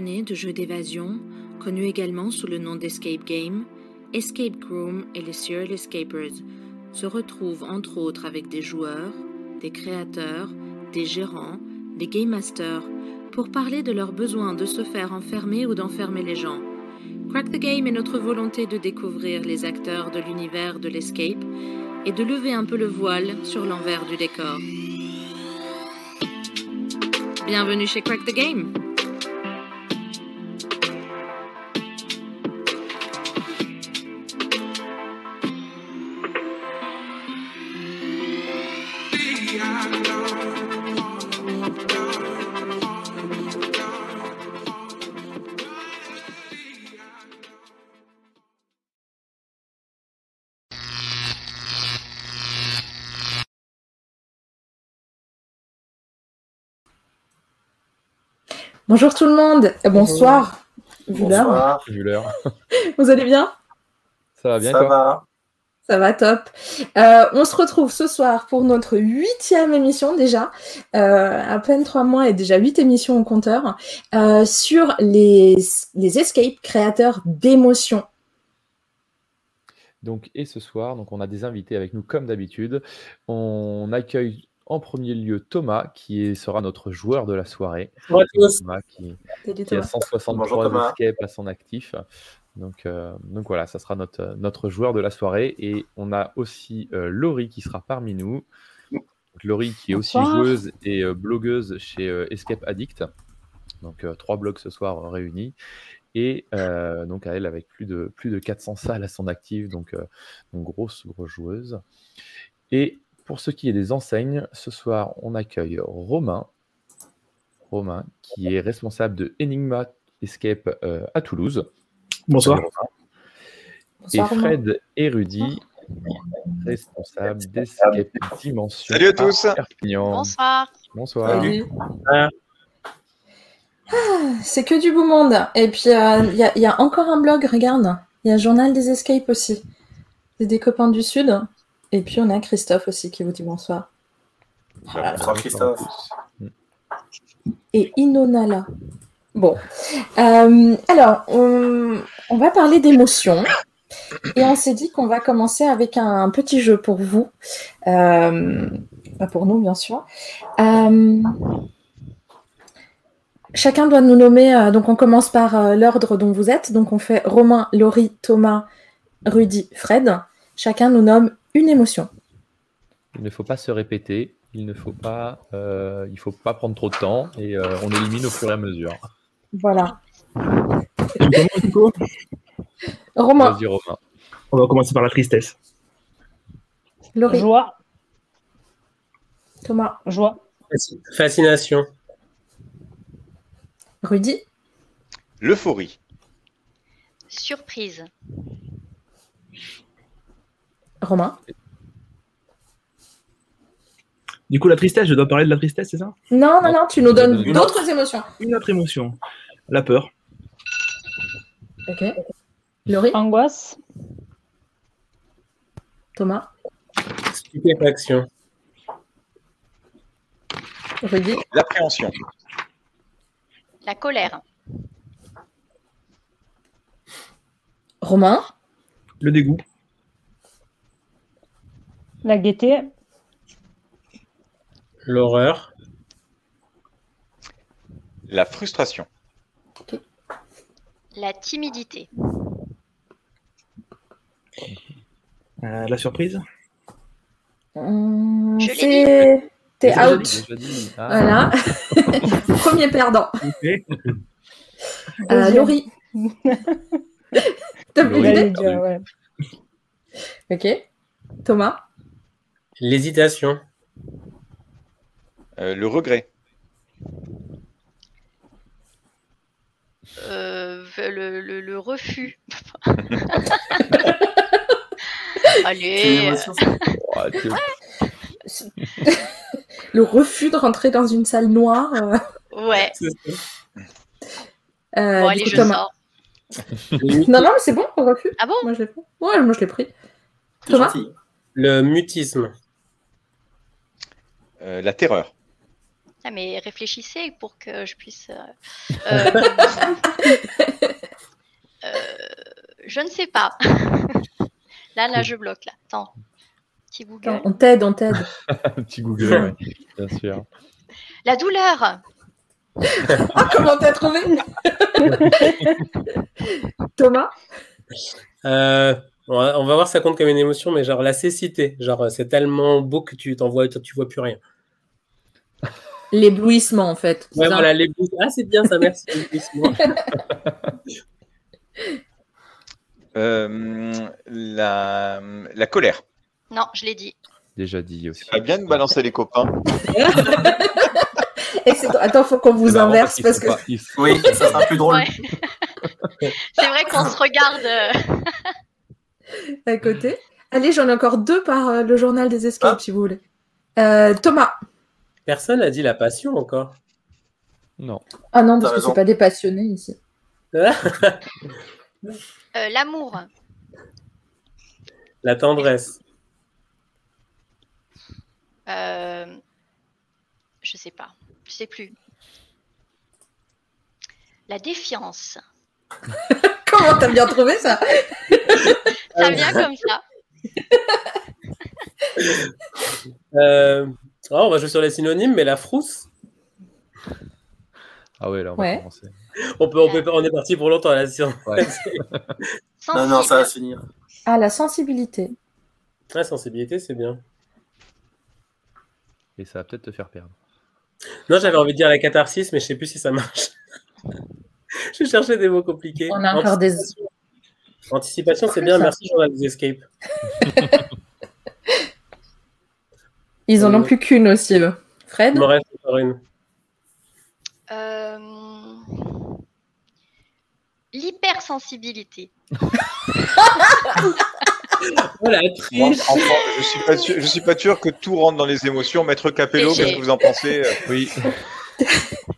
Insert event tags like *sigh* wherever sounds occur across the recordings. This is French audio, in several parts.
de jeux d'évasion, connus également sous le nom d'Escape Game, Escape Groom et les Serial Escapers se retrouvent entre autres avec des joueurs, des créateurs, des gérants, des game masters, pour parler de leur besoin de se faire enfermer ou d'enfermer les gens. Crack the Game est notre volonté de découvrir les acteurs de l'univers de l'escape et de lever un peu le voile sur l'envers du décor. Bienvenue chez Crack the Game. Bonjour tout le monde, et bonsoir. Vu l'heure. Bonsoir. *laughs* Vous allez bien? Ça va bien Ça toi? va Ça va top. Euh, on se retrouve ce soir pour notre huitième émission déjà, euh, à peine trois mois et déjà huit émissions au compteur, euh, sur les, les escapes créateurs d'émotions. Donc, et ce soir, donc, on a des invités avec nous comme d'habitude. On accueille en premier lieu Thomas, qui est- sera notre joueur de la soirée. Bonjour à tous. Thomas qui, Salut qui a Thomas. 163 Bonjour, Thomas. escapes à son actif. Donc, euh, donc voilà, ça sera notre, notre joueur de la soirée. Et on a aussi euh, Laurie qui sera parmi nous. Donc, Laurie qui est aussi Bonsoir. joueuse et euh, blogueuse chez euh, Escape Addict. Donc euh, trois blogs ce soir euh, réunis. Et euh, donc à elle avec plus de, plus de 400 salles à son actif. Donc, euh, donc grosse, grosse joueuse. Et pour ce qui est des enseignes, ce soir on accueille Romain. Romain qui est responsable de Enigma Escape euh, à Toulouse. Bonsoir. Romain. Et Romain. Fred et Rudy, responsable d'Escape Dimension. Salut à tous. Perpignan. Bonsoir. Bonsoir. Salut. Ah. C'est que du beau monde. Et puis, euh, il y, a, il y a encore un blog, regarde. Il y a Journal des Escapes aussi. C'est des copains du Sud. Et puis, on a Christophe aussi qui vous dit bonsoir. Bonsoir Christophe. et Inonala. Bon, Euh, alors on, on va parler d'émotions et on s'est dit qu'on va commencer avec un, petit jeu pour vous, Euh, pas pour nous bien sûr. Euh, chacun doit nous nommer, euh, donc on commence par euh, l'ordre dont vous êtes, donc on fait Romain, Laurie, Thomas, Rudy, Fred. Chacun nous nomme une émotion. Il ne faut pas se répéter. Il ne faut pas, euh, il faut pas prendre trop de temps et euh, on élimine au fur et à mesure. Voilà. Romain, Vas-y Romain. On va commencer par la tristesse. Laurie, Joie, Thomas, joie, Fascination. Rudy, L'euphorie. Surprise. Romain. Du coup, la tristesse, je dois parler de la tristesse, c'est ça? Non, non, non, tu nous donnes d'autres émotions. Une autre émotion. La peur. Ok. Laurie, angoisse, Thomas, Stupéfaction. Rudy, L'appréhension. La colère. Romain, Le dégoût. La gaieté, L'horreur. La frustration. La timidité. Euh, la surprise. Hum, Je l'ai c'est... T'es Déjà out. dit, déjà dit. Ah, Voilà. *laughs* Premier perdant. *laughs* Euh, Deuxième. Laurie. *laughs* T'as Laurie. plus j'allais d'idée dire, ouais. Ok. Thomas, L'hésitation. Euh, le regret. Euh, le, le- le refus. *laughs* *laughs* Allez. oh, *laughs* le refus de rentrer dans une salle noire. euh, Ouais. euh, Bon, allez, coup, je Thomas. sors. Non, non, mais c'est bon, le refus. Ah bon? Moi, je l'ai pris. Ouais, moi, je l'ai pris. T'es Thomas gentil. Le mutisme. Euh, la terreur. Ah, mais réfléchissez pour que je puisse. euh, *laughs* euh, je ne sais pas. *laughs* là, là, je bloque. Là. Attends. Petit Google. On t'aide, on t'aide. Un *laughs* petit Google, ouais, bien sûr. La douleur. Ah, comment t'as trouvé Thomas Euh, on, va, voir si ça compte comme une émotion, mais genre la cécité. Genre, c'est tellement beau que tu t'en vois, tu vois plus rien. L'éblouissement, en fait. Ouais, voilà, bouts- Ah, c'est bien ça, merci. l'éblouissement. *laughs* Euh, la, la colère. Non, je l'ai dit. Déjà dit aussi. Pas bien de balancer les copains. *laughs* Et c'est- Attends, faut qu'on vous C'est marrant inverse parce que pas- Oui, ça sera plus drôle. Ouais. *laughs* C'est vrai qu'on se regarde. euh, à côté. Allez, j'en ai encore deux par euh, le journal des escapes, Ah. si vous voulez. Euh, Thomas. Personne n'a dit la passion encore. Non. Ah non, parce que c'est pas des passionnés ici. *laughs* euh, L'amour. la tendresse. Euh, je sais pas. Je sais plus. La défiance. *laughs* Comment t'as bien trouvé ça? Ça vient comme ça. Euh, oh, on va jouer sur les synonymes, mais la frousse. Ah ouais, là, on va commencer. On, peut, on, peut, on est parti pour longtemps là. si on- Ouais. Non, non, ça va finir. Ah, la sensibilité. La sensibilité, c'est bien. Et ça va peut-être te faire perdre. Non, j'avais envie de dire la catharsis, mais je sais plus si ça marche. *laughs* je cherchais des mots compliqués. On a encore des. Anticipation, Anticipation, c'est bien. Ça. Merci, Journal des Escape. *laughs* Ils en ont Euh, plus qu'une aussi, eux. Fred Il m'en reste encore une. Euh, L'hypersensibilité. *laughs* Voilà, Moi, je suis pas sûr, je suis pas sûr que tout rentre dans les émotions. Maître Capello, qu'est-ce que vous en pensez Oui.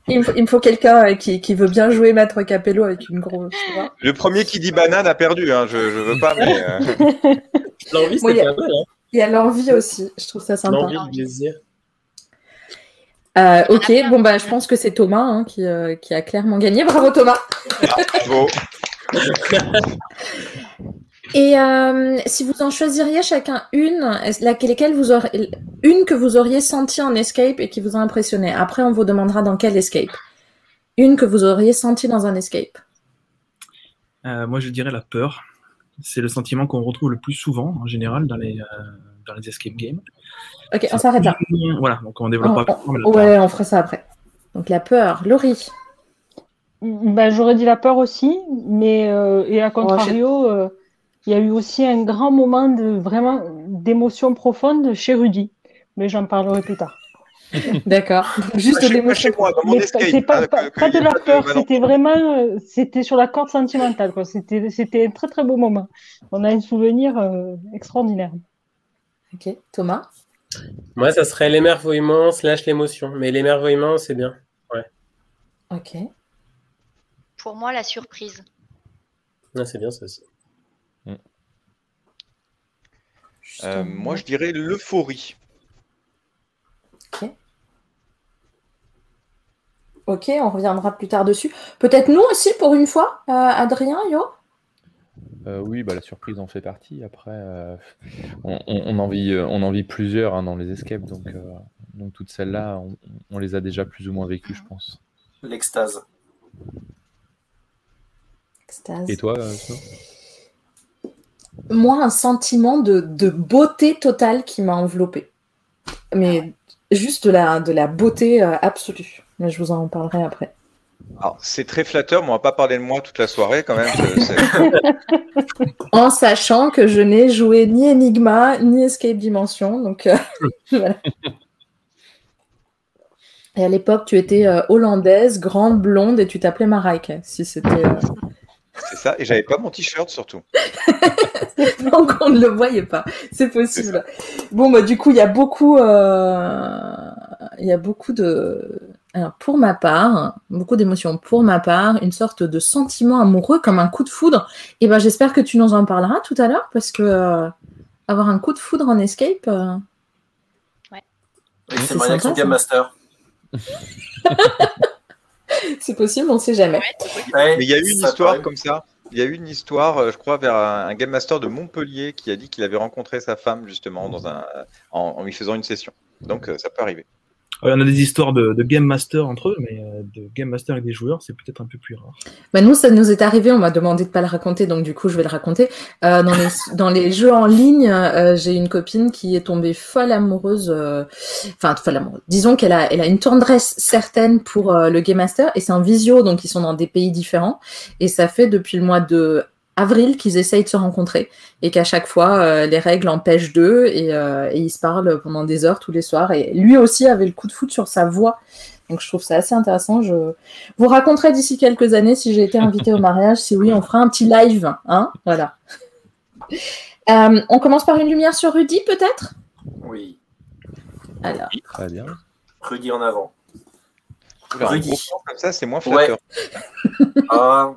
Il me faut, il me faut quelqu'un euh, qui, qui veut bien jouer Maître Capello avec une grosse voix. Le premier qui dit banane a perdu. Hein. Je, je veux pas, mais euh, L'envie, c'est a- pas mal. Hein. Il y a l'envie aussi, je trouve ça sympa. L'envie, le plaisir. Euh, ok, bon bah je pense que c'est Thomas hein, qui, euh, qui a clairement gagné. Bravo Thomas. bon. *laughs* Et euh, si vous en choisiriez chacun une, laquelle, vous aurez, une que vous auriez sentie en escape et qui vous a impressionné? Après, on vous demandera dans quel escape. Une que vous auriez sentie dans un escape. Euh, moi, je dirais la peur. C'est le sentiment qu'on retrouve le plus souvent, en général, dans les, euh, dans les escape games. Ok, on s'arrête là. Voilà, donc on développera On- la peur. Ouais, on fera ça après. Donc la peur. Laurie. Ben, J'aurais dit la peur aussi, mais euh, et à contrario, euh, il y a eu aussi un grand moment de vraiment d'émotion profonde chez Rudy, mais j'en parlerai plus tard. *laughs* D'accord. Juste Mais escape. c'est pas, de la peur, c'était vraiment, euh, c'était sur la corde sentimentale, quoi. C'était, c'était un très très beau moment. On a un souvenir euh, extraordinaire. Ok, Thomas? Moi, ça serait l'émerveillement slash l'émotion. Mais l'émerveillement, c'est bien. Ok. Pour moi, la surprise. Ouais, c'est bien ça aussi. Euh, moi, je dirais l'euphorie. Ok, on reviendra plus tard dessus. Peut-être nous aussi pour une fois, euh, Adrien, Yo? Euh, oui, bah, la surprise en fait partie. Après, euh, on, on- on en vit, euh, on en vit plusieurs hein, dans les escapes, donc, euh, donc toutes celles-là, on, on les a déjà plus ou moins vécues, je pense. L'extase. Extase. Et toi, Moi, un sentiment de, de beauté totale qui m'a enveloppée. Mais juste de la, de la beauté euh, absolue. Mais je vous en parlerai après. C'est très flatteur, mais on va pas parler de moi toute la soirée quand même. *laughs* En sachant que je n'ai joué ni Enigma, ni Escape Dimension. Donc, euh, *laughs* voilà. Et à l'époque, tu étais euh, hollandaise, grande, blonde, et tu t'appelais Mareike. Si c'était. euh, C'est ça, et j'avais pas mon t-shirt surtout. *laughs* Donc on ne le voyait pas. C'est possible. Bon, bah, du coup, il y a beaucoup, il y a beaucoup de, alors, pour ma part, beaucoup d'émotions. Pour ma part, une sorte de sentiment amoureux comme un coup de foudre. Et ben, j'espère que tu nous en parleras tout à l'heure parce que euh, avoir un coup de foudre en escape, euh, Oui, c'est Maria qui Game. Master. *laughs* c'est possible, on ne sait jamais. mais il y a eu une histoire comme ça. Il y a eu une histoire, je crois, vers un, game master de Montpellier qui a dit qu'il avait rencontré sa femme justement dans un, en lui faisant une session. Donc ça peut arriver. On a des histoires de, Game Master entre eux, mais euh, de Game Master avec des joueurs, c'est peut-être un peu plus rare. Bah nous, ça nous est arrivé, on m'a demandé de pas le raconter, donc du coup, je vais le raconter. Euh, dans, les, *laughs* dans les jeux en ligne, euh, j'ai une copine qui est tombée folle amoureuse, enfin, folle amoureuse. Disons qu'elle a, elle a une tendresse certaine pour le Game Master, et c'est en visio, donc ils sont dans des pays différents, et ça fait depuis le mois de avril qu'ils essayent de se rencontrer et qu'à chaque fois euh, les règles empêchent d'eux euh, et, ils se parlent pendant des heures tous les soirs. Et lui aussi avait le coup de foot sur sa voix. Donc je trouve ça assez intéressant. Je vous raconterai d'ici quelques années si j'ai été invitée au mariage. Si oui on fera un petit live hein. Voilà. *laughs* Euh, on commence par une lumière sur Rudy peut-être? Oui. Alors. Très bien. Rudy en avant. Rudy. comme ça c'est moins flatteur. Ah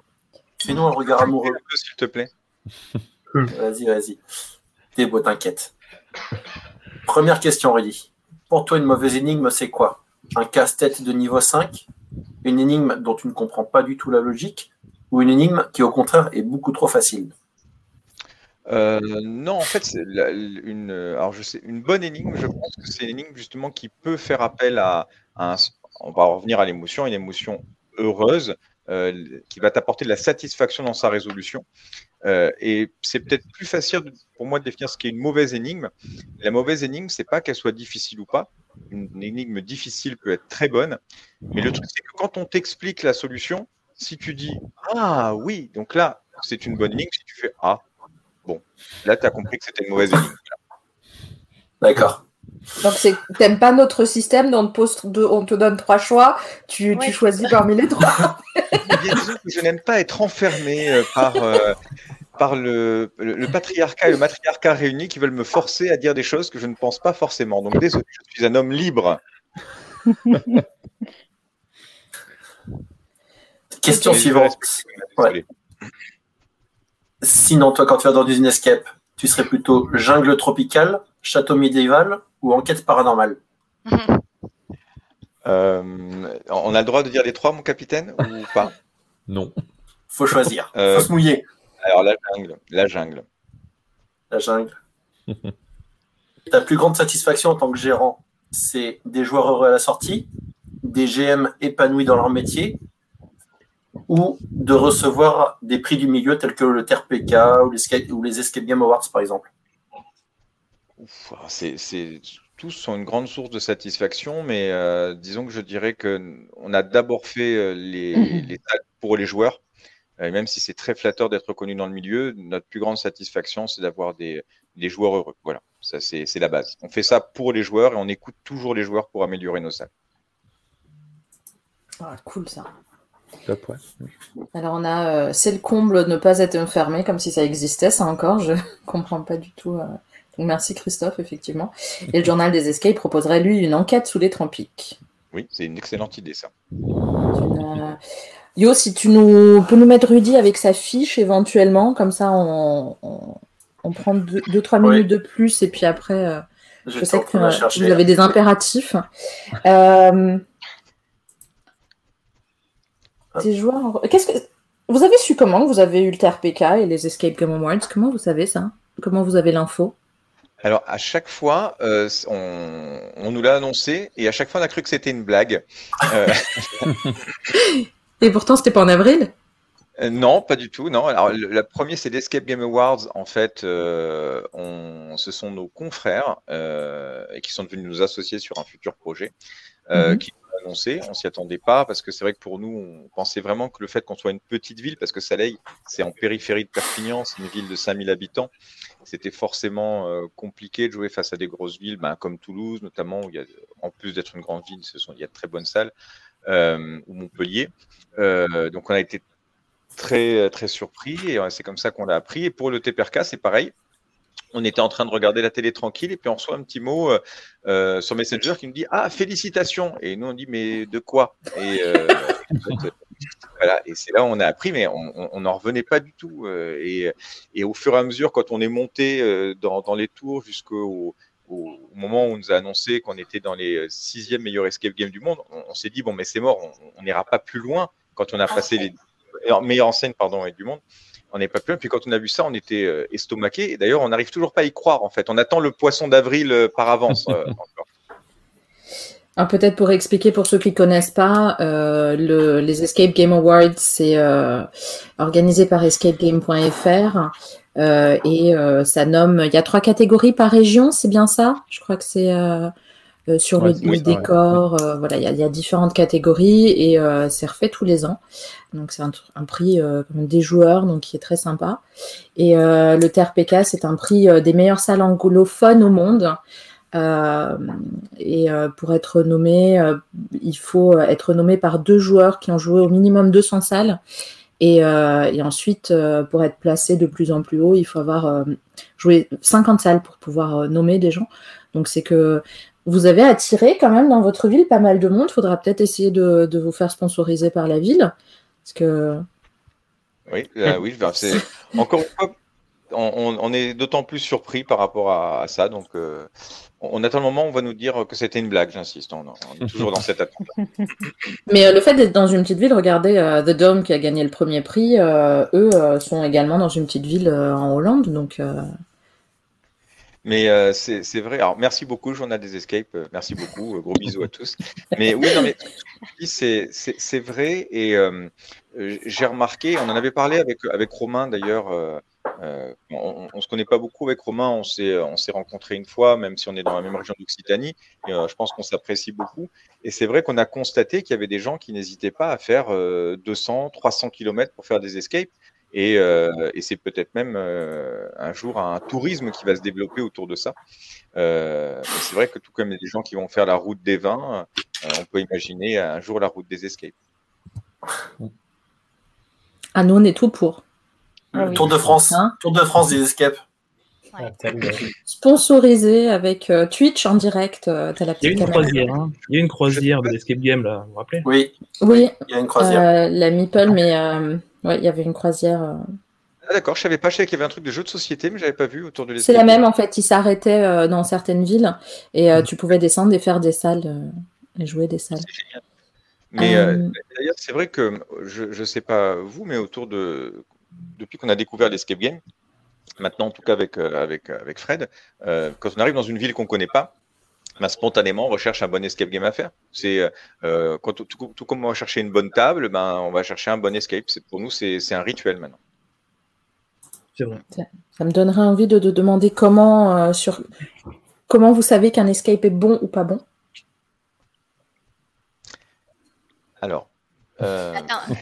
Fais-nous un regard amoureux. S'il te plaît. *laughs* vas-y, vas-y. T'es beau, t'inquiète. Première question, Rudy. Pour toi, une mauvaise énigme, c'est quoi? Un casse-tête de niveau 5 Une énigme dont tu ne comprends pas du tout la logique Ou une énigme qui, au contraire, est beaucoup trop facile? Euh, non, en fait, c'est une, alors je sais, une bonne énigme, je pense que c'est une énigme justement qui peut faire appel à, à un, on va revenir à l'émotion, une émotion heureuse, euh, qui va t'apporter de la satisfaction dans sa résolution. Euh, et c'est peut-être plus facile pour moi de définir ce qu'est une mauvaise énigme. La mauvaise énigme, c'est pas qu'elle soit difficile ou pas. Une énigme difficile peut être très bonne, mais le truc c'est que quand on t'explique la solution, si tu dis ah oui, donc là c'est une bonne énigme, si tu fais ah bon, là tu as compris que c'était une mauvaise énigme. D'accord. Donc, t'aimes pas notre système dont on te, donne trois choix, tu, choisis parmi les trois. je n'aime pas être enfermé euh, par, euh, par le, patriarcat et le matriarcat réunis qui veulent me forcer à dire des choses que je ne pense pas forcément. Donc, désolé, je suis un homme libre. *laughs* Question suivante. Sinon, toi, quand tu vas dans une escape, tu serais plutôt jungle tropicale, château médiéval ou enquête paranormale *laughs* euh, On a le droit de dire les trois, mon capitaine, ou pas *laughs* Non. Faut choisir. Euh, Faut se mouiller. Alors, la jungle. La jungle. La jungle. *laughs* Ta plus grande satisfaction en tant que gérant, c'est des joueurs heureux à la sortie, des GM épanouis dans leur métier, ou de recevoir des prix du milieu tels que le TRPK ou les, ou les Escape Game Awards, par exemple c'est, tous sont une grande source de satisfaction, mais euh, disons que je dirais qu'on a d'abord fait euh, les, *clears throat* les pour les joueurs. Euh, même si c'est très flatteur d'être reconnu dans le milieu, notre plus grande satisfaction, c'est d'avoir des, des, joueurs heureux. Voilà, ça c'est, la base. On fait ça pour les joueurs et on écoute toujours les joueurs pour améliorer nos salles. Ah, cool ça. Top, ouais. Alors on a, c'est le comble de ne pas être enfermé, comme si ça existait, ça encore, je *laughs* comprends pas du tout merci Christophe, effectivement. Et le journal des escapes proposerait, lui, une enquête sous les tropiques. Oui, c'est une excellente idée, ça. Yo, si tu nous peux nous mettre Rudy avec sa fiche éventuellement, comme ça on, prend 2-3 minutes de plus et puis après, euh, je, sais que vous avez des impératifs. Euh, des joueurs. Qu'est-ce que vous avez su comment vous avez eu le TRPK et les Escape Game Awards? Comment vous savez ça? Comment vous avez l'info? Alors, à chaque fois, euh, on, nous l'a annoncé et à chaque fois, on a cru que c'était une blague. Euh, *laughs* et pourtant, c'était pas en avril? Euh, Non, pas du tout. Non. Alors, le, premier, c'est l'Escape Game Awards. En fait, on, ce sont nos confrères et qui sont venus nous associer sur un futur projet mhm. qui nous annoncé. On s'y attendait pas parce que c'est vrai que pour nous, on pensait vraiment que le fait qu'on soit une petite ville, parce que Saleil, c'est en périphérie de Perpignan, c'est une ville de 5000 habitants c'était forcément euh, compliqué de jouer face à des grosses villes, ben, comme Toulouse notamment, où il y a, en plus d'être une grande ville, il y a de très bonnes salles, euh, ou Montpellier. Euh, donc on a été très très surpris et c'est comme ça qu'on l'a appris. Et pour le TPRK, c'est pareil. On était en train de regarder la télé tranquille et puis on reçoit un petit mot sur Messenger qui nous dit Ah, félicitations Et nous on dit Mais de quoi? Voilà, et c'est là où on a appris, mais on n'en revenait pas du tout. Euh, et, et, au fur et à mesure, quand on est monté euh, dans, dans les tours jusqu'au au, moment où on nous a annoncé qu'on était dans les sixièmes meilleurs escape games du monde, on, s'est dit bon, mais c'est mort, on n'ira pas plus loin quand on a passé les meilleures enseignes pardon, du monde. On n'est pas plus loin. Puis quand on a vu ça, on était euh, estomaqué. Et d'ailleurs, on n'arrive toujours pas à y croire en fait. On attend le poisson d'avril par avance encore. Ah, peut-être pour expliquer pour ceux qui connaissent pas, euh, le, les Escape Game Awards, c'est euh, organisé par escapegame.fr euh, et euh, ça nomme. Il y a trois catégories par région, c'est bien ça? Je crois que c'est sur le, décor. voilà, il y, a, il y, a, différentes catégories et c'est refait tous les ans. Donc c'est un, un, prix des joueurs, donc qui est très sympa. Et le TRPK, c'est un prix des meilleures salles anglophones au monde. Euh, et euh, pour être nommé, euh, il faut être nommé par deux joueurs qui ont joué au minimum 200 salles. Et, et ensuite, pour être placé de plus en plus haut, il faut avoir joué 50 salles pour pouvoir nommer des gens. Donc c'est que vous avez attiré quand même dans votre ville pas mal de monde. Il faudra peut-être essayer de, de, vous faire sponsoriser par la ville. Parce que... Oui, oui c'est encore une fois, on, on est d'autant plus surpris par rapport à, à ça. Donc, on attend le moment où on va nous dire que c'était une blague, j'insiste. On, est toujours dans cette attente. *laughs* Mais euh, le fait d'être dans une petite ville, regardez euh, The Dome qui a gagné le premier prix, euh, eux sont également dans une petite ville en Hollande. Donc, Mais c'est vrai. Alors, merci beaucoup, Journal des Escapes. merci beaucoup. gros bisous à tous. Mais oui, non, mais c'est vrai. Et j'ai remarqué, on en avait parlé avec, avec Romain d'ailleurs euh, on ne se connaît pas beaucoup avec Romain, on s'est, on s'est rencontré une fois, même si on est dans la même région d'Occitanie. Euh, je pense qu'on s'apprécie beaucoup. Et c'est vrai qu'on a constaté qu'il y avait des gens qui n'hésitaient pas à faire 200, 300 km pour faire des escapes. Et, euh, et c'est peut-être même un jour un tourisme qui va se développer autour de ça. c'est vrai que tout comme il y a des gens qui vont faire la route des vins, on peut imaginer un jour la route des escapes. Ah, nous, on est tout pour. Ah Tour de France, hein Tour de France des escapes. Ah, Sponsorisé avec euh, Twitch en direct. Euh, la il, y a une croisière, hein. il y a une croisière de l'escape game là, vous vous rappelez? Oui. Oui. Il y a une croisière. Euh, la Meeple, mais ouais, il y avait une croisière. Ah, d'accord, je savais pas, je savais qu'il y avait un truc de jeu de société, mais j'avais pas vu autour de l'escape. C'est la même en fait, il s'arrêtait dans certaines villes et mm. tu pouvais descendre et faire des salles et jouer des salles. Mais d'ailleurs, c'est vrai que je ne sais pas vous, mais autour de depuis qu'on a découvert l'escape game, maintenant en tout cas avec, euh, avec, euh, avec Fred, euh, quand on arrive dans une ville qu'on ne connaît pas, ben, spontanément, on recherche un bon escape game à faire. C'est quand tout, comme on va chercher une bonne table, ben, on va chercher un bon escape. Pour nous, c'est un rituel maintenant. Vrai. Ça, me donnerait envie de, de demander comment, sur, comment vous savez qu'un escape est bon ou pas bon? Alors, euh, *laughs* attends,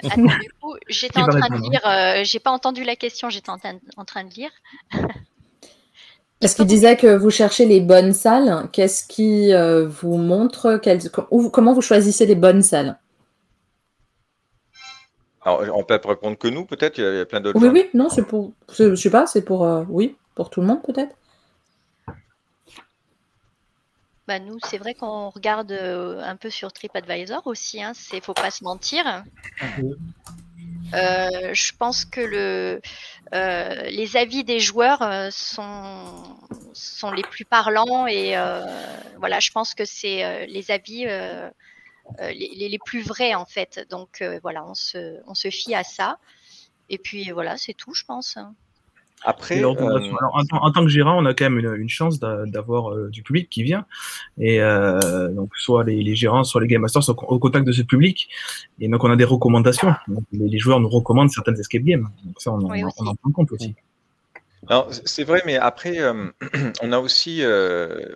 du coup, j'étais en train de lire, euh, j'ai pas entendu la question, j'étais en, train de lire. *laughs* Parce qu'il disait que vous cherchez les bonnes salles. Qu'est-ce qui euh, vous montre Comment vous choisissez les bonnes salles? Alors, on peut répondre que nous, peut-être. Il y a plein d'autres. Oui, oui, non, c'est pour. Je sais pas, c'est pour. oui, pour tout le monde, peut-être. Bah nous, c'est vrai qu'on regarde euh, un peu sur TripAdvisor aussi, hein, c'est faut pas se mentir. Euh, je pense que le, euh, les avis des joueurs sont, sont les plus parlants et voilà, je pense que c'est les avis les, les, plus vrais en fait. Donc voilà, on se, on se fie à ça. Et puis voilà, c'est tout, je pense. Après, euh, en, tant que gérant, on a quand même une, chance d'avoir euh, du public qui vient. Et euh, donc, soit les, gérants, soit les game masters sont au contact de ce public. Et donc, on a des recommandations. les, joueurs nous recommandent certaines escape games. Donc, ça, on, en prend compte aussi. C'est vrai, mais après, *clears throat* on a aussi.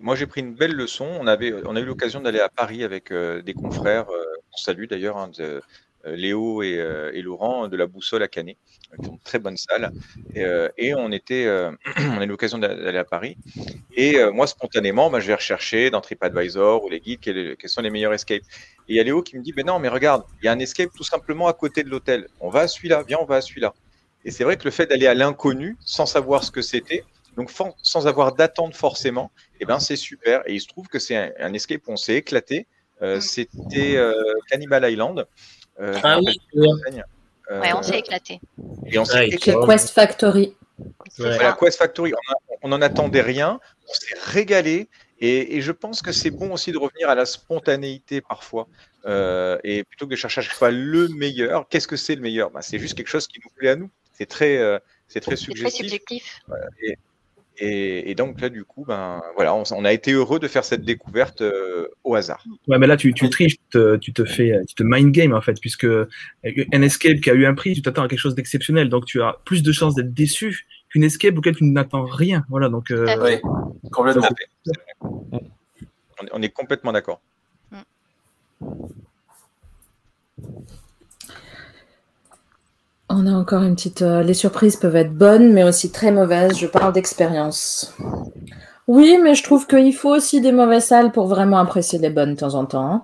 moi, j'ai pris une belle leçon. On, avait, on a eu l'occasion d'aller à Paris avec des confrères. on salue d'ailleurs hein, Léo et, et, Laurent de la Boussole à Canet une très bonne salle. Et, euh, on était, euh, *clears throat* on a eu l'occasion d'aller à Paris. Et euh, moi, spontanément, bah, je vais rechercher dans TripAdvisor ou les guides quels, sont les meilleurs escapes. Et il y a Léo qui me dit, mais non, mais regarde, il y a un escape tout simplement à côté de l'hôtel. On va à celui-là, viens, on va à celui-là. Et c'est vrai que le fait d'aller à l'inconnu, sans savoir ce que c'était, donc sans avoir d'attente forcément, et eh ben c'est super. Et il se trouve que c'est un, escape où on s'est éclaté. Mm. c'était Cannibal Island. Ah oui, ouais, on s'est éclaté. Et on s'est éclaté. Quest Factory. Voilà, Quest Factory, on, n'en en attendait rien, on s'est régalé. Et, je pense que c'est bon aussi de revenir à la spontanéité parfois. Euh, et plutôt que de chercher à chaque fois le meilleur, qu'est-ce que c'est le meilleur? Bah, C'est juste quelque chose qui nous plaît à nous. C'est très, euh, c'est très subjectif. Et, donc là, du coup, ben voilà, on, a été heureux de faire cette découverte euh, au hasard. Ouais, mais là, tu, tu triches, tu te, fais, tu te mind game en fait, puisque un escape qui a eu un prix, tu t'attends à quelque chose d'exceptionnel, donc tu as plus de chances d'être déçu qu'une escape auquel tu n'attends rien. Voilà, donc. oui, complètement. On est complètement d'accord. On a encore une petite. Euh, les surprises peuvent être bonnes, mais aussi très mauvaises. Je parle d'expérience. Oui, mais je trouve qu'il faut aussi des mauvaises salles pour vraiment apprécier les bonnes de temps en temps.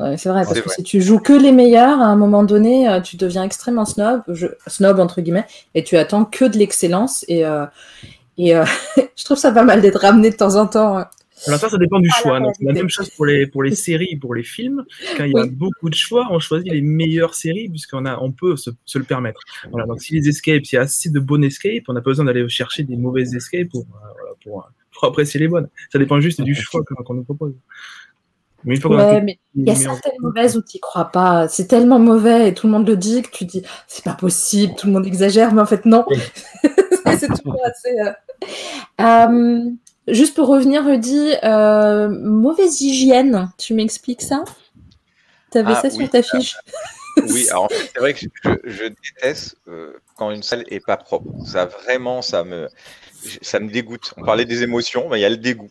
Hein. c'est vrai, parce que si tu joues que les meilleurs, à un moment donné, euh, tu deviens extrêmement snob, snob entre guillemets, et tu attends que de l'excellence. Et, euh, et *laughs* je trouve ça pas mal d'être ramené de temps en temps hein. Alors ça, ça dépend du choix. C'est la même chose pour les, pour les séries, pour les films. Quand il y a beaucoup de choix, on choisit les meilleures séries puisqu'on a, on peut se, se, le permettre. Voilà, donc si les escapes, il y a assez de bonnes escapes, on n'a pas besoin d'aller chercher des mauvaises escapes pour, euh, pour, pour, apprécier les bonnes. Ça dépend juste du choix qu'on nous propose. Mais il ouais, mais il y a certaines mauvaises où tu n'y crois pas. C'est tellement mauvais et tout le monde le dit que tu dis c'est pas possible, tout le monde exagère, mais en fait non. *laughs* c'est toujours assez. Euh... Euh, Juste pour revenir, Rudy, euh, mauvaise hygiène, tu m'expliques ça? Tu avais ah ça sur ta fiche? Oui, alors c'est vrai que je, déteste euh, quand une salle est pas propre. Ça vraiment, ça me, ça me dégoûte. On parlait des émotions, mais il y a le dégoût.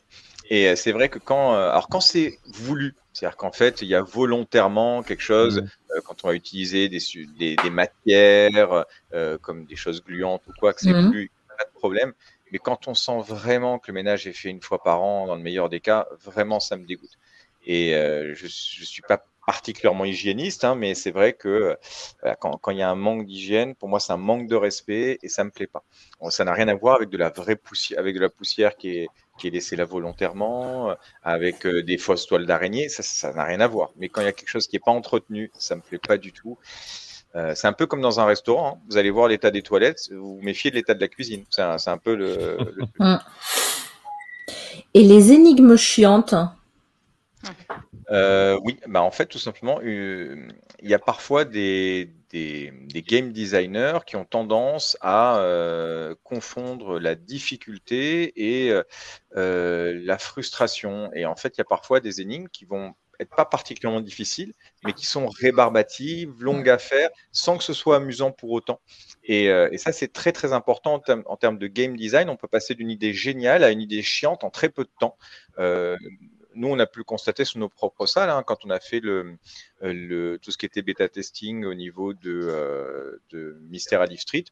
Et euh, c'est vrai que quand, alors quand c'est voulu, c'est-à-dire qu'en fait, il y a volontairement quelque chose, mmh. quand on va utiliser des, des, matières comme des choses gluantes ou quoi, que c'est mmh. plus, pas de problème. Mais quand on sent vraiment que le ménage est fait une fois par an, dans le meilleur des cas, vraiment, ça me dégoûte. Et euh, je ne suis pas particulièrement hygiéniste, hein, mais c'est vrai que euh, quand, il y a un manque d'hygiène, pour moi, c'est un manque de respect et ça me plaît pas. ça n'a rien à voir avec de la vraie poussière, avec de la poussière qui est, qui est laissée là volontairement, euh, avec des fausses toiles d'araignée, ça n'a rien à voir. Mais quand il y a quelque chose qui n'est pas entretenu, ça me plaît pas du tout. Euh, c'est un peu comme dans un restaurant. Hein. Vous allez voir l'état des toilettes, vous vous méfiez de l'état de la cuisine. C'est un, peu le. Et les énigmes chiantes? Euh, Oui, bah en fait, tout simplement, euh, il y a parfois des, des, game designers qui ont tendance à confondre la difficulté et la frustration. Et en fait, il y a parfois des énigmes qui vont être pas particulièrement difficiles, mais qui sont rébarbatives, longues à faire, sans que ce soit amusant pour autant. Et, euh, ça, c'est très très important en, termes de game design. On peut passer d'une idée géniale à une idée chiante en très peu de temps. Euh, nous, on a pu le constater sur nos propres salles, hein, quand on a fait le, tout ce qui était bêta testing au niveau de, de Mystère à Street.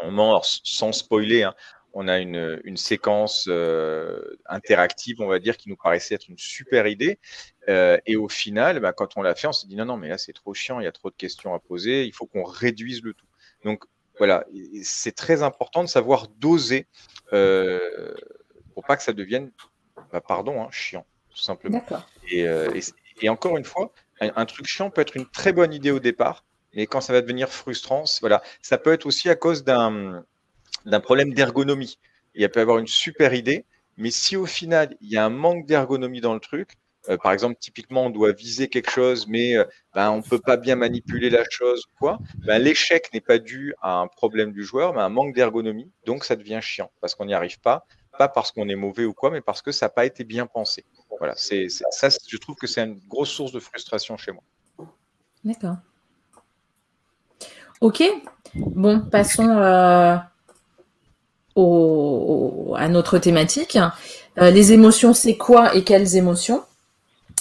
On sans spoiler, hein, on a une, une séquence euh, interactive, on va dire, qui nous paraissait être une super idée. Euh, et au final, bah, quand on l'a fait, on s'est dit non, non, mais là, c'est trop chiant, il y a trop de questions à poser, il faut qu'on réduise le tout. Donc, voilà, c'est très important de savoir doser euh, pour pas que ça devienne, bah, pardon, hein, chiant, tout simplement. Et, et, encore une fois, un, truc chiant peut être une très bonne idée au départ, mais quand ça va devenir frustrant, voilà, ça peut être aussi à cause d'un d'un problème d'ergonomie. Il peut y avoir une super idée, mais si au final, il y a un manque d'ergonomie dans le truc, euh, par exemple, typiquement, on doit viser quelque chose, mais euh, ben, on ne peut pas bien manipuler la chose, quoi. Ben, l'échec n'est pas dû à un problème du joueur, mais à un manque d'ergonomie. Donc, ça devient chiant parce qu'on n'y arrive pas, pas parce qu'on est mauvais ou quoi, mais parce que ça n'a pas été bien pensé. Voilà, c'est ça. Je trouve que c'est une grosse source de frustration chez moi. D'accord. Ok. Bon, passons. Euh, à notre thématique. Euh, les émotions, c'est quoi et quelles émotions?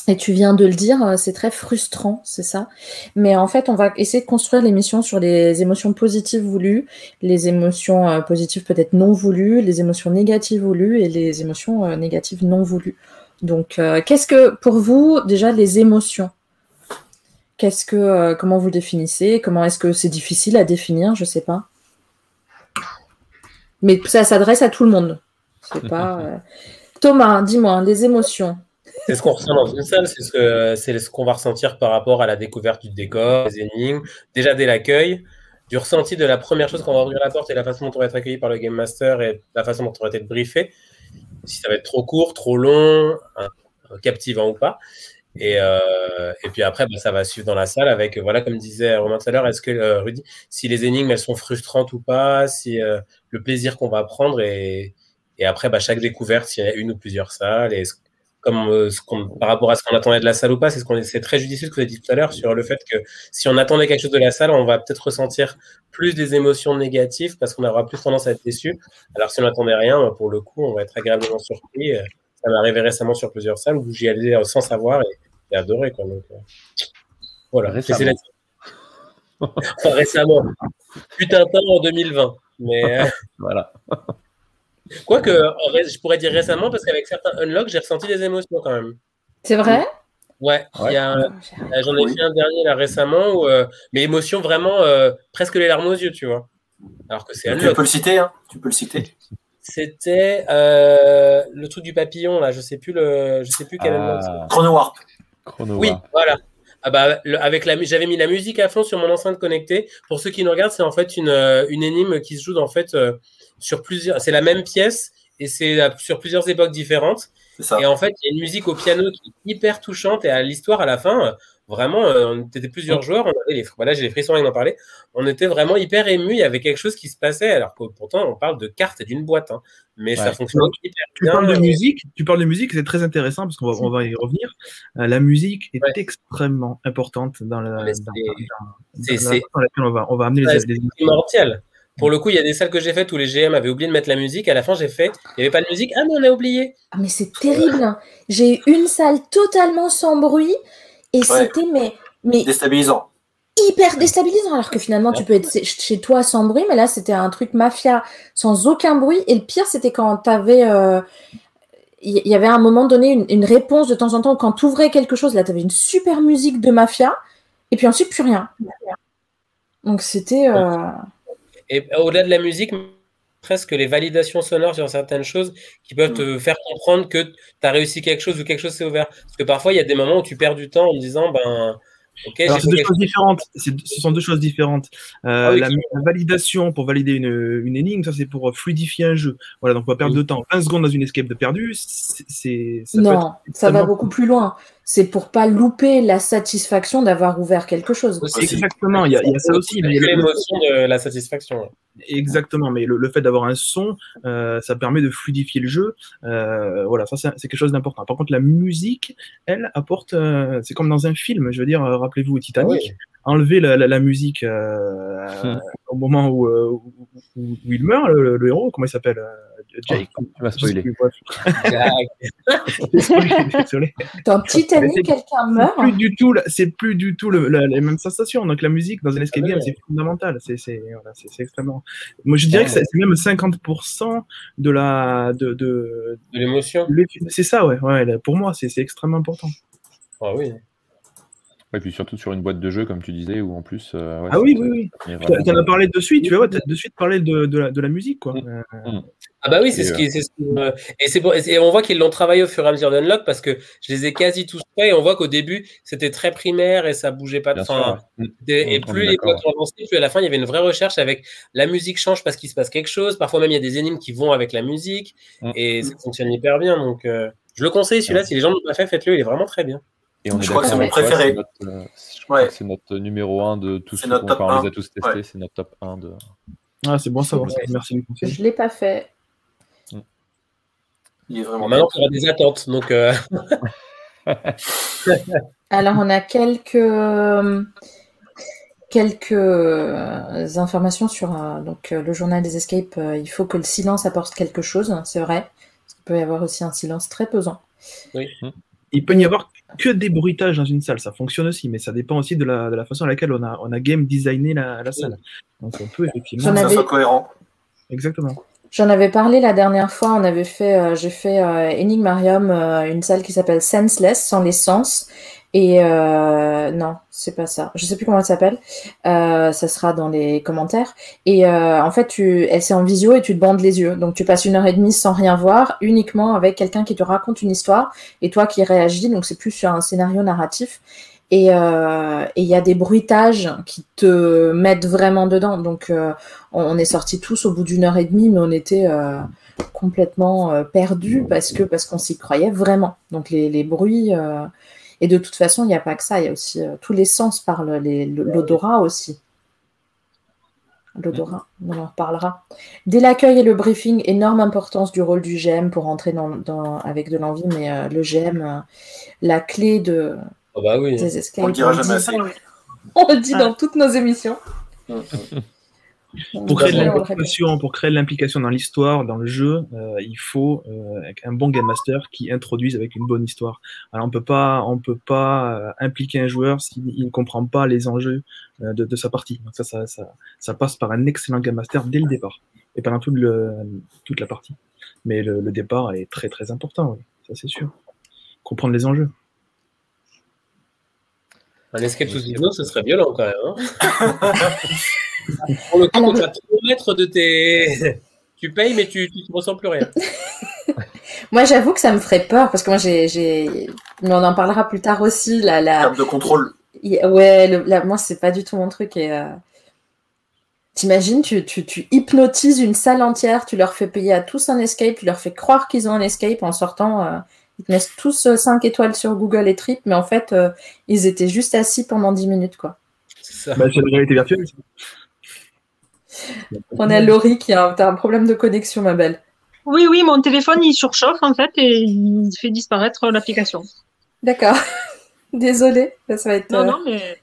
Et tu viens de le dire, euh, c'est très frustrant, c'est ça? Mais en fait, on va essayer de construire l'émission sur les émotions positives voulues, les émotions euh, positives peut-être non voulues, les émotions négatives voulues et les émotions négatives non voulues. Donc, qu'est-ce que pour vous déjà les émotions? Qu'est-ce que comment vous définissez? Comment est-ce que c'est difficile à définir? Je sais pas. Mais ça s'adresse à tout le monde. C'est *laughs* pas. Euh, Thomas, dis-moi, des émotions. C'est ce qu'on ressent dans une salle, c'est ce qu'on va ressentir par rapport à la découverte du décor, des énigmes, déjà dès l'accueil, du ressenti de la première chose quand on va ouvrir la porte et la façon dont on va être accueilli par le Game Master et la façon dont on va être briefé. si ça va être trop court, trop long, hein, captivant ou pas. Et, euh, et puis après, bah, ça va suivre dans la salle avec, voilà, comme disait Romain tout à l'heure, est-ce que euh, Rudy, si les énigmes elles sont frustrantes ou pas, si euh, le plaisir qu'on va prendre et, et après, bah, chaque découverte, s'il y a une ou plusieurs salles, et comme euh, ce par rapport à ce qu'on attendait de la salle ou pas, c'est ce qu'on c'est très judicieux ce que vous avez dit tout à l'heure sur le fait que si on attendait quelque chose de la salle, on va peut-être ressentir plus des émotions négatives parce qu'on aura plus tendance à être déçu. Alors si on n'attendait rien, bah, pour le coup, on va être agréablement surpris. Ça m'est arrivé récemment sur plusieurs salles où j'y allais sans savoir et j'ai adoré. Quoi, donc, euh, voilà, récemment. enfin, *laughs* récemment. Putain, temps en 2020. Mais euh, *laughs* voilà. Quoique, je pourrais dire récemment, parce qu'avec certains unlocks, j'ai ressenti des émotions quand même. C'est vrai? Ouais, j'en ai fait un dernier là récemment, où, euh, mais émotion vraiment presque les larmes aux yeux, tu vois. Alors que c'est Tu peux le citer, hein Tu peux le citer. C'était euh, le truc du papillon là, je sais plus le, je sais plus quel ah. Chrono Warp. Chrono oui, voilà. Ah bah, avec la, j'avais mis la musique à fond sur mon enceinte connectée. Pour ceux qui nous regardent, c'est en fait une, euh, une énigme qui se joue en fait euh, sur plusieurs. C'est la même pièce et c'est sur plusieurs époques différentes. Ça. Et en fait, il y a une musique au piano qui est hyper touchante et à l'histoire à la fin, vraiment, euh, on était plusieurs joueurs, on avait les, voilà, j'ai les frissons rien d'en parler. On était vraiment hyper émus, il y avait quelque chose qui se passait, alors que pourtant on parle de cartes et d'une boîte, hein. mais ça fonctionne hyper tu Parles de musique, tu parles de musique, c'est très intéressant parce qu'on va, on va y revenir. Euh, la musique est extrêmement importante dans la. C'est on va, on va amener les, les... Pour le coup, il y a des salles que j'ai faites où les GM avaient oublié de mettre la musique. À la fin, j'ai fait, il n'y avait pas de musique. Ah, mais on a oublié. Ah, mais c'est terrible. Hein. J'ai une salle totalement sans bruit. Et c'était mais, mais déstabilisant. Hyper déstabilisant, alors que finalement tu peux être chez toi sans bruit, mais là c'était un truc mafia sans aucun bruit. Et le pire, c'était quand tu avais. Euh, il y avait à un moment donné une, réponse de temps en temps, quand tu ouvrais quelque chose, là tu avais une super musique de mafia, et puis ensuite plus rien. Donc c'était. Euh, et au-delà de la musique, presque les validations sonores sur certaines choses qui peuvent te faire comprendre que tu as réussi quelque chose ou quelque chose s'est ouvert. Parce que parfois, il y a des moments où tu perds du temps en disant, ben, Okay, c'est deux choses différentes. Ce sont deux choses différentes. Euh, ah la, validation pour valider une, une énigme, ça c'est pour fluidifier un jeu. Voilà, donc on va perdre de temps. 20 secondes dans une escape de perdu, c'est. Non, ça va beaucoup plus loin. C'est pour pas louper la satisfaction d'avoir ouvert quelque chose. Exactement, il y, a, il y a ça aussi. L'émotion de la satisfaction. Exactement, mais le, fait d'avoir un son, euh, ça permet de fluidifier le jeu. Euh, voilà, ça c'est quelque chose d'important. Par contre, la musique, elle apporte, euh, c'est comme dans un film. Je veux dire, rappelez-vous Titanic, enlever la, la, musique hmm. Au moment où, où, il meurt, le, le héros, comment il s'appelle Jake? Oh, tu m'as spoilé. *laughs* Désolé. Dans Titanic, quelqu'un meurt. Plus du tout, c'est plus du tout le, la, les mêmes sensations. Donc la musique dans un escape game, c'est fondamental. C'est voilà, extrêmement. Moi, je dirais que c'est même 50% de la de de, de l'émotion. C'est ça, ouais. ouais. Pour moi, c'est extrêmement important. Ah oui. Et puis surtout sur une boîte de jeu, comme tu disais, où en plus. Euh, ah oui, oui, oui. Tu en as parlé de suite, tu vois, tu as de suite parlé de, de, la, de la musique, quoi. Mm. Euh, ah bah oui, c'est ce qui. Ce et, c'est et on voit qu'ils l'ont travaillé au fur et à mesure d'Unlock parce que je les ai quasi tous faits et on voit qu'au début, c'était très primaire et ça bougeait pas de fin. Et, plus les boîtes ont avancé, plus à la fin, il y avait une vraie recherche avec la musique change parce qu'il se passe quelque chose. Parfois même, il y a des énigmes qui vont avec la musique mm. et ça fonctionne hyper bien. Donc, euh, je le conseille, celui-là, si les gens ne l'ont pas fait, faites-le, il est vraiment très bien. Et on je crois que c'est mon préféré. C'est notre, numéro 1 de tous ceux qu'on on les a tous testés. C'est notre top 1 de. Ah, c'est bon ça, merci du Je ne l'ai pas fait. Mm. Il est vraiment Maintenant, on a des attentes. Donc, euh, *laughs* Alors, on a quelques, quelques informations sur euh, donc, le journal des escapes. Euh, il faut que le silence apporte quelque chose, c'est vrai. Il peut y avoir aussi un silence très pesant. Oui. Il peut y avoir que des bruitages dans une salle, ça fonctionne aussi, mais ça dépend aussi de la, de la façon à laquelle on a, on a game designé la, la salle. Donc on peut effectivement. Ça soit cohérent. Exactement. J'en avais parlé la dernière fois, on avait fait, euh, j'ai fait euh, Enigmarium, euh, une salle qui s'appelle Senseless, sans les sens, et euh, non, c'est pas ça. Je sais plus comment elle s'appelle. Euh, ça sera dans les commentaires. Et euh, en fait, tu, elle c'est en visio et tu te bandes les yeux. Donc tu passes une heure et demie sans rien voir, uniquement avec quelqu'un qui te raconte une histoire et toi qui réagis. Donc c'est plus sur un scénario narratif. Et il y a des bruitages qui te mettent vraiment dedans. Donc, on est sortis tous au bout d'une heure et demie, mais on était complètement perdus parce que parce qu'on s'y croyait vraiment. Donc, les, les bruits. Et de toute façon, il n'y a pas que ça. Il y a aussi tous les sens parlent, l'odorat aussi. L'odorat, on en reparlera. Dès l'accueil et le briefing, énorme importance du rôle du GM pour entrer dans, avec de l'envie, mais euh, le GM, euh, la clé de, oh bah oui. des escapes. On le dira jamais assez. *laughs* On le dit dans toutes nos émissions. Pour créer, de pour créer de l'implication dans l'histoire, dans le jeu, euh, il faut euh, un bon game master qui introduise avec une bonne histoire. Alors on peut pas, on peut pas euh, impliquer un joueur s'il ne comprend pas les enjeux de, de, sa partie. Donc ça, ça, ça, ça, passe par un excellent game master dès le départ et pendant toute, le, toute la partie. Mais le, le départ est très très important, oui. ça c'est sûr. Comprendre les enjeux. Un escape sous ce serait violent quand même. Hein *laughs* Pour le coup, mettre de tes. *laughs* tu payes, mais tu ne ressens plus rien. *laughs* moi, j'avoue que ça me ferait peur parce que moi, j'ai. Mais on en parlera plus tard aussi. La, la... de contrôle. Ouais, le... la... moi, c'est pas du tout mon truc. Et, euh, T'imagines, tu, tu, tu, hypnotises une salle entière, tu leur fais payer à tous un escape, tu leur fais croire qu'ils ont un escape en sortant. Euh, ils te mettent tous 5 euh, étoiles sur Google et Trip, mais en fait, ils étaient juste assis pendant 10 minutes, quoi. C'est ça. Bah, c'est la réalité virtuelle. *laughs* On a Laurie qui a un problème de connexion, ma belle. Oui, oui, mon téléphone il surchauffe en fait et il fait disparaître l'application. D'accord. *laughs* Désolée, ça va être. Non, euh, non, mais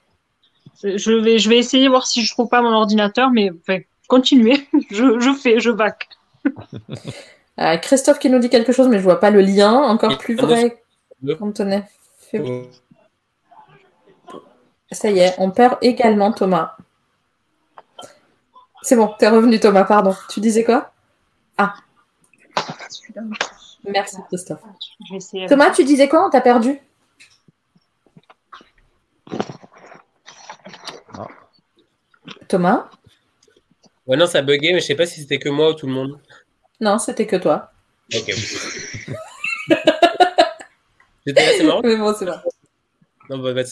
je vais, je vais essayer voir si je trouve pas mon ordinateur, mais enfin, continuez. *laughs* Je, je fais, je back. Euh, Christophe qui nous dit quelque chose, mais je vois pas le lien. Encore plus vrai. Antonin. Ça y est, on perd également Thomas. C'est bon, t'es revenu Thomas, pardon. Tu disais quoi? Ah. Merci Christophe. Thomas, tu disais quoi? On t'a perdu ah. Thomas? Ouais, non, ça a bugué, mais je sais pas si c'était que moi ou tout le monde. Non, c'était que toi. Ok. *laughs* C'était assez marrant. Mais bon, c'est bon. Non, bah, bah,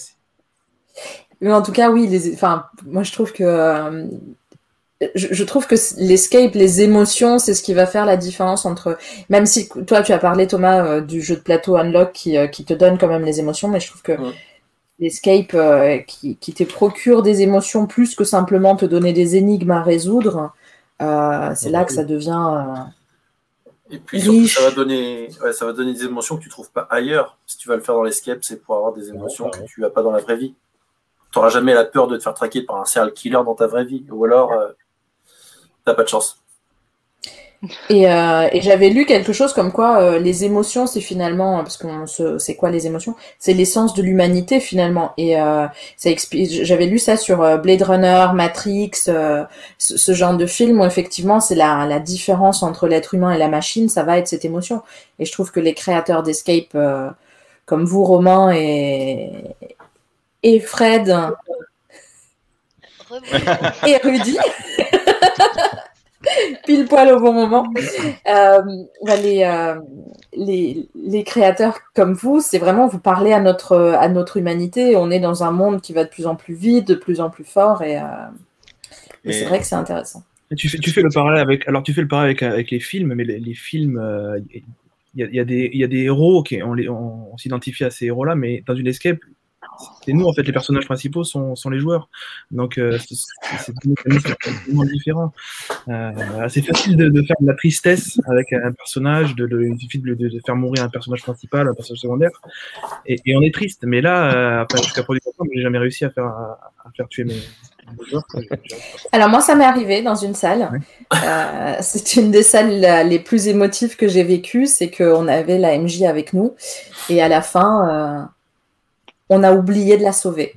mais en tout cas, oui, les... enfin, moi je trouve que euh, je, trouve que l'escape, les émotions, c'est ce qui va faire la différence entre. Même si toi, tu as parlé, Thomas, euh, du jeu de plateau Unlock qui, euh, qui, te donne quand même les émotions, mais je trouve que l'escape euh, qui, qui, te procure des émotions plus que simplement te donner des énigmes à résoudre, c'est là que ça devient. Et puis surtout, ça va donner, ouais, ça va donner des émotions que tu trouves pas ailleurs. Si tu vas le faire dans l'escape, c'est pour avoir des émotions que tu as pas dans la vraie vie. Tu n'auras jamais la peur de te faire traquer par un serial killer dans ta vraie vie. Ou alors, pas de chance. Euh, et, j'avais lu quelque chose comme quoi euh, les émotions, c'est finalement, parce qu'on c'est quoi les émotions? C'est l'essence de l'humanité finalement. Et euh, ça j'avais lu ça sur Blade Runner, Matrix, ce, genre de film où effectivement c'est la, la différence entre l'être humain et la machine, ça va être cette émotion. Et je trouve que les créateurs d'Escape, comme vous, Romain et, et Fred, et Rudy. *laughs* *laughs* *laughs* Pile poil au bon moment. Euh, bah, euh, les, les, créateurs comme vous, c'est vraiment vous parler à notre, à notre humanité. On est dans un monde qui va de plus en plus vite, de plus en plus fort, et, euh, c'est vrai que c'est intéressant. Tu fais, tu fais le parallèle avec, alors tu fais le parallèle avec, avec les films, mais les, films, il y, a, y, a des, y a des héros, qui on, on, on s'identifie à ces héros-là, mais dans une escape, c'est nous en fait les personnages principaux sont, sont les joueurs. Donc euh, c'est tellement différent euh, c'est facile de, de, faire de la tristesse avec un personnage de, de il suffit de, de, faire mourir un personnage principal un personnage secondaire et, et on est triste. Mais là euh, jusqu'à produire j'ai jamais réussi à faire à, faire tuer mes, joueurs alors moi ça m'est arrivé dans une salle. Euh, c'est une des salles les plus émotives que j'ai vécues c'est qu'on avait la MJ avec nous et à la fin euh, on a oublié de la sauver.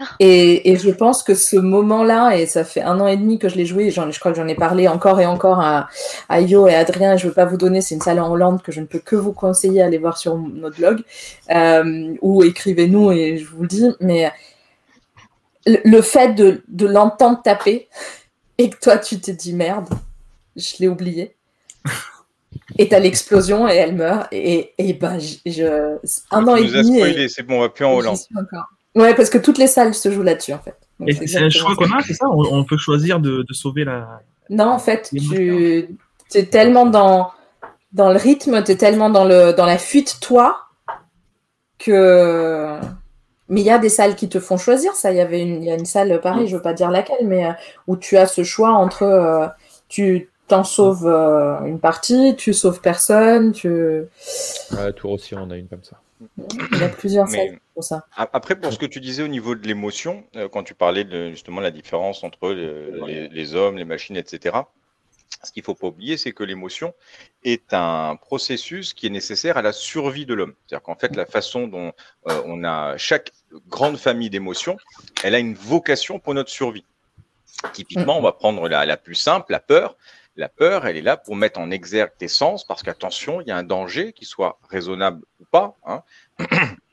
Ah. Et, je pense que ce moment-là, et ça fait un an et demi que je l'ai joué, je crois que j'en ai parlé encore et encore à, à Yo et Adrien, je ne veux pas vous donner, c'est une salle en Hollande que je ne peux que vous conseiller, à aller voir sur notre blog, euh, ou écrivez-nous et je vous le dis, mais le, fait de, l'entendre taper et que toi tu te dis merde, je l'ai oublié. *laughs* Et t'as l'explosion et elle meurt. Et, et ben, je, un an et demi. c'est bon, on va plus en Hollande. Ouais, parce que toutes les salles se jouent là-dessus, en fait. et c'est un choix qu'on a, c'est ça? On, peut choisir de, sauver la. Non, en fait, tu es tellement dans, dans le rythme, tu es tellement dans, le, dans la fuite, toi, que. Mais il y a des salles qui te font choisir ça. Il y avait une, il y a une salle, pareil, je veux pas dire laquelle, mais euh, où tu as ce choix entre. Euh, tu t'en sauves euh, une partie, tu sauves personne, tu. Ouais, Tour aussi, on a une comme ça. Il y a plusieurs salles pour ça. Après, pour ce que tu disais au niveau de l'émotion, quand tu parlais de justement la différence entre les, les hommes, les machines, etc. Ce qu'il ne faut pas oublier, c'est que l'émotion est un processus qui est nécessaire à la survie de l'homme. C'est-à-dire qu'en fait, la façon dont euh, on a chaque grande famille d'émotions, elle a une vocation pour notre survie. Typiquement, on va prendre la, la, plus simple, la peur. La peur, elle est là pour mettre en exergue tes sens, parce qu'attention, il y a un danger, qui soit raisonnable ou pas. Hein. *clears throat*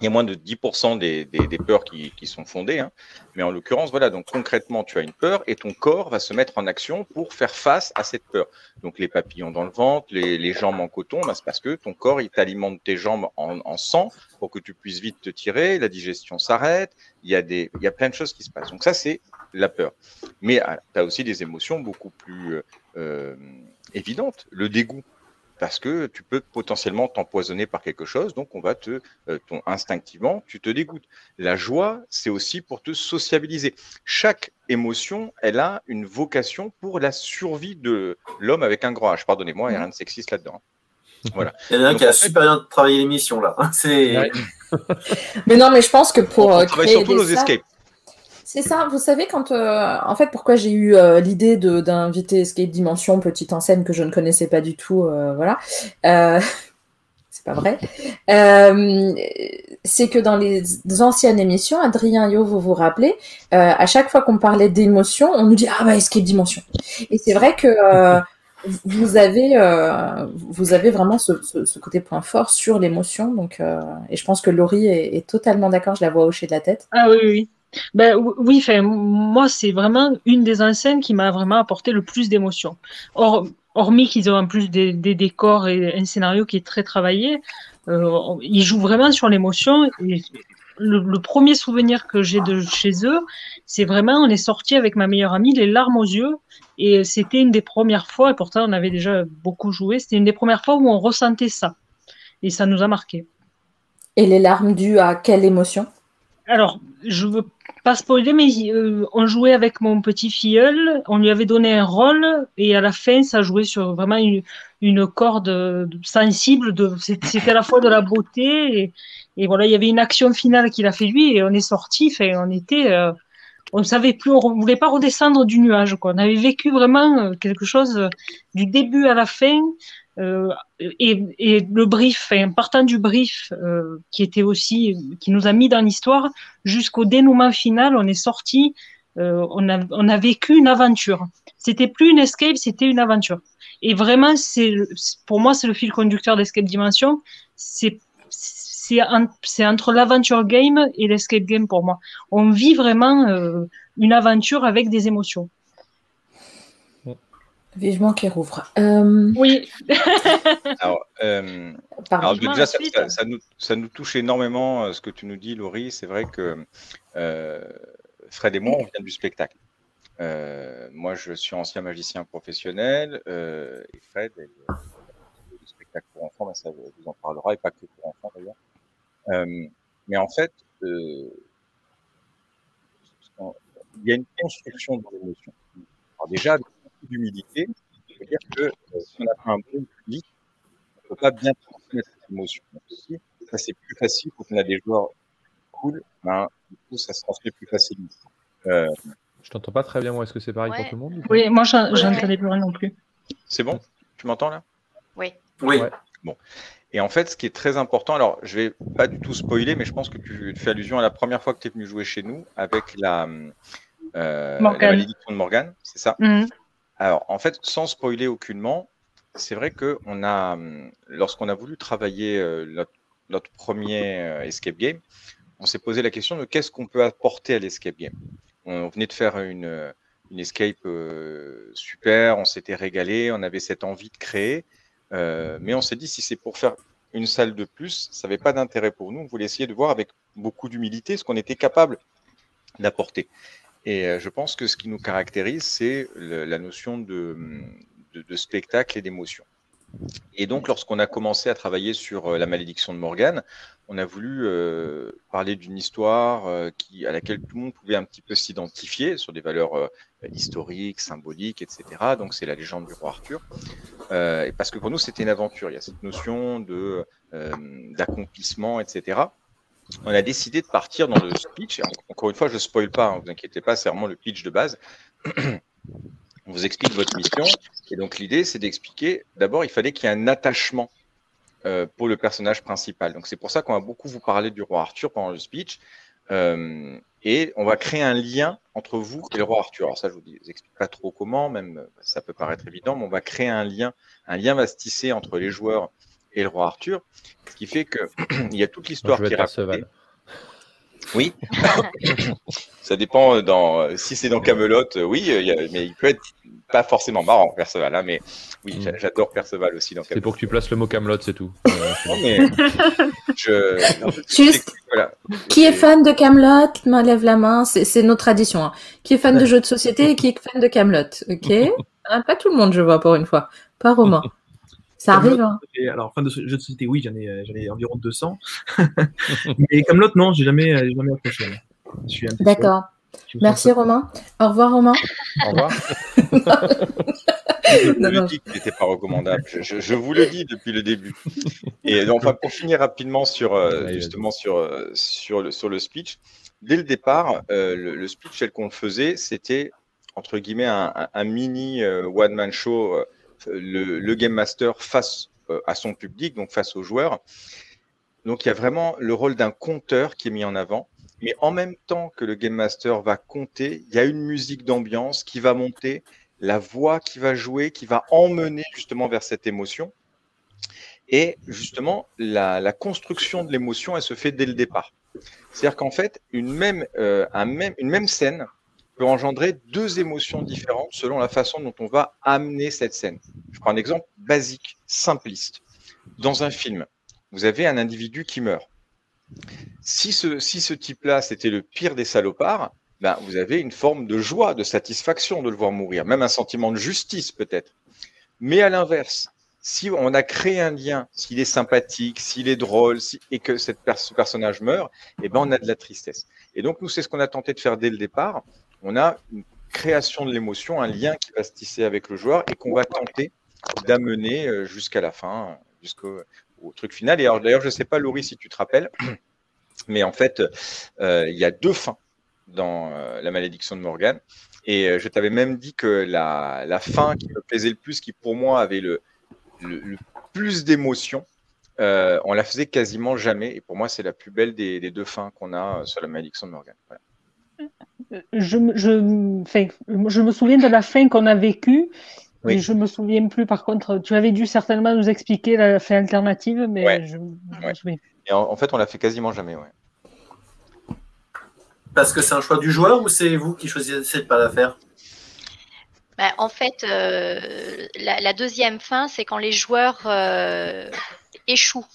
il y a moins de 10% des, des, des, peurs qui, qui sont fondées. Hein. Mais en l'occurrence, voilà, donc concrètement, tu as une peur et ton corps va se mettre en action pour faire face à cette peur. Donc les papillons dans le ventre, les, les jambes en coton, bah, c'est parce que ton corps, il t'alimente tes jambes en, en, sang pour que tu puisses vite te tirer, la digestion s'arrête, il, y a des, il y a plein de choses qui se passent. Donc ça, c'est la peur. Mais ah, tu as aussi des émotions beaucoup plus euh, évidentes. Le dégoût, parce que tu peux potentiellement t'empoisonner par quelque chose, donc on va te, euh, ton, instinctivement, tu te dégoûtes. La joie, c'est aussi pour te sociabiliser. Chaque émotion, elle a une vocation pour la survie de l'homme avec un grand H. Pardonnez-moi, il n'y a rien de sexiste là-dedans. Voilà. *laughs* Il y en a un qui a super bien travaillé l'émission là. *laughs* C'est. mais non, mais je pense que pour. On travaille surtout nos escapes. C'est ça, vous savez, quand. Euh, en fait, pourquoi j'ai eu euh, l'idée d'inviter Escape Dimension, petite enseigne que je ne connaissais pas du tout, euh, voilà. *laughs* c'est pas vrai. c'est que dans les anciennes émissions, Adrien Yo, vous vous rappelez, à chaque fois qu'on parlait d'émotion, on nous dit Ah bah, Escape Dimension. Et c'est vrai que. vous avez, vous avez vraiment ce, côté point fort sur l'émotion, donc et je pense que Laurie est, est totalement d'accord. Je la vois hocher de la tête. Ah oui, oui. Ben, oui, enfin, moi, c'est vraiment une des enseignes qui m'a vraiment apporté le plus d'émotion. Or, hormis qu'ils ont en plus des, des, décors et un scénario qui est très travaillé, euh, ils jouent vraiment sur l'émotion. Et le, le, premier souvenir que j'ai de chez eux, c'est vraiment, on est sorti avec ma meilleure amie, les larmes aux yeux. Et c'était une des premières fois, et pourtant on avait déjà beaucoup joué, c'était une des premières fois où on ressentait ça. Et ça nous a marqué. Et les larmes dues à quelle émotion? Alors, je veux pas spoiler, mais euh, on jouait avec mon petit filleul, on lui avait donné un rôle, et à la fin, ça jouait sur vraiment une, corde sensible. C'était à la fois de la beauté, et, voilà, il y avait une action finale qu'il a fait lui, et on est sorti, on était. Euh, on ne savait plus, on ne voulait pas redescendre du nuage. Quoi. On avait vécu vraiment euh, quelque chose du début à la fin, euh, et, et, le brief, enfin, partant du brief euh, qui était aussi, qui nous a mis dans l'histoire, jusqu'au dénouement final, on est sorti, euh, on, a, on a vécu une aventure. C'était plus une escape, c'était une aventure. Et vraiment, c'est pour moi, c'est le fil conducteur d'Escape Dimension. C'est c'est entre l'aventure game et l'escape game pour moi. On vit vraiment euh, une aventure avec des émotions. Vivement qu'il rouvre. Euh, oui. *laughs* alors, euh, déjà, ça, nous, ça, nous, touche énormément euh, ce que tu nous dis, Laurie. C'est vrai que Fred et moi, on vient du spectacle. moi, je suis ancien magicien professionnel et Fred est du spectacle pour enfants, mais ça vous en parlera, et pas que pour enfants d'ailleurs. mais en fait, il y a une construction de l'émotion. Alors déjà, d'humilité. C'est-à-dire que euh, si on a fait un bon public, on ne peut pas bien transmettre cette émotion. aussi, ça c'est plus facile quand on a des joueurs cool, ben, du coup ça se transmet plus facilement. Euh, je t'entends pas très bien, moi. Est-ce que c'est pareil pour tout le monde Oui, moi j'entendais plus rien non plus. C'est bon? Tu m'entends là? Oui. Oui. Bon. Et en fait, ce qui est très important, alors je vais pas du tout spoiler, mais je pense que tu fais allusion à la première fois que tu es venu jouer chez nous avec la, euh, la malédiction de Morgane, c'est ça? Mhm. Alors, en fait, sans spoiler aucunement, c'est vrai que lorsqu'on a voulu travailler euh, notre, premier euh, escape game, on s'est posé la question de qu'est-ce qu'on peut apporter à l'escape game. On venait de faire une, une escape euh, super, on s'était régalé, on avait cette envie de créer, mais on s'est dit si c'est pour faire une salle de plus, ça n'avait pas d'intérêt pour nous. On voulait essayer de voir avec beaucoup d'humilité, ce qu'on était capable d'apporter. Et euh, je pense que ce qui nous caractérise, c'est la notion de, de, spectacle et d'émotion. Et donc, lorsqu'on a commencé à travailler sur euh, la malédiction de Morgane, on a voulu euh, parler d'une histoire à laquelle tout le monde pouvait un petit peu s'identifier sur des valeurs historiques, symboliques, etc. Donc, c'est la légende du roi Arthur. parce que pour nous, c'était une aventure. Il y a cette notion d'accomplissement, etc on a décidé de partir dans le speech. Encore une fois, je ne spoil pas, ne hein, vous inquiétez pas, c'est vraiment le pitch de base. *clears throat* on vous explique votre mission. Et donc, l'idée, c'est d'expliquer, d'abord, il fallait qu'il y ait un attachement euh, pour le personnage principal. Donc, c'est pour ça qu'on va beaucoup vous parler du roi Arthur pendant le speech. Euh, et on va créer un lien entre vous et le roi Arthur. Alors ça, je vous, dis, vous explique pas trop comment, même ça peut paraître évident, mais on va créer un lien. Un lien va se tisser entre les joueurs et le roi Arthur, ce qui fait qu'il *coughs* y a toute l'histoire qui est racontée. Oui, ça dépend. Dans, si c'est dans Camelot, oui, mais il peut être pas forcément marrant, Perceval. Hein, mais oui, mm. j'adore Perceval aussi. C'est pour que tu places le mot Camelot, c'est tout. *laughs* non, mais *laughs* je, Juste, qui est fan de Camelot Lève la main. C'est notre tradition. Hein. Qui est fan de jeux de société et qui est fan de Camelot Ok? *laughs* Hein, Pas tout le monde, je vois, pour une fois. Pas Romain. Ça arrive. Hein. Alors, fin de jeu de société, oui, j'en ai, euh, j'en ai environ 200. *laughs* Mais comme l'autre, non, j'ai jamais, euh, jamais accroché. D'accord. Merci Romain. Au revoir Romain. Au revoir. *laughs* je vous le dis n'était pas recommandable. Je, vous le dis depuis le début. Et enfin, pour finir rapidement sur euh, justement sur sur le sur le speech, dès le départ, le, speech tel qu'on le faisait, c'était entre guillemets un, un mini one man show le, Game Master face euh, à son public, donc face aux joueurs. Donc il y a vraiment le rôle d'un compteur qui est mis en avant. Mais en même temps que le Game Master va compter, il y a une musique d'ambiance qui va monter, la voix qui va jouer, qui va emmener justement vers cette émotion. Et justement, la, construction de l'émotion, elle se fait dès le départ. C'est-à-dire qu'en fait, une même, euh, une même scène peut engendrer deux émotions différentes selon la façon dont on va amener cette scène. Je prends un exemple basique, simpliste. Dans un film, vous avez un individu qui meurt. Si ce, si ce type-là, c'était le pire des salopards, ben, vous avez une forme de joie, de satisfaction de le voir mourir, même un sentiment de justice peut-être. Mais à l'inverse, si on a créé un lien, s'il est sympathique, s'il est drôle, et que ce personnage meurt, eh ben on a de la tristesse. Et donc nous, c'est ce qu'on a tenté de faire dès le départ on a une création de l'émotion, un lien qui va se tisser avec le joueur et qu'on va tenter d'amener euh, jusqu'à la fin, jusqu'au truc final. Et d'ailleurs, je ne sais pas, Laurie, si tu te rappelles, *clears throat* mais en fait, euh, il y a deux fins dans euh, La malédiction de Morgan. Et je t'avais même dit que la, fin qui me plaisait le plus, qui pour moi avait le, plus d'émotion, on la faisait quasiment jamais. Et pour moi, c'est la plus belle des, deux fins qu'on a sur La malédiction de Morgan. Je, je, je me souviens de la fin qu'on a vécue. Et je me souviens plus, par contre, tu avais dû certainement nous expliquer la fin alternative, mais je, Et en, fait, on l'a fait quasiment jamais, ouais. Parce que c'est un choix du joueur ou c'est vous qui choisissez de pas la faire? Bah, En fait, euh, la, deuxième fin, c'est quand les joueurs euh, échouent.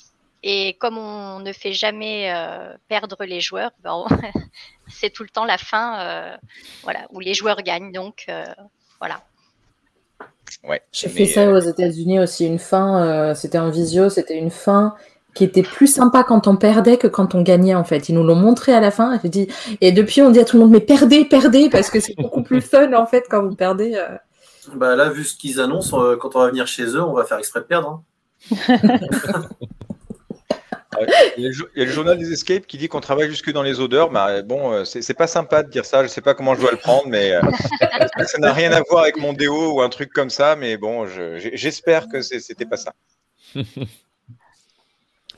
Et comme on ne fait jamais euh, perdre les joueurs, ben, *laughs* c'est tout le temps la fin euh, voilà, où les joueurs gagnent. Donc euh, voilà. Ouais, J'ai fait ça aux États-Unis aussi. Une fin, c'était en visio, c'était une fin qui était plus sympa quand on perdait que quand on gagnait en fait. Ils nous l'ont montré à la fin. Et, dit, et depuis, on dit à tout le monde mais perdez, perdez parce que c'est beaucoup plus fun en fait quand vous perdez. Bah là, vu ce qu'ils annoncent, quand on va venir chez eux, on va faire exprès de perdre. Hein. *laughs* Il y, a le journal des escapes qui dit qu'on travaille jusque dans les odeurs. Mais bon, euh, c'est pas sympa de dire ça. Je sais pas comment je dois le prendre, mais euh, *laughs* ça n'a rien à voir avec mon déo ou un truc comme ça. Mais bon, j'espère que c'était pas ça.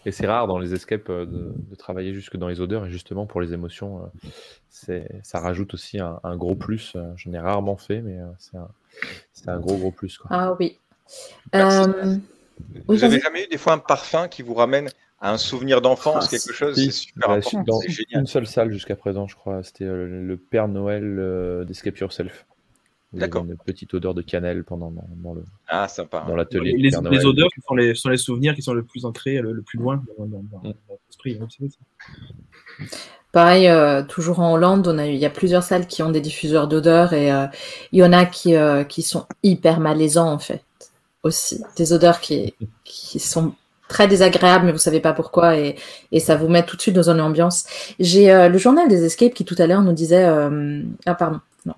Et c'est rare dans les escapes de, travailler jusque dans les odeurs. Et justement, pour les émotions, ça rajoute aussi un, gros plus. Je n'ai rarement fait, mais c'est un, gros, gros plus. Ah oui. Vous avez jamais eu des fois un parfum qui vous ramène un souvenir d'enfance, ah, quelque chose, c'est super important. Dans une seule salle jusqu'à présent, je crois. C'était euh, le Père Noël euh, d'Escape Yourself. D'accord. Une petite odeur de cannelle pendant dans, le ah, sympa. dans l'atelier. Les, les, odeurs qui sont les, sont les souvenirs qui sont le plus ancrés, le, plus loin dans, mm. l'esprit. Pareil, euh, toujours en Hollande, on a il y a plusieurs salles qui ont des diffuseurs d'odeurs et euh, il y en a qui, euh, qui sont hyper malaisants en fait aussi. Des odeurs qui, qui sont très désagréables, mais vous savez pas pourquoi et, et ça vous met tout de suite dans une ambiance. J'ai le journal des Escapes qui tout à l'heure nous disait ah pardon non.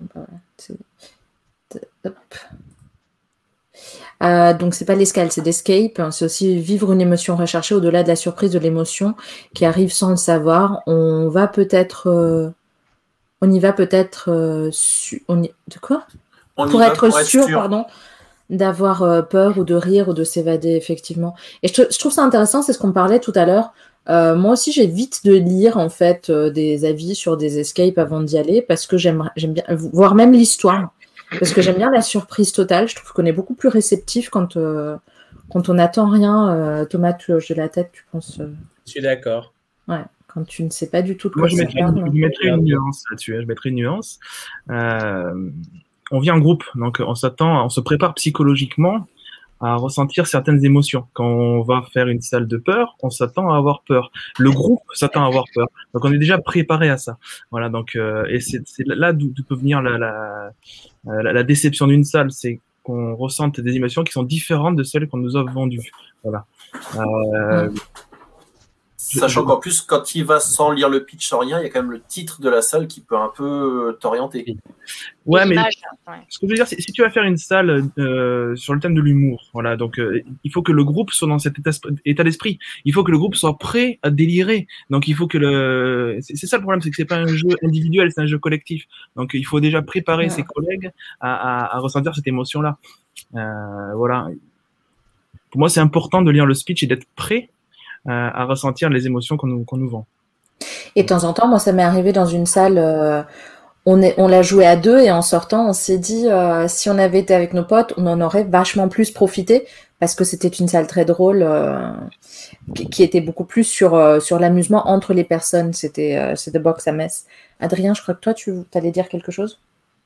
Euh, donc c'est pas l'escale, c'est l'escape. C'est aussi vivre une émotion recherchée au-delà de la surprise de l'émotion qui arrive sans le savoir. On va peut-être, euh, on y va peut-être, euh, on de quoi? Pour être, sûr, pardon, d'avoir euh, peur ou de rire ou de s'évader effectivement. Et je, je, trouve ça intéressant, c'est ce qu'on parlait tout à l'heure. moi aussi, j'évite de lire en fait des avis sur des escapes avant d'y aller parce que j'aime, j'aime bien voir même l'histoire. Parce que j'aime bien la surprise totale. Je trouve qu'on est beaucoup plus réceptif quand, euh, quand on n'attend rien. Euh, Thomas, tu hoches de la tête, tu penses. Euh, je suis d'accord. Ouais, quand tu ne sais pas du tout de quoi Moi, je mettrais, une, je mettrais une nuance là-dessus. Hein. Je mettrais une nuance. On vient en groupe, donc on s'attend, on se prépare psychologiquement à ressentir certaines émotions. Quand on va faire une salle de peur, on s'attend à avoir peur. Le groupe s'attend à avoir peur. Donc on est déjà préparé à ça. Voilà. Donc euh, et c'est là d'où peut venir la, la, la, la déception d'une salle, c'est qu'on ressente des émotions qui sont différentes de celles qu'on nous a vendues. Voilà. Euh, Sachant qu'en plus, quand il va sans lire le pitch, sans rien, il y a quand même le titre de la salle qui peut un peu euh, t'orienter. Ouais, mais ce que je veux dire, c'est si tu vas faire une salle euh, sur le thème de l'humour, voilà, donc euh, il faut que le groupe soit dans cet état d'esprit. Il faut que le groupe soit prêt à délirer. Donc il faut que le, c'est ça le problème, c'est que c'est pas un jeu individuel, c'est un jeu collectif. Donc il faut déjà préparer ses collègues à, à, à ressentir cette émotion-là. Euh, voilà. Pour moi, c'est important de lire le speech et d'être prêt à, ressentir les émotions qu'on nous, nous, vend. Et de temps en temps, moi, ça m'est arrivé dans une salle, euh, on, est, on l'a joué à deux et en sortant, on s'est dit, euh, si on avait été avec nos potes, on en aurait vachement plus profité parce que c'était une salle très drôle euh, qui, était beaucoup plus sur, sur l'amusement entre les personnes. C'était The Box à Metz. Adrien, je crois que toi, tu allais dire quelque chose?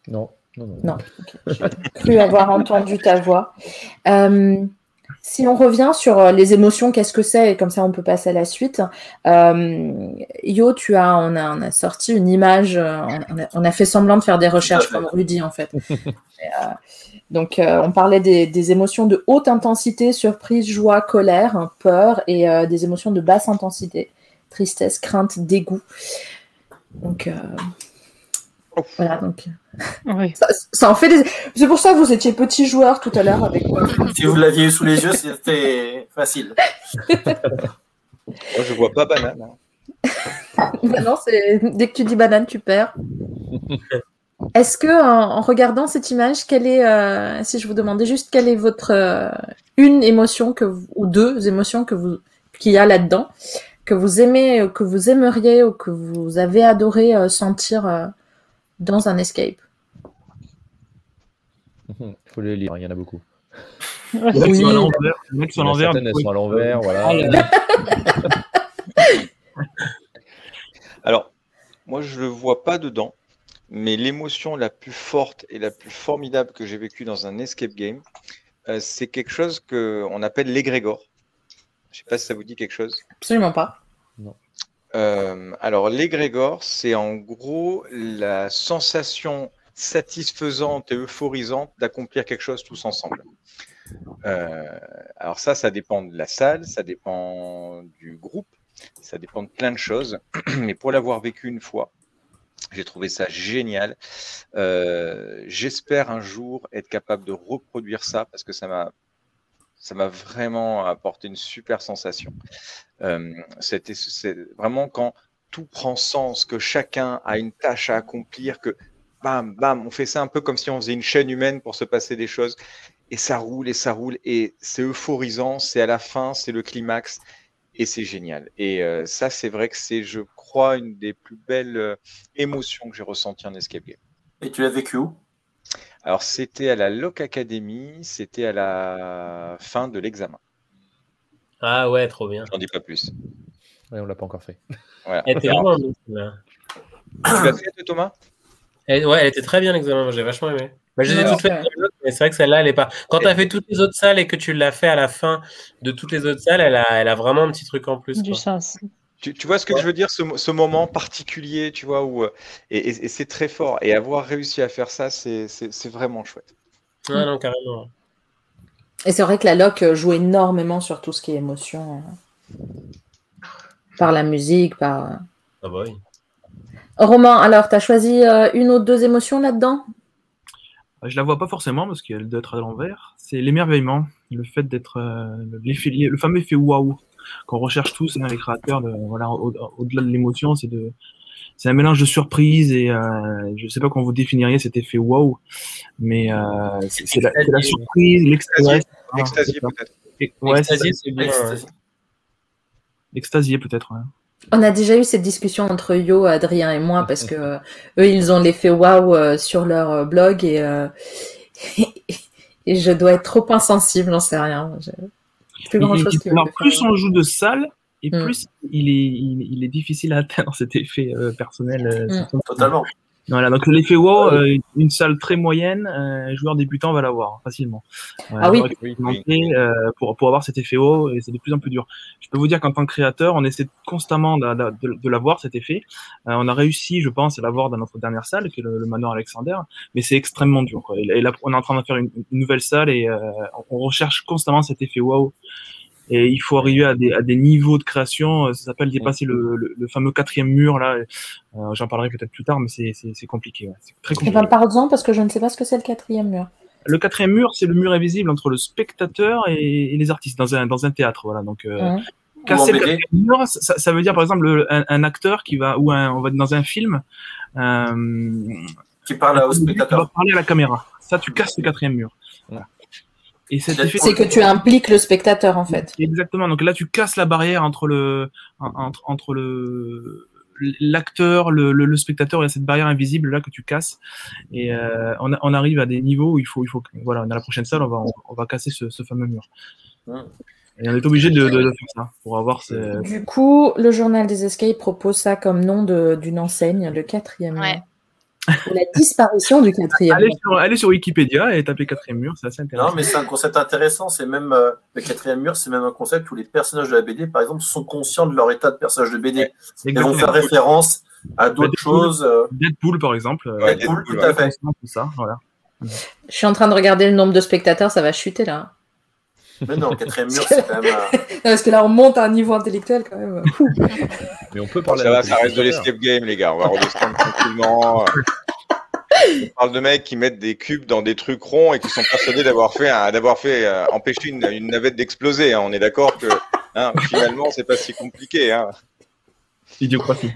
Non. Non, non. non. J'ai cru avoir entendu ta voix. Si on revient sur euh, les émotions, qu'est-ce que c'est Et comme ça, on peut passer à la suite. Euh, Yo, tu as, on a, on a sorti une image, euh, on a, fait semblant de faire des recherches comme Rudy en fait. *laughs* donc, on parlait des, émotions de haute intensité, surprise, joie, colère, peur, et des émotions de basse intensité, tristesse, crainte, dégoût. Donc, voilà, donc. Ça, en fait des... C'est pour ça que vous étiez petit joueur tout à l'heure avec moi. *laughs* Si vous l'aviez sous les yeux, c'était facile. Moi, je vois pas banane. Hein. *laughs* non, c'est dès que tu dis banane, tu perds. Est-ce que en, regardant cette image, quelle est, euh, si je vous demandais juste quelle est votre euh, une émotion que ou deux émotions que vous qu'il y a là-dedans, que vous aimez, que vous aimeriez ou que vous avez adoré euh, sentir dans un escape. Il *laughs* faut les lire, il y en a beaucoup. Oui. Les sont à l'envers. Les sont à l'envers. voilà. *laughs* Alors, moi, je ne le vois pas dedans, mais l'émotion la plus forte et la plus formidable que j'ai vécue dans un escape game, euh, c'est quelque chose qu'on appelle l'égrégore. Je ne sais pas si ça vous dit quelque chose. Absolument pas. Non. Euh, alors, l'égrégore, c'est en gros la sensation satisfaisante et euphorisante d'accomplir quelque chose tous ensemble. Euh, alors ça, ça dépend de la salle, ça dépend du groupe, ça dépend de plein de choses. *clears throat* Mais pour l'avoir vécu une fois, j'ai trouvé ça génial. Euh, j'espère un jour être capable de reproduire ça parce que ça m'a ça m'a vraiment apporté une super sensation. Euh, c'est vraiment quand tout prend sens, que chacun a une tâche à accomplir, que bam, bam, on fait ça un peu comme si on faisait une chaîne humaine pour se passer des choses. Et ça roule et ça roule. Et c'est euphorisant, c'est à la fin, c'est le climax. Et c'est génial. Et euh, ça, c'est vrai que c'est, je crois, une des plus belles euh, émotions que j'ai ressenties en escape game. Et tu l'as vécu où? Alors, c'était à la Loc Academy, c'était à la fin de l'examen. Ah ouais, trop bien. J'en dis pas plus. Ouais, on l'a pas encore fait. Voilà. Elle était Tu l'as fait, Thomas? Ouais, elle était très bien l'examen, j'ai vachement aimé. Bah, je mais c'est vrai que celle-là, elle est pas. Quand tu as fait toutes les autres salles et que tu l'as fait à la fin de toutes les autres salles, elle a, elle a vraiment un petit truc en plus. Du sens. Tu, vois ce que je veux dire, ce, moment particulier, tu vois, où, euh, et, c'est très fort. Et avoir réussi à faire ça, c'est vraiment chouette. Ouais, non, carrément. Et c'est vrai que la loc joue énormément sur tout ce qui est émotion. Euh, par la musique, par. Ah bah oui. Romain, alors, tu as choisi euh, une ou deux émotions là-dedans? Je la vois pas forcément parce qu'elle doit être à l'envers. C'est l'émerveillement, le fait d'être. le fameux effet waouh qu'on recherche tous, hein, les créateurs. De, voilà, au-delà de l'émotion, c'est de c'est un mélange de surprise et euh, je sais pas comment vous définiriez cet effet wow, mais euh, c'est la, la, surprise, l'extase. L'extasier peut-être. Ouais, c'est bien. L'extasier peut-être. Ouais. On a déjà eu cette discussion entre Yo, Adrien et moi parce que euh, eux ils ont l'effet wow sur leur blog et, *laughs* et je dois être trop insensible, j'en sais rien. Plus grand chose alors, plus on joue de salle, et mm. plus il est, il, est difficile à atteindre *laughs* cet effet euh, personnel. Euh, mm. Totalement. Voilà, donc l'effet wow, euh, une salle très moyenne, un joueur débutant va l'avoir facilement. ah oui. pour, pour avoir cet effet wow, et c'est de plus en plus dur. Je peux vous dire qu'en tant que créateur, on essaie constamment de, de, de l'avoir, cet effet. on a réussi, je pense, à l'avoir dans notre dernière salle, qui est le, manoir Alexander, mais c'est extrêmement dur. Quoi. Et là, on est en train de faire une, une nouvelle salle et on recherche constamment cet effet wow et il faut arriver à des, à des niveaux de création. Euh, ça s'appelle dépasser le, le, fameux quatrième mur là. Euh, J'en parlerai peut-être plus tard, mais c'est compliqué. Ouais. C'est très compliqué. Et ben, par parce que je ne sais pas ce que c'est le quatrième mur. Le quatrième mur, c'est le mur invisible entre le spectateur et, et, les artistes dans un, dans un théâtre. Voilà. Donc, euh, casser le quatrième mur, ça, ça, veut dire par exemple un, un, acteur qui va ou un, on va être dans un film euh, qui parle au spectateur, qui va parler à la caméra. Ça, tu casses le quatrième mur. Voilà. C'est que tu impliques le spectateur en fait. Exactement. Donc là, tu casses la barrière entre le entre, entre le l'acteur, le, le, spectateur, il y a cette barrière invisible là que tu casses et euh, on, on, arrive à des niveaux où il faut il faut voilà dans la prochaine salle on va on, va casser ce, ce, fameux mur. Et on est obligé de, de, faire ça pour avoir. Ces... Du coup, le journal des escapes propose ça comme nom d'une enseigne, le quatrième. Ouais la disparition du quatrième allez sur, allez sur, Wikipédia et tapez quatrième mur, c'est assez intéressant. Non, mais c'est un concept intéressant. C'est même euh, le quatrième mur, c'est même un concept où les personnages de la BD, par exemple, sont conscients de leur état de personnage de BD. Ils vont faire référence à d'autres choses. Euh... Deadpool, par exemple. Deadpool, tout à fait. ça, voilà. Je suis en train de regarder le nombre de spectateurs, ça va chuter là. Mais non, quatrième mur, c'est quand même. Euh, *laughs* parce que là, on monte à un niveau intellectuel quand même. *laughs* Mais on peut parler. Ça va, ça reste de l'escape game, les gars. On va redescendre tranquillement. *laughs* On parle de mecs qui mettent des cubes dans des trucs ronds et qui sont persuadés d'avoir fait, d'avoir fait euh, empêcher une, une navette d'exploser. Hein. On est d'accord que hein, finalement, c'est pas si compliqué. Hein. Idiocratie.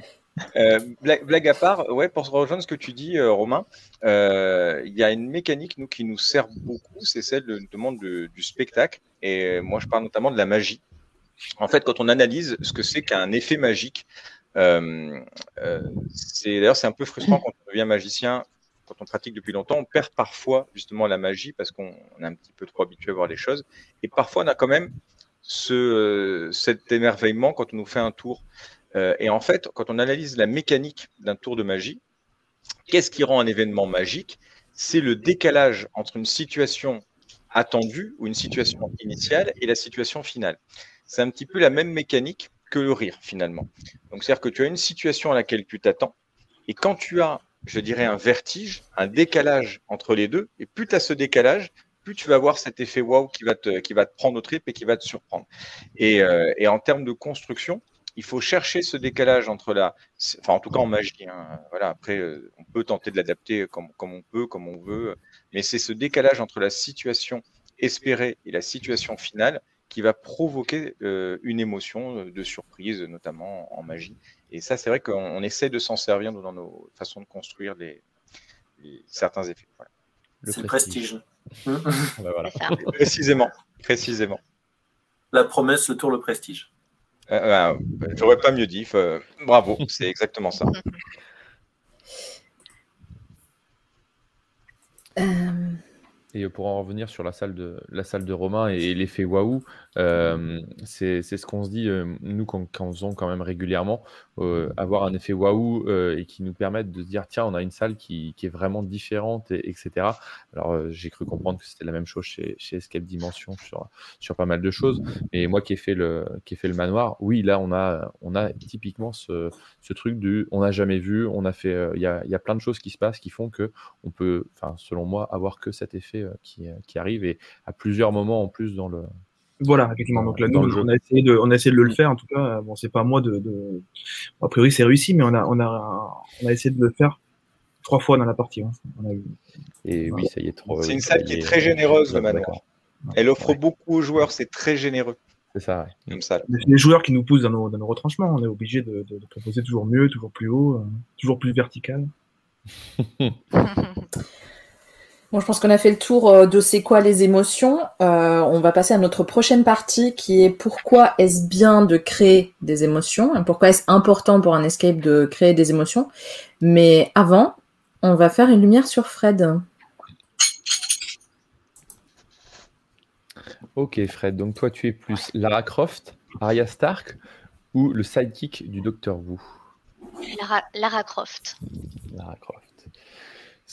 Euh, blague, à part, ouais, pour rejoindre ce que tu dis, euh, Romain, euh, il y a une mécanique nous qui nous sert beaucoup, c'est celle de, demande du spectacle. Et moi, je parle notamment de la magie. En fait, quand on analyse ce que c'est qu'un effet magique, euh, euh, c'est d'ailleurs c'est un peu frustrant quand on devient magicien, quand on pratique depuis longtemps, on perd parfois justement la magie parce qu'on est un petit peu trop habitué à voir les choses. Et parfois, on a quand même ce, cet émerveillement quand on nous fait un tour. Euh, et en fait, quand on analyse la mécanique d'un tour de magie, qu'est-ce qui rend un événement magique? C'est le décalage entre une situation attendue ou une situation initiale et la situation finale. C'est un petit peu la même mécanique que le rire finalement. Donc c'est-à-dire que tu as une situation à laquelle tu t'attends et quand tu as, je dirais, un vertige, un décalage entre les deux, et plus tu as ce décalage, plus tu vas avoir cet effet wow qui va te, qui va te prendre au trip et qui va te surprendre. Et, euh, et en termes de construction, il faut chercher ce décalage entre la, enfin en tout cas en magie. Hein, voilà, après euh, on peut tenter de l'adapter comme, comme on peut, comme on veut, mais c'est ce décalage entre la situation espérée et la situation finale qui va provoquer euh, une émotion euh, de surprise, notamment en magie. Et ça, c'est vrai qu'on essaie de s'en servir dans nos façons de construire les, certains effets. C'est le prestige. *laughs* voilà. précisément, précisément. La promesse, le tour, le prestige. Euh, J'aurais pas mieux dit. bravo, c'est exactement ça. *laughs* um, Et pour en revenir sur la salle de, la salle de Romain et, l'effet waouh, euh, c'est ce qu'on se dit, euh, nous, quand, quand, faisons quand même régulièrement, euh, avoir un effet waouh et qui nous permette de se dire, tiens, on a une salle qui, qui est vraiment différente, et, etc. Alors, j'ai cru comprendre que c'était la même chose chez, chez Escape Dimension sur, sur pas mal de choses. Mais moi qui ai fait le, qui ai fait le manoir, oui, là, on a, on a typiquement ce, ce truc du on n'a jamais vu, on a fait, il y a, y, a, plein de choses qui se passent qui font que on peut, selon moi, avoir que cet effet euh, qui, euh, qui, arrive et à plusieurs moments en plus dans le. Voilà, effectivement. Donc là, nous, on, a essayé de, on a essayé de le faire. En tout cas, bon, c'est pas moi de, de... A priori, c'est réussi, mais on a, on a, on a essayé de le faire trois fois dans la partie. Hein. Et oui, ça y est, trop. C'est une salle qui est très généreuse, le manoir. Elle offre beaucoup aux joueurs, c'est très généreux. C'est ça, Comme ça. Les joueurs qui nous poussent dans nos, dans nos retranchements, on est obligé de, de, proposer toujours mieux, toujours plus haut, euh, toujours plus vertical. *laughs* Bon, je pense qu'on a fait le tour euh, de c'est quoi les émotions. Euh, on va passer à notre prochaine partie qui est pourquoi est-ce bien de créer des émotions? Pourquoi est-ce important pour un escape de créer des émotions? Mais avant, on va faire une lumière sur Fred. Ok Fred, donc toi tu es plus Lara Croft, Arya Stark ou le sidekick du Docteur Wu? Lara, Lara Croft. Lara Croft.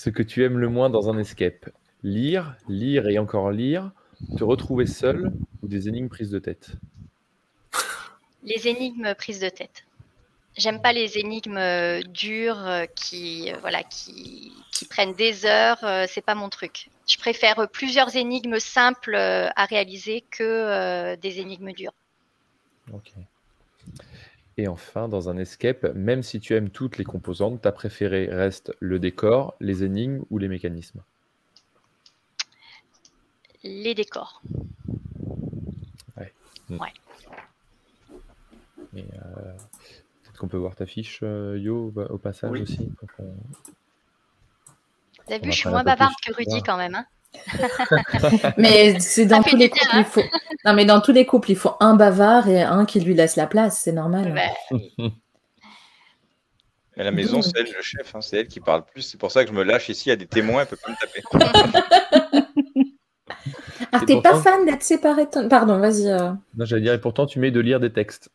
Ce que tu aimes le moins dans un escape Lire, lire et encore lire, te retrouver seul ou des énigmes prises de tête Les énigmes prises de tête. J'aime pas les énigmes euh, dures euh, qui, euh, voilà, qui, qui, prennent des heures. c'est pas mon truc. Je préfère plusieurs énigmes simples à réaliser que des énigmes dures. Ok. Et enfin, dans un escape, même si tu aimes toutes les composantes, ta préférée reste le décor, les énigmes ou les mécanismes Les décors. Ouais. Mm. ouais. Et euh, peut-être qu'on peut voir ta fiche, euh, Yo, au passage aussi. Vous avez vu, je suis moins bavarde que Rudy quand même. Hein mais c'est dans tous les couples, il faut... non, mais dans tous les couples, il faut un bavard et un qui lui laisse la place, c'est normal. Mais *laughs* la maison, c'est elle le chef, hein. c'est elle qui parle plus. C'est pour ça que je me lâche ici, il y a des témoins, elle peut pas me taper. ah, t'es pas fan d'être séparé Pardon, vas-y. Euh. Non, j'allais dire, et pourtant, tu mets de lire des textes.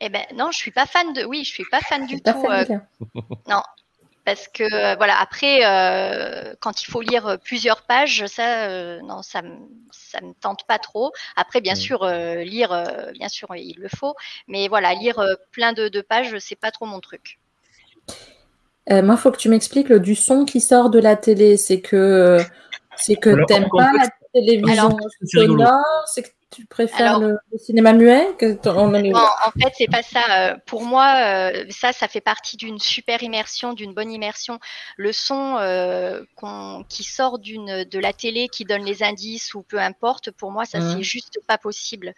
Eh ben non, je suis pas fan de. Oui, je suis pas fan du tout. Euh, non, parce que euh, voilà après euh, quand il faut lire plusieurs pages ça euh, non ça me ça me tente pas trop. Après bien sûr lire bien sûr il le faut. Mais voilà lire plein de, de pages c'est pas trop mon truc. Moi il faut que tu m'expliques le du son qui sort de la télé. C'est que c'est que t'aimes pas la télévision sonore c'est que tu préfères le, cinéma muet que en, en fait, c'est pas ça. Euh, pour moi, euh, ça, ça fait partie d'une super immersion, d'une bonne immersion. Le son euh, qui sort d'une de la télé, qui donne les indices ou peu importe, pour moi, ça c'est mmh. juste pas possible.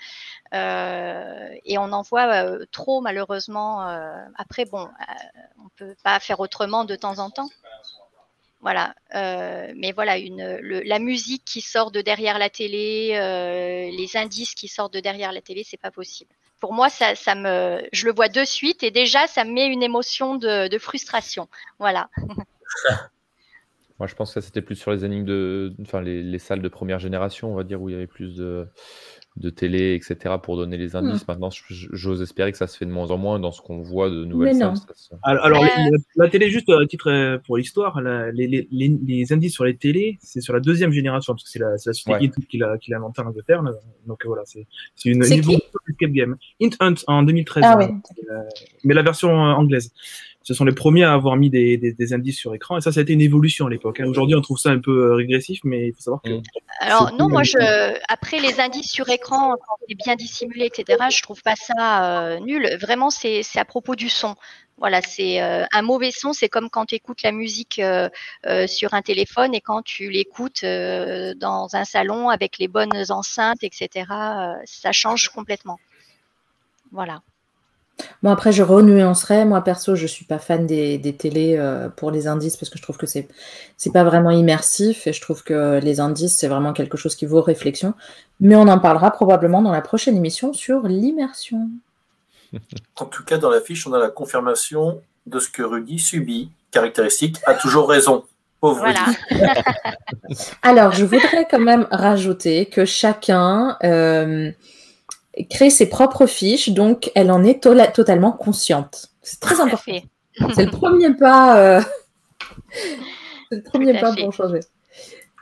et on en voit trop malheureusement. après, bon, on peut pas faire autrement de temps en temps. Voilà, euh, mais voilà, une, la musique qui sort de derrière la télé, euh, les indices qui sortent de derrière la télé, c'est pas possible. Pour moi, ça, ça, me, je le vois de suite et déjà, ça me met une émotion de, frustration. Voilà. *laughs* Moi, je pense que c'était plus sur les énigmes de, enfin, les, les, salles de première génération, on va dire, où il y avait plus de, de télé, etc., pour donner les indices. Hmm. Maintenant, j'ose espérer que ça se fait de moins en moins dans ce qu'on voit de nouvelles salles. Alors, la, télé, juste à titre euh, pour l'histoire, les, les, les, indices sur les télés, c'est sur la deuxième génération, parce que c'est la, la, société Int qui l'a qui inventé en Angleterre. Donc voilà, c'est une, une Escape Game. Int Hunt en 2013, ah, hein, euh, mais la version euh, anglaise ce sont les premiers à avoir mis des, des, indices sur écran. Et ça, ça a été une évolution à l'époque. Hein. Aujourd'hui, on trouve ça un peu euh, régressif, mais il faut savoir que. Alors, non, moi, je, après les indices sur écran, quand c'est bien dissimulé, etc., je trouve pas ça euh, nul. Vraiment, c'est à propos du son. Voilà, c'est euh, un mauvais son, c'est comme quand tu écoutes la musique sur un téléphone et quand tu l'écoutes dans un salon avec les bonnes enceintes, etc. ça change complètement. Voilà. Bon, après, je renuancerai. Moi, perso, je suis pas fan des, des télés euh, pour les indices parce que je trouve que c'est c'est pas vraiment immersif et je trouve que les indices, c'est vraiment quelque chose qui vaut réflexion. Mais on en parlera probablement dans la prochaine émission sur l'immersion. En tout cas, dans la fiche, on a la confirmation de ce que Rudy subit. Caractéristique, a toujours raison. voilà. *laughs* Alors, je voudrais quand même rajouter que chacun euh, crée ses propres fiches, donc elle en est totalement consciente. C'est très important. *laughs* C'est le premier pas. Euh, *laughs* le premier pas pour changer.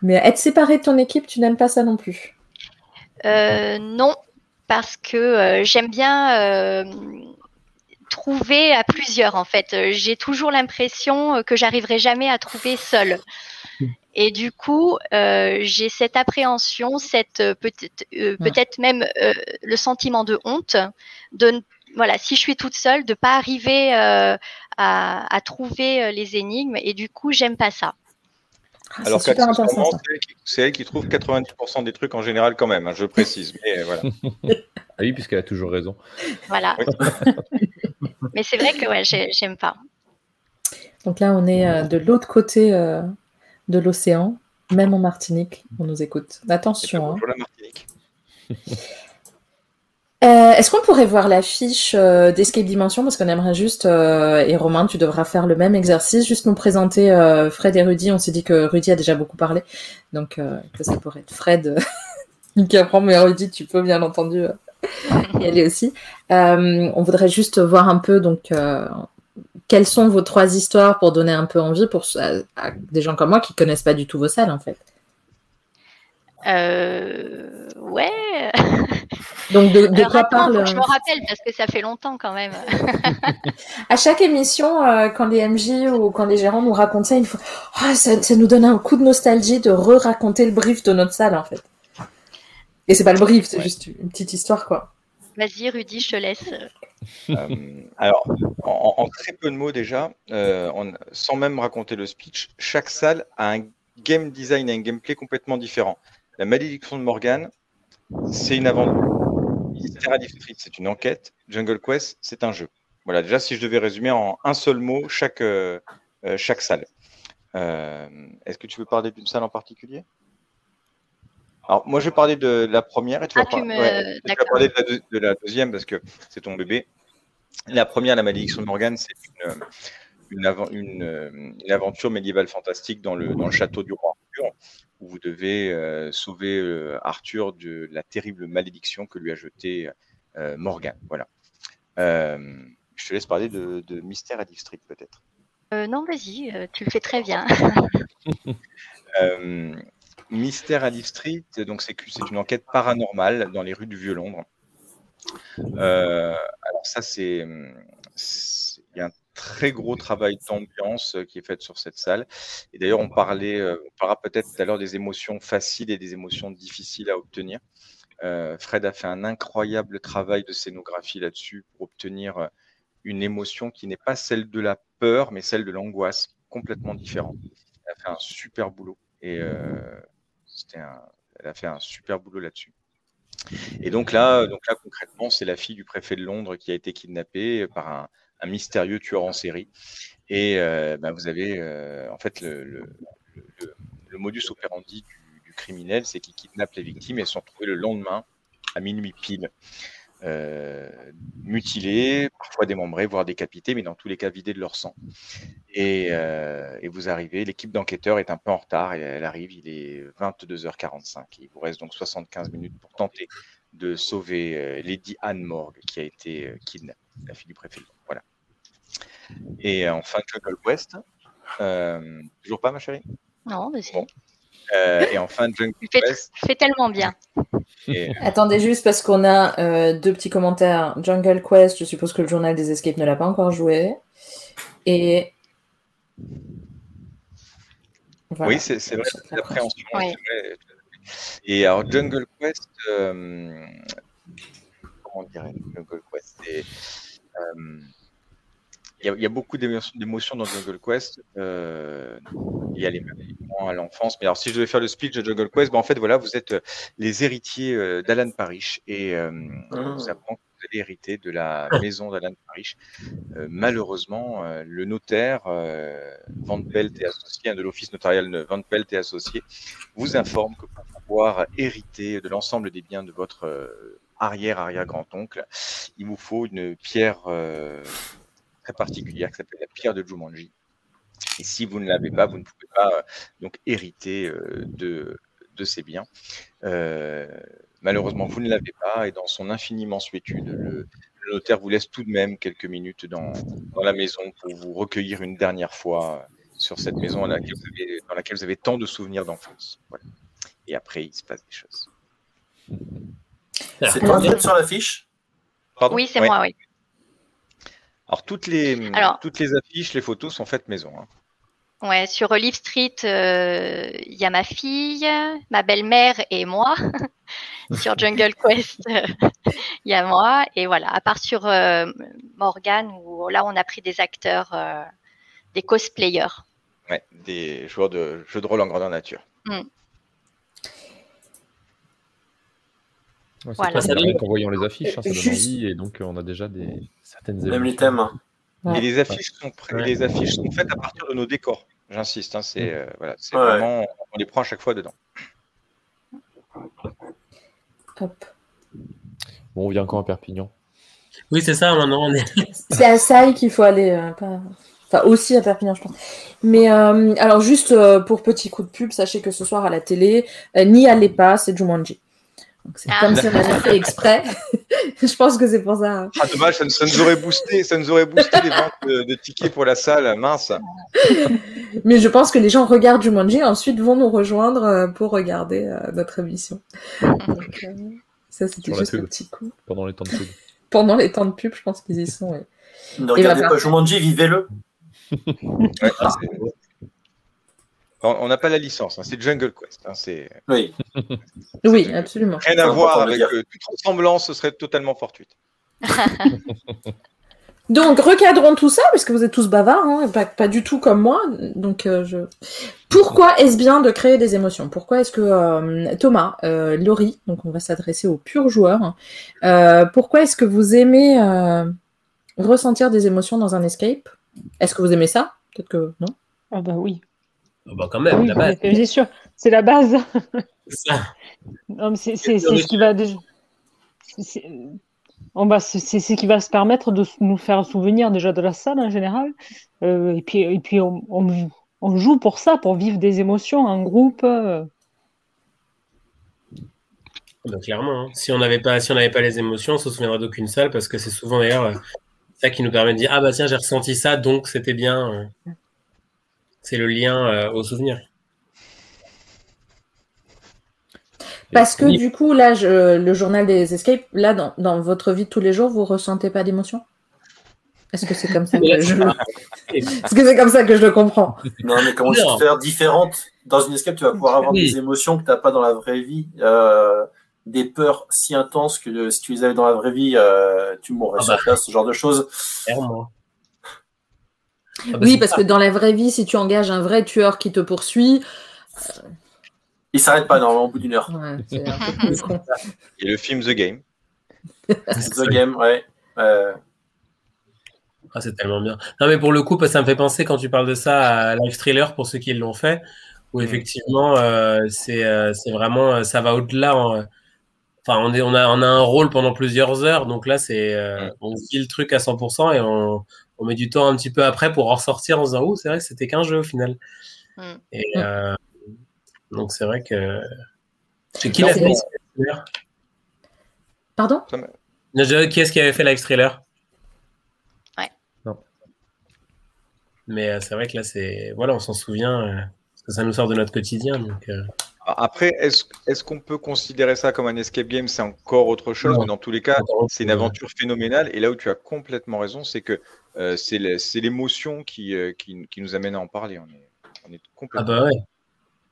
Mais être séparé de ton équipe, tu n'aimes pas ça non plus? Euh, Non, parce que j'aime bien trouver à plusieurs en fait. Euh, j'ai toujours l'impression euh, que j'arriverai jamais à trouver seule. Et du coup, euh, j'ai cette appréhension, cette peut-être peut-être même le sentiment de honte de voilà, si je suis toute seule, de pas arriver à, à, trouver les énigmes. Et du coup, j'aime pas ça. Ah, Alors c'est elle, qui trouve 90% des trucs en général quand même, hein, je précise. Mais *laughs* voilà. ah oui, puisqu'elle a toujours raison. Voilà. Mais c'est vrai que ouais, j'aime pas. Donc là, on est euh, de l'autre côté euh, de l'océan, même en Martinique, on nous écoute. Attention. Hein. *laughs* Euh, est-ce qu'on pourrait voir la fiche d'Escape Dimension? Parce qu'on aimerait juste, et Romain, tu devras faire le même exercice, juste nous présenter Fred et Rudy. On s'est dit que Rudy a déjà beaucoup parlé, donc que ça pourrait être Fred *laughs* qui apprend, mais Rudy, tu peux bien entendu y aller aussi. Euh, on voudrait juste voir un peu donc euh, quelles sont vos trois histoires pour donner un peu envie pour des gens comme moi qui connaissent pas du tout vos salles en fait? Euh, ouais. *laughs* Donc de, quoi parle Je me rappelle parce que ça fait longtemps quand même. *laughs* à chaque émission, quand les MJ ou quand les gérants nous racontent ça, il faut oh, ça, ça, nous donne un coup de nostalgie de re-raconter le brief de notre salle en fait. Et c'est pas le brief, c'est juste une petite histoire, quoi. Vas-y, Rudy, je te laisse. Euh, alors, en, très peu de mots déjà, euh, sans même raconter le speech, chaque salle a un game design et un gameplay complètement différent. La malédiction de Morgan, c'est une aventure. C'est une enquête. Jungle Quest, c'est un jeu. Voilà, déjà, si je devais résumer en un seul mot chaque, euh, chaque salle. Est-ce que tu veux parler d'une salle en particulier? Alors, moi, je vais parler de la première et tu vas, ah, parler de la, deuxième parce que c'est ton bébé. La première, la malédiction de Morgane, c'est une, aventure médiévale fantastique dans le, château du roi Arthur, où vous devez euh, sauver euh, Arthur de la terrible malédiction que lui a jetée euh, Morgane. Voilà. je te laisse parler de, Mystère à District, peut-être. non, vas-y, tu le fais très bien. *laughs* Mystère à Live Street, donc c'est une enquête paranormale dans les rues du Vieux-Londres. Euh, alors ça, c'est il y a un très gros travail d'ambiance qui est fait sur cette salle. Et d'ailleurs, on parlait, euh, on parlera peut-être tout à l'heure des émotions faciles et des émotions difficiles à obtenir. Euh, Fred a fait un incroyable travail de scénographie là-dessus pour obtenir une émotion qui n'est pas celle de la peur, mais celle de l'angoisse, complètement différente. Elle a fait un super boulot. Et elle a fait un super boulot là-dessus. Et donc là, donc là concrètement, c'est la fille du préfet de Londres qui a été kidnappée par un, mystérieux tueur en série. Et euh, bah, vous avez euh, en fait le, modus operandi du, criminel, c'est qu'il kidnappe les victimes et sont retrouvées le lendemain à minuit pile. Euh, mutilés, parfois démembrés, voire décapités, mais dans tous les cas vidés de leur sang. Et, euh, vous arrivez, l'équipe d'enquêteurs est un peu en retard, et elle arrive, il est 22h45. Il vous reste donc 75 minutes pour tenter de sauver euh, Lady Anne Morgue, qui a été kidnappée, la fille du préfet. Voilà. Et enfin, Jungle West. toujours pas, ma chérie? Non, mais euh, et enfin, Jungle Quest. Fait tellement bien. Attendez juste parce qu'on a euh, deux petits commentaires. Jungle Quest, je suppose que le journal des escapes ne l'a pas encore joué. Et. Oui, c'est vrai, c'est l'appréhension. Et alors, Jungle Quest, euh, comment dirait Jungle Quest il y, a beaucoup d'émotions dans Jungle Quest. Euh, il y a les à l'enfance. Mais alors, si je devais faire le speech de Jungle Quest, ben, en fait, voilà, vous êtes euh, les héritiers euh, d'Alan Parrish et euh, ah. vous apprend que vous allez hériter de la maison d'Alan Parrish. malheureusement, le notaire Van Pelt et associé, de l'office notarial Van Pelt et associé, vous informe que pour pouvoir hériter de l'ensemble des biens de votre arrière-arrière-grand-oncle, il vous faut une pierre très particulière qui s'appelle la pierre de Jumanji. Et si vous ne l'avez pas, vous ne pouvez pas donc hériter de, de ces biens. malheureusement, vous ne l'avez pas et dans son infinie mansuétude, le, notaire vous laisse tout de même quelques minutes dans, dans, la maison pour vous recueillir une dernière fois sur cette maison dans laquelle vous avez, tant de souvenirs d'enfance. Et après, il se passe des choses. C'est toi qui sur l'affiche? Oui, c'est moi, oui. Alors toutes les, toutes les affiches, les photos sont faites maison. Hein. Ouais, sur Olive Street, euh, il y a ma fille, ma belle-mère et moi. *laughs* sur Jungle Quest, il y a moi. Et voilà, à part sur euh, Morgan, où là, on a pris des acteurs, euh, des cosplayers. Ouais, des joueurs de jeux de rôle en grandeur nature. Mm. Ouais, voilà. Ça en voyant les affiches, hein, ça donne envie, et donc on a déjà des certaines Même les thèmes. Et les affiches, sont les affiches sont faites à partir de nos décors. J'insiste, hein, c'est euh, voilà, vraiment, on les prend à chaque fois dedans. Hop. Bon, on vient encore à Perpignan. Oui, c'est ça, maintenant on est. *laughs* c'est à Saï qu'il faut aller, euh, pas... enfin aussi à Perpignan, je pense. Mais euh, alors, juste pour petit coup de pub, sachez que ce soir à la télé, n'y allez pas, c'est Jumanji. C'est ah. comme si on avait fait exprès. *laughs* je pense que c'est pour ça. Ah, dommage, ça, nous aurait boosté, ça nous aurait boosté les ventes de, tickets pour la salle, mince. *laughs* Mais je pense que les gens regardent Jumanji et ensuite vont nous rejoindre euh, pour regarder euh, notre émission. Donc, euh, ça, c'était juste un petit coup. Pendant les temps de pub. *laughs* Pendant les temps de pub, je pense qu'ils y sont. Ne regardez pas Jumanji, vivez-le. ouais, on n'a pas la licence, hein, c'est Jungle Quest. Hein, oui. oui, absolument. Rien à voir avec euh, toute ressemblance, ce serait totalement fortuite. *laughs* Donc, recadrons tout ça, parce que vous êtes tous bavards, hein, pas, du tout comme moi. Donc, euh, je... pourquoi est-ce bien de créer des émotions? Pourquoi est-ce que euh, Thomas, Laurie, donc on va s'adresser aux purs joueurs, pourquoi est-ce que vous aimez ressentir des émotions dans un escape? Est-ce que vous aimez ça? Peut-être que non? Ah bah oui. Ah bah quand même, la base. C'est sûr, c'est la base. C'est *laughs* ce qui va déjà. C'est ce qui va se permettre de nous faire souvenir déjà de la salle en général. Euh, et puis, et puis on, on, joue pour ça, pour vivre des émotions en groupe. Bah, clairement, hein. si on n'avait pas, si on pas les émotions, on se souviendra d'aucune salle parce que c'est souvent d'ailleurs euh, ça qui nous permet de dire ah bah tiens j'ai ressenti ça donc c'était bien. Euh. C'est le lien euh, au souvenir. Parce que du coup, là, le journal des escapes, là, dans, votre vie de tous les jours, vous ressentez pas d'émotion? Est-ce que c'est comme ça que je *laughs* Est-ce que c'est comme ça que je le comprends? Non, mais comment tu peux faire différente? Dans une escape, tu vas pouvoir avoir des émotions que tu n'as pas dans la vraie vie. Euh, des peurs si intenses que si tu les avais dans la vraie vie, euh, tu mourrais ah sur bah. place, ce genre de choses. Clairement. Ah bah, oui, parce que dans la vraie vie, si tu engages un vrai tueur qui te poursuit. Euh... Il s'arrête pas normalement au bout d'une heure. *laughs* *laughs* Et le film The Game. The Game, ouais. Euh... Ah, c'est tellement bien. Non, mais pour le coup, ça me fait penser quand tu parles de ça à Live Thriller pour ceux qui l'ont fait, où mm. effectivement, euh, euh, c'est vraiment, ça va au-delà. Enfin, on, est, on, a, on a un rôle pendant plusieurs heures, donc là, c'est mm. on vit le truc à 100% et on, on met du temps un petit peu après pour en ressortir en disant oh c'est vrai que c'était qu'un jeu au final. Mm. Et euh, donc c'est vrai que c'est qui l'a fait Pardon? Qui est-ce qui avait fait Live Thriller Ouais. Non. Mais euh, c'est vrai que là c'est voilà on s'en souvient euh, parce que ça nous sort de notre quotidien donc. Après, est-ce qu'on peut considérer ça comme un escape game? C'est encore autre chose, mais dans tous les cas, c'est une aventure phénoménale. Et là où tu as complètement raison, c'est que euh, c'est l'émotion qui, euh, qui, qui, nous amène à en parler. On est, on est complètement. Ah bah ouais.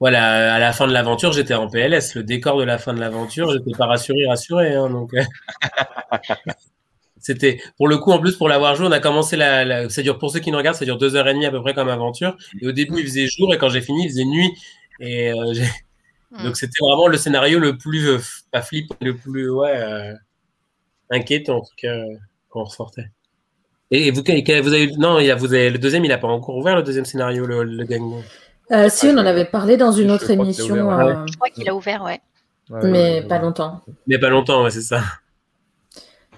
Voilà, à la fin de l'aventure, j'étais en PLS. Le décor de la fin de l'aventure, j'étais pas rassuré, rassuré. Hein, donc, euh. *laughs* c'était pour le coup, en plus, pour l'avoir joué, on a commencé la, Ça dure, pour ceux qui nous regardent, ça dure deux heures et demie à peu près comme aventure. Et au début, il faisait jour, et quand j'ai fini, il faisait nuit. Et Hmm. Donc c'était vraiment le scénario le plus, euh, pas flip, le plus ouais, euh, inquiétant en tout cas quand on ressortait. Et vous, vous avez, non, il a, vous avez, le deuxième, il n'a pas encore ouvert le deuxième scénario, le, le gang. Euh, si, on en avait parlé dans une autre émission. Je crois qu'il a ouvert, ouais. mais pas longtemps. Mais pas longtemps, ouais, c'est ça.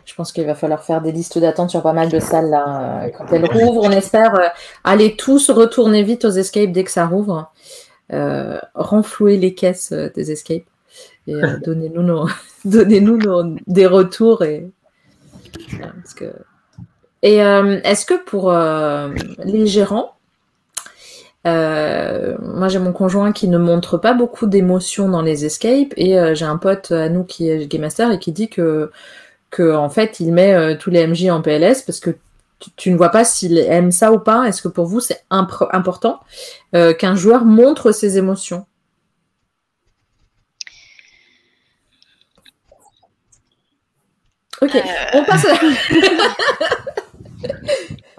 Je pense qu'il va falloir faire des listes d'attente sur pas mal de salles là. Quand elles rouvrent, on espère aller tous retourner vite aux escapes dès que ça rouvre. Renflouer les caisses des escapes et *laughs* donnez-nous nos, *laughs* donnez-nous des retours et que... et est-ce que pour les gérants euh, moi, j'ai mon conjoint qui ne montre pas beaucoup d'émotions dans les escapes et euh, j'ai un pote à nous qui est game master et qui dit que, que en fait, il met euh, tous les MJ en PLS parce que tu, ne vois pas s'il aime ça ou pas. Est-ce que pour vous, c'est important qu'un joueur montre ses émotions? Ok, on passe. À... *laughs*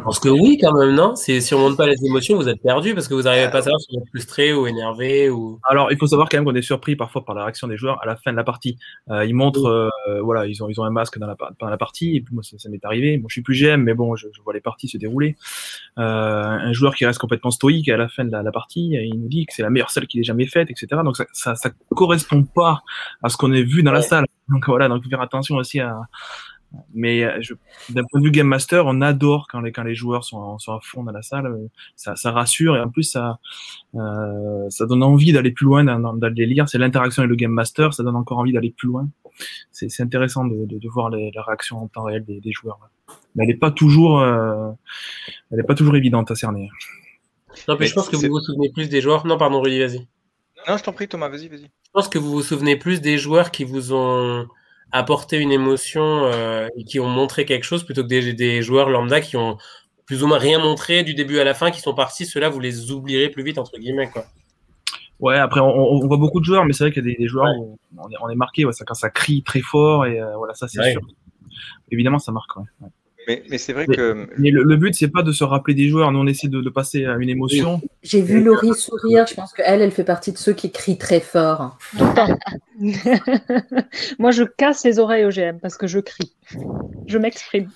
Je pense que oui, quand même, non? Si on ne monte pas les émotions, vous êtes perdu parce que vous n'arrivez pas à savoir si vous êtes frustré ou énervé. Ou... Alors, il faut savoir quand même qu'on est surpris parfois par la réaction des joueurs à la fin de la partie. Euh, ils montrent, euh, voilà, ils ont, ils ont un masque dans la, dans la partie, et puis moi, ça, m'est arrivé. Moi, je suis plus GM, mais bon, je, vois les parties se dérouler. Euh, un joueur qui reste complètement stoïque à la fin de la, partie, il nous dit que c'est la meilleure salle qu'il ait jamais faite, etc. Donc, ça, ça, ça correspond pas à ce qu'on a vu dans la salle. Donc, voilà, donc, il faut faire attention aussi à, mais euh, d'un point de vue game master, on adore quand les, quand les joueurs sont, sont à fond dans la salle. Euh, ça, ça rassure et en plus ça, euh, ça donne envie d'aller plus loin, d'aller lire. C'est l'interaction avec le game master, ça donne encore envie d'aller plus loin. C'est intéressant de, de, de voir les, la réaction en temps réel des, des joueurs. Mais elle n'est pas toujours, euh, elle est pas toujours évidente à cerner. Non, mais, je pense que vous vous souvenez plus des joueurs. Non, pardon, Rudy, vas-y. Non, je t'en prie, Thomas, vas-y, vas-y. Je pense que vous vous souvenez plus des joueurs qui vous ont apporter une émotion euh, et qui ont montré quelque chose plutôt que des, des, joueurs lambda qui ont plus ou moins rien montré du début à la fin, qui sont partis. Ceux-là, vous les oublierez plus vite, entre guillemets. Quoi. Ouais, après, on, voit beaucoup de joueurs, mais c'est vrai qu'il y a des, joueurs où on est, on est marqué ouais, ça, quand ça crie très fort, et euh, voilà, ça, c'est sûr. Évidemment, ça marque. Ouais. Mais, c'est vrai que. Mais le, but, c'est pas de se rappeler des joueurs. Nous, on essaie de, passer à une émotion. J'ai vu Laurie sourire. Je pense qu'elle, elle fait partie de ceux qui crient très fort. *laughs* Moi, je casse les oreilles au GM parce que je crie. Je m'exprime.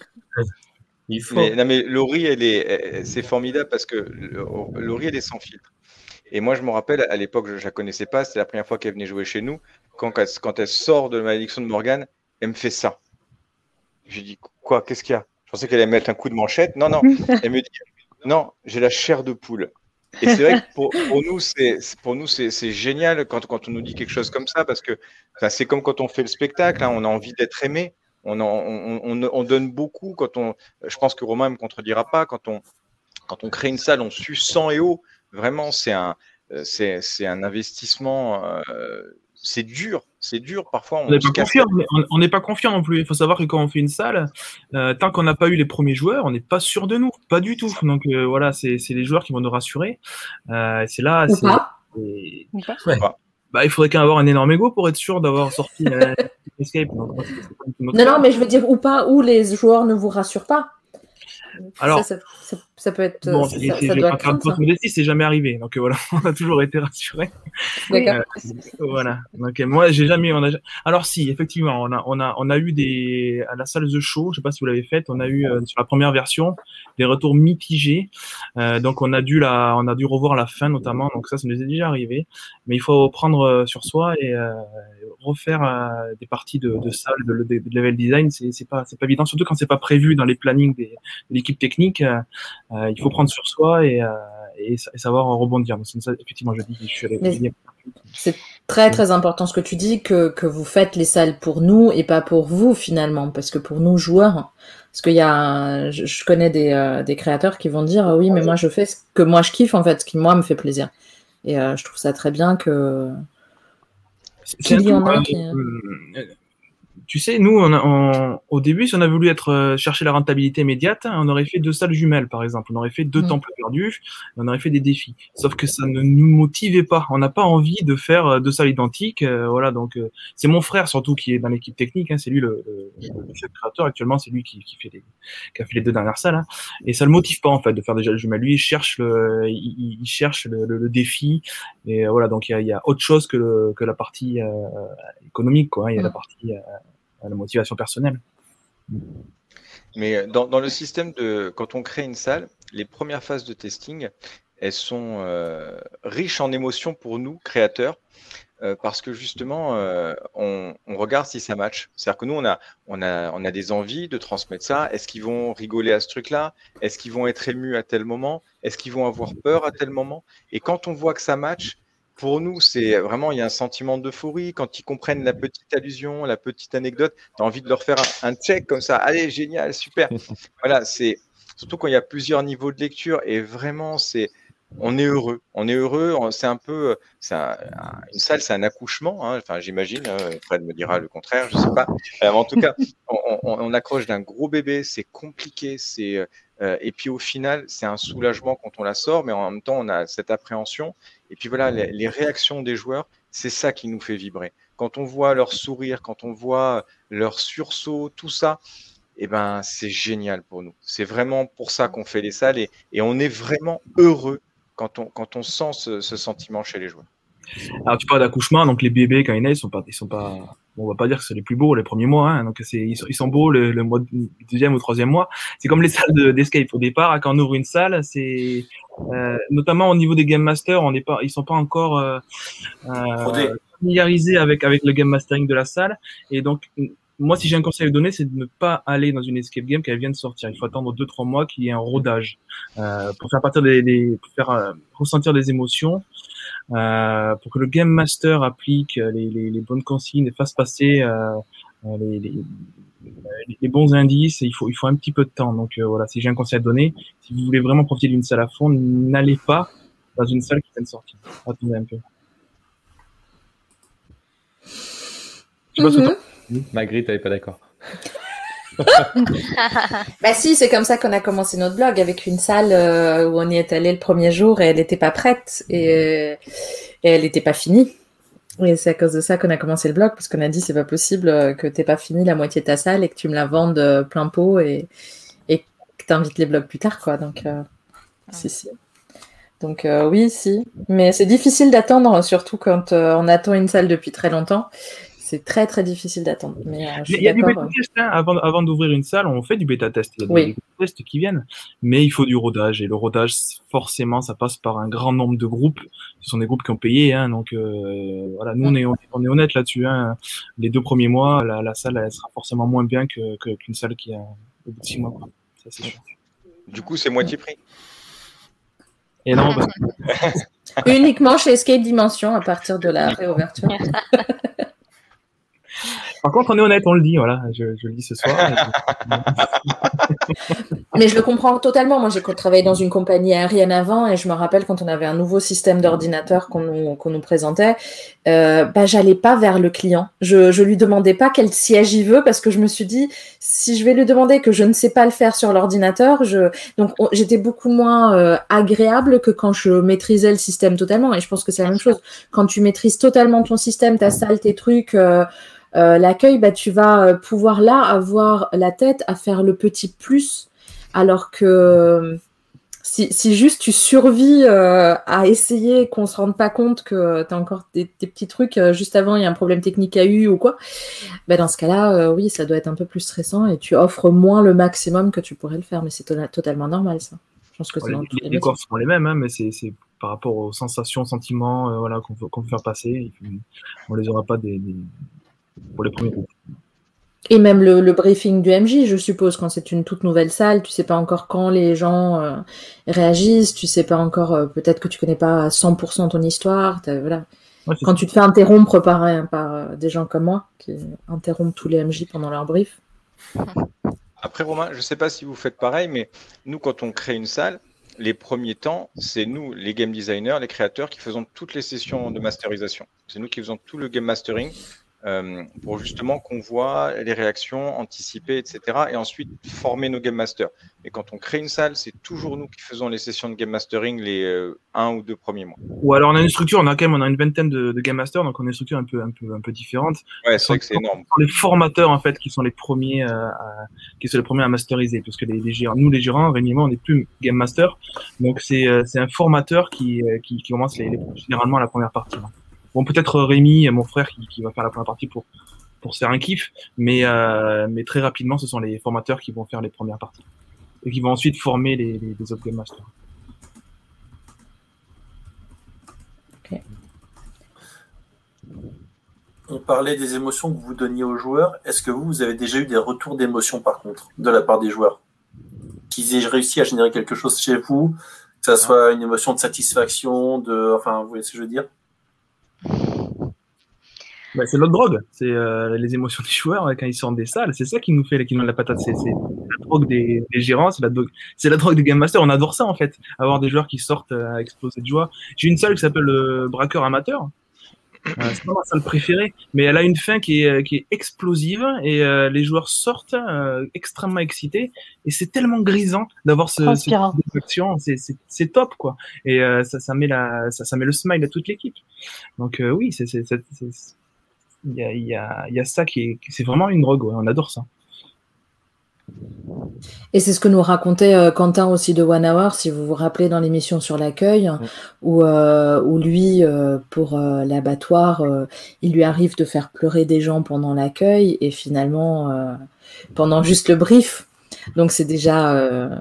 Il faut. Mais, non, mais Laurie, elle est, c'est formidable parce que Laurie, elle est sans filtre. Et moi, je me rappelle, à l'époque, je ne la connaissais pas. C'était la première fois qu'elle venait jouer chez nous. Quand, quand elle sort de la malédiction de Morgane, elle me fait ça. J'ai dit, quoi Qu'est-ce qu'il y a? Pensais qu'elle allait mettre un coup de manchette. Non, non. *laughs* Elle me dit non, j'ai la chair de poule. Et c'est vrai que pour, nous, c'est pour nous c'est génial quand, quand on nous dit quelque chose comme ça parce que c'est comme quand on fait le spectacle, hein, on a envie d'être aimé, on, on, on, donne beaucoup. Quand on, je pense que Romain me contredira pas quand on quand on crée une salle, on suit sang et eau. Vraiment, c'est un c'est un investissement. Euh, c'est dur, c'est dur parfois. On n'est pas, confiant, on n'est pas confiant non plus. Il faut savoir que quand on fait une salle, euh, tant qu'on n'a pas eu les premiers joueurs, on n'est pas sûr de nous, pas du tout. Donc euh, voilà, c'est les joueurs qui vont nous rassurer. Euh, c'est là. Ou pas. Bah, il faudrait qu'un avoir un énorme ego pour être sûr d'avoir sorti *laughs* Escape. non, non, mais je veux dire, ou pas, ou les joueurs ne vous rassurent pas. Alors, ça, ça, peut être. Bon, ça, ça doit c'est jamais arrivé. Donc voilà, *laughs* on a toujours été rassurés. D'accord. Euh, voilà. Donc moi, j'ai jamais. On a... Alors si, effectivement, on a, on a, on a eu des à la salle The Show. Je sais pas si vous l'avez fait. On a eu euh, sur la première version des retours mitigés. Euh, donc on a dû la, on a dû revoir la fin notamment. Donc ça, ça nous est déjà arrivé. Mais il faut prendre euh, sur soi et euh, refaire des parties de, de salle, de, de, level design. C'est pas, c'est pas évident, surtout quand c'est pas prévu dans les plannings des, de l'équipe technique. Il faut prendre sur soi et, et, savoir rebondir. Donc, ça, effectivement, je dis, je suis allé. C'est très très important ce que tu dis que, que vous faites les salles pour nous et pas pour vous finalement parce que pour nous joueurs parce qu'il y a, je, connais des, euh, des, créateurs qui vont dire oui, mais moi je fais ce que moi je kiffe en fait, ce qui moi me fait plaisir. Et euh, je trouve ça très bien que. En a qui tu sais, nous, on au début, si on a voulu être euh, chercher la rentabilité immédiate, on aurait fait deux salles jumelles, par exemple. On aurait fait deux mmh. temples perdus, et on aurait fait des défis. Sauf que ça ne nous motivait pas. On n'a pas envie de faire euh, deux salles identiques. Euh, voilà, donc c'est mon frère surtout qui est dans l'équipe technique. Hein, c'est lui le, chef créateur actuellement. C'est lui qui, qui, fait les, qui a fait les deux dernières salles. Hein, et ça le motive pas en fait de faire des salles jumelles. Lui, il cherche le, il, il cherche le, le, défi. Et voilà, donc il y a, y a, autre chose que, le, que la partie économique. Quoi, hein. Il y a la mmh. partie la motivation personnelle. Mais euh, dans, le système de quand on crée une salle, les premières phases de testing, elles sont euh, riches en émotions pour nous, créateurs. euh, parce que justement, on, regarde si ça match. C'est-à-dire que nous, on a, on, a, on a des envies de transmettre ça. Est-ce qu'ils vont rigoler à ce truc-là? Est-ce qu'ils vont être émus à tel moment? Est-ce qu'ils vont avoir peur à tel moment? Et quand on voit que ça match, pour nous, c'est vraiment, il y a un sentiment d'euphorie. Quand ils comprennent la petite allusion, la petite anecdote, tu as envie de leur faire un, un check comme ça. Allez, génial, super. *laughs* voilà, c'est surtout quand il y a plusieurs niveaux de lecture et vraiment, c'est on est heureux. On est heureux. C'est un peu, c'est une salle, c'est un accouchement. Hein. Enfin, j'imagine. Hein. Fred me dira le contraire, je sais pas. Euh, en tout cas, *laughs* on, accroche d'un gros bébé. C'est compliqué. C'est euh, et puis au final, c'est un soulagement quand on la sort, mais en même temps, on a cette appréhension. Et puis voilà, les, réactions des joueurs, c'est ça qui nous fait vibrer. Quand on voit leur sourire, quand on voit leur sursaut, tout ça, eh ben, c'est génial pour nous. C'est vraiment pour ça qu'on fait les salles et, on est vraiment heureux quand on, quand on sent ce, sentiment chez les joueurs. Alors tu parles d'accouchement, donc les bébés quand ils naissent, ils sont pas, ils sont pas, on va pas dire que c'est les plus beaux les premiers mois, hein, donc c'est, ils, sont, beaux le, mois, deuxième ou troisième mois. C'est comme les *laughs* salles d'escape au départ, quand on ouvre une salle, c'est euh, notamment au niveau des game masters, on n'est pas, ils sont pas encore euh, euh, familiarisés avec avec le game mastering de la salle, et donc moi, si j'ai un conseil à donner, c'est de ne pas aller dans une escape game qui vient de sortir. Il faut attendre deux trois mois qu'il y ait un rodage euh, pour faire partir des, pour faire euh, ressentir des émotions, pour que le game master applique les, les, les bonnes consignes et fasse passer euh, euh, les, les, bons indices. il faut il faut un petit peu de temps. Donc voilà, si j'ai un conseil à donner, si vous voulez vraiment profiter d'une salle à fond, n'allez pas dans une salle qui vient de sortir. Attendez un peu. Je Magritte, elle n'est pas d'accord. *laughs* bah si, c'est comme ça qu'on a commencé notre blog avec une salle euh, où on y est allé le premier jour et elle n'était pas prête et, elle n'était pas finie. Et c'est à cause de ça qu'on a commencé le blog parce qu'on a dit c'est pas possible euh, que t'aies pas fini la moitié de ta salle et que tu me la vendes euh, plein pot et, et que t'invites les blogs plus tard quoi. Donc si si. Donc oui si, mais c'est difficile d'attendre surtout quand on attend une salle depuis très longtemps c'est très très difficile d'attendre. Mais, euh, il y a du bêta test hein. avant, avant d'ouvrir une salle, on fait du bêta test. Il y a des, tests qui viennent, mais il faut du rodage et le rodage forcément ça passe par un grand nombre de groupes. Ce sont des groupes qui ont payé, hein, donc euh, voilà, nous on est on est honnête là-dessus. Hein. Les deux premiers mois, la, salle elle sera forcément moins bien que qu'une salle qui a au bout de six mois. Ça, sûr. Du coup, c'est moitié prix. Et non, *laughs* Uniquement chez Escape Dimension à partir de la réouverture. *laughs* Par contre, on est honnête, on le dit, voilà, je, le dis ce soir. *laughs* Mais je le comprends totalement. Moi, j'ai travaillé dans une compagnie aérienne avant et je me rappelle quand on avait un nouveau système d'ordinateur qu'on nous, nous, présentait, euh, bah, j'allais pas vers le client. Je, je lui demandais pas quel siège il veut parce que je me suis dit, si je vais lui demander que je ne sais pas le faire sur l'ordinateur, je... donc j'étais beaucoup moins euh, agréable que quand je maîtrisais le système totalement. Et je pense que c'est la même chose. Quand tu maîtrises totalement ton système, ta salle, tes trucs, euh, euh, l'accueil, bah, tu vas euh, pouvoir là avoir la tête à faire le petit plus, alors que euh, si, juste tu survis à essayer qu'on se rende pas compte que tu as encore des, petits trucs, juste avant il y a un problème technique à eu ou quoi, bah, dans ce cas-là, oui, ça doit être un peu plus stressant et tu offres moins le maximum que tu pourrais le faire, mais c'est totalement normal ça. Je pense que les, les, corps sont les mêmes, hein, mais c'est par rapport aux sensations, sentiments voilà, qu'on veut, faire passer. On les aura pas des, pour les premiers groupes. Et même le, briefing du MJ, je suppose, quand c'est une toute nouvelle salle, tu sais pas encore quand les gens euh, réagissent, tu sais pas encore, euh, peut-être que tu connais pas à 100% ton histoire, voilà. quand tu te fais interrompre par, par euh, des gens comme moi, qui interrompent tous les MJ pendant leur brief. Après, Romain, je sais pas si vous faites pareil, mais nous, quand on crée une salle, les premiers temps, c'est nous, les game designers, les créateurs, qui faisons toutes les sessions de masterisation. C'est nous qui faisons tout le game mastering euh, pour justement qu'on voit les réactions, anticiper, etc. Et ensuite former nos game masters. Et quand on crée une salle, c'est toujours nous qui faisons les sessions de game mastering les euh, un ou deux premiers mois. Ou alors on a une structure, on a quand même on a une vingtaine de, de game masters, donc on a une structure un peu un peu un peu différente. Ouais, c'est vrai que c'est énorme. Les formateurs en fait qui sont les premiers euh, à, qui sont les premiers à masteriser, parce que les, les gérants, nous les gérants, Rémi et moi, on n'est plus game master, donc c'est c'est un formateur qui qui, qui commence les, généralement à la première partie. Bon, peut-être Rémi, mon frère, qui, qui, va faire la première partie pour pour faire un kiff, mais euh, mais très rapidement, ce sont les formateurs qui vont faire les premières parties et qui vont ensuite former les, les, les autres game masters. on parlait des émotions que vous donniez aux joueurs. Est-ce que vous, vous avez déjà eu des retours d'émotions par contre de la part des joueurs? Qu'ils aient réussi à générer quelque chose chez vous, que ça soit une émotion de satisfaction, de. Enfin, vous voyez ce que je veux dire? Bah, c'est notre drogue, c'est euh, les émotions *laughs* des joueurs quand ils sortent des salles. C'est ça qui nous fait qui nous la patate. C'est la drogue des, gérants, c'est la, drogue, la drogue des game masters. On adore ça en fait, avoir des joueurs qui sortent euh, à exploser de joie. J'ai une salle qui s'appelle le braqueur amateur. Euh, c'est pas ma salle préférée, mais elle a une fin qui est, qui est explosive et les joueurs sortent extrêmement excités et c'est tellement grisant d'avoir ce, ce action. C'est top quoi. Et ça, ça met la, ça, ça met le smile à toute l'équipe. Donc oui, c'est il y a, y, a, y a, ça qui est, c'est vraiment une drogue, on adore ça. Et c'est ce que nous racontait euh, Quentin aussi de One Hour, si vous vous rappelez dans l'émission sur l'accueil, où, euh, où, lui, euh, pour l'abattoir, il lui arrive de faire pleurer des gens pendant l'accueil et finalement pendant juste le brief. Donc c'est déjà,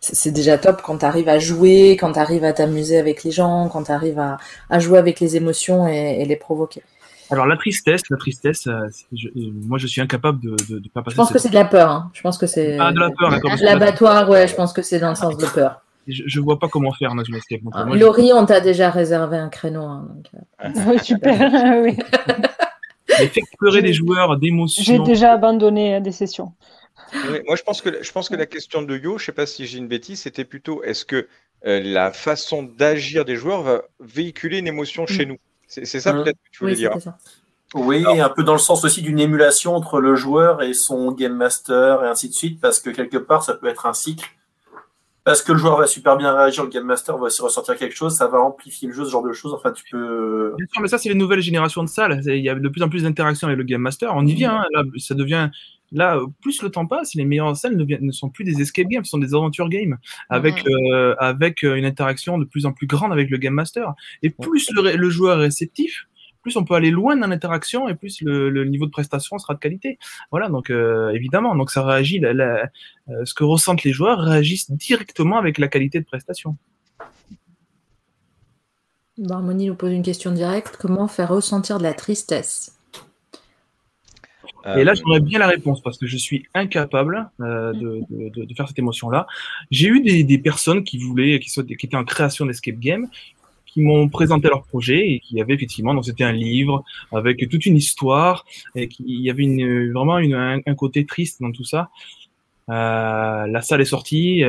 c'est déjà top quand tu arrives à jouer, quand tu arrives à t'amuser avec les gens, quand tu arrives à, à, jouer avec les émotions et, et les provoquer. Alors la tristesse, la tristesse, euh, euh, moi je suis incapable de, de pas passer. Je pense que c'est de la peur. Hein. Je pense que c'est. Ah de la peur, d'accord. L'abattoir, ouais, je pense que c'est dans le sens de peur. Je, je vois pas comment faire escape. Ah, Laurie, on t'a déjà réservé un créneau. Hein, donc... Euh. *laughs* *laughs* Ah, super, oui. *laughs* Mais fait pleurer des joueurs, d'émotions. J'ai déjà abandonné des sessions. moi, je pense que je pense que la question de Yo, je sais pas si j'ai une bêtise, c'était plutôt est-ce que la façon d'agir des joueurs va véhiculer une émotion chez mm. nous? C'est ça hein peut-être que tu voulais oui, dire. Oui, un peu dans le sens aussi d'une émulation entre le joueur et son game master et ainsi de suite, parce que quelque part, ça peut être un cycle. Parce que le joueur va super bien réagir, le game master va aussi ressortir quelque chose, ça va amplifier le jeu, ce genre de choses. Enfin, tu peux. Bien sûr, mais ça, c'est les nouvelles générations de salles. Il y a de plus en plus d'interactions avec le game master. On y vient. Hein. Là, ça devient Là, plus le temps passe, les meilleures salles ne, ne, sont plus des escape games, ce sont des aventure games avec, euh, avec euh, une interaction de plus en plus grande avec le game master. Et plus le, joueur est réceptif, plus on peut aller loin dans l'interaction et plus le, niveau de prestation sera de qualité. Voilà, donc euh, évidemment, donc ça réagit, ce que ressentent les joueurs réagissent directement avec la qualité de prestation. Harmonie nous pose une question directe comment faire ressentir de la tristesse? Et là, euh, j'aimerais bien la réponse parce que je suis incapable euh, de, de, de, faire cette émotion-là. J'ai eu des, des, personnes qui voulaient, qui, qui étaient en création d'escape game, qui m'ont présenté leur projet et qui avaient effectivement, donc c'était un livre avec toute une histoire et qui, il y avait une, vraiment une, un, côté triste dans tout ça. Euh, la salle est sortie,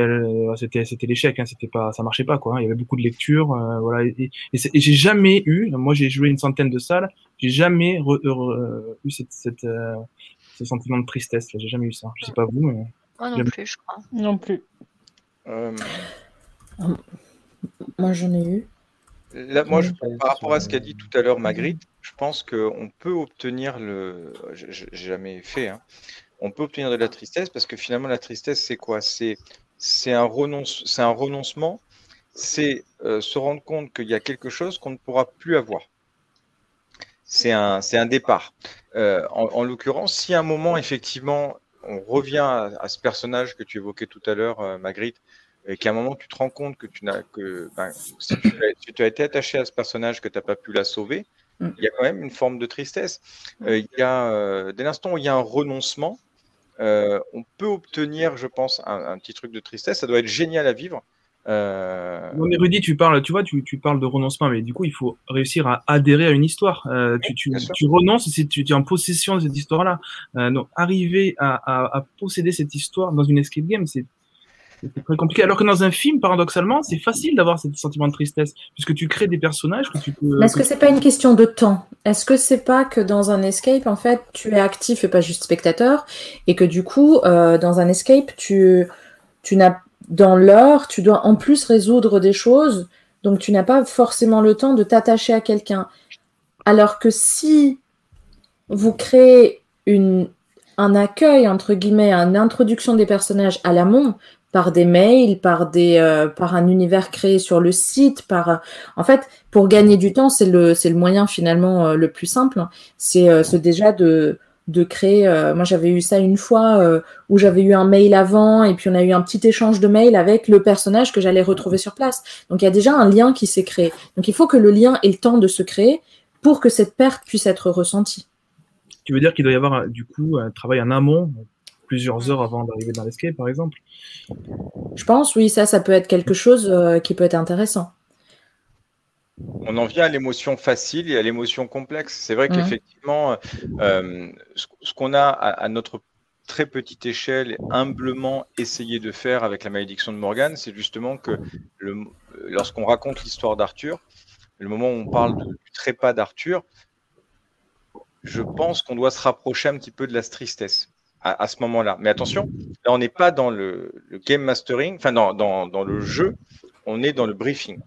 c'était c'était l'échec, hein, c'était pas, ça marchait pas quoi. Hein. il y avait beaucoup de lectures, euh, voilà. Et, et, j'ai jamais eu, moi j'ai joué une centaine de salles, j'ai jamais eu cette, cette euh, ce sentiment de tristesse. J'ai jamais eu ça. Je sais pas vous, mais moi non plus, je crois. Non plus. Euh, moi j'en ai eu. Là, moi, je, par rapport à ce qu'a dit tout à l'heure Magritte, je pense qu'on peut obtenir le. J'ai jamais fait. Hein on peut obtenir de la tristesse parce que finalement, la tristesse, c'est quoi? C'est un, renonce, un renoncement, c'est euh, se rendre compte qu'il y a quelque chose qu'on ne pourra plus avoir. C'est un, un départ. Euh, en, l'occurrence, si à un moment, effectivement, on revient à, ce personnage que tu évoquais tout à l'heure, euh, Magritte, et qu'à un moment, tu te rends compte que tu n'as que ben, si tu, as, été attaché à ce personnage, que tu n'as pas pu la sauver, mm. il y a quand même une forme de tristesse. il y a, dès l'instant où il y a un renoncement, euh, on peut obtenir, je pense, un, petit truc de tristesse. Ça doit être génial à vivre. Euh... Non, mais Rudy, tu parles, tu vois, tu, parles de renoncement, mais du coup, il faut réussir à adhérer à une histoire. Euh, tu, tu, renonces si tu, es en possession de cette histoire-là. Euh, donc, arriver à, posséder cette histoire dans une escape game, c'est c'est très compliqué. Alors que dans un film, paradoxalement, c'est facile d'avoir ce sentiment de tristesse, puisque tu crées des personnages que tu peux. Est-ce que c'est pas une question de temps? Est-ce que c'est pas que dans un escape, en fait, tu es actif et pas juste spectateur, et que du coup, euh, dans un escape, tu, tu n'as dans l'heure, tu dois en plus résoudre des choses, donc tu n'as pas forcément le temps de t'attacher à quelqu'un. Alors que si vous créez une, un accueil, entre guillemets, une introduction des personnages à l'amont, par des mails, par des, euh, par un univers créé sur le site, par, en fait, pour gagner du temps, c'est le, c'est le moyen finalement euh, le plus simple. C'est, euh, déjà de, de créer. moi, j'avais eu ça une fois où j'avais eu un mail avant et puis on a eu un petit échange de mails avec le personnage que j'allais retrouver sur place. Donc il y a déjà un lien qui s'est créé. Donc il faut que le lien ait le temps de se créer pour que cette perte puisse être ressentie. Tu veux dire qu'il doit y avoir du coup un travail en amont, plusieurs heures avant d'arriver dans l'escape, par exemple Je pense, oui, ça, ça peut être quelque chose qui peut être intéressant. On en vient à l'émotion facile et à l'émotion complexe. C'est vrai qu'effectivement, ce, qu'on a à, notre très petite échelle, humblement essayé de faire avec la malédiction de Morgane, c'est justement que lorsqu'on raconte l'histoire d'Arthur, le moment où on parle du trépas d'Arthur, je pense qu'on doit se rapprocher un petit peu de la tristesse à, ce moment-là. Mais attention, là, on n'est pas dans le, game mastering, enfin, dans, dans, le jeu, on est dans le briefing.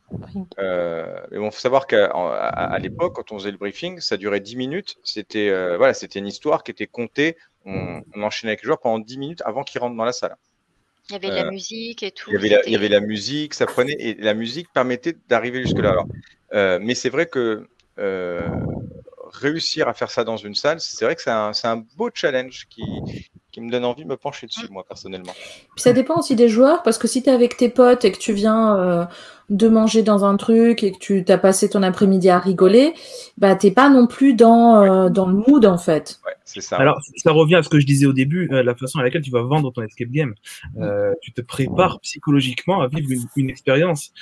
Euh, mais bon, faut savoir qu'à l'époque, quand on faisait le briefing, ça durait 10 minutes. C'était euh, voilà, c'était une histoire qui était comptée. On, enchaînait avec les joueurs pendant 10 minutes avant qu'ils rentrent dans la salle. Il y avait de la euh, musique et tout. Il y, avait la, il y avait la, musique, ça prenait et la musique permettait d'arriver jusque là. Euh, mais c'est vrai que réussir à faire ça dans une salle, c'est vrai que c'est un, un, beau challenge qui, qui me donne envie de me pencher dessus, moi, personnellement. Puis ça dépend aussi des joueurs, parce que si tu es avec tes potes et que tu viens euh, de manger dans un truc et que tu as passé ton après-midi à rigoler, bah t'es pas non plus dans, euh, dans le mood, en fait. Ouais, c'est ça. Alors, ça revient à ce que je disais au début, euh, la façon à laquelle tu vas vendre ton escape game. tu te prépares psychologiquement à vivre une, une expérience.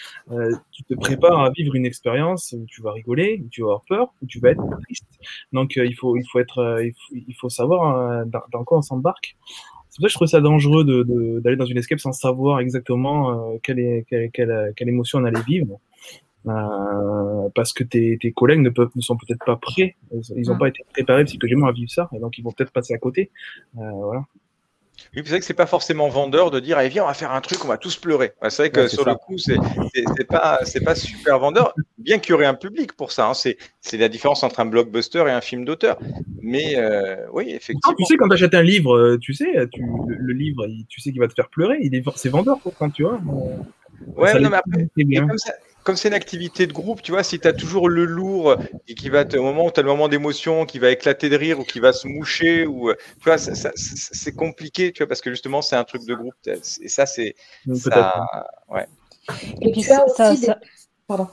tu te prépares à vivre une expérience où tu vas rigoler, où tu vas avoir peur, où tu vas être triste. Donc, il, faut, il, faut être, il, faut, il faut savoir dans, dans quoi on s'embarque c'est pour ça que je trouve ça dangereux d'aller dans une escape sans savoir exactement euh, quelle, est, quelle, émotion on allait vivre. Euh, parce que tes, collègues ne, peuvent, ne sont peut-être pas prêts, ils n'ont pas été préparés psychologiquement à vivre ça, et donc ils vont peut-être passer à côté. Euh, voilà. Oui, c'est vrai que c'est pas forcément vendeur de dire, allez, viens, on va faire un truc, on va tous pleurer. c'est vrai que sur le coup, c'est pas, pas super vendeur, bien qu'il y aurait un public pour ça. Hein. C'est la différence entre un blockbuster et un film d'auteur. Mais euh, oui, effectivement. tu sais, quand tu achètes un livre, euh, tu sais, tu, le, livre, tu sais qu'il va te faire pleurer. C'est vendeur, pour quand tu vois. Ouais, non, mais après, comme ça, comme c'est une activité de groupe, tu vois, si tu as toujours le lourd et qui va, au moment où tu as le moment d'émotion, qui va éclater de rire ou qui va se moucher, ou, tu vois, c'est compliqué, tu vois, parce que justement, c'est un truc de groupe. Et ça, c'est. Ça, ouais. Et puis ça, ça, Pardon.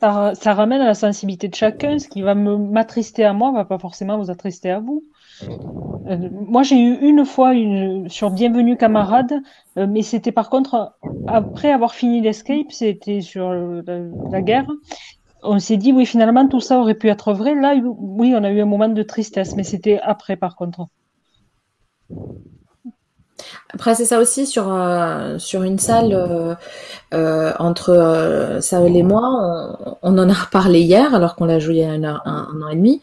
Ça, ramène à la sensibilité de chacun. Ce qui va m'attrister à moi ne va pas forcément vous attrister à vous. Euh, moi, j'ai eu une fois une, sur Bienvenue camarade, euh, mais c'était par contre après avoir fini l'escape, c'était sur la, guerre. On s'est dit, oui, finalement, tout ça aurait pu être vrai. Là, oui, on a eu un moment de tristesse, mais c'était après, par contre. Après, c'est ça aussi sur, euh, sur une salle entre Saël et moi. On, en a reparlé hier, alors qu'on l'a joué il y a un, an et demi.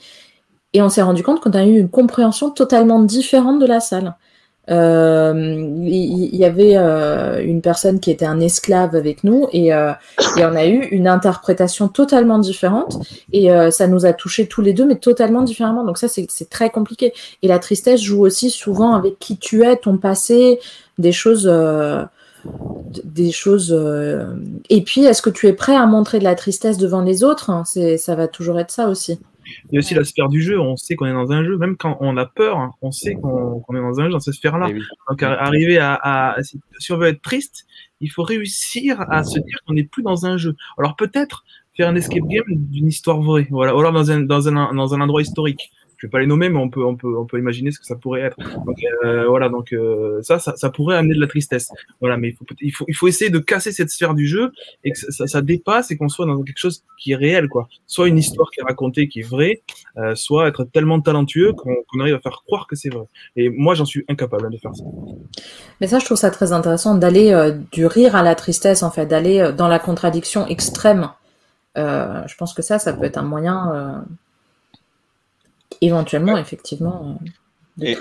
Et on s'est rendu compte qu'on a eu une compréhension totalement différente de la salle. Euh, il y, avait euh, une personne qui était un esclave avec nous et, euh, on a eu une interprétation totalement différente. Et ça nous a touchés tous les deux mais totalement différemment. Donc ça c'est très compliqué. Et la tristesse joue aussi souvent avec qui tu es ton passé des choses des choses et puis est-ce que tu es prêt à montrer de la tristesse devant les autres? Ça va toujours être ça aussi il y a aussi la sphère du jeu, on sait qu'on est dans un jeu, même quand on a peur, hein, on sait qu'on est dans un jeu, dans cette sphère-là. Eh Donc arriver à, si on veut être triste, il faut réussir à se dire qu'on n'est plus dans un jeu. Alors peut-être faire un escape game d'une histoire vraie, voilà, ou alors dans un, dans un, dans un endroit historique pas les nommer, mais on peut, on peut, on peut imaginer ce que ça pourrait être. Donc, euh, voilà, donc euh, ça, ça, ça, pourrait amener de la tristesse. Voilà, mais il faut, il faut, il faut essayer de casser cette sphère du jeu et que ça, dépasse et qu'on soit dans quelque chose qui est réel, quoi. Soit une histoire qui est racontée, qui est vraie, euh, soit être tellement talentueux qu'on arrive à faire croire que c'est vrai. Et moi, j'en suis incapable de faire ça. Mais ça, je trouve ça très intéressant d'aller du rire à la tristesse, en fait, d'aller dans la contradiction extrême. je pense que ça, ça peut être un moyen éventuellement, effectivement. Euh,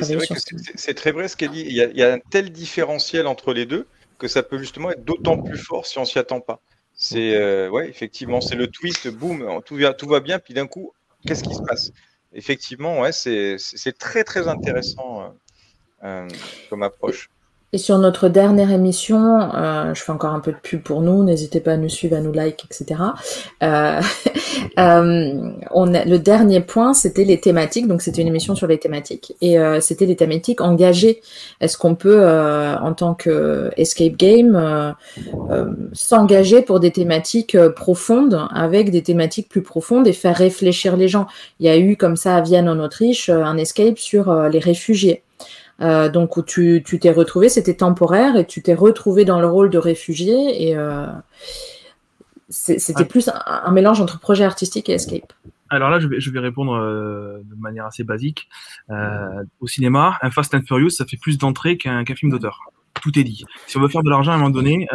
c'est très vrai ce qu'elle dit. Il y, a, un tel différentiel entre les deux que ça peut justement être d'autant plus fort si on s'y attend pas. C'est euh, ouais, effectivement, c'est le twist, boum, tout, tout va bien, puis d'un coup, qu'est-ce qui se passe? Effectivement, ouais, c'est très très intéressant euh, comme approche. Et sur notre dernière émission, euh, je fais encore un peu de pub pour nous, n'hésitez pas à nous suivre, à nous like, etc. Euh, *laughs* euh, on le dernier point, c'était les thématiques, donc c'était une émission sur les thématiques, et euh, c'était les thématiques engagées. Est-ce qu'on peut, en tant que escape game, s'engager pour des thématiques profondes, avec des thématiques plus profondes, et faire réfléchir les gens? Il y a eu, comme ça, à Vienne, en Autriche, un escape sur les réfugiés. Euh, donc où tu t'es retrouvé, c'était temporaire et tu t'es retrouvé dans le rôle de réfugié et euh, c'était plus un, mélange entre projet artistique et escape. Alors là, je vais, je vais répondre euh, de manière assez basique. au cinéma, un Fast and Furious, ça fait plus d'entrées qu'un film d'auteur. Tout est dit. Si on veut faire de l'argent à un moment donné,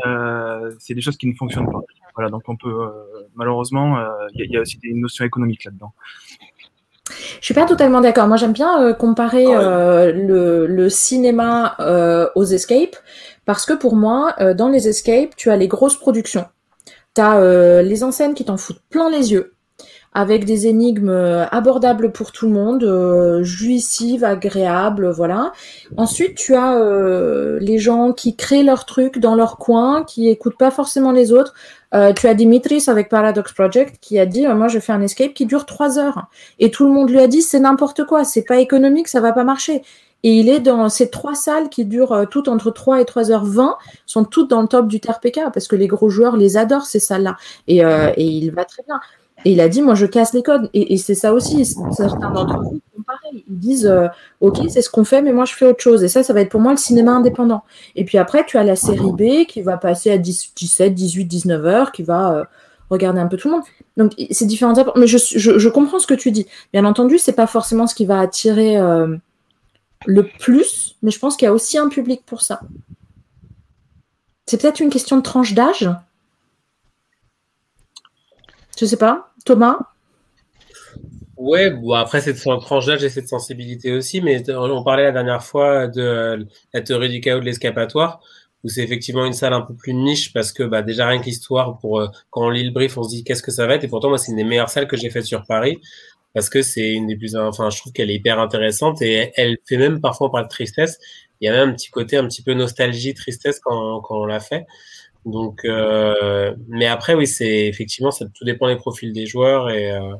c'est des choses qui ne fonctionnent pas. Voilà, donc on peut malheureusement, il y, y, a aussi des notions économiques là-dedans. Je suis pas totalement d'accord. Moi, j'aime bien euh, comparer ah euh, le, le, cinéma euh, aux escapes parce que pour moi, dans les escapes, tu as les grosses productions. Tu as les enseignes qui t'en foutent plein les yeux avec des énigmes abordables pour tout le monde, jouissives, agréables, voilà. Ensuite, tu as les gens qui créent leurs trucs dans leur coin, qui écoutent pas forcément les autres. Euh, tu as Dimitris avec Paradox Project qui a dit euh, moi je fais un escape qui dure trois heures. Et tout le monde lui a dit c'est n'importe quoi c'est pas économique ça va pas marcher. Et il est dans ces trois salles qui durent euh, toutes entre 3 et 3 heures 20 sont toutes dans le top du TRPK parce que les gros joueurs les adorent ces salles là et, et il va très bien et il a dit, moi, je casse les codes. Et, c'est ça aussi. Certains d'entre vous font pareil. Ils disent, euh, OK, c'est ce qu'on fait, mais moi, je fais autre chose. Et ça, ça va être pour moi le cinéma indépendant. Et puis après, tu as la série B qui va passer à 17, 18, 19 heures, qui va euh, regarder un peu tout le monde. Donc, c'est différent. Mais je, je, comprends ce que tu dis. Bien entendu, c'est pas forcément ce qui va attirer euh, le plus, mais je pense qu'il y a aussi un public pour ça. C'est peut-être une question de tranche d'âge? Je sais pas. Thomas? Ouais, bon, après, c'est de son tranche d'âge et cette sensibilité aussi, mais on parlait la dernière fois de la théorie du chaos de l'escapatoire, où c'est effectivement une salle un peu plus niche parce que bah, déjà rien que l'histoire, pour, euh, quand on lit le brief, on se dit qu'est-ce que ça va être, et pourtant, moi, c'est une des meilleures salles que j'ai faites sur Paris, parce que c'est une des plus, enfin, je trouve qu'elle est hyper intéressante et elle fait même parfois par de tristesse. Il y a même un petit côté un petit peu nostalgie, tristesse quand, quand on l'a fait. Donc, euh, mais après, oui, c'est effectivement, ça tout dépend des profils des joueurs et euh,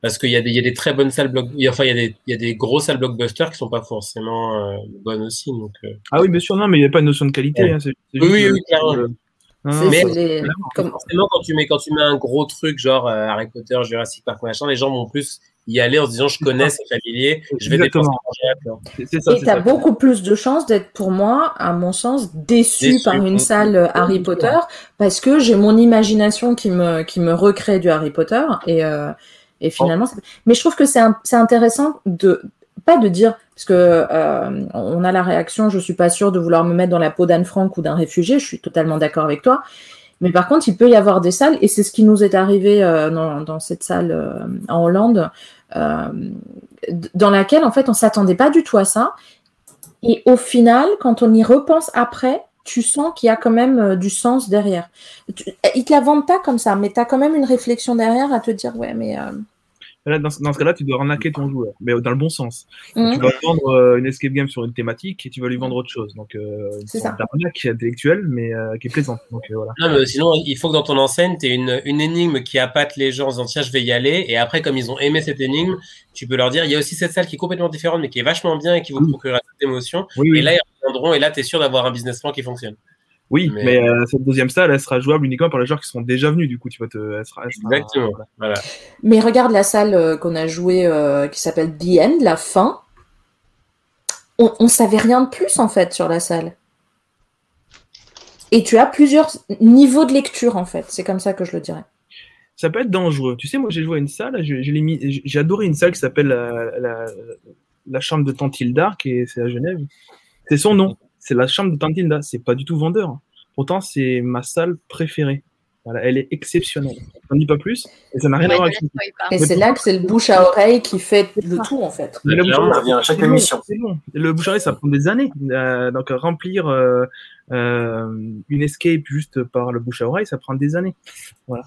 parce qu'il y, a des, y a des très bonnes salles block, enfin, il y, a des, il y a des grosses salles blockbusters qui sont pas forcément euh, bonnes aussi. Donc, ah oui, bien sûr, non, mais il n'y a pas une notion de qualité. Hein, oui, oui, oui, clairement. mais forcément, quand tu mets quand tu mets un gros truc genre Harry Potter, Jurassic Park, machin, les gens vont plus y aller en se disant je connais, c'est familier, je vais dépenser Et tu as beaucoup plus de chances d'être pour moi, à mon sens, déçu, par une salle Harry Potter parce que j'ai mon imagination qui me, qui me recrée du Harry Potter et, euh, et finalement, mais je trouve que c'est intéressant de pas de dire parce que euh, on a la réaction, je suis pas sûre de vouloir me mettre dans la peau d'Anne Frank ou d'un réfugié, je suis totalement d'accord avec toi. Mais par contre, il peut y avoir des salles, et c'est ce qui nous est arrivé euh, dans, cette salle euh, en Hollande, euh, dans laquelle, en fait, on s'attendait pas du tout à ça. Et au final, quand on y repense après, tu sens qu'il y a quand même du sens derrière. Ils te la vendent pas comme ça, mais tu as quand même une réflexion derrière à te dire, ouais, mais dans, ce cas-là, tu dois arnaquer ton joueur, mais dans le bon sens. Mhm. Tu vas vendre euh, une escape game sur une thématique et tu vas lui vendre autre chose. Donc, euh, c'est une arnaque intellectuelle, mais euh, qui est plaisante. Donc, euh, voilà. Non, mais sinon, il faut que dans ton enseigne, tu aies une, une énigme qui appâte les gens en disant tiens, je vais y aller. Et après, comme ils ont aimé cette énigme, tu peux leur dire il y a aussi cette salle qui est complètement différente, mais qui est vachement bien et qui vous procurera toute émotion. et là, ils reviendront et là, tu es sûr d'avoir un business plan qui fonctionne. Oui, mais, euh, cette deuxième salle, elle sera jouable uniquement par les joueurs qui sont déjà venus. Du coup, tu vas te. Exactement. Voilà. Mais regarde la salle euh, qu'on a jouée euh, qui s'appelle The End, la fin. On, on savait rien de plus en fait sur la salle. Et tu as plusieurs niveaux de lecture en fait. C'est comme ça que je le dirais. Ça peut être dangereux. Tu sais, moi j'ai joué à une salle, j'ai adoré une salle qui s'appelle la, la, chambre de Tantildar, qui c'est à Genève. C'est son nom c'est la chambre de Tantilda. C'est pas du tout vendeur. Pourtant, c'est ma salle préférée. Voilà, elle est exceptionnelle. On dis pas plus. Et ça n'a rien à voir avec Et c'est là que c'est le bouche à oreille qui fait le tout, en fait. Le bouche à oreille, à chaque émission. Le bouche à oreille, ça prend des années. Euh, donc, remplir euh, euh, une escape juste par le bouche à oreille, ça prend des années. Voilà.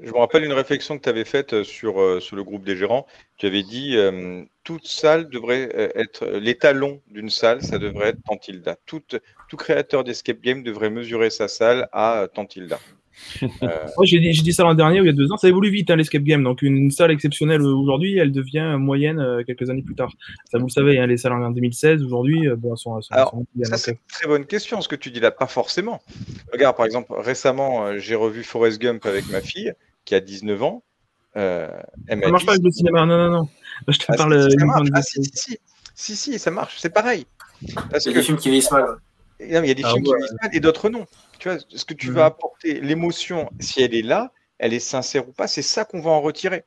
Je me rappelle une réflexion que tu avais faite sur, sur le groupe des gérants. Tu avais dit toute salle devrait euh, être l'étalon d'une salle, ça devrait être Tantilda. Tout, tout créateur d'escape game devrait mesurer sa salle à Tantilda. *laughs* Euh... j'ai dit, dit, ça l'an dernier ou il y a deux ans, ça évolue vite hein, l'escape game. Donc une salle exceptionnelle aujourd'hui, elle devient moyenne euh, quelques années plus tard. Ça vous le savez, hein, les salles en 2016 aujourd'hui, euh, bon, elles sont, Alors, ça c'est une très bonne question ce que tu dis là, pas forcément. Regarde par exemple récemment, j'ai revu Forrest Gump avec ma fille qui a 19 ans. Euh, elle ça marche pas avec le cinéma, non non non. *laughs* Je te ah, parle. Si, ah, si, si, si, si, ça marche, c'est pareil. Parce il y a des films qui vieillissent mal. il y a des ah films qui vieillissent mal et d'autres non. Tu vois, ce que tu vas mhm. apporter, l'émotion, si elle est là, elle est sincère ou pas, c'est ça qu'on va en retirer.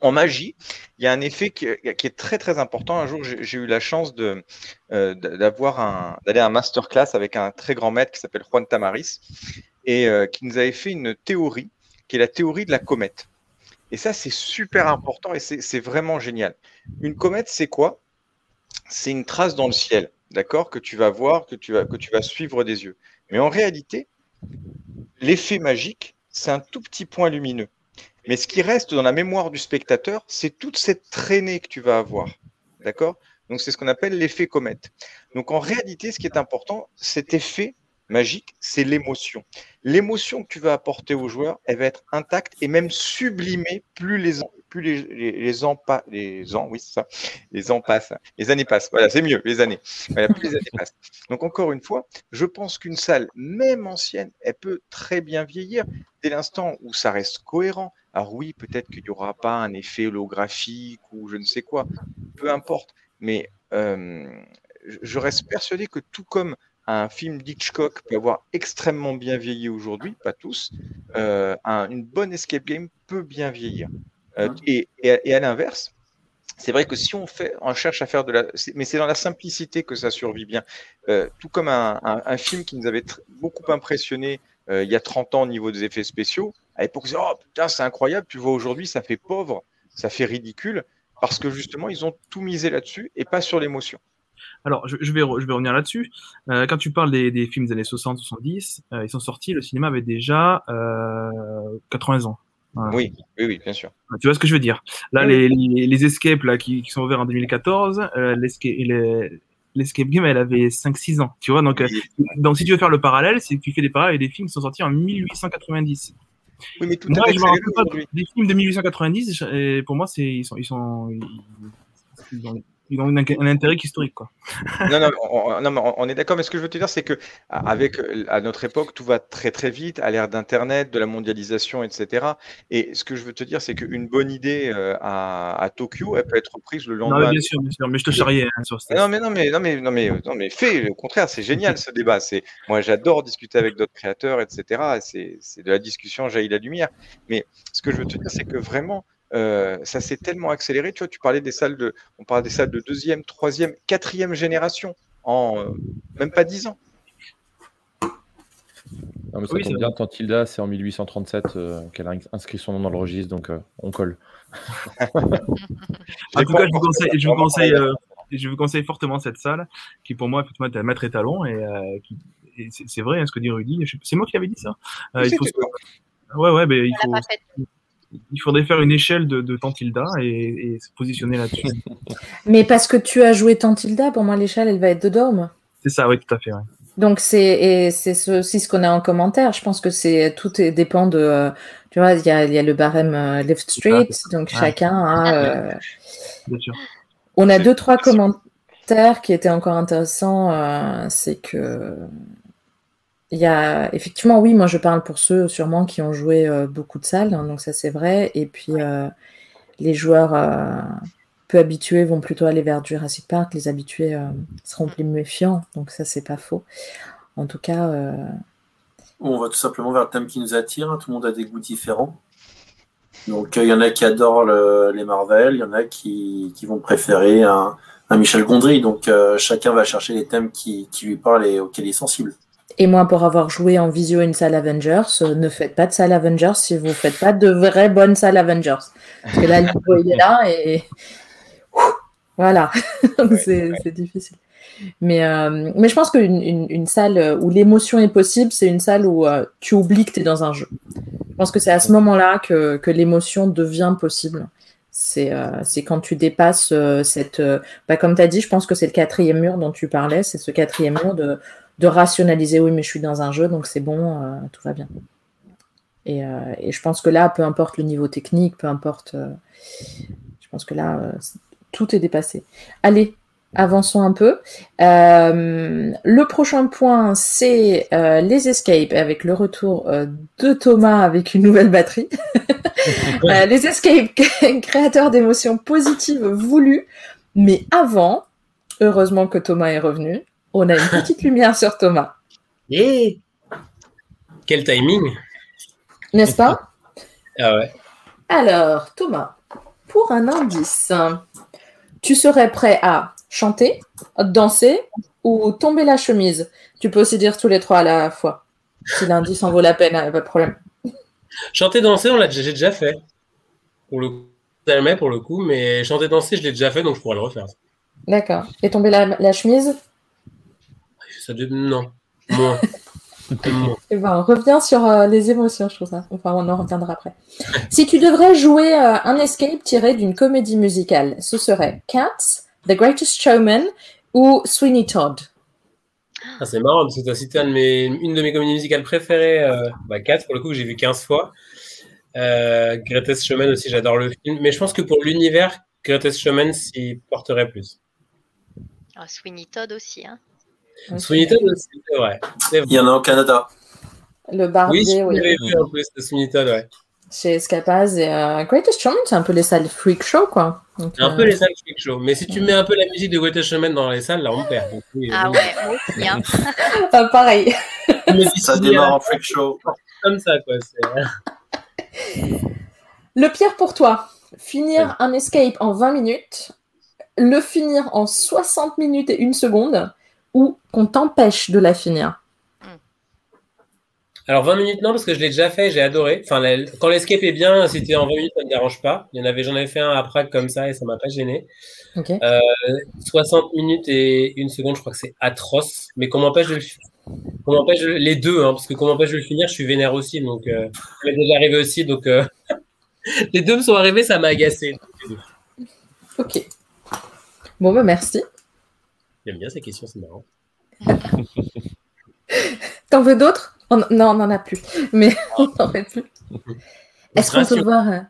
En magie, il y a un effet qui, est très très important. Un jour, j'ai eu la chance de euh, d'avoir un d'aller à un masterclass avec un très grand maître qui s'appelle Juan Tamaris et euh, qui nous avait fait une théorie qui est la théorie de la comète. Et ça, c'est super important et c'est vraiment génial. Une comète, c'est quoi? C'est une trace dans le ciel, d'accord, que tu vas voir, que tu vas, que tu vas suivre des yeux. Mais en réalité, l'effet magique, c'est un tout petit point lumineux. Mais ce qui reste dans la mémoire du spectateur, c'est toute cette traînée que tu vas avoir. D'accord? Donc, c'est ce qu'on appelle l'effet comète. Donc, en réalité, ce qui est important, cet effet magique, c'est l'émotion. L'émotion que tu vas apporter aux joueurs, elle va être intacte et même sublimée plus les plus les, les, ans les ans, oui, ça, les ans passent, les années passent. Voilà, c'est mieux, les années. Plus les passent. Donc encore une fois, je pense qu'une salle, même ancienne, elle peut très bien vieillir dès l'instant où ça reste cohérent. Alors oui, peut-être qu'il n'y aura pas un effet holographique ou je ne sais quoi, peu importe. Mais euh, je reste persuadé que tout comme un film d'Hitchcock peut avoir extrêmement bien vieilli aujourd'hui, pas tous, euh, une bonne escape game peut bien vieillir. Euh, et, à, l'inverse, c'est vrai que si on fait, on cherche à faire de la, mais c'est dans la simplicité que ça survit bien. Euh, tout comme un, film qui nous avait beaucoup impressionné il y a 30 ans au niveau des effets spéciaux. À l'époque, on oh putain, c'est incroyable. Tu vois aujourd'hui, ça fait pauvre, ça fait ridicule, parce que justement, ils ont tout misé là-dessus et pas sur l'émotion. Alors, je, vais, je vais revenir là-dessus. Euh, quand tu parles des, films des années 60-70, euh, ils sont sortis, le cinéma avait déjà 80 euh, ans. Oui, oui, oui, bien sûr. Tu vois ce que je veux dire Là, les, les, escapes là, qui, sont ouverts en 2014, l'escape game, elle avait 5-6 ans. Tu vois donc, donc, si tu veux faire le parallèle, c'est que tu fais des parallèles avec des films qui sont sortis en 1890. Oui, mais tout Moi, je me rappelle pas des films de 1890, et pour moi, c'est ils sont, ils sont, ils ont un, intérêt historique. Quoi. *laughs* non, non, on, non, on est d'accord, mais ce que je veux te dire, c'est que avec à notre époque, tout va très très vite, à l'ère d'Internet, de la mondialisation, etc. Et ce que je veux te dire, c'est qu'une bonne idée euh, à, à, Tokyo, elle peut être reprise le lendemain. Non, bien sûr, bien sûr, mais je te charriais hein, sur ça. Non, mais non, mais non, mais non, mais non, mais fais. Au contraire, c'est génial ce débat. C'est moi, j'adore discuter avec d'autres créateurs, etc. C'est de la discussion jaillit la lumière. Mais ce que je veux te dire, c'est que vraiment euh, ça s'est tellement accéléré. Tu vois, tu parlais des salles de, on parle des salles de deuxième, troisième, quatrième génération en euh, même pas dix ans. Non, mais ça tombe bien, Tantilda, c'est en 1837 euh, qu'elle a inscrit son nom dans le registre, donc on colle. en tout cas, je vous conseille, je vous conseille, je vous conseille fortement cette salle, qui pour moi, effectivement, est un maître étalon, et, c'est vrai hein, ce que dit Rudy. C'est moi qui avais dit ça. il faut... Ouais, ouais, mais il faut il faudrait faire une échelle de, Tantilda et, se positionner là-dessus. *laughs* Mais parce que tu as joué Tantilda, pour moi l'échelle elle va être de Dorme. C'est ça, oui, tout à fait. Donc c'est c'est aussi ce qu'on a en commentaire. Je pense que c'est tout dépend de euh, tu vois il y a, y a, le barème euh, Lift Street, donc chacun a. Euh, Bien sûr. On a deux trois commentaires qui étaient encore intéressants. c'est que il y a effectivement, oui, moi je parle pour ceux sûrement qui ont joué euh, beaucoup de salles, hein, donc ça c'est vrai. Et puis euh, les joueurs euh, peu habitués vont plutôt aller vers Jurassic Park, les habitués seront plus méfiants, donc ça c'est pas faux. En tout cas. On va tout simplement vers le thème qui nous attire, hein. tout le monde a des goûts différents. Donc il y en a qui adorent les Marvel, il y en a qui, vont préférer un, Michel Gondry, donc chacun va chercher les thèmes qui, qui lui parlent et auxquels il est sensible. Et moi, pour avoir joué en visio une salle Avengers, euh, ne faites pas de salle Avengers si vous ne faites pas de vraies bonnes salles Avengers. Parce que là, le niveau, il est là et. voilà. *laughs* c'est difficile. Mais, euh, mais je pense qu'une une, salle où l'émotion est possible, c'est une salle où euh, tu oublies que tu es dans un jeu. Je pense que c'est à ce moment-là que, que l'émotion devient possible. C'est quand tu dépasses cette. Bah, comme tu as dit, je pense que c'est le quatrième mur dont tu parlais, c'est ce quatrième mur de, de, rationaliser oui, mais je suis dans un jeu, donc c'est bon, tout va bien. Et, et, je pense que là, peu importe le niveau technique, peu importe. je pense que là, tout est dépassé. Allez, avançons un peu. Euh, le prochain point, c'est euh, les escapes avec le retour euh, de Thomas avec une nouvelle batterie. *laughs* les escapes, *laughs* créateurs d'émotions positives voulues. Mais avant, heureusement que Thomas est revenu, on a une petite lumière sur Thomas. Et Quel timing N'est-ce pas? Ah ouais. Alors, Thomas, pour un indice, tu serais prêt à chanter, danser ou tomber la chemise? Tu peux aussi dire tous les trois à la fois. Si l'indice en vaut la peine, pas de problème. Chanter, danser, on l'a j'ai déjà fait. Pour le coup, pour le coup, mais chanter, danser, je l'ai déjà fait, donc je pourrais le refaire. D'accord. Et tomber la, chemise? Ça Non. Moins. *laughs* Et ben, on revient sur euh, les émotions, je trouve ça. Enfin, on en reviendra après. *laughs* si tu devrais jouer euh, un escape tiré d'une comédie musicale, ce serait Cats, The Greatest Showman ou Sweeney Todd? Ah, C'est marrant parce que tu as cité une de mes comédies musicales préférées, euh, bah, pour le coup, que j'ai vu 15 fois. Euh, Greatest Showman aussi, j'adore le film. Mais je pense que pour l'univers, Greatest Showman s'y porterait plus. Ah, Sweeney Todd aussi. Hein. Sweeney Todd aussi, c'est vrai. Il y en a au Canada. Le barbier, oui. Oui, j'avais vu en plus de Sweeney Todd, ouais chez Escapaz et euh, Greatest Showman, c'est un peu les salles freak show, quoi. C'est un peu euh, les salles freak show. Mais si tu mets un peu la musique de Greatest Showman dans les salles, là, on perd. ah ouais, aussi. Hein. *laughs* ah, pareil. *laughs* ça démarre en freak show. Comme ça, quoi. Le pire pour toi, finir un escape en 20 minutes, le finir en 60 minutes et une seconde, ou qu'on t'empêche de la finir alors 20 minutes non parce que je l'ai déjà fait, j'ai adoré. Enfin quand l'escape est bien, si tu es en 20 minutes ça me dérange pas. Il y en avait, j'en avais fait un à Prague comme ça et ça m'a pas gêné. 60 euh, minutes et une seconde, je crois que c'est atroce. Mais comment m'empêche de le les deux, hein, parce que comment m'empêche de le finir, je suis vénère aussi, donc euh, ça déjà arrivé aussi, donc euh, *laughs* les deux me sont arrivés, ça m'a agacé. Ok. Bon bah merci. J'aime bien ces questions, c'est marrant. *laughs* T'en veux d'autres? Non, on n'en a plus, mais *laughs* on n'en a plus. Est-ce qu'on peut voir euh,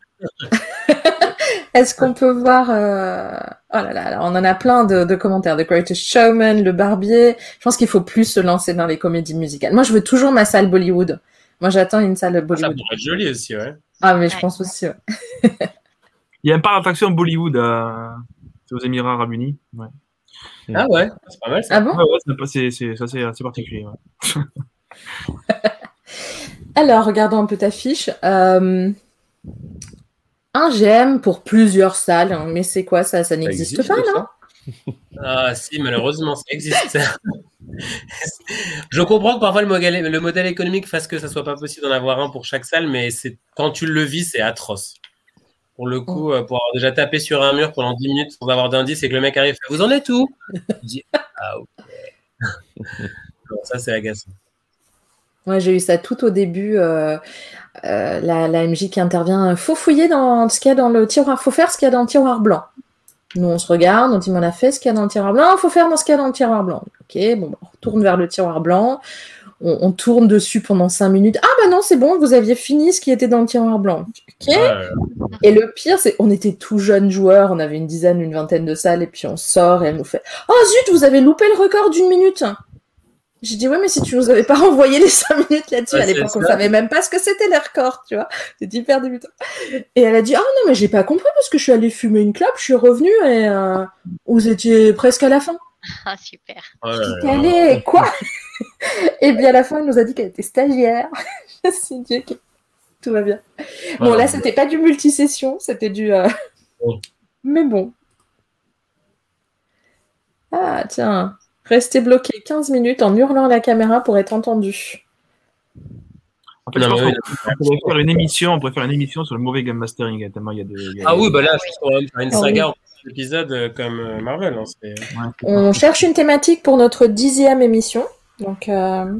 *laughs* Est-ce qu'on peut voir euh, Oh là là, on en a plein de, commentaires. The Greatest Showman, Le Barbier. Je pense qu'il faut plus se lancer dans les comédies musicales. Moi, je veux toujours ma salle Bollywood. Moi, j'attends une salle Bollywood. Ça pourrait être joli aussi, ouais. Ah, mais je pense aussi, ouais. Il y a un parc d'attraction Bollywood à... aux Émirats Arabes Unis. Ah ouais, c'est pas mal ça. Ah bon ouais, c'est assez particulier. *laughs* Alors, regardons un peu ta fiche. Euh, un GM pour plusieurs salles, hein, mais c'est quoi ça? Ça n'existe pas, non? Ah si, malheureusement, ça existe. *laughs* Je comprends que parfois le modèle, le modèle économique fasse que ça soit pas possible d'en avoir un pour chaque salle, mais c'est quand tu le vis, c'est atroce. Pour le coup, euh, pour avoir déjà tapé sur un mur pendant 10 minutes sans avoir d'indice et que le mec arrive, vous en êtes où? Ah ok. *laughs* ça c'est agaçant. Moi, j'ai eu ça tout au début. Euh, euh, la, MJ qui intervient. Faut fouiller dans ce qu'il y a dans le tiroir. Faut faire ce qu'il y a dans le tiroir blanc. Nous, on se regarde, on dit, on a fait ce qu'il y a dans le tiroir blanc. Faut faire dans ce qu'il y a dans le tiroir blanc. Ok, bon, on retourne vers le tiroir blanc. On, tourne dessus pendant cinq minutes. Ah bah non, c'est bon, vous aviez fini ce qui était dans le tiroir blanc. Ok. Et le pire, c'est on était tout jeunes joueurs, on avait une dizaine, une vingtaine de salles, et puis on sort et elle nous fait Oh zut, vous avez loupé le record d'une minute. J'ai dit, ouais, mais si tu nous avais pas renvoyé les 5 minutes là-dessus, à l'époque, on savait même pas ce que c'était les records, tu vois. C'était hyper débutant. Et elle a dit, ah non, mais j'ai pas compris parce que je suis allée fumer une clope, je suis revenue et euh, vous étiez presque à la fin. Ah, super. Oh quoi? *laughs* Et bien à la fin, elle nous a dit qu'elle était stagiaire. *laughs* je me suis dit, ok, tout va bien. Bon, là, c'était pas du multisession, c'était du. Euh, *laughs* mais bon. Ah, tiens. Rester bloqué 15 minutes en hurlant à la caméra pour être entendu. on pourrait faire une émission, on pourrait faire une émission sur le mauvais game mastering. Il y a ah oui, bah là, je va faire une ah saga en épisode euh, comme euh, Marvel. Hein, on cherche une thématique pour notre dixième émission. Donc, euh,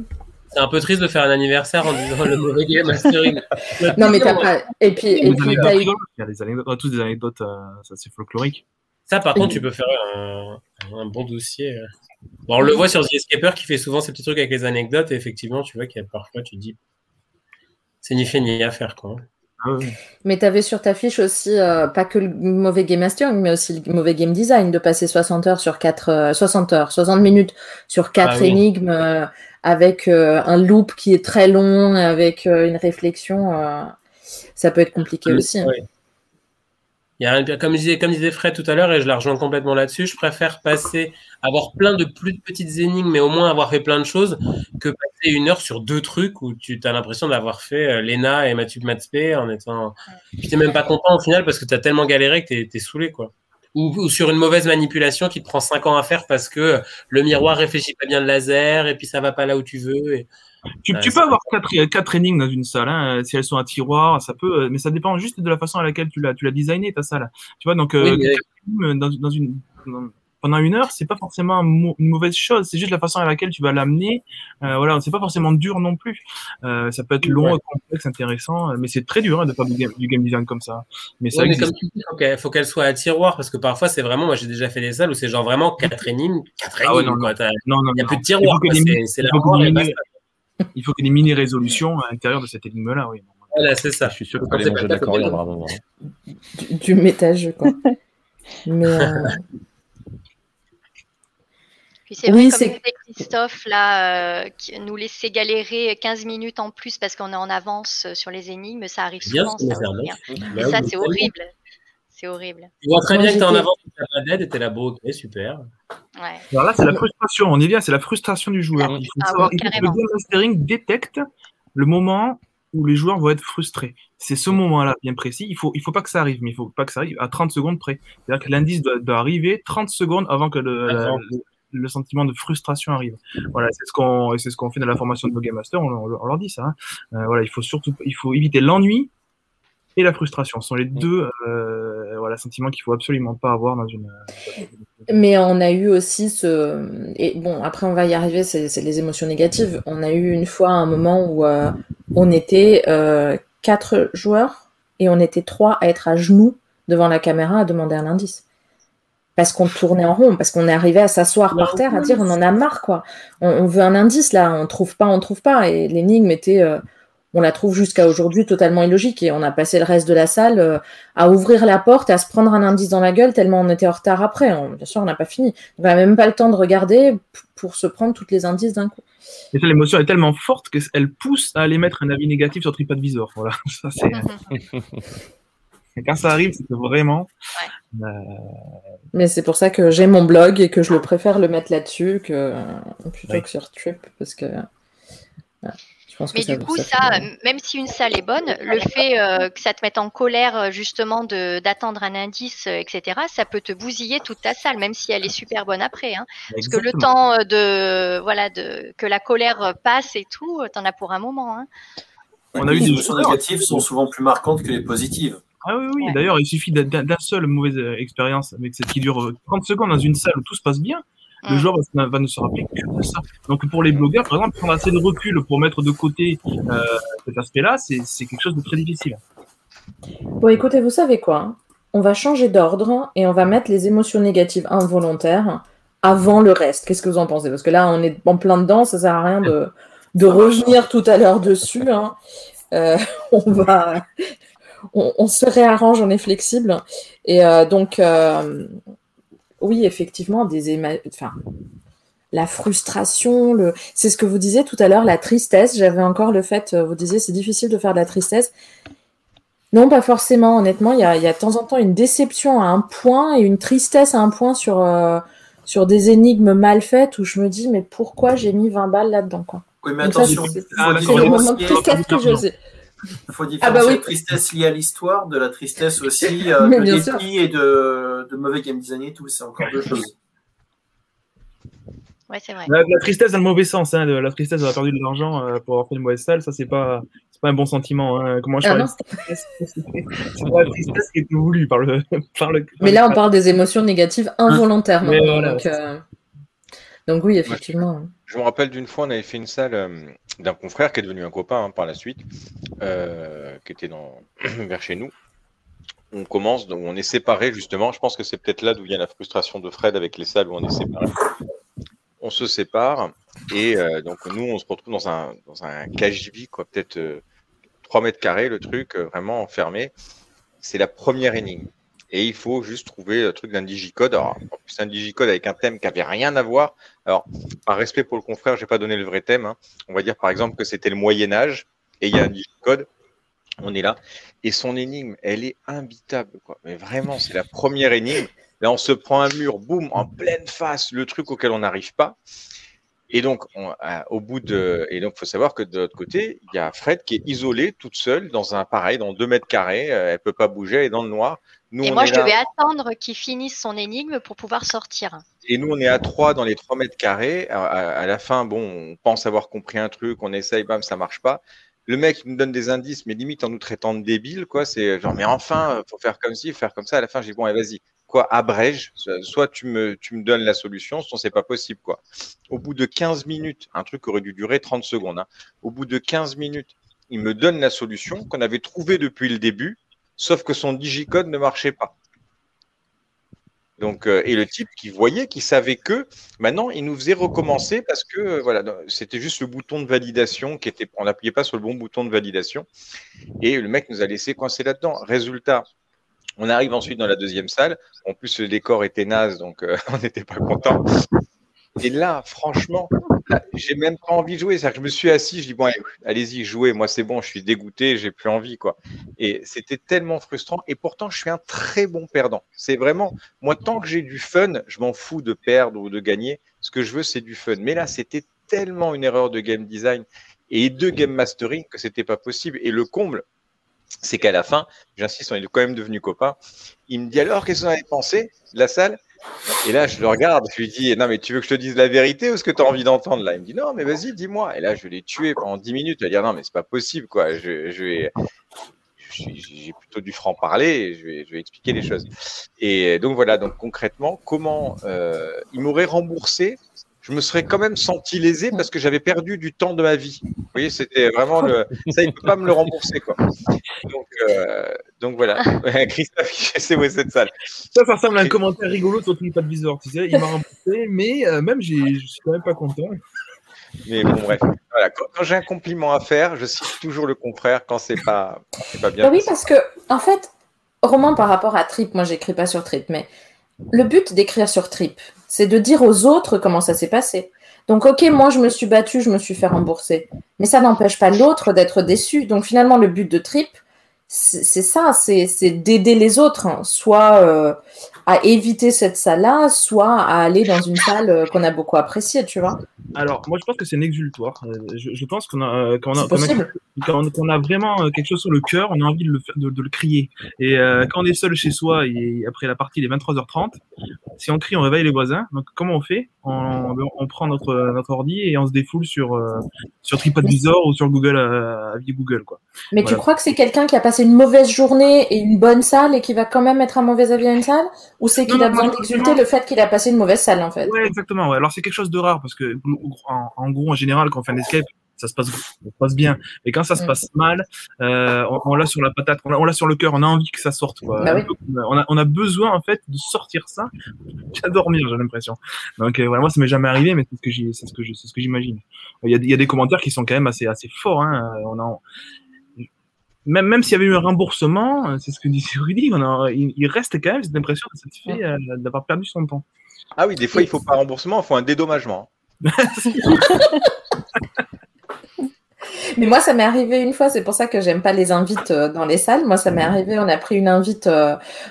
c'est un peu triste de faire un anniversaire en disant le mauvais game mastering. *laughs* non, mais t'as pas. Et puis, et puis t'as eu. Il y a des anecdotes, tous des anecdotes, euh, ça c'est folklorique. Ça, par contre, tu peux faire un, un bon dossier. euh. Bon, on le voit sur The Escaper qui fait souvent ces petits trucs avec les anecdotes, et effectivement, tu vois qu'il y a parfois, tu te dis, c'est ni fait ni à faire, quoi. Ah. Mais tu avais sur ta fiche aussi, euh, pas que le mauvais game mastering, mais aussi le mauvais game design, de passer 60 heures sur 4, 60 heures, 60 minutes sur 4 Ah oui. énigmes, euh, avec euh, un loop qui est très long, avec euh, une réflexion. euh, ça peut être compliqué aussi. hein. Il y a comme, disait, comme disait Fred tout à l'heure, et je la rejoins complètement là-dessus, je préfère passer, avoir plein de plus de petites énigmes, mais au moins avoir fait plein de choses, que passer une heure sur deux trucs où tu as l'impression d'avoir fait euh, Lena et Mathieu Matspé en étant. Puis t'es même pas content au final parce que tu as tellement galéré que t'es es saoulé, quoi. Ou, ou sur une mauvaise manipulation qui te prend cinq ans à faire parce que le miroir réfléchit pas bien le laser et puis ça va pas là où tu veux. Et... Tu, peux avoir quatre, quatre énigmes dans une salle, hein, si elles sont à tiroir, ça peut, euh, mais ça dépend juste de la façon à laquelle tu l'as, tu l'as designé ta salle. Tu vois, donc euh, Oui, mais- dans, dans une dans- pendant une heure, c'est pas forcément une mauvaise chose, c'est juste la façon à laquelle tu vas l'amener. Euh, voilà, c'est pas forcément dur non plus. Euh, ça peut être long, complexe, intéressant, euh, mais c'est très dur hein, de faire du game, du game design comme ça. Mais ça Ouais, mais comme tu dis, faut qu'elle faut qu'elle soit à tiroir parce que parfois c'est vraiment, moi j'ai déjà fait des salles où c'est genre vraiment quatre énigmes, quatre Ah ouais, énigmes. non, quoi. T'as- Non, non, Il n'y a non. plus de tiroir, c'est c'est il faut les qu'il y ait des mini résolutions à l'intérieur de cette énigme-là, oui. Voilà, c'est ça. Je suis sûr que allais manger un moment. hein. Du, du métage, quoi. *laughs* mais, euh, Puis c'est Oui, vrai, comme disait Christophe, là, euh, qui nous laisser galérer 15 minutes en plus parce qu'on est en avance euh, sur les énigmes, ça arrive souvent. ça Et ça, c'est horrible. C'est horrible. Tu vois très bien que t'es en avance, pas d'aide et t'es là, ok, super. Ouais. Alors là, c'est la frustration. On est bien, c'est la frustration du joueur. Il faut Ah savoir il faut que le game mastering détecte le moment où les joueurs vont être frustrés. C'est ce moment-là bien précis. Il faut, il faut pas que ça arrive, mais il faut pas que ça arrive à 30 secondes près. C'est-à-dire que l'indice doit, doit arriver 30 secondes avant que le, la- sentiment de frustration arrive. Voilà, c'est ce qu'on, c'est ce qu'on fait dans la formation de nos game masters. On, on- on leur dit ça. hein. Euh, voilà, il faut surtout, il faut éviter l'ennui et la frustration. Ce sont les deux, euh, voilà, sentiments qu'il faut absolument pas avoir dans une. Mais on a eu aussi ce. Et bon, après, on va y arriver, c'est les émotions négatives. On a eu une fois un moment où euh, on était euh, quatre joueurs et on était trois à être à genoux devant la caméra à demander un indice. Parce qu'on tournait en rond, parce qu'on est arrivé à s'asseoir par terre, à dire on en a marre, quoi. On, on veut un indice, là, on trouve pas, on trouve pas. Et l'énigme était. euh, on la trouve jusqu'à aujourd'hui totalement illogique et on a passé le reste de la salle euh, à ouvrir la porte, à se prendre un indice dans la gueule tellement on était en retard après. On- bien sûr, on n'a pas fini. On n'a même pas le temps de regarder pour se prendre toutes les indices d'un coup. Et ça, l'émotion est tellement forte qu'elle pousse à aller mettre un avis négatif sur TripAdvisor. Voilà. *laughs* Ça, c'est... Et *laughs* Quand ça arrive, c'est vraiment. euh, Mais c'est pour ça que j'ai mon blog et que je le préfère le mettre là-dessus que euh, plutôt Ouais. que sur Trip parce que pense Mais que ça, du coup, ça mal. même si une salle est bonne, le fait euh, que ça te mette en colère euh, justement de d'attendre un indice, euh, etc., ça peut te bousiller toute ta salle, même si elle est super bonne après. Hein. Parce que le temps euh, de voilà de que la colère euh, passe et tout, euh, t'en as pour un moment. Hein. On a eu les des émotions négatives sont souvent plus marquantes que les positives. Ah oui, oui. Ouais. D'ailleurs, il suffit d'un- d'un seul mauvaise euh, expérience avec cette qui dure euh, 30 secondes dans une salle où tout se passe bien. Le Mm. joueur va, ne se rappeler que de ça. Donc pour les blogueurs, par exemple, prendre assez de recul pour mettre de côté euh, cet aspect-là, c'est quelque chose de très difficile. Bon, écoutez, vous savez quoi hein On va changer d'ordre et on va mettre les émotions négatives involontaires avant le reste. Qu'est-ce que vous en pensez? Parce que là, on est en plein dedans, ça sert à rien de, de revenir tout à l'heure dessus. hein. Euh, *laughs* on va, on, on se réarrange, on est flexible. Et euh, donc, euh, oui, effectivement, des éma- enfin, la frustration, le... c'est ce que vous disiez tout à l'heure, la tristesse. J'avais encore le fait, euh, vous disiez, c'est difficile de faire de la tristesse. Non, pas forcément, honnêtement. Il y a, y a de temps en temps une déception à un point et une tristesse à un point sur, euh, sur des énigmes mal faites où je me dis, mais pourquoi j'ai mis 20 balles là-dedans quoi Oui, mais Donc ça, attention, c'est- le moment de tristesse que je sais. faut Ah différencier bah oui. la tristesse liée à l'histoire de la tristesse aussi *laughs* euh, de dépit et de, de mauvais game design et tout. C'est encore deux choses. Ouais, c'est vrai. La, la tristesse dans le mauvais sens, hein, de- la tristesse d'avoir perdu de l'argent euh, pour avoir fait une mauvaise salle, ça c'est pas, c'est pas un bon sentiment. Hein. Comment je Ah parle *laughs* C'est pas la tristesse qui était voulue par le, *laughs* par le. Mais là, on parle des émotions négatives involontairement. Mais voilà, donc, euh, Donc oui, effectivement. je, me rappelle d'une fois, on avait fait une salle euh, d'un confrère qui est devenu un copain hein, par la suite, euh, qui était dans, *clears throat* vers chez nous. On commence, donc on est séparés justement. Je pense que c'est peut-être là d'où vient la frustration de Fred avec les salles où on est séparés. On se sépare et euh, donc nous, on se retrouve dans un, dans un quoi, peut-être 3 mètres carrés, le truc, vraiment enfermé. C'est la première énigme et il faut juste trouver le truc d'un digicode. Alors, en plus, un digicode avec un thème qui avait rien à voir. Alors, par respect pour le confrère, je n'ai pas donné le vrai thème. Hein. On va dire par exemple que c'était le Moyen Âge et il y a un digicode. On est là. Et son énigme, elle est imbitable. Quoi. Mais vraiment, c'est la première énigme. Là, on se prend un mur, boum, en pleine face, le truc auquel on n'arrive pas. Et donc, on, au bout de, et donc, faut savoir que de l'autre côté, il y a Fred qui est isolée, toute seule, dans un pareil, dans deux mètres carrés. Euh, elle peut pas bouger, elle est dans le noir et moi, je devais attendre qu'il finisse son énigme pour pouvoir sortir. Et nous, on est à 3 dans les 3 mètres carrés. À, la fin, bon, on pense avoir compris un truc, on essaye, bam, ça marche pas. Le mec nous donne des indices, mais limite en nous traitant de débiles, quoi. C'est genre, mais enfin, faut faire comme ci, faire comme ça. À la fin, j'ai dit, bon, allez, vas-y, quoi, abrège. Soit tu me, donnes la solution, sinon c'est pas possible, quoi. Au bout de 15 minutes, un truc aurait dû durer 30 secondes, hein. Au bout de 15 minutes, il me donne la solution qu'on avait trouvée depuis le début sauf que son digicode ne marchait pas. Donc, euh, et le type qui voyait, qui savait que maintenant, il nous faisait recommencer parce que euh, voilà, c'était juste le bouton de validation qui était, on n'appuyait pas sur le bon bouton de validation. Et le mec nous a laissé coincer là-dedans. Résultat, on arrive ensuite dans la deuxième salle. En plus, le décor était naze, donc euh, *laughs* on n'était pas content. Et là, franchement, j'ai même pas envie de jouer. C'est-à-dire je me suis assis, je dis bon, allez-y, jouez. Moi, c'est bon, je suis dégoûté, j'ai plus envie, quoi. Et c'était tellement frustrant. Et pourtant, je suis un très bon perdant. C'est vraiment, moi, tant que j'ai du fun, je m'en fous de perdre ou de gagner. Ce que je veux, c'est du fun. Mais là, c'était tellement une erreur de game design et de game mastering que c'était pas possible. Et le comble, c'est qu'à la fin, j'insiste, on est quand même devenus copains. Il me dit alors, qu'est-ce que vous avez pensé de la salle? Et là, je le regarde, je lui dis, non, mais tu veux que je te dise la vérité ou ce que tu as envie d'entendre là? Il me dit, non, mais vas-y, dis-moi. Et là, je l'ai tué pendant 10 minutes. Va dire, non, mais c'est pas possible, quoi. Je, je vais, j'ai plutôt du franc parler et je vais, je vais, expliquer les choses. Et donc voilà, donc concrètement, comment euh, il m'aurait remboursé je me serais quand même senti lésé parce que j'avais perdu du temps de ma vie. Vous voyez, c'était vraiment le. *laughs* Ça, il ne peut pas me le rembourser, quoi. Donc, euh, donc voilà. *laughs* Christophe, c'est où cette salle. Ça, ça ressemble à un commentaire rigolo sur TripAdvisor. Tu sais, il m'a remboursé, mais euh, même, je suis quand même pas content. Mais bon, bref. Voilà. Quand, j'ai un compliment à faire, je cite toujours le confrère quand c'est pas, pas bien. Bah oui, parce que, en fait, Roman, par rapport à Trip, moi, j'écris pas sur Trip, mais le but d'écrire sur Trip, c'est de dire aux autres comment ça s'est passé. Donc, ok, moi, je me suis battue, je me suis fait rembourser. Mais ça n'empêche pas l'autre d'être déçu. Donc, finalement, le but de Trip, c'est ça, c'est d'aider les autres, hein. soit euh, à éviter cette salle-là, soit à aller dans une salle euh, qu'on a beaucoup appréciée, tu vois. Alors, moi, je pense que c'est un exultoire. Euh, je, pense qu'on a, qu'on a, a, vraiment quelque chose sur le cœur, on a envie de le, de, le crier. Et quand on est seul chez soi, et après la partie, il est 23h30, si on crie, on réveille les voisins. Donc, comment on fait? On, on, prend notre, notre ordi et on se défoule sur, sur TripAdvisor ou sur Google, à, Google. Quoi. Mais tu crois que c'est quelqu'un qui a passé une mauvaise journée et une bonne salle et qui va quand même mettre un mauvais avis à une salle? Ou c'est qu'il a besoin d'exulter le fait qu'il a passé une mauvaise salle en fait Oui, exactement. Alors c'est quelque chose de rare parce que en, gros, en général, quand on fait un escape, ça se passe, ça se passe bien. Et quand ça se mm. passe mal, euh, on, l'a sur la patate, on l'a sur le cœur, on a envie que ça sorte. Quoi. Bah on, a, on, a, besoin en fait de sortir ça, *laughs* à dormir, j'ai l'impression. Donc euh, voilà, moi ça m'est jamais arrivé, mais c'est ce que ce j'imagine. Il y, a, il y a des commentaires qui sont quand même assez assez forts. Hein. On a, même, même s'il y avait eu un remboursement, euh, c'est ce que disait *laughs* Rudy, on il, reste quand même cette impression de satisfait euh, d'avoir perdu son temps. Ah oui, des fois, il ne faut pas un remboursement, il faut un dédommagement. *laughs* Mais moi, ça m'est arrivé une fois, c'est pour ça que j'aime pas les invites euh, dans les salles. Moi, ça m'est arrivé, on a pris une invite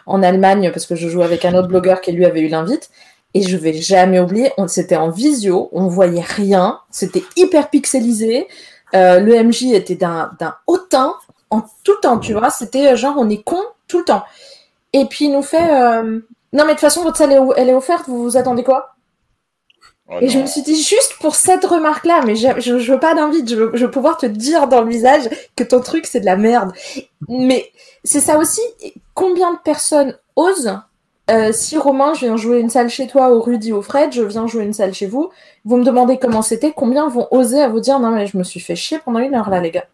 en Allemagne parce que je joue avec un autre blogueur qui lui avait eu l'invite. Et je vais jamais oublier, c'était en visio, on voyait rien, c'était hyper pixelisé. le MJ était d'un hautain, en tout le temps, tu vois. C'était euh, genre, on est con tout le temps. Et puis il nous fait, euh, non mais de toute façon, votre salle, elle est offerte, vous vous attendez quoi? Oh Et je me suis dit, juste pour cette remarque-là, mais je, je, veux pas d'invite, je veux, pouvoir te dire dans le visage que ton truc, c'est de la merde. Mais c'est ça aussi, combien de personnes osent euh, si Romain, je viens jouer une salle chez toi, ou Rudy, ou Fred, je viens jouer une salle chez vous, vous me demandez comment c'était, combien vont oser à vous dire non mais je me suis fait chier pendant une heure là les gars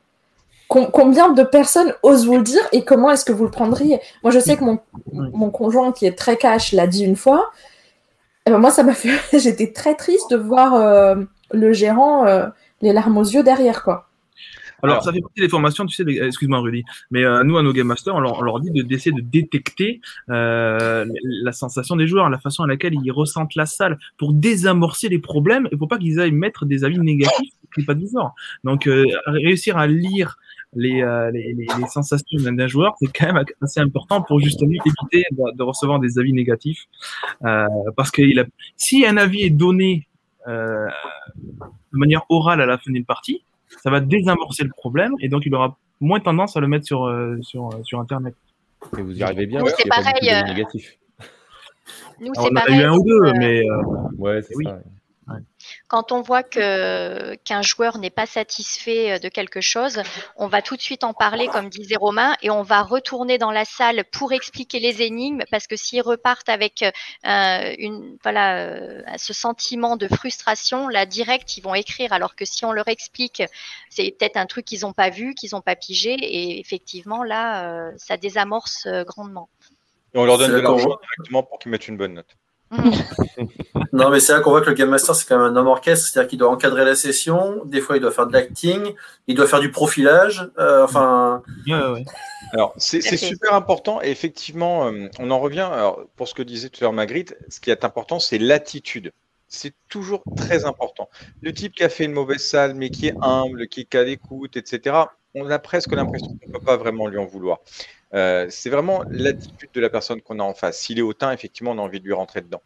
Combien de personnes osent vous le dire et comment est-ce que vous le prendriez? Moi je sais que mon, mon conjoint qui est très cash l'a dit une fois. Et eh ben moi ça m'a fait, *laughs* j'étais très triste de voir euh, le gérant euh, les larmes aux yeux derrière quoi. Alors, ça fait partie des formations, tu sais, excuse-moi Rudy, mais euh, nous, à nos Game Masters, on leur, dit d'essayer de, détecter euh, la sensation des joueurs, la façon à laquelle ils ressentent la salle, pour désamorcer les problèmes et pour pas qu'ils aillent mettre des avis négatifs qui pas du genre. Donc, euh, réussir à lire les, les, les, sensations d'un joueur, c'est quand même assez important pour justement éviter de, recevoir des avis négatifs. parce que il a, si un avis est donné de manière orale à la fin d'une partie, ça va désamorcer le problème et donc il aura moins tendance à le mettre sur, euh, sur, euh, sur Internet. Et vous y arrivez bien. c'est pareil. Euh, négatif. Nous, c'est pareil. On a eu un ou deux, mais. Ouais, c'est oui. ça. Quand on voit que qu'un joueur n'est pas satisfait euh, de quelque chose, on va tout de suite en parler, comme disait Romain, et on va retourner dans la salle pour expliquer les énigmes, parce que s'ils repartent avec euh, une voilà euh, ce sentiment de frustration, là direct ils vont écrire, alors que si on leur explique, c'est peut-être un truc qu'ils n'ont pas vu, qu'ils n'ont pas pigé, et effectivement là ça désamorce grandement. Et on leur donne de l'argent directement pour qu'ils mettent une bonne note. Non, mais c'est là qu'on voit que le Game Master, c'est quand même un homme orchestre, c'est-à-dire qu'il doit encadrer la session, des fois il doit faire de l'acting, il doit faire du profilage, euh, enfin. Alors, c'est super important, et effectivement, euh, on en revient, alors, pour ce que disait tout à l'heure Magritte, ce qui est important, c'est l'attitude. C'est toujours très important. Le type qui a fait une mauvaise salle, mais qui est humble, qui est qu'à l'écoute, etc., on a presque l'impression qu'on ne peut pas vraiment lui en vouloir. Euh, c'est vraiment l'attitude de la personne qu'on a en face. S'il est hautain, effectivement, on a envie de lui rentrer dedans.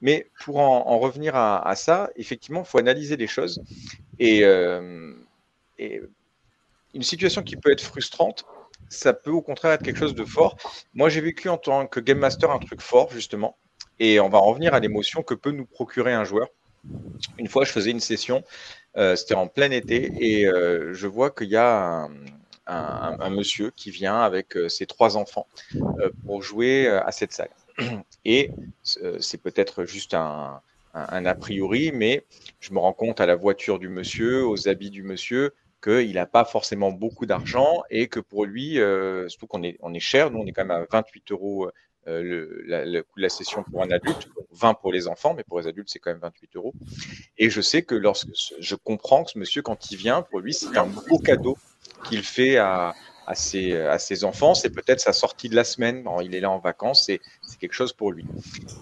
Mais pour en, revenir à, ça, effectivement, il faut analyser les choses. Euh, et, une situation qui peut être frustrante, ça peut au contraire être quelque chose de fort. Moi, j'ai vécu en tant que game master un truc fort, justement. Et on va en revenir à l'émotion que peut nous procurer un joueur. Une fois, je faisais une session, euh, c'était en plein été, et je vois qu'il y a un, monsieur qui vient avec euh, ses trois enfants euh, pour jouer euh, à cette salle. *clears throat* Et c'est peut-être juste un, a priori, mais je me rends compte à la voiture du monsieur, aux habits du monsieur, qu'il n'a pas forcément beaucoup d'argent et que pour lui, surtout qu'on est, on est cher, nous on est quand même à 28 euros le, coût de la session pour un adulte, 20 pour les enfants, mais pour les adultes, c'est quand même 28 euros. Et je sais que lorsque je comprends que ce monsieur, quand il vient, pour lui, c'est un beau cadeau qu'il fait à, à, ses, à ses enfants. C'est peut-être sa sortie de la semaine. il est là en vacances, c'est quelque chose pour lui.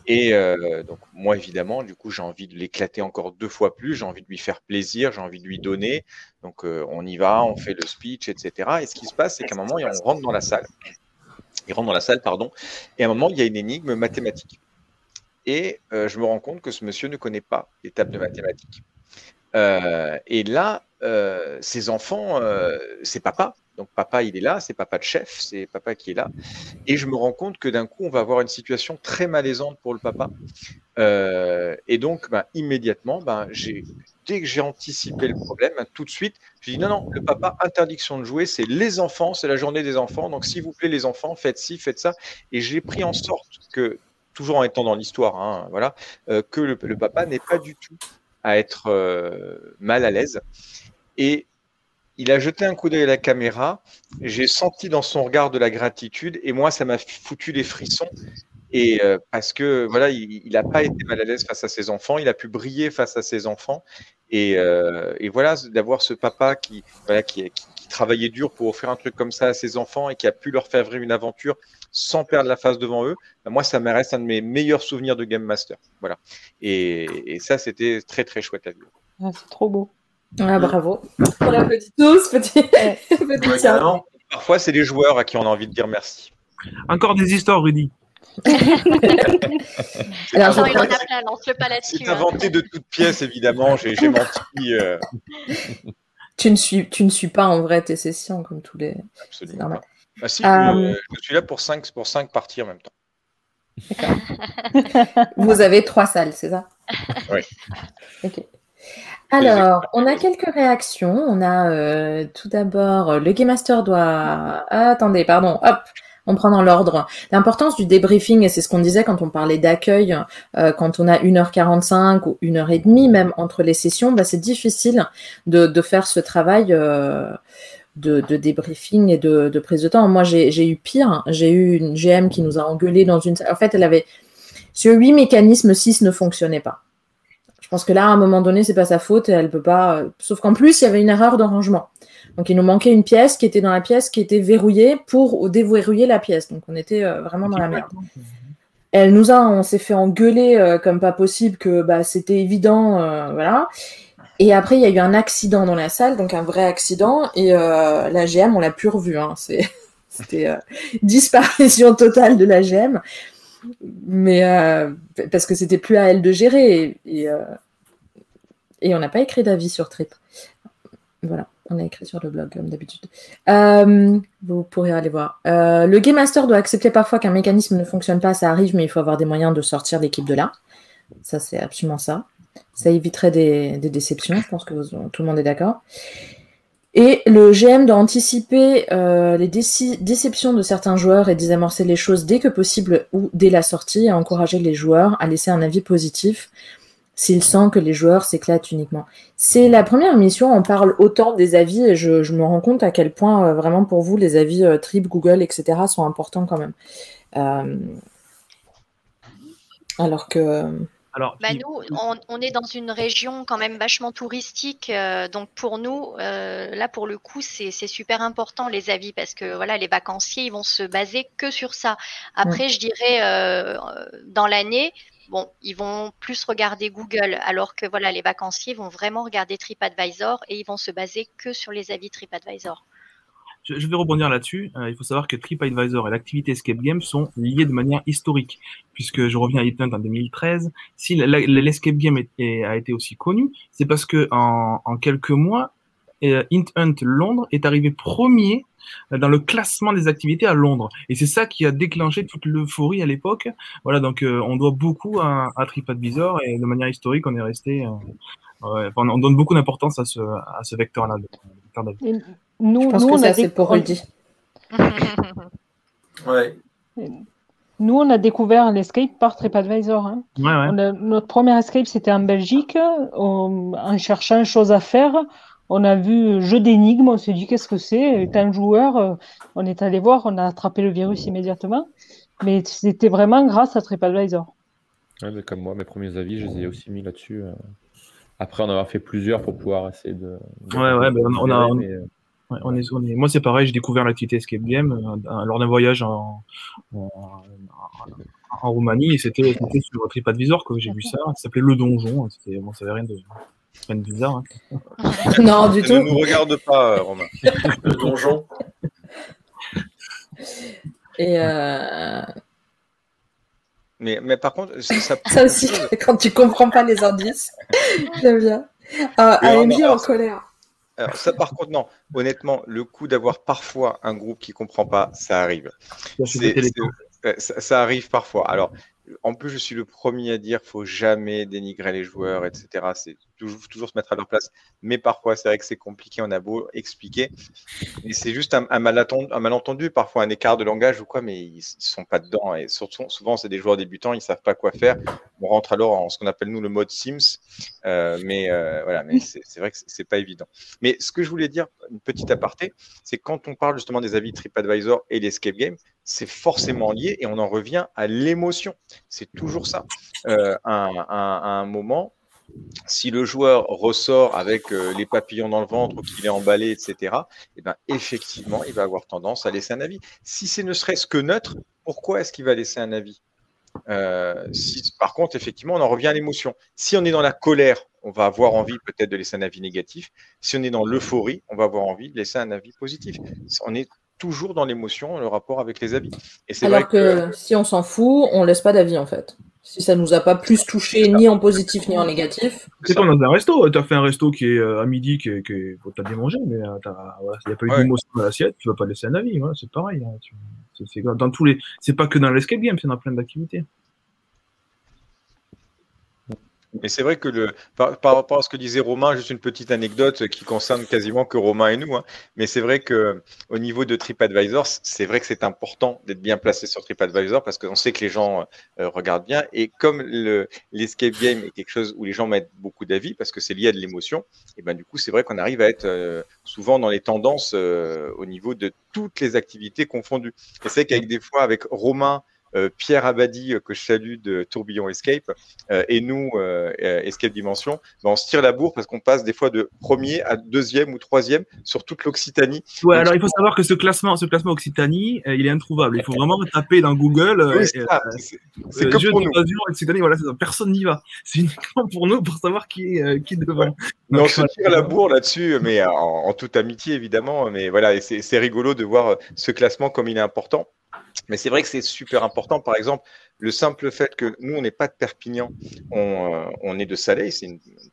Et euh, donc, moi, évidemment, du coup, j'ai envie de l'éclater encore deux fois plus. J'ai envie de lui faire plaisir, j'ai envie de lui donner. Donc, euh, on y va, on fait le speech, etc. Et ce qui se passe, c'est qu'à un moment, on rentre dans la salle. Il rentre dans la salle, pardon. Et à un moment, il y a une énigme mathématique. Et euh, je me rends compte que ce monsieur ne connaît pas l'étape de mathématiques. et là, euh, ses enfants, euh, c'est papa. Donc papa, il est là, c'est papa de chef, c'est papa qui est là. Et je me rends compte que d'un coup, on va avoir une situation très malaisante pour le papa. Euh, et donc, ben, immédiatement, ben, dès que j'ai anticipé le problème, tout de suite, je dis non, non, le papa, interdiction de jouer, c'est les enfants, c'est la journée des enfants. Donc, s'il vous plaît, les enfants, faites ci, faites ça. Et j'ai pris en sorte que, toujours en étant dans l'histoire, hein, voilà, que le, papa n'est pas du tout à être mal à l'aise. Et il a jeté un coup d'œil à la caméra. J'ai senti dans son regard de la gratitude et moi, ça m'a foutu des frissons. Et euh, parce que voilà, il n'a pas été mal à l'aise face à ses enfants, il a pu briller face à ses enfants. Et, euh, et voilà, d'avoir ce papa qui, voilà, qui, qui, travaillait dur pour offrir un truc comme ça à ses enfants et qui a pu leur faire vivre une aventure sans perdre la face devant eux, ben, moi, ça me reste un de mes meilleurs souvenirs de Game Master. Voilà. Et, et ça, c'était très, très chouette à vivre. Ah, c'est trop beau. Ah, bravo. On applaudit tous, petit. *laughs* petit Parfois, c'est les joueurs à qui on a envie de dire merci. Encore des histoires, Rudy. *laughs* Alors, non, il en a plein, lance-le pas là-dessus. C'est hein. inventé de toutes pièces, évidemment. J'ai menti. Euh. *laughs* Tu, ne suis, tu ne suis pas en vrai tes sessions comme tous les. Absolument. Ah, si, euh... je suis là pour 5 pour cinq parties en même temps. Vous avez trois salles, c'est ça? Oui. *laughs* Ok. Alors, on a quelques réactions. On a euh, tout d'abord, le Game Master doit. attendez, pardon. Hop. On prend dans l'ordre. L'importance du débriefing, et c'est ce qu'on disait quand on parlait d'accueil, euh, quand on a 1h45 ou 1h30 même entre les sessions, bah, c'est difficile de, faire ce travail euh, de, débriefing et de, prise de temps. Moi, j'ai eu pire. J'ai eu une GM qui nous a engueulé dans une... En fait, elle avait... Sur 8 mécanismes, 6 ne fonctionnaient pas. Je pense que là, à un moment donné, c'est pas sa faute et elle peut pas... Sauf qu'en plus, il y avait une erreur de rangement. Donc il nous manquait une pièce qui était dans la pièce qui était verrouillée pour déverrouiller la pièce. Donc on était euh, vraiment dans la merde. *laughs* Elle nous a, on s'est fait engueuler euh, comme pas possible que bah, c'était évident, euh, voilà. Et après il y a eu un accident dans la salle, donc un vrai accident. Et la GM on l'a plus revue. Hein. *laughs* C'était disparition totale de la GM, mais parce que c'était plus à elle de gérer et, et on n'a pas écrit d'avis sur Trip. Voilà. On a écrit sur le blog, comme d'habitude. Euh, vous pourrez aller voir. Euh, le Game Master doit accepter parfois qu'un mécanisme ne fonctionne pas, ça arrive, mais il faut avoir des moyens de sortir l'équipe de là. Ça, c'est absolument ça. Ça éviterait des, déceptions, je pense que tout le monde est d'accord. Et le GM doit anticiper euh, les déceptions de certains joueurs et désamorcer les choses dès que possible ou dès la sortie et encourager les joueurs à laisser un avis positif s'il sent que les joueurs s'éclatent uniquement. C'est la première émission, on parle autant des avis et je, me rends compte à quel point euh, vraiment pour vous les avis euh, Trip, Google, etc. sont importants quand même. Euh, alors que... Alors, bah, nous, on, est dans une région quand même vachement touristique, donc pour nous, là pour le coup, c'est super important les avis parce que voilà, les vacanciers, ils vont se baser que sur ça. Après, je dirais dans l'année, bon, ils vont plus regarder Google, alors que voilà, les vacanciers vont vraiment regarder TripAdvisor et ils vont se baser que sur les avis TripAdvisor. Je, vais rebondir là-dessus. Euh, il faut savoir que TripAdvisor et l'activité Escape Game sont liés de manière historique, puisque je reviens à Hithunt en 2013. Si l'Escape Game a été aussi connu, c'est parce que en quelques mois, euh, Int Hunt Londres est arrivé premier dans le classement des activités à Londres. Et c'est ça qui a déclenché toute l'euphorie à l'époque. Voilà, donc euh, on doit beaucoup à, à, TripAdvisor et de manière historique, on est resté. Euh, on donne beaucoup d'importance à ce, à ce vecteur-là. Nous, Je pense que ça, c'est pour Rudy. *laughs* ouais. Nous, on a découvert l'escape par TripAdvisor. Hein. Ouais, ouais. notre premier escape, c'était en Belgique, en cherchant une chose à faire on a vu jeu d'énigmes, on s'est dit qu'est-ce que c'est? Un joueur, euh, on est allé voir, on a attrapé le virus immédiatement. Mais c'était vraiment grâce à TripAdvisor. Ouais, comme moi, mes premiers avis, je les ai aussi mis là-dessus. Euh. Après, on a fait plusieurs pour pouvoir essayer de. ouais, ouais, ben, on, a. Euh, on... est, Moi, c'est pareil, j'ai découvert l'activité Escape Game lors d'un voyage en, en, Roumanie et c'était sur TripAdvisor que j'ai vu ça. Ça s'appelait Le Donjon. Bon, ça avait rien de, c'est bizarre. Hein. *laughs* non, du tout. Ne nous regarde pas, euh, Romain. Le *laughs* donjon. Et euh... mais, mais par contre, ça, ça *laughs* aussi, quand tu comprends pas les indices, j'aime bien. Ah, AMG en colère. Alors ça, par contre, non. Honnêtement, le coup d'avoir parfois un groupe qui comprend pas, ça arrive. Euh, ça, ça, arrive parfois. Alors, en plus, je suis le premier à dire qu'il faut jamais dénigrer les joueurs, etc. C'est toujours, se mettre à leur place. Mais parfois, c'est vrai que c'est compliqué. On a beau expliquer, et c'est juste un, malentendu, parfois un écart de langage ou quoi, mais ils, ne sont pas dedans. Et surtout, souvent, c'est des joueurs débutants, ils savent pas quoi faire. On rentre alors en ce qu'on appelle nous le mode Sims, euh, mais euh, voilà, mais c'est vrai que c'est pas évident. Mais ce que je voulais dire, une petite aparté, c'est quand on parle justement des avis TripAdvisor et l'escape game, c'est forcément lié et on en revient à l'émotion. C'est toujours ça. Euh, à, un moment, si le joueur ressort avec euh, les papillons dans le ventre ou qu'il est emballé, etc., eh ben, effectivement, il va avoir tendance à laisser un avis. Si c'est ne serait-ce que neutre, pourquoi est-ce qu'il va laisser un avis? Euh, si, Par contre, effectivement, on en revient à l'émotion. Si on est dans la colère, on va avoir envie peut-être de laisser un avis négatif. Si on est dans l'euphorie, on va avoir envie de laisser un avis positif. On est toujours dans l'émotion, le rapport avec les avis. Et c'est Alors que, si on s'en fout, on laisse pas d'avis en fait. Si ça nous a pas plus touché ni en positif ni en négatif. C'est comme dans un resto. Tu as fait un resto qui est euh, à midi, qui, qui faut t'as bien mangé, mais euh, il n'y a pas eu d'émotion dans l'assiette, tu vas pas laisser un avis. c'est pareil. Hein, c'est, dans tous les. C'est pas que dans l'escape game, c'est dans plein d'activités. Mais c'est vrai que le, par, rapport à ce que disait Romain, juste une petite anecdote qui concerne quasiment que Romain et nous. Hein. mais c'est vrai que au niveau de TripAdvisor, c'est vrai que c'est important d'être bien placé sur TripAdvisor parce qu'on sait que les gens euh, regardent bien. Et comme l'escape game est quelque chose où les gens mettent beaucoup d'avis parce que c'est lié à de l'émotion, et ben du coup c'est vrai qu'on arrive à être euh, souvent dans les tendances euh, au niveau de toutes les activités confondues. Et c'est qu'avec des fois avec Romain euh, Pierre Abadi, euh, que je salue de Tourbillon Escape, euh, et nous, Escape Dimension, ben, on se tire la bourre parce qu'on passe des fois de premier à deuxième ou troisième sur toute l'Occitanie. Ouais, alors il faut savoir que ce classement, ce classement Occitanie, il est introuvable. Il faut vraiment taper dans Google. c'est que pour nous. Occitanie, voilà, personne n'y va. C'est uniquement pour nous pour savoir qui est qui devant. Mais on se tire la bourre là-dessus, mais en, en, toute amitié évidemment. Mais voilà, c'est rigolo de voir ce classement comme il est important. Mais c'est vrai que c'est super important. Par exemple, le simple fait que nous, on n'est pas de Perpignan, on, euh, est de Salé, c'est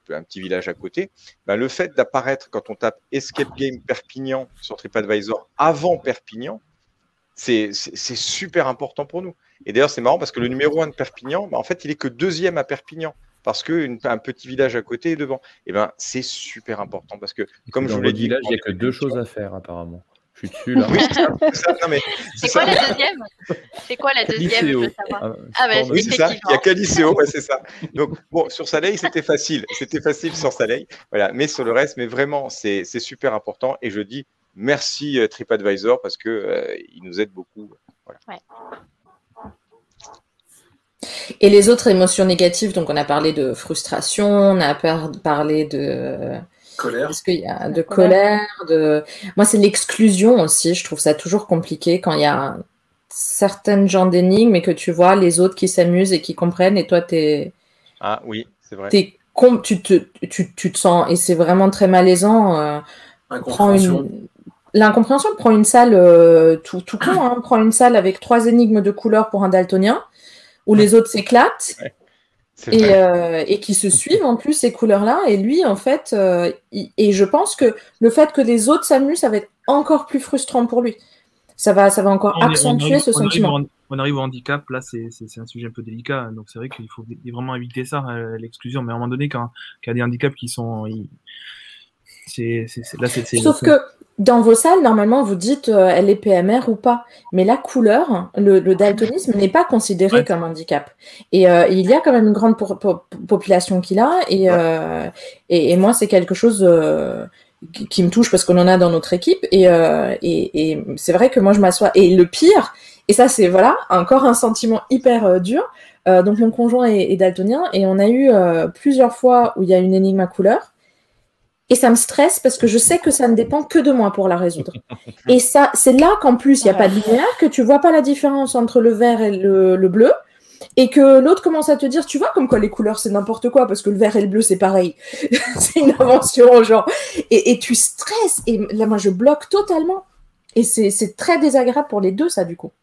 un petit village à côté. Ben, le fait d'apparaître quand on tape Escape Game Perpignan sur TripAdvisor avant Perpignan, c'est super important pour nous. Et d'ailleurs, c'est marrant parce que le numéro 1 de Perpignan, ben, en fait, il est que deuxième à Perpignan parce qu'un petit village à côté est devant. Et eh ben, c'est super important parce que, comme je vous l'ai dit, il n'y a que deux choses à faire apparemment dessus là. c'est quoi la deuxième? C'est quoi la deuxième Ah, ah bah, oui, c'est ça. Il y a Caliceo, ouais, c'est ça. Donc bon, sur Soleil, c'était facile. C'était facile sur Soleil. Voilà. Mais sur le reste, mais vraiment, c'est super important. Et je dis merci euh, TripAdvisor parce que euh, il nous aide beaucoup. Voilà. Ouais. Et les autres émotions négatives, donc on a parlé de frustration, on a parlé de Colère. Parce qu'il y a de colère, de. Moi, c'est l'exclusion aussi. Je trouve ça toujours compliqué quand il y a certaines gens d'énigmes et que tu vois les autres qui s'amusent et qui comprennent et toi, tu es. Ah oui, c'est vrai. tu, te, tu, tu, te sens. Et c'est vraiment très malaisant. Euh, L'incompréhension. L'incompréhension prend une salle euh, tout, tout con, hein, prend une salle avec trois énigmes de couleur pour un daltonien, où les autres s'éclatent. Euh, et, qui se suivent en plus ces couleurs-là. Et lui, en fait, euh, et je pense que le fait que les autres s'amusent, ça va être encore plus frustrant pour lui. Ça va, ça va encore accentuer ce sentiment. on arrive au handicap, là, c'est un sujet un peu délicat. Donc c'est vrai qu'il faut vraiment éviter ça, euh, l'exclusion. Mais à un moment donné, quand, il y a des handicaps qui sont. C'est là, c'est. Sauf que dans vos salles, normalement, vous dites euh, elle est PMR ou pas. Mais la couleur, le, daltonisme n'est pas considéré comme handicap. Et euh, il y a quand même une grande population qui l'a. Euh, et, et, moi, c'est quelque chose qui, me touche parce qu'on en a dans notre équipe. Et, et c'est vrai que moi, je m'assois. Et le pire, et ça, c'est voilà, encore un sentiment hyper dur. donc, mon conjoint est, est, daltonien et on a eu plusieurs fois où il y a une énigme à couleur. Et ça me stresse parce que je sais que ça ne dépend que de moi pour la résoudre. *laughs* Et ça, c'est là qu'en plus, il n'y a pas de linéaire, que tu vois pas la différence entre le vert et le, bleu. Et que l'autre commence à te dire, tu vois, comme quoi les couleurs, c'est n'importe quoi, parce que le vert et le bleu, c'est pareil. *laughs* c'est une invention, genre. Et, tu stresses. Et là, moi, je bloque totalement. Et c'est très désagréable pour les deux, ça, du coup.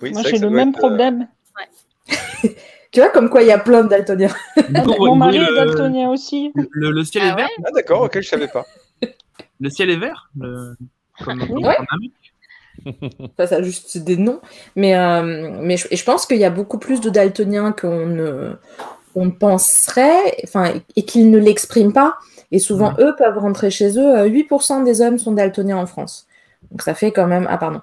Oui, moi, j'ai le même euh, problème. *laughs* Tu vois, comme quoi il y a plein de daltoniens. *laughs* Mon mari est daltonien aussi. Le, ciel est ah vert Ah d'accord, ok, je savais pas. Le ciel est vert Comme, *laughs* ça, ça a juste des noms. Mais, euh, mais je, je, pense qu'il y a beaucoup plus de daltoniens qu'on ne on penserait, enfin, et qu'ils ne l'expriment pas. Et souvent, eux peuvent rentrer chez eux. 8% euh, des hommes sont daltoniens en France. Donc ça fait quand même. Ah, pardon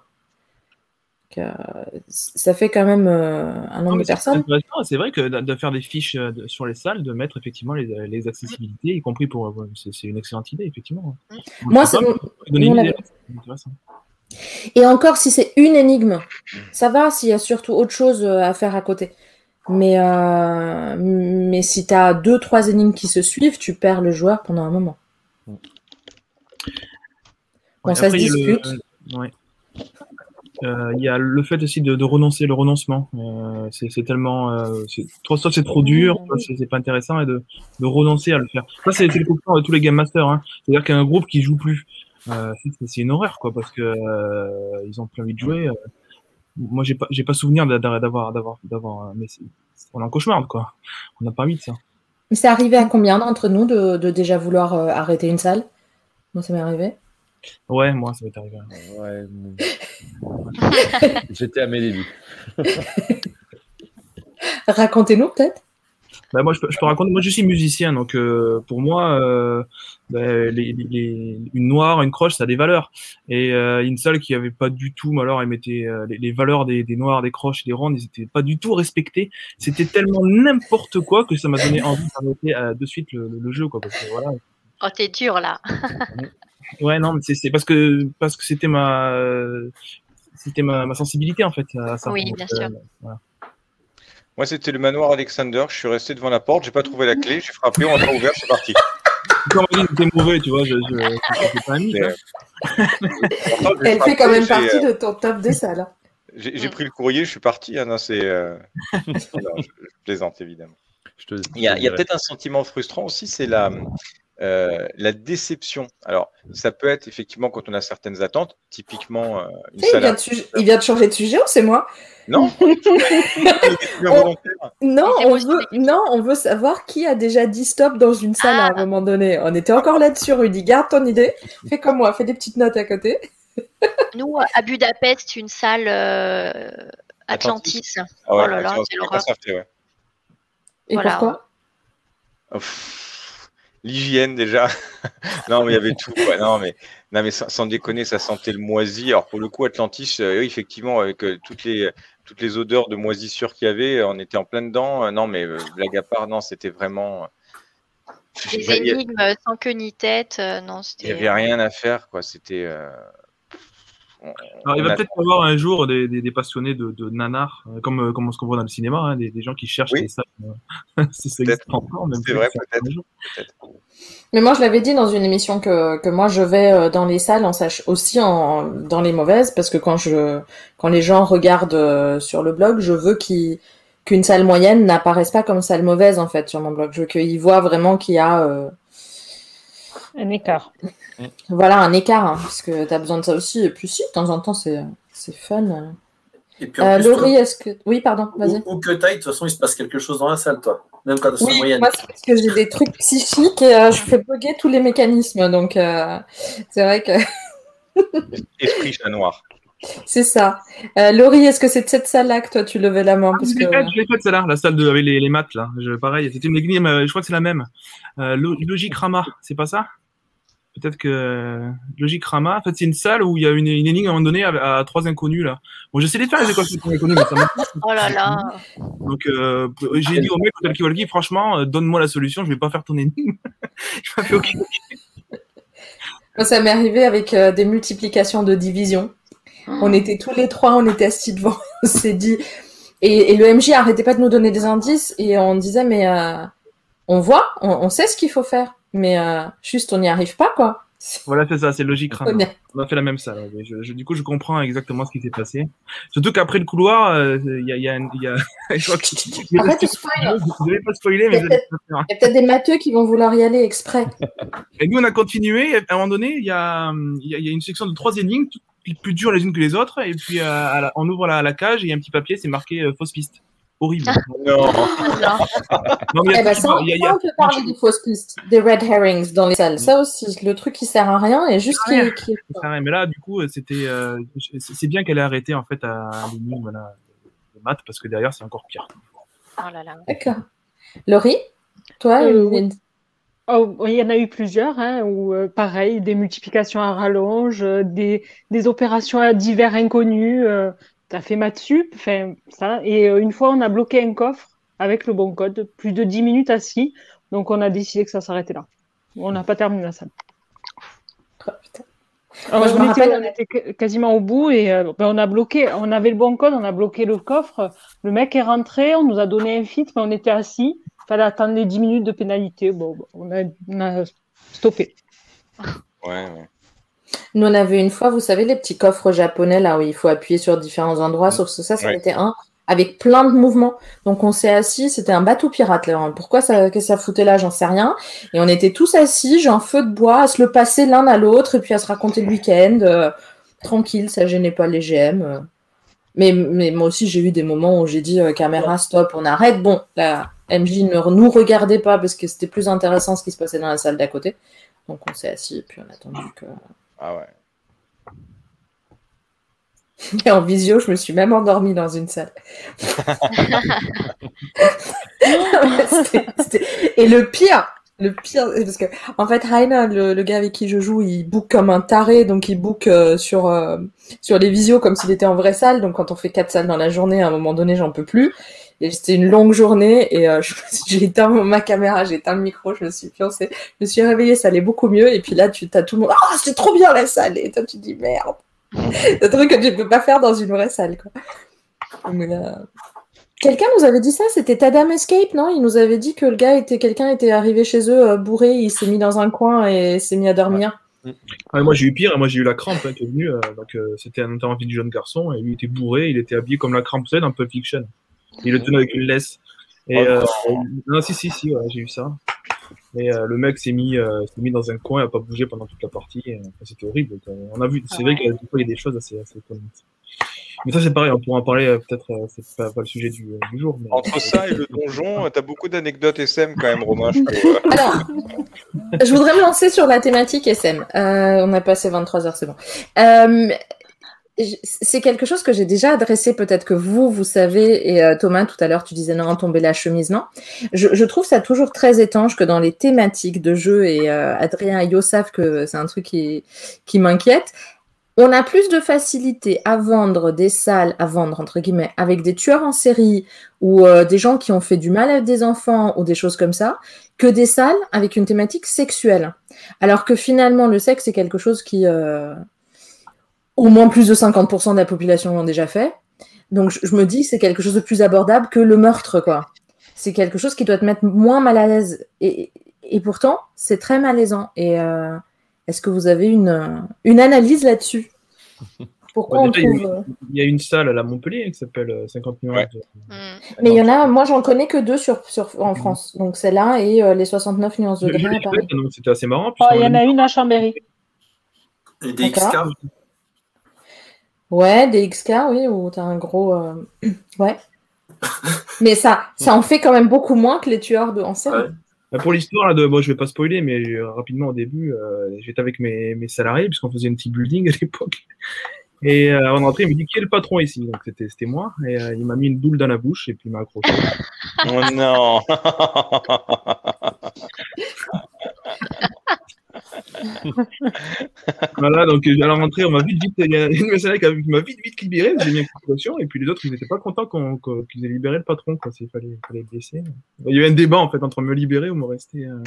ça fait quand même euh, un nombre de personnes. C'est vrai que de faire des fiches euh, sur les salles, de mettre effectivement les, accessibilités, y compris pour. C'est une excellente idée, effectivement. Moi, c'est. Et encore, si c'est une énigme, ça va s'il y a surtout autre chose euh, à faire à côté. Mais, mais si tu as deux, trois énigmes qui se suivent, tu perds le joueur pendant un moment. Bon, ça se discute. Euh, il y a le fait aussi de, renoncer, le renoncement. Euh, c'est tellement, euh, soit c'est trop dur, soit c'est pas intéressant, et de, renoncer à le faire. Ça, c'est le coup de tous les game masters. Hein. C'est-à-dire qu'il y a un groupe qui joue plus. c'est une horreur, quoi, parce que ils ont plus envie de jouer. moi, j'ai pas, j'ai pas souvenir d'avoir, d'avoir, d'avoir. mais on est en cauchemar, quoi. On n'a pas envie de ça. Mais c'est arrivé à combien d'entre nous de, de, déjà vouloir arrêter une salle? Moi, ça m'est arrivé. Ouais, moi, ça m'est arrivé. Ouais, *laughs* J'étais à mes débuts. Racontez-nous peut-être. bah, moi, je peux, je peux, raconter. Moi, je suis musicien, donc euh, pour moi, euh, bah, les, les, une noire, une croche, ça a des valeurs. Et euh, une salle qui avait pas du tout, alors, elle mettait euh, les, les, valeurs des, des noirs, des croches, des rondes, ils étaient pas du tout respectés. C'était tellement n'importe quoi que ça m'a donné envie d'arrêter euh, de suite le, le, jeu, quoi. Parce que, voilà. Oh, t'es dur là. Ouais, non, mais c'est parce que parce que c'était ma c'était ma, ma, sensibilité en fait. À ça. Oui, bien euh, sûr. Voilà. Moi, c'était le manoir Alexander. Je suis resté devant la porte, j'ai pas trouvé la clé, j'ai frappé, on m'a ouvert, c'est parti. *laughs* Mauvais, tu vois, je, je, pas ami, hein. Elle fait quand même partie euh... de ton top des salles. Hein. J'ai pris le courrier, je suis parti. Ah non, c'est. Euh... *laughs* non, je, je, plaisante, évidemment. Te... Il y a, a peut-être un sentiment frustrant aussi, c'est la. Euh, la déception. Alors, ça peut être effectivement quand on a certaines attentes, typiquement. Euh, une il, vient de il, vient de changer de sujet ou c'est moi? Non. *laughs* on... Non, on veut... non, on veut savoir qui a déjà dit stop dans une salle ah. à un moment donné. On était encore là-dessus, Rudy. Garde ton idée. Fais comme moi, fais des petites notes à côté. Nous, à Budapest, une salle euh, Atlantis. Atlantis. Ah ouais, oh là là, c'est l'horreur. Ouais. Et voilà. pourquoi? L'hygiène déjà. *laughs* non, mais il y avait tout. Quoi. Non, mais, non, mais sans, sans, déconner, ça sentait le moisi. Alors pour le coup, Atlantis, euh, effectivement, avec euh, toutes les toutes les odeurs de moisissure qu'il y avait, on était en plein dedans. Euh, non, mais euh, blague à part, non, c'était vraiment. Des énigmes sans queue ni tête, non, Il n'y avait rien à faire, quoi. C'était. Alors, il va peut-être y avoir un jour des, des, des passionnés de, de nanar, comme, comme on se comprend dans le cinéma, hein, des, des, gens qui cherchent oui. des salles. *laughs* c'est ça existe encore, même C'est vrai, peut-être. Peut Mais moi, je l'avais dit dans une émission que, que moi, je vais dans les salles, on sache aussi en, dans les mauvaises, parce que quand je, quand les gens regardent sur le blog, je veux qu'ils, qu'une salle moyenne n'apparaisse pas comme salle mauvaise, en fait, sur mon blog. Je veux qu'ils voient vraiment qu'il y a, euh... un écart. Voilà, un écart, hein, parce que tu as besoin de ça aussi. Et puis si, de temps en temps, c'est fun. Et puis en euh, plus, Laurie, est-ce que. Oui, pardon, vas-y. Ou, ou que taille, de toute façon, il se passe quelque chose dans la salle, toi. Même quand oui, c'est moyenne. Moi, c'est parce que j'ai des trucs psychiques et euh, je fais bugger tous les mécanismes. Donc, euh, c'est vrai que. *laughs* Esprit chat noir. C'est ça. Euh, Laurie, est-ce que c'est de cette salle-là que toi tu levais la main? Parce Je l'ai que... faite, je l'ai faite celle-là, la salle de, avec les, les maths là. Je, pareil, c'était une énigme, je crois que c'est la même. Euh, Logic Rama, c'est pas ça? Peut-être que Logic Rama, en fait, c'est une salle où il y a une, une énigme à un moment donné à, à trois inconnus là. Bon, j'essaie de faire les équations pour inconnus, mais ça m'a Oh là là. Donc, euh, j'ai dit au mec au Talkie franchement, euh, donne-moi la solution, je vais pas faire ton énigme. *laughs* je m'a fait OK. Moi, ça m'est arrivé avec euh, des multiplications de division. On était tous les trois, on était assis devant, *laughs* on s'est dit. Et, et, le MJ arrêtait pas de nous donner des indices et on disait mais euh, on voit, on, on, sait ce qu'il faut faire, mais euh, juste on n'y arrive pas quoi. Voilà, c'est ça, c'est logique. Hein. *laughs* On a fait la même salle. Je, je, du coup, je comprends exactement ce qui s'est passé. Surtout qu'après le couloir, il euh, y, a, y, a, y a. *laughs* je crois que. Arrête de spoiler. Je vais pas spoiler, mais Il y a peut-être des matheux qui vont vouloir y aller exprès. Et nous, on a continué. À un moment donné, il y a, y, a, y a une section de trois énigmes, plus dures les unes que les autres. Et puis, euh, la, on ouvre la, la cage et il y a un petit papier, c'est marqué euh, fausse piste. Horrible. *laughs* non. non mais eh ben ça, y a, y a, on peut parler des fausses pistes, des red herrings dans les salles. Ça aussi, le truc qui sert à rien et juste qui, qui... Mais là, du coup, c'était, euh, c'est bien qu'elle ait arrêté en fait à l'énigme voilà, de maths parce que derrière, c'est encore pire. Oh là là. D'accord. Laurie, toi, euh, une... Oh, il y en a eu plusieurs, hein, où euh, pareil, des multiplications à rallonge, euh, des, des opérations à divers inconnus. T'as fait maths sup, enfin ça. Et euh, une fois, on a bloqué un coffre avec le bon code, plus de 10 minutes assis. Donc on a décidé que ça s'arrêtait là. On n'a pas terminé la salle. Oh, Alors, on, était, on, était, quasiment au bout et euh, ben, on a bloqué, on avait le bon code, on a bloqué le coffre. Le mec est rentré, on nous a donné un fit, mais on était assis. Il fallait attendre les 10 minutes de pénalité. Bon, on a, on a stoppé. Ouais, ouais. Nous, on avait une fois, vous savez, les petits coffres japonais là où il faut appuyer sur différents endroits, sauf que ça, ça Ouais. était un avec plein de mouvements. Donc on s'est assis, c'était un bateau pirate là. Pourquoi ça, que ça foutait là, j'en sais rien. Et on était tous assis, genre feu de bois, à se le passer l'un à l'autre et puis à se raconter le week-end. euh, tranquille, ça gênait pas les GM. euh. Mais, mais moi aussi, j'ai eu des moments où j'ai dit euh, caméra, stop, on arrête. Bon, la MJ ne nous regardait pas parce que c'était plus intéressant ce qui se passait dans la salle d'à côté. Donc on s'est assis et puis on a attendu que. Ah ouais. *laughs* Et en visio, je me suis même endormie dans une salle. *laughs* *laughs* Et le pire, le pire, parce que en fait, Rainer, le, gars avec qui je joue, il book comme un taré, donc il book euh, sur euh, sur les visios comme s'il était en vraie salle. Donc quand on fait quatre salles dans la journée, à un moment donné, j'en peux plus. C'était une longue journée et euh, *laughs* j'ai éteint ma caméra, j'ai éteint le micro, je me suis pioncée, je me suis réveillée, ça allait beaucoup mieux. Et puis là, tu as tout le monde, ah, oh, c'est trop bien la salle. Et toi, tu dis merde. *laughs* le truc que tu peux pas faire dans une vraie salle, quoi. Quelqu'un nous avait dit ça, c'était Tadam Escape, non? Il nous avait dit que le gars était, quelqu'un était arrivé chez eux euh, bourré, il s'est mis dans un coin et s'est mis à dormir. moi j'ai eu pire, moi j'ai eu la crampe hein, qui est venue. Euh, donc euh, c'était un interview du jeune garçon et lui était bourré, il était habillé comme la crampe, c'est un peu Fiction. Il le tenait avec une laisse. Et oh, non, si si si, j'ai eu ça. Et le mec s'est mis, mis dans un coin, il n'a pas bougé pendant toute la partie. C'était horrible. On a vu, c'est vrai qu'il y a des choses assez, assez étonnantes. Mais ça, c'est pareil, on pourra en parler, euh, peut-être, euh, c'est pas, pas, le sujet du, euh, du jour. Mais... Entre ça et le donjon, *laughs* t'as beaucoup d'anecdotes SM quand même, Romain. Je *laughs* Alors, je voudrais me lancer sur la thématique SM. Euh, on a passé 23 heures, c'est bon. Euh, c'est quelque chose que j'ai déjà adressé, peut-être que vous, vous savez, et Thomas, tout à l'heure, tu disais non, tomber la chemise, non. Je, je, trouve ça toujours très étrange que dans les thématiques de jeu, et Adrien et Yo savent que c'est un truc qui, qui m'inquiète, on a plus de facilité à vendre des salles, à vendre entre guillemets, avec des tueurs en série ou euh, des gens qui ont fait du mal à des enfants ou des choses comme ça, que des salles avec une thématique sexuelle. Alors que finalement, le sexe, c'est quelque chose qui, euh, au moins plus de 50% de la population l'ont déjà fait. Donc je, me dis, c'est quelque chose de plus abordable que le meurtre, quoi. C'est quelque chose qui doit te mettre moins mal à l'aise. Et, pourtant, c'est très malaisant. Et euh, est-ce que vous avez une, une analyse là-dessus? *laughs* Pourquoi on trouve... Il, y a, une salle à la Montpellier qui s'appelle 50 euh, nuances. Mm. Mais il y en a, moi j'en connais que deux sur, sur en mm. France. Donc celle-là et euh, les 69 nuances de gris à Paris. C'était assez marrant. Oh, il y en a une à Chambéry. Et Ouais, des XK, oui, où tu as un gros. *clears throat* Ouais. *laughs* Mais ça, ça en fait quand même beaucoup moins que les tueurs de en série. Bah, pour l'histoire, de, bon, je vais pas spoiler, mais euh, rapidement au début, euh, j'étais avec mes, mes salariés, puisqu'on faisait une team building à *laughs* l'époque. Et euh, avant de rentrer, il me dit qui est le patron ici? Donc c'était moi. Et euh, il m'a mis une boule dans la bouche et puis il m'a accroché. *laughs* oh non *laughs* voilà, donc à la rentrée, on m'a vite, vite, il y a une messagerie qui m'a vite, vite libéré, j'ai mis une et puis les autres, ils n'étaient pas contents qu'ils aient libéré le patron, quoi, s'il fallait, fallait le laisser. Il y avait un débat, en fait, entre me libérer ou me rester, euh,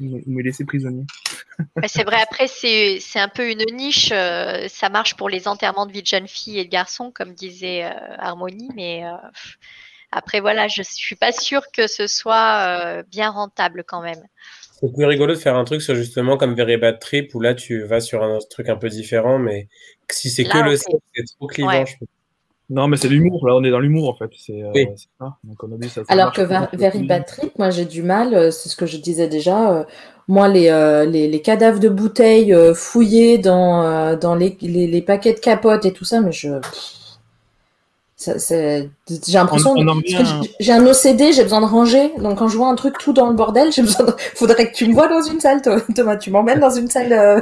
me laisser prisonnier. *laughs* c'est vrai, après, c'est un peu une niche, euh, ça marche pour les enterrements de vie de jeunes filles et de garçons, comme disait euh, Harmonie, mais après, voilà, je suis pas sûre que ce soit bien rentable quand même. C'est plus rigolo de faire un truc sur justement comme Very Bad Trip où là tu vas sur un truc un peu différent, mais si c'est que le sexe, c'est trop clivant. Non, mais c'est l'humour. Là, on est dans l'humour en fait. C'est, euh, ça. Alors que Very Bad Trip, moi j'ai du mal. Euh, c'est ce que je disais déjà. Euh, moi, les, les, les, cadavres de bouteilles fouillés dans, dans les, les, paquets de capotes et tout ça, mais je j'ai l'impression j'ai un OCD, j'ai besoin de ranger. Donc quand je vois un truc tout dans le bordel, j'ai besoin de... faudrait que tu me vois dans une salle, Thomas. Tu m'emmènes dans une salle euh...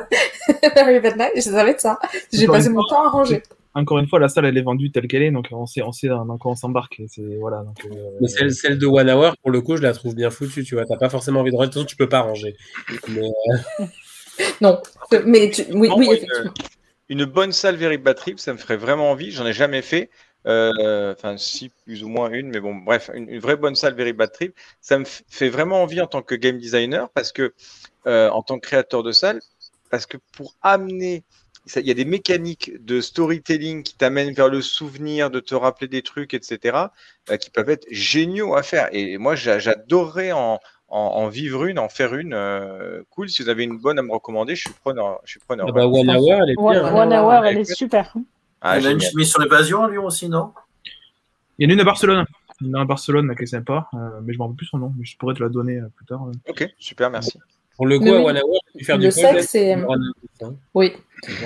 je savais de ça. J'ai passé mon temps à ranger. Encore une fois, la salle elle est vendue telle qu'elle est, donc on sait, on sait dans quoi on s'embarque. Voilà, euh, celle, celle, de One Hour, pour le coup, je la trouve bien foutue. Tu vois, t'as pas forcément envie de ranger. De toute façon, tu peux pas ranger. Mais, euh, *laughs* non, mais oui, oui, effectivement. Une, bonne salle Very Bad Trip, ça me ferait vraiment envie. J'en ai jamais fait. Euh, enfin si plus ou moins une, mais bon, bref, une, vraie bonne salle Very Bad Trip, ça me fait vraiment envie en tant que game designer, parce que euh, en tant que créateur de salle, parce que pour amener, il y a des mécaniques de storytelling qui t'amènent vers le souvenir, de te rappeler des trucs, etc., euh, qui peuvent être géniaux à faire. Et moi, j'adorerais en, en, vivre une, en faire une. cool, si vous avez une bonne à me recommander, je suis preneur. Je suis preneur. Ah bah, One Hour, elle est bien. One Hour, elle est super. Ah, il y a une chemise sur l'évasion à Lyon aussi, non? Il y en a une à Barcelone. Il y en a une à Barcelone qui est sympa, euh, mais je ne me rappelle plus son nom, mais je pourrais te la donner euh, plus tard. Euh. Ok, super, merci. Pour le coup, à tu faire le sexe, c'est... Oui,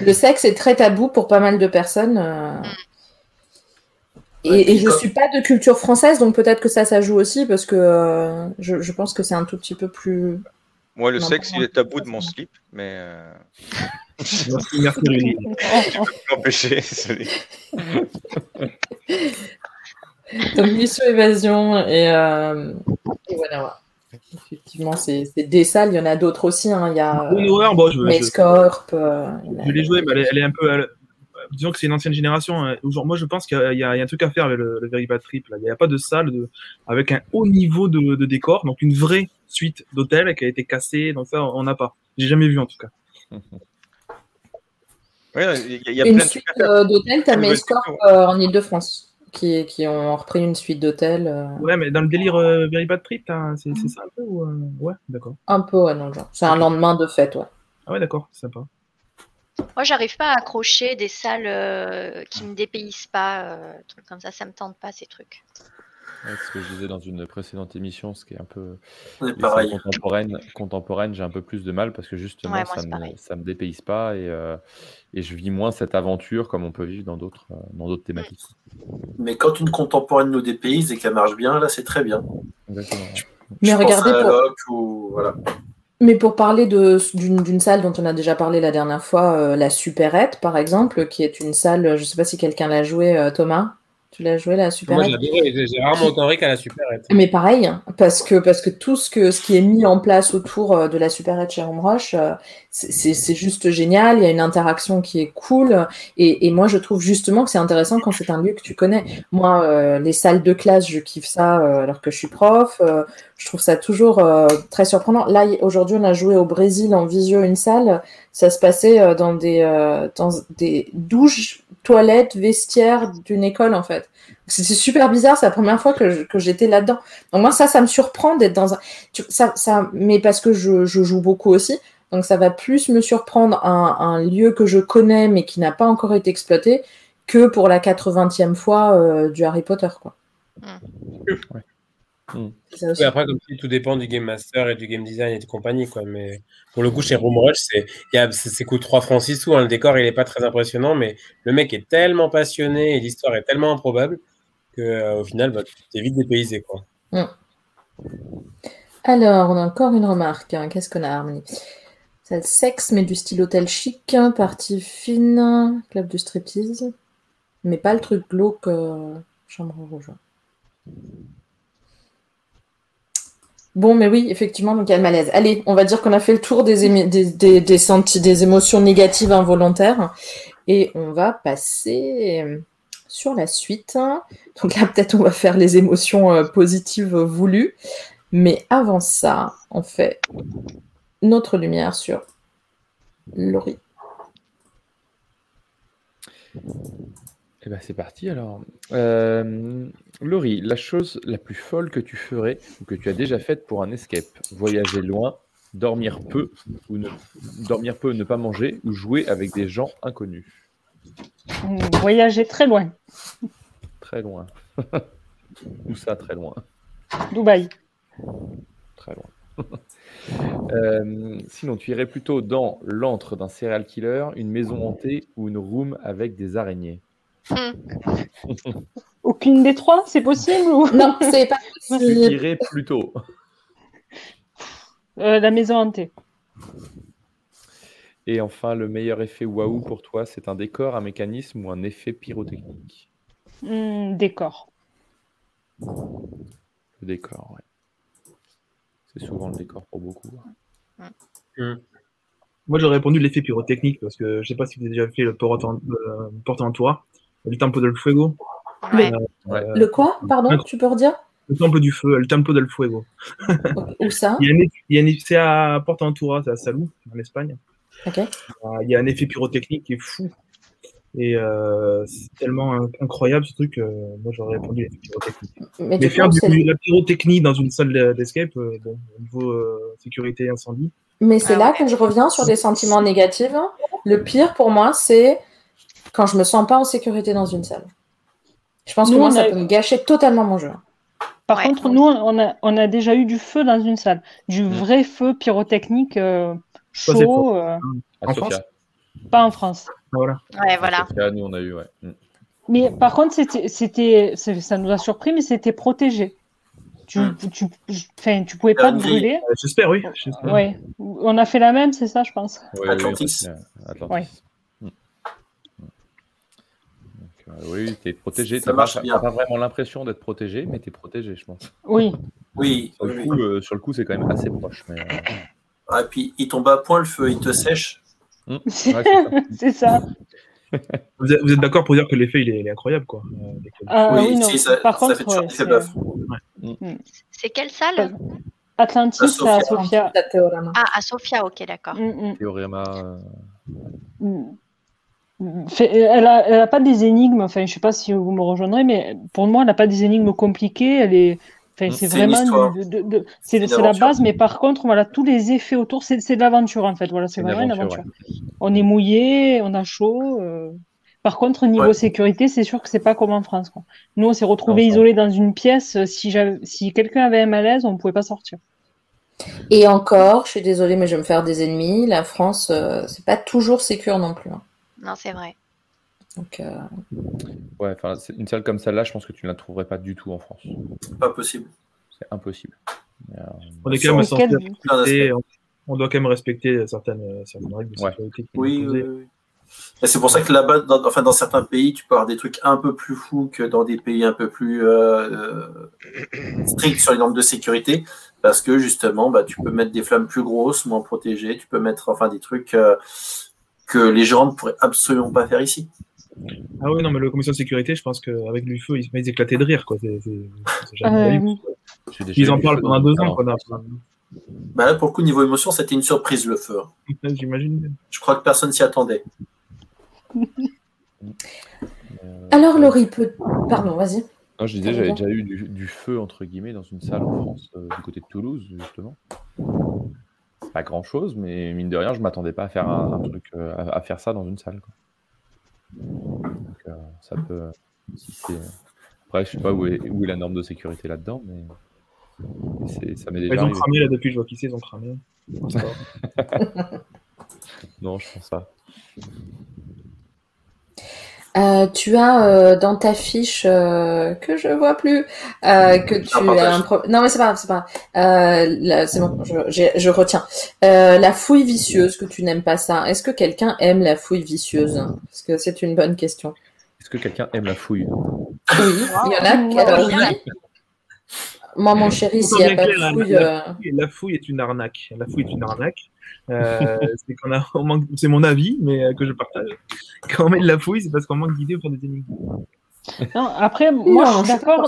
le sexe est très tabou pour pas mal de personnes. Et, je ne suis pas de culture française, donc peut-être que ça, ça joue aussi, parce que je, je, pense que c'est un tout petit peu plus. Moi, le sexe, il est tabou de mon slip, mais. *laughs* Merci, merci *laughs* Je peux m'empêcher, *laughs* Donc, mission évasion et, euh, et voilà. Effectivement, c'est des salles. Il y en a d'autres aussi. Hein. Il y a euh, bon, je, Mescorp. Euh, je l'ai joué, mais elle est, un peu. Disons que c'est une ancienne génération. Hein. Moi, je pense qu'il y, a un truc à faire avec le, le Very Bad Trip. Il n'y a pas de salle de, avec un haut niveau de, de décor, donc une vraie suite d'hôtel qui a été cassée. Donc ça, on n'a pas. J'ai jamais vu en tout cas. *laughs* Oui, il y a, une suite euh, d'hôtels, tu as Mescorp en Ile-de-France qui, qui ont repris une suite d'hôtels. Euh. Ouais, mais dans le délire euh, Very Bad Trip, c'est ça un peu ou, euh, Ouais, d'accord. Un peu, ouais, non, genre. C'est un lendemain de fête, ouais. Ah ouais, d'accord, sympa. Moi, j'arrive pas à accrocher des salles qui me dépaysent pas, trucs comme ça, ça me tente pas ces trucs ce que je disais dans une précédente émission, ce qui est un peu contemporaine, contemporaine j'ai un peu plus de mal parce que justement, ça, me, ça me dépayse pas et, euh, et, je vis moins cette aventure comme on peut vivre dans d'autres euh, dans d'autres thématiques. Mais quand une contemporaine nous dépayse et qu'elle marche bien, là, c'est très bien. Exactement. Mais regardez voilà. Mais pour parler d'une salle dont on a déjà parlé la dernière fois, euh, la Superette, par exemple, qui est une salle, je ne sais pas si quelqu'un l'a joué, Thomas? Tu l'as joué la Super Moi, j'ai rarement autant qu'à la Super Mais pareil, parce que, parce que tout ce, que, ce qui est mis en place autour euh, de la Super chez Roche, euh, c'est juste génial. Il y a une interaction qui est cool. Et, et moi, je trouve justement que c'est intéressant quand c'est un lieu que tu connais. Moi, euh, les salles de classe, je kiffe ça alors que je suis prof. je trouve ça toujours très surprenant. Là, aujourd'hui, on a joué au Brésil en visio une salle. Ça se passait dans des, dans des douches toilette, vestiaire d'une école, en fait. C'est super bizarre, c'est la première fois que, j'étais là-dedans. Donc moi, ça, ça me surprend d'être dans un... Ça, ça, mais parce que je, joue beaucoup aussi, donc ça va plus me surprendre un, lieu que je connais, mais qui n'a pas encore été exploité, que pour la 80e fois euh, du Harry Potter, quoi. Hmm. après, comme si tout dépend du game master et du game design et de compagnie, quoi. Mais pour le coup, chez Room Rush, c'est, coûte 3 francs 6 sous. Hein. Le décor, il n'est pas très impressionnant, mais le mec est tellement passionné et l'histoire est tellement improbable que euh, final, bah, tu es vite dépaysé, quoi. Hmm. Alors, on a encore une remarque. Hein. Qu'est-ce qu'on a, Harmony C'est le sexe, mais du style hôtel chic, partie fine, club de striptease, mais pas le truc glauque, euh, chambre rouge. Bon, mais oui, effectivement, donc il y a le malaise. Allez, on va dire qu'on a fait le tour des, des, des, des, émotions négatives involontaires. Et on va passer sur la suite. Donc là, peut-être on va faire les émotions euh, positives voulues. Mais avant ça, on fait notre lumière sur Laurie. Eh ben c'est parti alors. Euh, Laurie, la chose la plus folle que tu ferais ou que tu as déjà faite pour un escape? Voyager loin, dormir peu ou ne dormir peu, ne pas manger ou jouer avec des gens inconnus? Voyager très loin. Très loin. *laughs* Où ça, très loin? Dubaï. Très loin. *laughs* Euh, sinon, tu irais plutôt dans l'antre d'un serial killer, une maison hantée ou une room avec des araignées? Hmm. Aucune des trois, c'est possible Non, c'est pas possible. Je dirais plutôt. Euh, la maison hantée. Et enfin, le meilleur effet waouh pour toi, c'est un décor, un mécanisme ou un effet pyrotechnique? Hmm, Décor. Le décor, ouais. C'est souvent le décor pour beaucoup. Hmm. Moi, j'aurais répondu l'effet pyrotechnique parce que je sais pas si vous avez déjà fait le porte en, euh, toit le temple del fuego. Euh, le quoi Pardon, tu peux redire? Le temple du feu, le temple del fuego. Où ça? Il y a C'est à Porto c'est à Salou, en Espagne. Euh, il y a un effet pyrotechnique qui est fou. Et euh, c'est tellement incroyable ce truc. moi, j'aurais répondu l'effet pyrotechnique. Mais, faire du, la pyrotechnie dans une salle d'escape, bon, au niveau sécurité incendie. Mais c'est ah là que je reviens sur des sentiments négatifs. Le pire pour moi, c'est quand je me sens pas en sécurité dans une salle. Je pense que moi, ça peut me gâcher totalement mon jeu. Par contre, nous, on a, on a, déjà eu du feu dans une salle. Du mm. vrai feu pyrotechnique euh, chaud. Euh, en France Pas en France. Voilà. Ouais, voilà. nous, on a eu, ouais. Mm. Mais par contre, c'était, ça nous a surpris, mais c'était protégé. Tu, mm. tu, tu pouvais pas te brûler. Euh, j'espère, oui. Ouais. On a fait la même, c'est ça, je pense. Atlantis. Atlantis. Oui, tu es protégé. Tu n'as pas, vraiment l'impression d'être protégé, mais tu es protégé, je pense. Oui. Oui. Sur le coup, sur le coup c'est quand même assez proche. Mais, ah, et puis, il tombe à point le feu, il te sèche. Mmh. *laughs* c'est ça. Vous êtes, d'accord pour dire que l'effet il est, incroyable quoi. Ah, oui, non. ça, Par contre, mmh. c'est quelle salle? Atlantis à Sofia. Ah, à Sofia, ok, d'accord. Mmh, Théorema. Elle n'a a pas des énigmes, enfin, je sais pas si vous me rejoindrez, mais pour moi, elle n'a pas des énigmes compliquées. Elle est, c'est vraiment de, c'est la base, mais par contre, voilà, tous les effets autour, c'est de l'aventure en fait. Voilà, c'est vraiment une aventure. On est mouillé, on a chaud. Euh. Par contre, niveau sécurité, c'est sûr que c'est pas comme en France. Quoi. Nous, on s'est retrouvés isolés dans une pièce. Si, si quelqu'un avait un malaise, on ne pouvait pas sortir. Et encore, je suis désolée, mais je vais me faire des ennemis. La France, euh, c'est pas toujours sécure non plus. Hein. Non, c'est vrai. Donc, euh... Ouais, enfin, une salle comme celle-là, je pense que tu ne la trouverais pas du tout en France. Pas possible. C'est impossible. Euh... On est quand même on doit quand même respecter certaines, certaines règles de sécurité. Oui, oui, oui. C'est pour ça que là-bas, dans, enfin, dans certains pays, tu peux avoir des trucs un peu plus fous que dans des pays un peu plus euh, stricts sur les normes de sécurité, parce que justement, bah, tu peux mettre des flammes plus grosses, moins protégées, tu peux mettre enfin des trucs euh, que les gens ne pourraient absolument pas faire ici. Ah oui, non, mais le commission de sécurité, je pense qu'avec du feu, ils, ils éclater de rire. Quoi. ils en parlent pendant deux ans. Bah là, pour le coup, niveau émotion, c'était une surprise le feu. J'imagine. Je crois que personne s'y attendait. Alors, Laurie, peut... pardon, vas-y. Non, je disais, j'avais déjà eu du, feu, entre guillemets, dans une salle en France, euh, du côté de Toulouse, justement. Pas grand chose, mais mine de rien, je m'attendais pas à faire un, truc, euh, à, faire ça dans une salle. Quoi. Donc, euh, ça peut. Après, je sais pas où est, où est la norme de sécurité là-dedans, mais. Ça m'est déjà ils ont cramé là depuis, je vois qu'ici, ils ont cramé. non, je pense pas. Euh, tu as euh, dans ta fiche euh, que je vois plus que tu as un pro... non mais c'est pas c'est pas c'est bon je, je retiens. La fouille vicieuse que tu n'aimes pas ça est-ce que quelqu'un aime la fouille vicieuse? Parce que c'est une bonne question? Est-ce que quelqu'un aime la fouille? Oui il y en a oui. Moi, mon chéri, s'il n'y a pas de fouille, la, fouille, est une arnaque. La fouille est une arnaque. Euh, *laughs* c'est mon avis, mais euh, que je partage. Quand on met de la fouille, c'est parce qu'on manque d'idées pour des énigmes. Non, après, moi, je suis d'accord.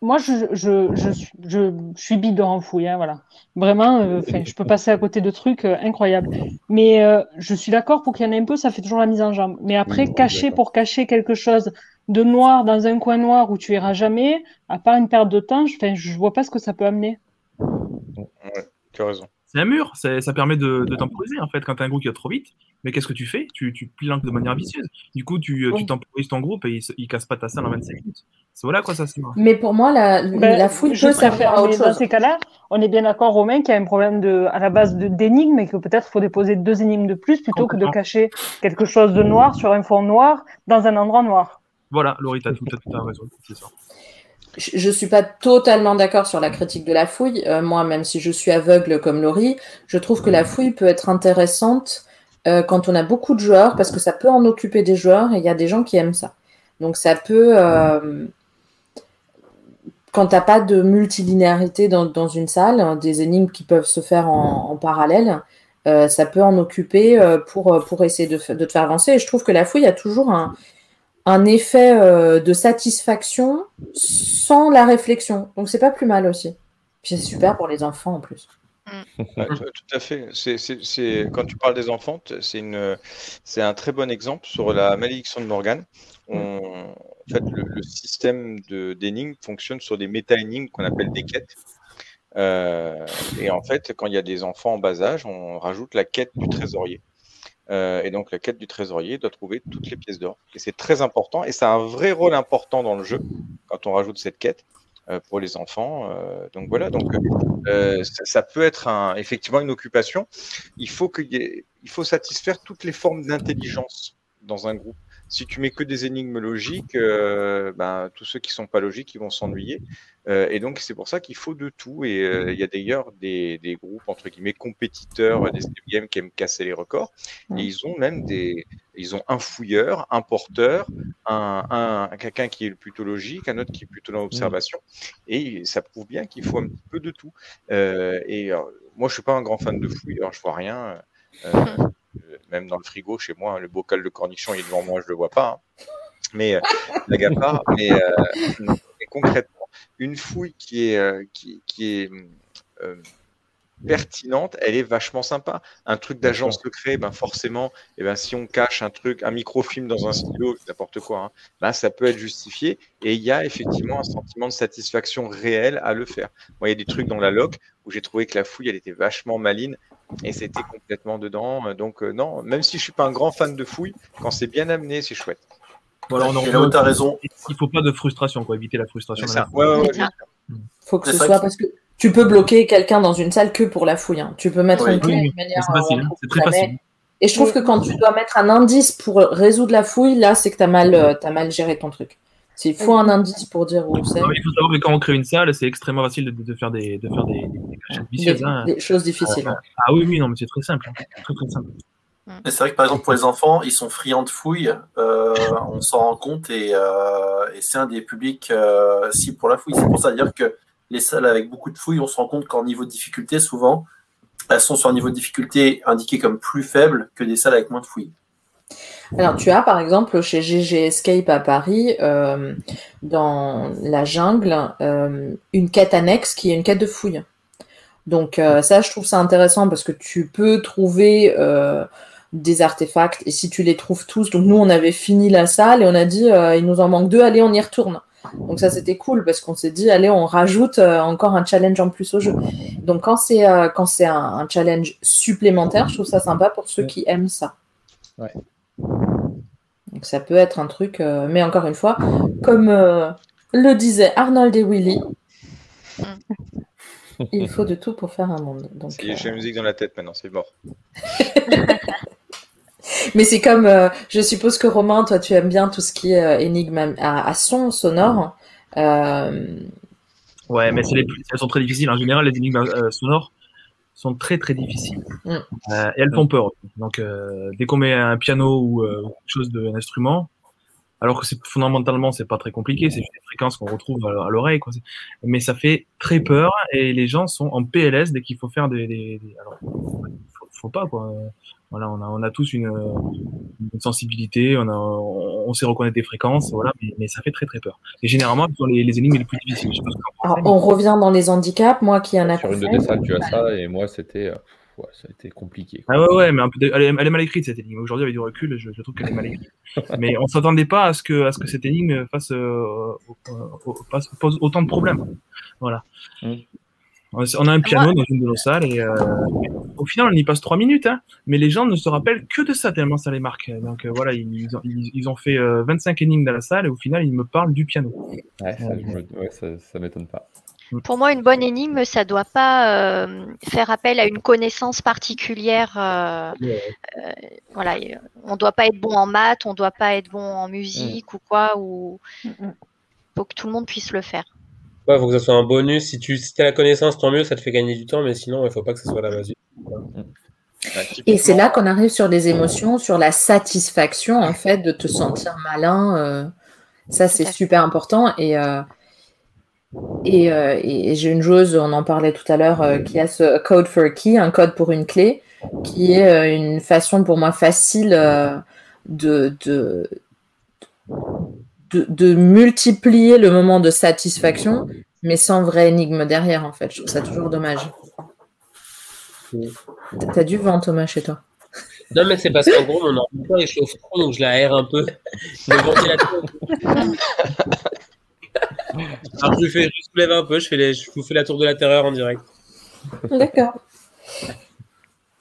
Moi, je, je, je, je, suis bidon en fouille, hein, voilà. Vraiment, euh, je peux passer à côté de trucs incroyables. Mais je suis d'accord pour qu'il y en ait un peu, ça fait toujours la mise en jambe. Mais après, cacher pour cacher quelque chose de noir dans un coin noir où tu iras jamais, à part une perte de temps, je, je vois pas ce que ça peut amener. Ouais, tu as raison. C'est un mur, ça permet de, de temporiser en fait quand tu as un groupe qui va trop vite. Mais qu'est-ce que tu fais? Tu, tu planques de manière vicieuse. Du coup, tu, tu temporises ton groupe et il, il casse pas ta salle en 25 minutes. C'est voilà quoi ça sert. Mais pour moi, la, ben, la fouille peut servir à autre chose. Dans ces cas-là, on est bien d'accord, Romain, qu'il y a un problème de, à la base d'énigmes et que peut-être il faut déposer deux énigmes de plus plutôt que de cacher quelque chose de noir sur un fond noir dans un endroit noir. Voilà, Laurie, tu as tout, tout à raison. C'est ça je ne suis pas totalement d'accord sur la critique de la fouille. Euh, moi, même si je suis aveugle comme Laurie, je trouve que la fouille peut être intéressante euh, quand on a beaucoup de joueurs, parce que ça peut en occuper des joueurs et il y a des gens qui aiment ça. Donc ça peut, euh, quand tu n'as pas de multilinéarité dans, dans, une salle, hein, des énigmes qui peuvent se faire en, en parallèle, ça peut en occuper pour, pour essayer de, de, te faire avancer. Et je trouve que la fouille a toujours un, un effet euh, de satisfaction sans la réflexion. Donc c'est pas plus mal aussi. Puis c'est super pour les enfants en plus. Tout à fait. C'est, quand tu parles des enfants, c'est, un très bon exemple sur la malédiction de Morgan. en fait, le, système de, d'énigmes fonctionne sur des méta-énigmes qu'on appelle des quêtes. Euh, et en fait, quand il y a des enfants en bas âge, on rajoute la quête du trésorier. Euh, et donc la quête du trésorier doit trouver toutes les pièces d'or. Et c'est très important, et ça a un vrai rôle important dans le jeu quand on rajoute cette quête euh, pour les enfants. Euh, donc voilà, donc ça, peut être effectivement une occupation. Il faut, il faut satisfaire toutes les formes d'intelligence dans un groupe. Si tu mets que des énigmes logiques, euh, ben, tous ceux qui sont pas logiques, ils vont s'ennuyer. Euh, et donc, c'est pour ça qu'il faut de tout. Et euh, il y a d'ailleurs des, des, groupes, entre guillemets, compétiteurs des games qui aiment casser les records. Et ils ont même des. Ils ont un fouilleur, un porteur, un, un quelqu'un qui est plutôt logique, un autre qui est plutôt dans l'observation. Et ça prouve bien qu'il faut un petit peu de tout. Et moi, je suis pas un grand fan de fouilleur, je vois rien. *laughs* même dans le frigo, chez moi, le bocal de cornichon, il est devant moi, je le vois pas. Hein. Mais la gappard, mais, mais concrètement, une fouille qui est, euh, qui, est euh, pertinente, elle est vachement sympa. Un truc d'agent secret, ben forcément, et eh ben, si on cache un truc, un microfilm dans un stylo, n'importe quoi, hein, ben, ça peut être justifié. Et il y a effectivement un sentiment de satisfaction réel à le faire. Moi, il y a des trucs dans la loc où j'ai trouvé que la fouille, elle était vachement maline et c'était complètement dedans. Donc, euh, non, même si je suis pas un grand fan de fouille, quand c'est bien amené, c'est chouette. Voilà, on en tu as raison. Il faut pas de frustration, quoi, éviter la frustration. Ça. Ouais, faut que ce soit parce que tu peux bloquer quelqu'un dans une salle que pour la fouille. Hein. Tu peux mettre une clé de manière. C'est facile, c'est très facile. Et je trouve que quand tu dois mettre un indice pour résoudre la fouille, là, c'est que tu as, mal, euh, as mal géré ton truc. Il faut un indice pour dire où c'est. Il faut savoir que quand on crée une salle, c'est extrêmement facile de, faire des, de faire des, vicieuses. Hein. Des, choses difficiles. Ah, oui, oui, non, mais c'est très simple. Hein. Très, très simple. C'est vrai que par exemple pour les enfants, ils sont friands de fouilles, euh, on s'en rend compte et, euh, et c'est un des publics euh, cibles pour la fouille. C'est pour ça dire que les salles avec beaucoup de fouilles, on se rend compte qu'en niveau de difficulté, souvent, elles sont sur un niveau de difficulté indiqué comme plus faible que des salles avec moins de fouilles. Alors, tu as par exemple chez GG Escape à Paris, euh, dans la jungle, euh, une quête annexe qui est une quête de fouilles. Donc, euh, ça, je trouve ça intéressant parce que tu peux trouver des artefacts et si tu les trouves tous, donc nous on avait fini la salle et on a dit il nous en manque deux, allez on y retourne. Donc ça c'était cool parce qu'on s'est dit allez on rajoute encore un challenge en plus au jeu. Donc quand c'est quand c'est un, challenge supplémentaire, je trouve ça sympa pour ceux qui aiment ça. Ouais. Donc ça peut être un truc, mais encore une fois, comme le disait Arnold et Willy, il faut de tout pour faire un monde. Donc, j'ai la musique dans la tête maintenant, c'est mort. *laughs* Mais c'est comme, euh, je suppose que Romain, toi, tu aimes bien tout ce qui est euh, énigme à, son sonore. Euh, ouais, mais les elles sont très difficiles. En général, les énigmes sonores sont très très difficiles. Mm. et elles font peur. Donc, dès qu'on met un piano ou quelque chose d'un instrument, alors que c'est fondamentalement c'est pas très compliqué, c'est des fréquences qu'on retrouve à, l'oreille, quoi. Mais ça fait très peur et les gens sont en PLS dès qu'il faut faire des, des, alors faut, faut pas quoi voilà, on a, on a tous une, une sensibilité, on, a, on, sait reconnaître des fréquences, voilà, mais, ça fait très très peur. Et généralement, ce sont les, les énigmes les plus difficiles. on revient dans les handicaps, moi qui en a Sur une de tes salles, tu as ça, et moi, c'était. Euh, ouais, ça a été compliqué. Ah ouais, ouais, mais un peu elle, est, mal écrite cette énigme. Aujourd'hui, avec du recul, je, je trouve qu'elle est mal écrite. *laughs* mais on s'attendait pas à ce que, à ce que cette énigme fasse, euh, pose autant de problèmes. Voilà. Mmh. On a un piano dans une de nos salles et euh, au final on y passe trois minutes, hein, mais les gens ne se rappellent que de ça tellement ça les marque. Donc euh, voilà, ils ont, ils, ont fait 25 euh, énigmes dans la salle et au final ils me parlent du piano. Ouais, ça, ça, m'étonne pas. Mm. Pour moi, une bonne énigme, ça doit pas faire appel à une connaissance particulière. voilà, on doit pas être bon en maths, on doit pas être bon en musique mm. ou quoi. Ou mm, faut que tout le monde puisse le faire. Il faut que ce soit un bonus. Si tu si as la connaissance, tant mieux, ça te fait gagner du temps, mais sinon, il ne faut pas que ce soit la base. Et c'est là qu'on arrive sur les émotions, sur la satisfaction, en fait, de te sentir malin. Euh, ça, c'est super important. Et, euh, euh, et, j'ai une joueuse, on en parlait tout à l'heure, qui a ce code for a key, un code pour une clé, qui est une façon pour moi facile de, de, de, multiplier le moment de satisfaction, mais sans vraie énigme derrière, en fait. Je trouve ça toujours dommage. T'as du vent, Thomas, chez toi Non, mais c'est parce qu'en gros, mon ordinateur chauffe trop, donc je l'aère un peu. Alors, je, fais, je soulève un peu, je, fais je vous fais la tour de la terreur en direct. D'accord.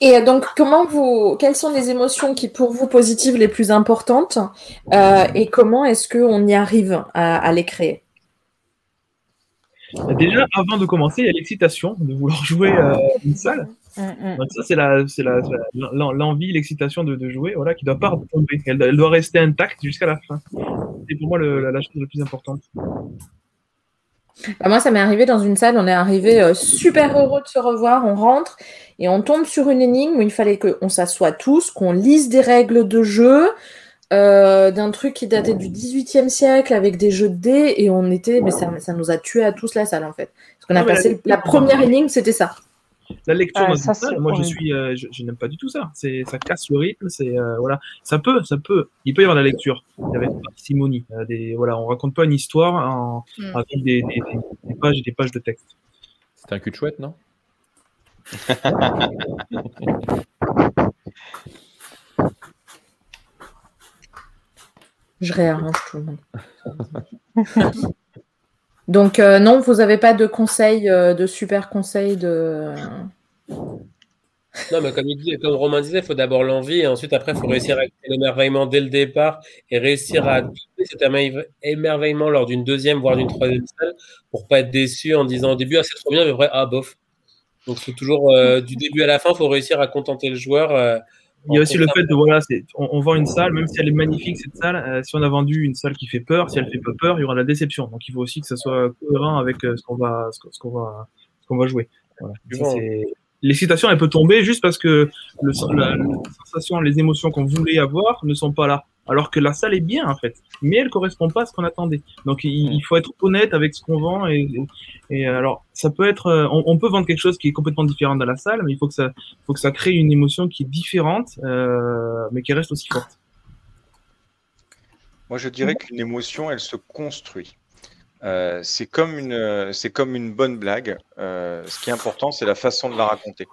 Et donc, comment vous, quelles sont les émotions qui, pour vous, positives les plus importantes euh, et comment est-ce qu'on y arrive à, les créer? Déjà, avant de commencer, il y a l'excitation de vouloir jouer euh, une salle. Mm, mm. ça, c'est la, c'est la, l'envie, l'excitation de, jouer, voilà, qui doit pas tomber. Elle, doit rester intacte jusqu'à la fin. C'est pour moi la, chose la plus importante. Bah, moi, ça m'est arrivé dans une salle, on est arrivé euh, super heureux de se revoir, on rentre et on tombe sur une énigme où il fallait qu'on s'assoie tous, qu'on lise des règles de jeu, euh, d'un truc qui datait du 18e siècle avec des jeux de dés et on était, mais ça, ça nous a tués à tous la salle en fait. Parce qu'on a passé la première énigme, c'était ça. La lecture moi je suis, euh, je, n'aime pas du tout ça. C'est, ça casse le rythme. C'est euh, voilà, ça peut, ça peut. Il peut y avoir la lecture. Avait Simonie. Euh, des, voilà, on raconte pas une histoire en, hmm. avec des, des, pages et des pages de texte. C'est un cul de chouette, non? *laughs* Je réarrange tout le monde. *laughs* Donc euh, non, vous n'avez pas de conseils, euh, de super conseils de. Non, mais comme, il comme Romain disait, il faut d'abord l'envie et ensuite, après, il faut réussir à créer l'émerveillement dès le départ et réussir à trouver cet émerveillement lors d'une deuxième, voire d'une troisième salle pour pas être déçu en disant au début, ah, c'est trop bien, mais après, ah, bof. Donc, c'est toujours euh, du début à la fin, il faut réussir à contenter le joueur. Il y a aussi le fait de, voilà, on, on, vend une salle, même si elle est magnifique, cette salle, euh, si on a vendu une salle qui fait peur, si elle fait pas peur, il y aura la déception. Donc il faut aussi que ça soit cohérent avec euh, ce qu'on va, ce qu'on va, ce qu'on va jouer. Voilà l'excitation, elle peut tomber juste parce que le, la, sensation, les émotions qu'on voulait avoir ne sont pas là. Alors que la salle est bien, en fait. Mais elle correspond pas à ce qu'on attendait. Donc, il, faut être honnête avec ce qu'on vend. Et, et, alors, ça peut être, euh, on, peut vendre quelque chose qui est complètement différent dans la salle, mais il faut que ça, faut que ça crée une émotion qui est différente, euh, mais qui reste aussi forte. Moi, je dirais qu'une émotion, elle se construit. Euh, c'est comme une, c'est comme une bonne blague. Euh, ce qui est important, c'est la façon de la raconter.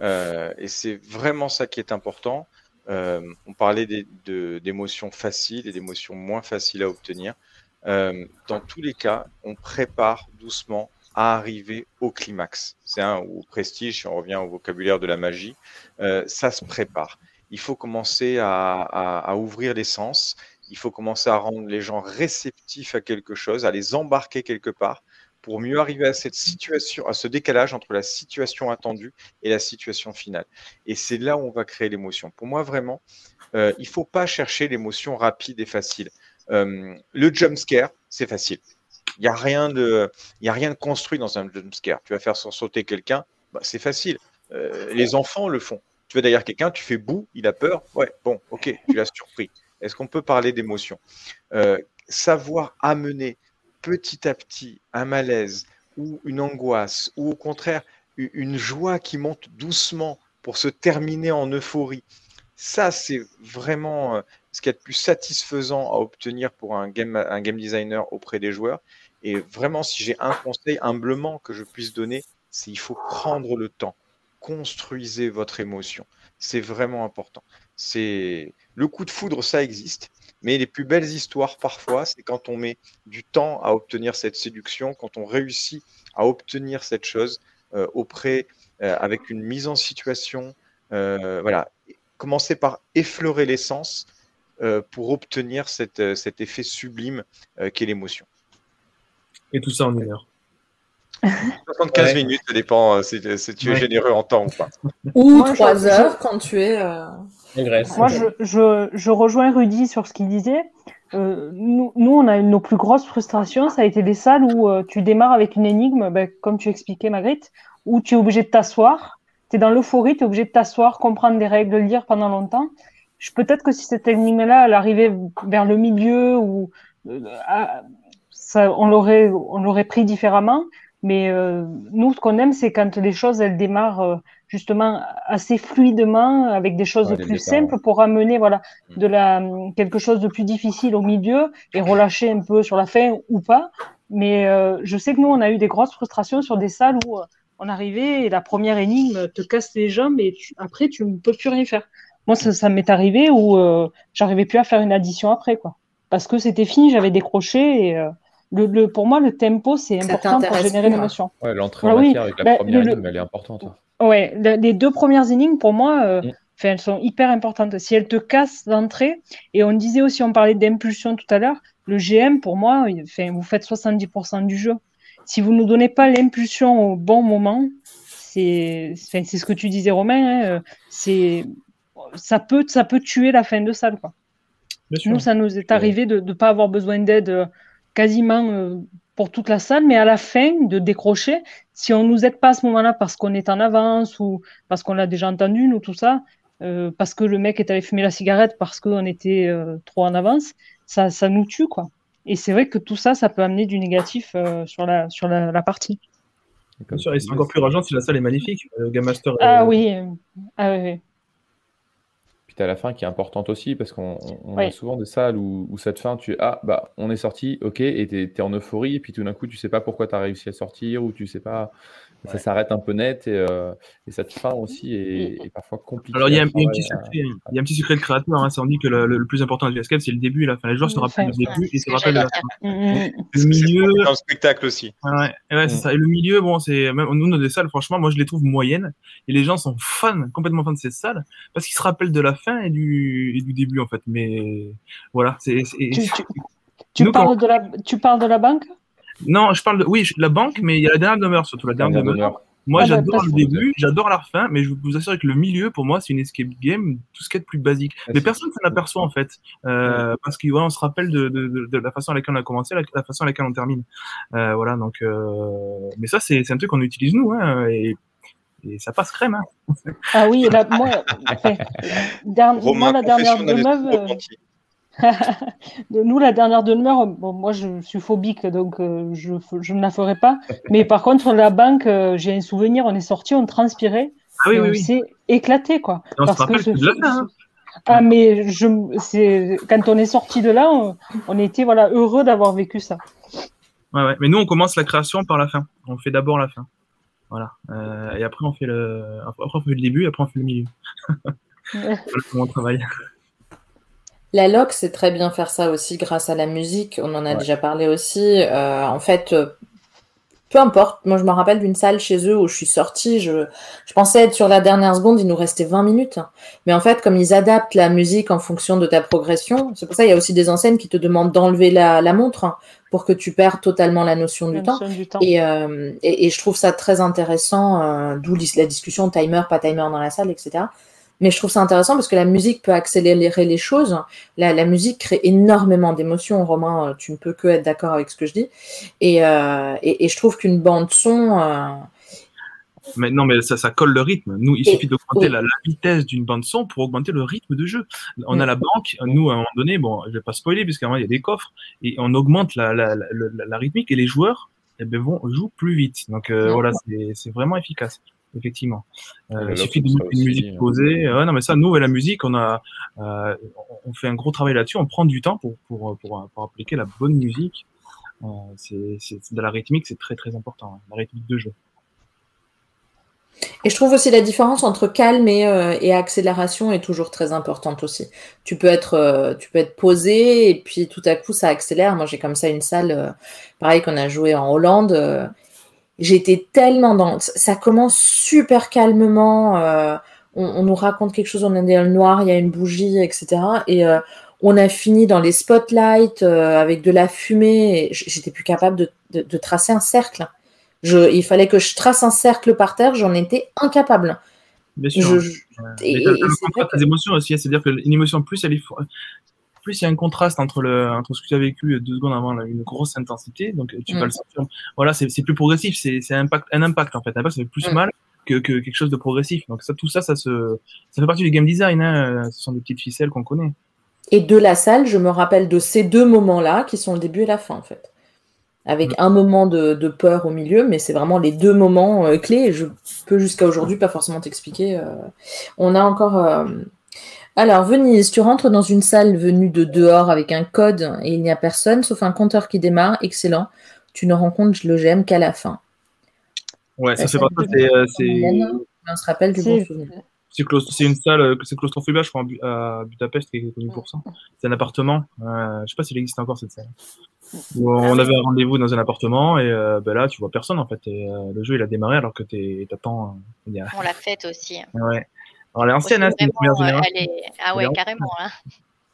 Euh, et c'est vraiment ça qui est important. On parlait d'émotions faciles et d'émotions moins faciles à obtenir. dans tous les cas, on prépare doucement à arriver au climax. C'est un ou prestige, si on revient au vocabulaire de la magie, ça se prépare. Il faut commencer à ouvrir les sens il faut commencer à rendre les gens réceptifs à quelque chose, à les embarquer quelque part pour mieux arriver à cette situation, à ce décalage entre la situation attendue et la situation finale. Et c'est là où on va créer l'émotion. Pour moi, vraiment, euh, il ne faut pas chercher l'émotion rapide et facile. Euh, le jump scare, c'est facile. Il n'y a, rien de, construit dans un jump scare. Tu vas faire sauter quelqu'un, bah, c'est facile. Euh, les enfants le font. Tu vas derrière quelqu'un, tu fais boue, il a peur. Ouais, bon, ok, tu l'as surpris. Est-ce qu'on peut parler d'émotion? Savoir amener petit à petit un malaise ou une angoisse ou au contraire une joie qui monte doucement pour se terminer en euphorie. Ça, c'est vraiment euh, ce qui est le plus satisfaisant à obtenir pour un game, un game designer auprès des joueurs. Et vraiment, si j'ai un conseil humblement que je puisse donner, c'est il faut prendre le temps. Construisez votre émotion. C'est vraiment important. C'est le coup de foudre, ça existe. Mais les plus belles histoires, parfois, c'est quand on met du temps à obtenir cette séduction, quand on réussit à obtenir cette chose euh, auprès, euh, avec une mise en situation. Euh, voilà. Commencer par effleurer l'essence pour obtenir cet effet sublime qu'est l'émotion. Et tout ça en une heure. *laughs* 75 minutes, ça dépend si, tu es généreux en temps ou pas. Ou 3 heures quand tu es. Moi, je, rejoins Rudy sur ce qu'il disait. Euh, nous, on a nos plus grosses frustrations, ça a été des salles où euh, tu démarres avec une énigme, ben, comme tu expliquais, Marguerite, où tu es obligé de t'asseoir. Tu es dans l'euphorie, tu es obligé de t'asseoir, comprendre des règles, lire pendant longtemps. Peut-être que si cette énigme-là, elle arrivait vers le milieu, euh, on l'aurait pris différemment. Mais nous, ce qu'on aime, c'est quand les choses, elles démarrent justement assez fluidement avec des choses plus simples pour amener voilà mm. de la quelque chose de plus difficile au milieu et relâcher un peu sur la fin ou pas. Mais euh, je sais que nous on a eu des grosses frustrations sur des salles où euh, on arrivait et la première énigme te casse les jambes et après tu ne peux plus rien faire. Moi ça, m'est arrivé où euh, j'arrivais plus à faire une addition après quoi parce que c'était fini, j'avais décroché et le, pour moi, le tempo, c'est important pour générer l'émotion. Ouais, l'entrée en ah matière avec la bah, première énigme, elle est importante. Ouais, les deux premières énigmes, pour moi, euh, mm. elles sont hyper importantes. Si elles te cassent d'entrée, et on disait aussi, on parlait d'impulsion tout à l'heure, le GM, pour moi, vous faites 70% du jeu. Si vous ne donnez pas l'impulsion au bon moment, c'est ce que tu disais, Romain. Hein, c'est ça peut, ça peut tuer la fin de salle. Quoi. Nous, ça nous est arrivé de ne pas avoir besoin d'aide euh, quasiment euh, pour toute la salle, mais à la fin, de décrocher, si on nous aide pas à ce moment-là parce qu'on est en avance ou parce qu'on l'a déjà entendu, nous, tout ça, euh, parce que le mec est allé fumer la cigarette parce qu'on était trop en avance, ça, ça nous tue, quoi. Et c'est vrai que tout ça, ça peut amener du négatif sur, la, sur la, partie. Bien sûr, et c'est encore plus rageant si la salle est magnifique. Game Master. Ah oui. Ah oui à la fin qui est importante aussi parce qu'on a souvent des salles où, cette fin, tu ah bah on est sorti, ok, et tu es, en euphorie, et puis tout d'un coup tu sais pas pourquoi tu as réussi à sortir ou tu sais pas ça s'arrête un peu net et, euh, et, cette fin aussi est, parfois compliquée. Alors il y, a un petit secret, il y a un petit secret de créateur, hein, ça on dit que le, plus important du escape c'est le début et la fin. Les joueurs se rappellent du début et se rappellent de la fin. Le milieu. un spectacle aussi. Ouais, ouais c'est mm. ça. Et le milieu, bon, c'est même nous nos des salles, franchement, moi je les trouve moyennes et les gens sont fans, complètement fans de ces salles parce qu'ils se rappellent de la fin et du, et du début en fait. Mais voilà, c'est. Tu, parles de la, tu parles de la banque? Non, je parle de. Oui, la banque, mais il y a la dernière demeure, surtout la dernière, demeure. Moi, ah, bah, j'adore le début, j'adore la fin, mais je vous assure que le milieu, pour moi, c'est une escape game, tout ce qui est de plus basique. mais personne ne s'en aperçoit, en fait, euh, parce qu'on on se rappelle de, de, de, la façon à laquelle on a commencé, la, la façon à laquelle on termine. Euh, voilà, donc. Euh... Mais ça, c'est un truc qu'on utilise nous, hein, et, et, ça passe crème. Hein. Ah oui, là, moi, *laughs* *laughs* enfin, moi, la dernière demeure. Nous, la dernière demeure, bon, moi je suis phobique, donc euh, je, je, ne la ferai pas. Mais par contre, la banque, euh, j'ai un souvenir, on est sorti, on transpirait, ah oui, on s'est éclaté. Quoi, parce que hein. Ah, mais je, c'est, quand on est sorti de là, on, était voilà, heureux d'avoir vécu ça. Ouais, ouais. Mais nous, on commence la création par la fin. On fait d'abord la fin. Voilà. Euh, et après, on fait le, après, on fait le début, et après, on fait le milieu. *laughs* voilà comment on travaille. La loc, c'est très bien faire ça aussi grâce à la musique. On en a déjà parlé aussi. Euh, en fait, euh, peu importe. Moi, je me rappelle d'une salle chez eux où je suis sortie. Je, pensais être sur la dernière seconde. Il nous restait 20 minutes. Mais en fait, comme ils adaptent la musique en fonction de ta progression, c'est pour ça qu'il y a aussi des enseignes qui te demandent d'enlever la, montre pour que tu perds totalement la notion du, temps. Euh, et, je trouve ça très intéressant, d'où la discussion timer, pas timer dans la salle, etc. Mais je trouve ça intéressant parce que la musique peut accélérer les choses. La, musique crée énormément d'émotions. Romain, euh, tu ne peux que être d'accord avec ce que je dis. Et, euh, je trouve qu'une bande son. Euh, mais non, mais ça, ça colle le rythme. Nous, il suffit d'augmenter la, vitesse d'une bande son pour augmenter le rythme de jeu. On a la banque, nous, à un moment donné, bon, je vais pas spoiler, puisqu'à un moment, il y a des coffres, et on augmente la, la rythmique, et les joueurs eh ben, vont jouer plus vite. Donc voilà, c'est vraiment efficace effectivement. Euh, il suffit de mettre une musique posée. non, mais ça, nous, et la musique, on a, euh, on fait un gros travail là-dessus. On prend du temps pour, pour, pour, pour appliquer la bonne musique. Euh, c'est, de la rythmique, c'est très très important, hein, la rythmique de jeu. Et je trouve aussi la différence entre calme et, et, accélération est toujours très importante aussi. Tu peux être, tu peux être posé et puis tout à coup ça accélère. Moi j'ai comme ça une salle, pareil qu'on a joué en Hollande J'étais tellement dans. Ça commence super calmement. Euh, on, nous raconte quelque chose, on est dans le noir, il y a une bougie, etc. Et euh, on a fini dans les spotlights euh, avec de la fumée. J'étais plus capable de, de, tracer un cercle. Je, il fallait que je trace un cercle par terre, j'en étais incapable. Bien sûr. Je, et, et, émotions aussi, c'est-à-dire qu'une émotion plus, elle est, plus il y a un contraste entre, le, entre ce que tu as vécu deux secondes avant une grosse intensité, donc tu vas mm. le sentir. Voilà, c'est plus progressif, c'est un impact, un impact en fait. Un impact, ça fait plus mm. mal que, que, quelque chose de progressif. Donc ça, tout ça, ça, se, ça fait partie du game design. Hein. Ce sont des petites ficelles qu'on connaît. Et de la salle, je me rappelle de ces deux moments-là qui sont le début et la fin en fait. Avec mm. un moment de, de, peur au milieu, mais c'est vraiment les deux moments euh, clés. je peux jusqu'à aujourd'hui pas forcément t'expliquer. Euh. On a encore euh, alors, Venise, tu rentres dans une salle venue de dehors avec un code et il n'y a personne sauf un compteur qui démarre. Excellent. Tu ne rencontres le GM qu'à la fin. Ouais, ça c'est pas ça. C'est, euh, on se rappelle du bon souvenir. C'est une salle, euh, c'est claustrophobia, je crois, à Budapest, qui est connu pour ça. C'est un appartement. Euh, je sais pas s'il existe encore cette salle. on avait un rendez-vous dans un appartement et ben là, tu vois personne en fait. Et, le jeu il a démarré alors que tu attends. on l'a fait aussi. Ouais. Alors, l'ancienne, hein, c'est Ah ouais, carrément. Hein.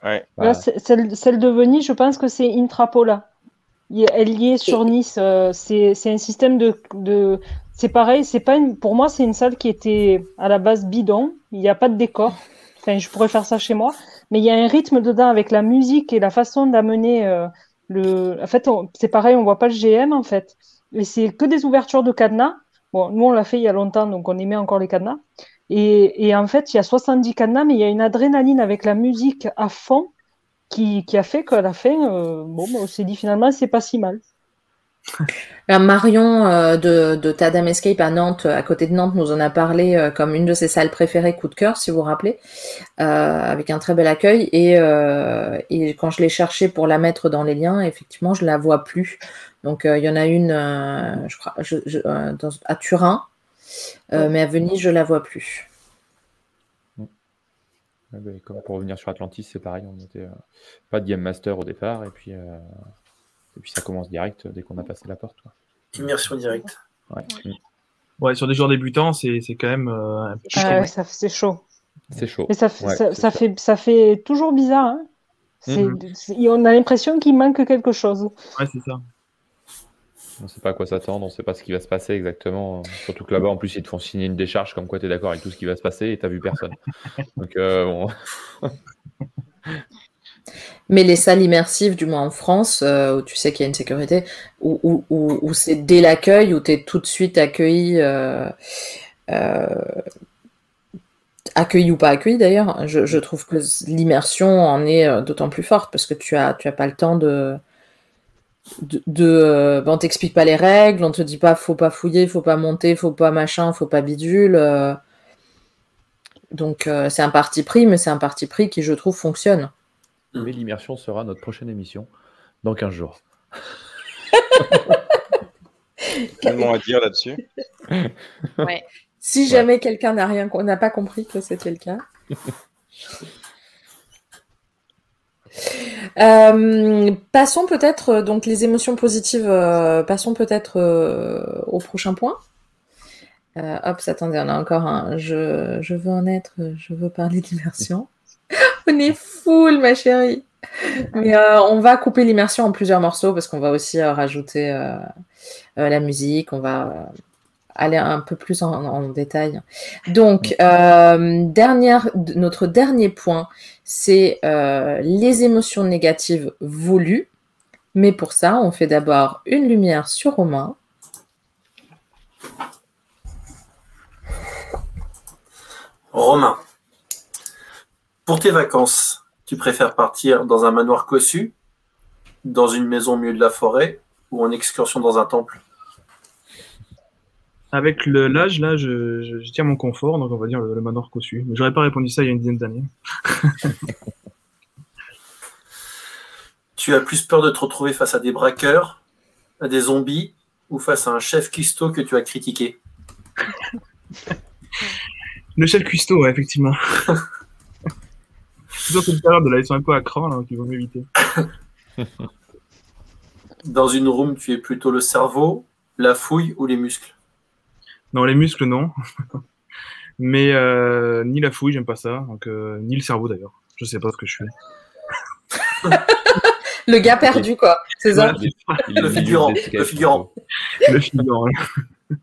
Ouais. celle, de Venise, je pense que c'est Intrapola. elle y est sur Nice. c'est un système de, de... c'est pareil. C'est pas une... pour moi, c'est une salle qui était à la base bidon. Il n'y a pas de décor. Enfin, je pourrais faire ça chez moi, mais il y a un rythme dedans avec la musique et la façon d'amener le. En fait, c'est pareil. On voit pas le GM en fait. Et c'est que des ouvertures de cadenas. Bon, nous on l'a fait il y a longtemps, donc on aimait encore les cadenas. Et, en fait, il y a 70 cadenas, mais il y a une adrénaline avec la musique à fond qui, a fait qu'à la fin, euh, bon, bah, on s'est dit finalement, c'est pas si mal. *laughs* Marion euh, de, Tadam Escape à Nantes, à côté de Nantes, nous en a parlé euh, comme une de ses salles préférées, coup de cœur, si vous vous rappelez, avec un très bel accueil. Et, quand je l'ai cherchée pour la mettre dans les liens, effectivement, je la vois plus. Donc, il y en a une, je crois, à Turin, euh, mais à Venise, je la vois plus. Bah, comme pour revenir sur Atlantis, c'est pareil, on n'était euh, pas de Game Master au départ, et puis, euh, et puis ça commence direct dès qu'on a passé la porte. Immersion directe. Ouais. ouais. sur des joueurs débutants, c'est quand même un peu ah c'est chaud. C'est chaud. Mais ça, ça, fait, ça fait toujours bizarre. Hein. Mm-hmm. On a l'impression qu'il manque quelque chose. Ouais, c'est ça. On ne sait pas à quoi s'attendre, on ne sait pas ce qui va se passer exactement. Surtout que là-bas, en plus, ils te font signer une décharge comme quoi tu es d'accord avec tout ce qui va se passer et tu n'as vu personne. Donc, euh, *laughs* Mais les salles immersives, du moins en France, euh, où tu sais qu'il y a une sécurité, où, c'est dès l'accueil, où tu es tout de suite accueilli, euh, accueilli ou pas accueilli d'ailleurs, je, trouve que l'immersion en est d'autant plus forte parce que tu as, tu as pas le temps de, de, euh, ben, on t'explique pas les règles, on te dit pas faut pas fouiller, faut pas monter, faut pas machin, faut pas bidule. Euh. donc euh, c'est un parti pris, mais c'est un parti pris qui je trouve fonctionne. Mais l'immersion sera notre prochaine émission dans 15 jours. *laughs* Tellement à dire là-dessus. Si jamais quelqu'un n'a rien, n'a pas compris que c'était le cas. *laughs* Euh, passons peut-être euh, donc les émotions positives. Euh, passons peut-être au prochain point. hop, attendez, on a encore un. Je, je veux en être. Je veux parler d'immersion. *laughs* on est full, ma chérie. Mais on va couper l'immersion en plusieurs morceaux parce qu'on va aussi rajouter la musique. On va aller un peu plus en, détail. Donc, dernière, notre dernier point, c'est euh, les émotions négatives voulues. Mais pour ça, on fait d'abord une lumière sur Romain. Romain, pour tes vacances, tu préfères partir dans un manoir cossu, dans une maison au milieu de la forêt ou en excursion dans un temple? Avec l'âge, là, je, tiens mon confort, donc on va dire le, manoir cossu. Mais j'aurais pas répondu ça il y a une dizaine d'années. *laughs* tu as plus peur de te retrouver face à des braqueurs, à des zombies ou face à un chef cuistot que tu as critiqué? *laughs* Le chef cuistot, effectivement. *laughs* Toujours cette période de sont un peu à cran, là, qu'il vaut mieux éviter. Dans une room, tu es plutôt le cerveau, la fouille ou les muscles? Non, les muscles, non. *laughs* Mais euh, ni la fouille, j'aime pas ça. Donc, euh, ni le cerveau d'ailleurs. Je sais pas ce que je fais. le gars perdu, quoi. C'est ça le, figurant. Le figurant. Le figurant. *laughs*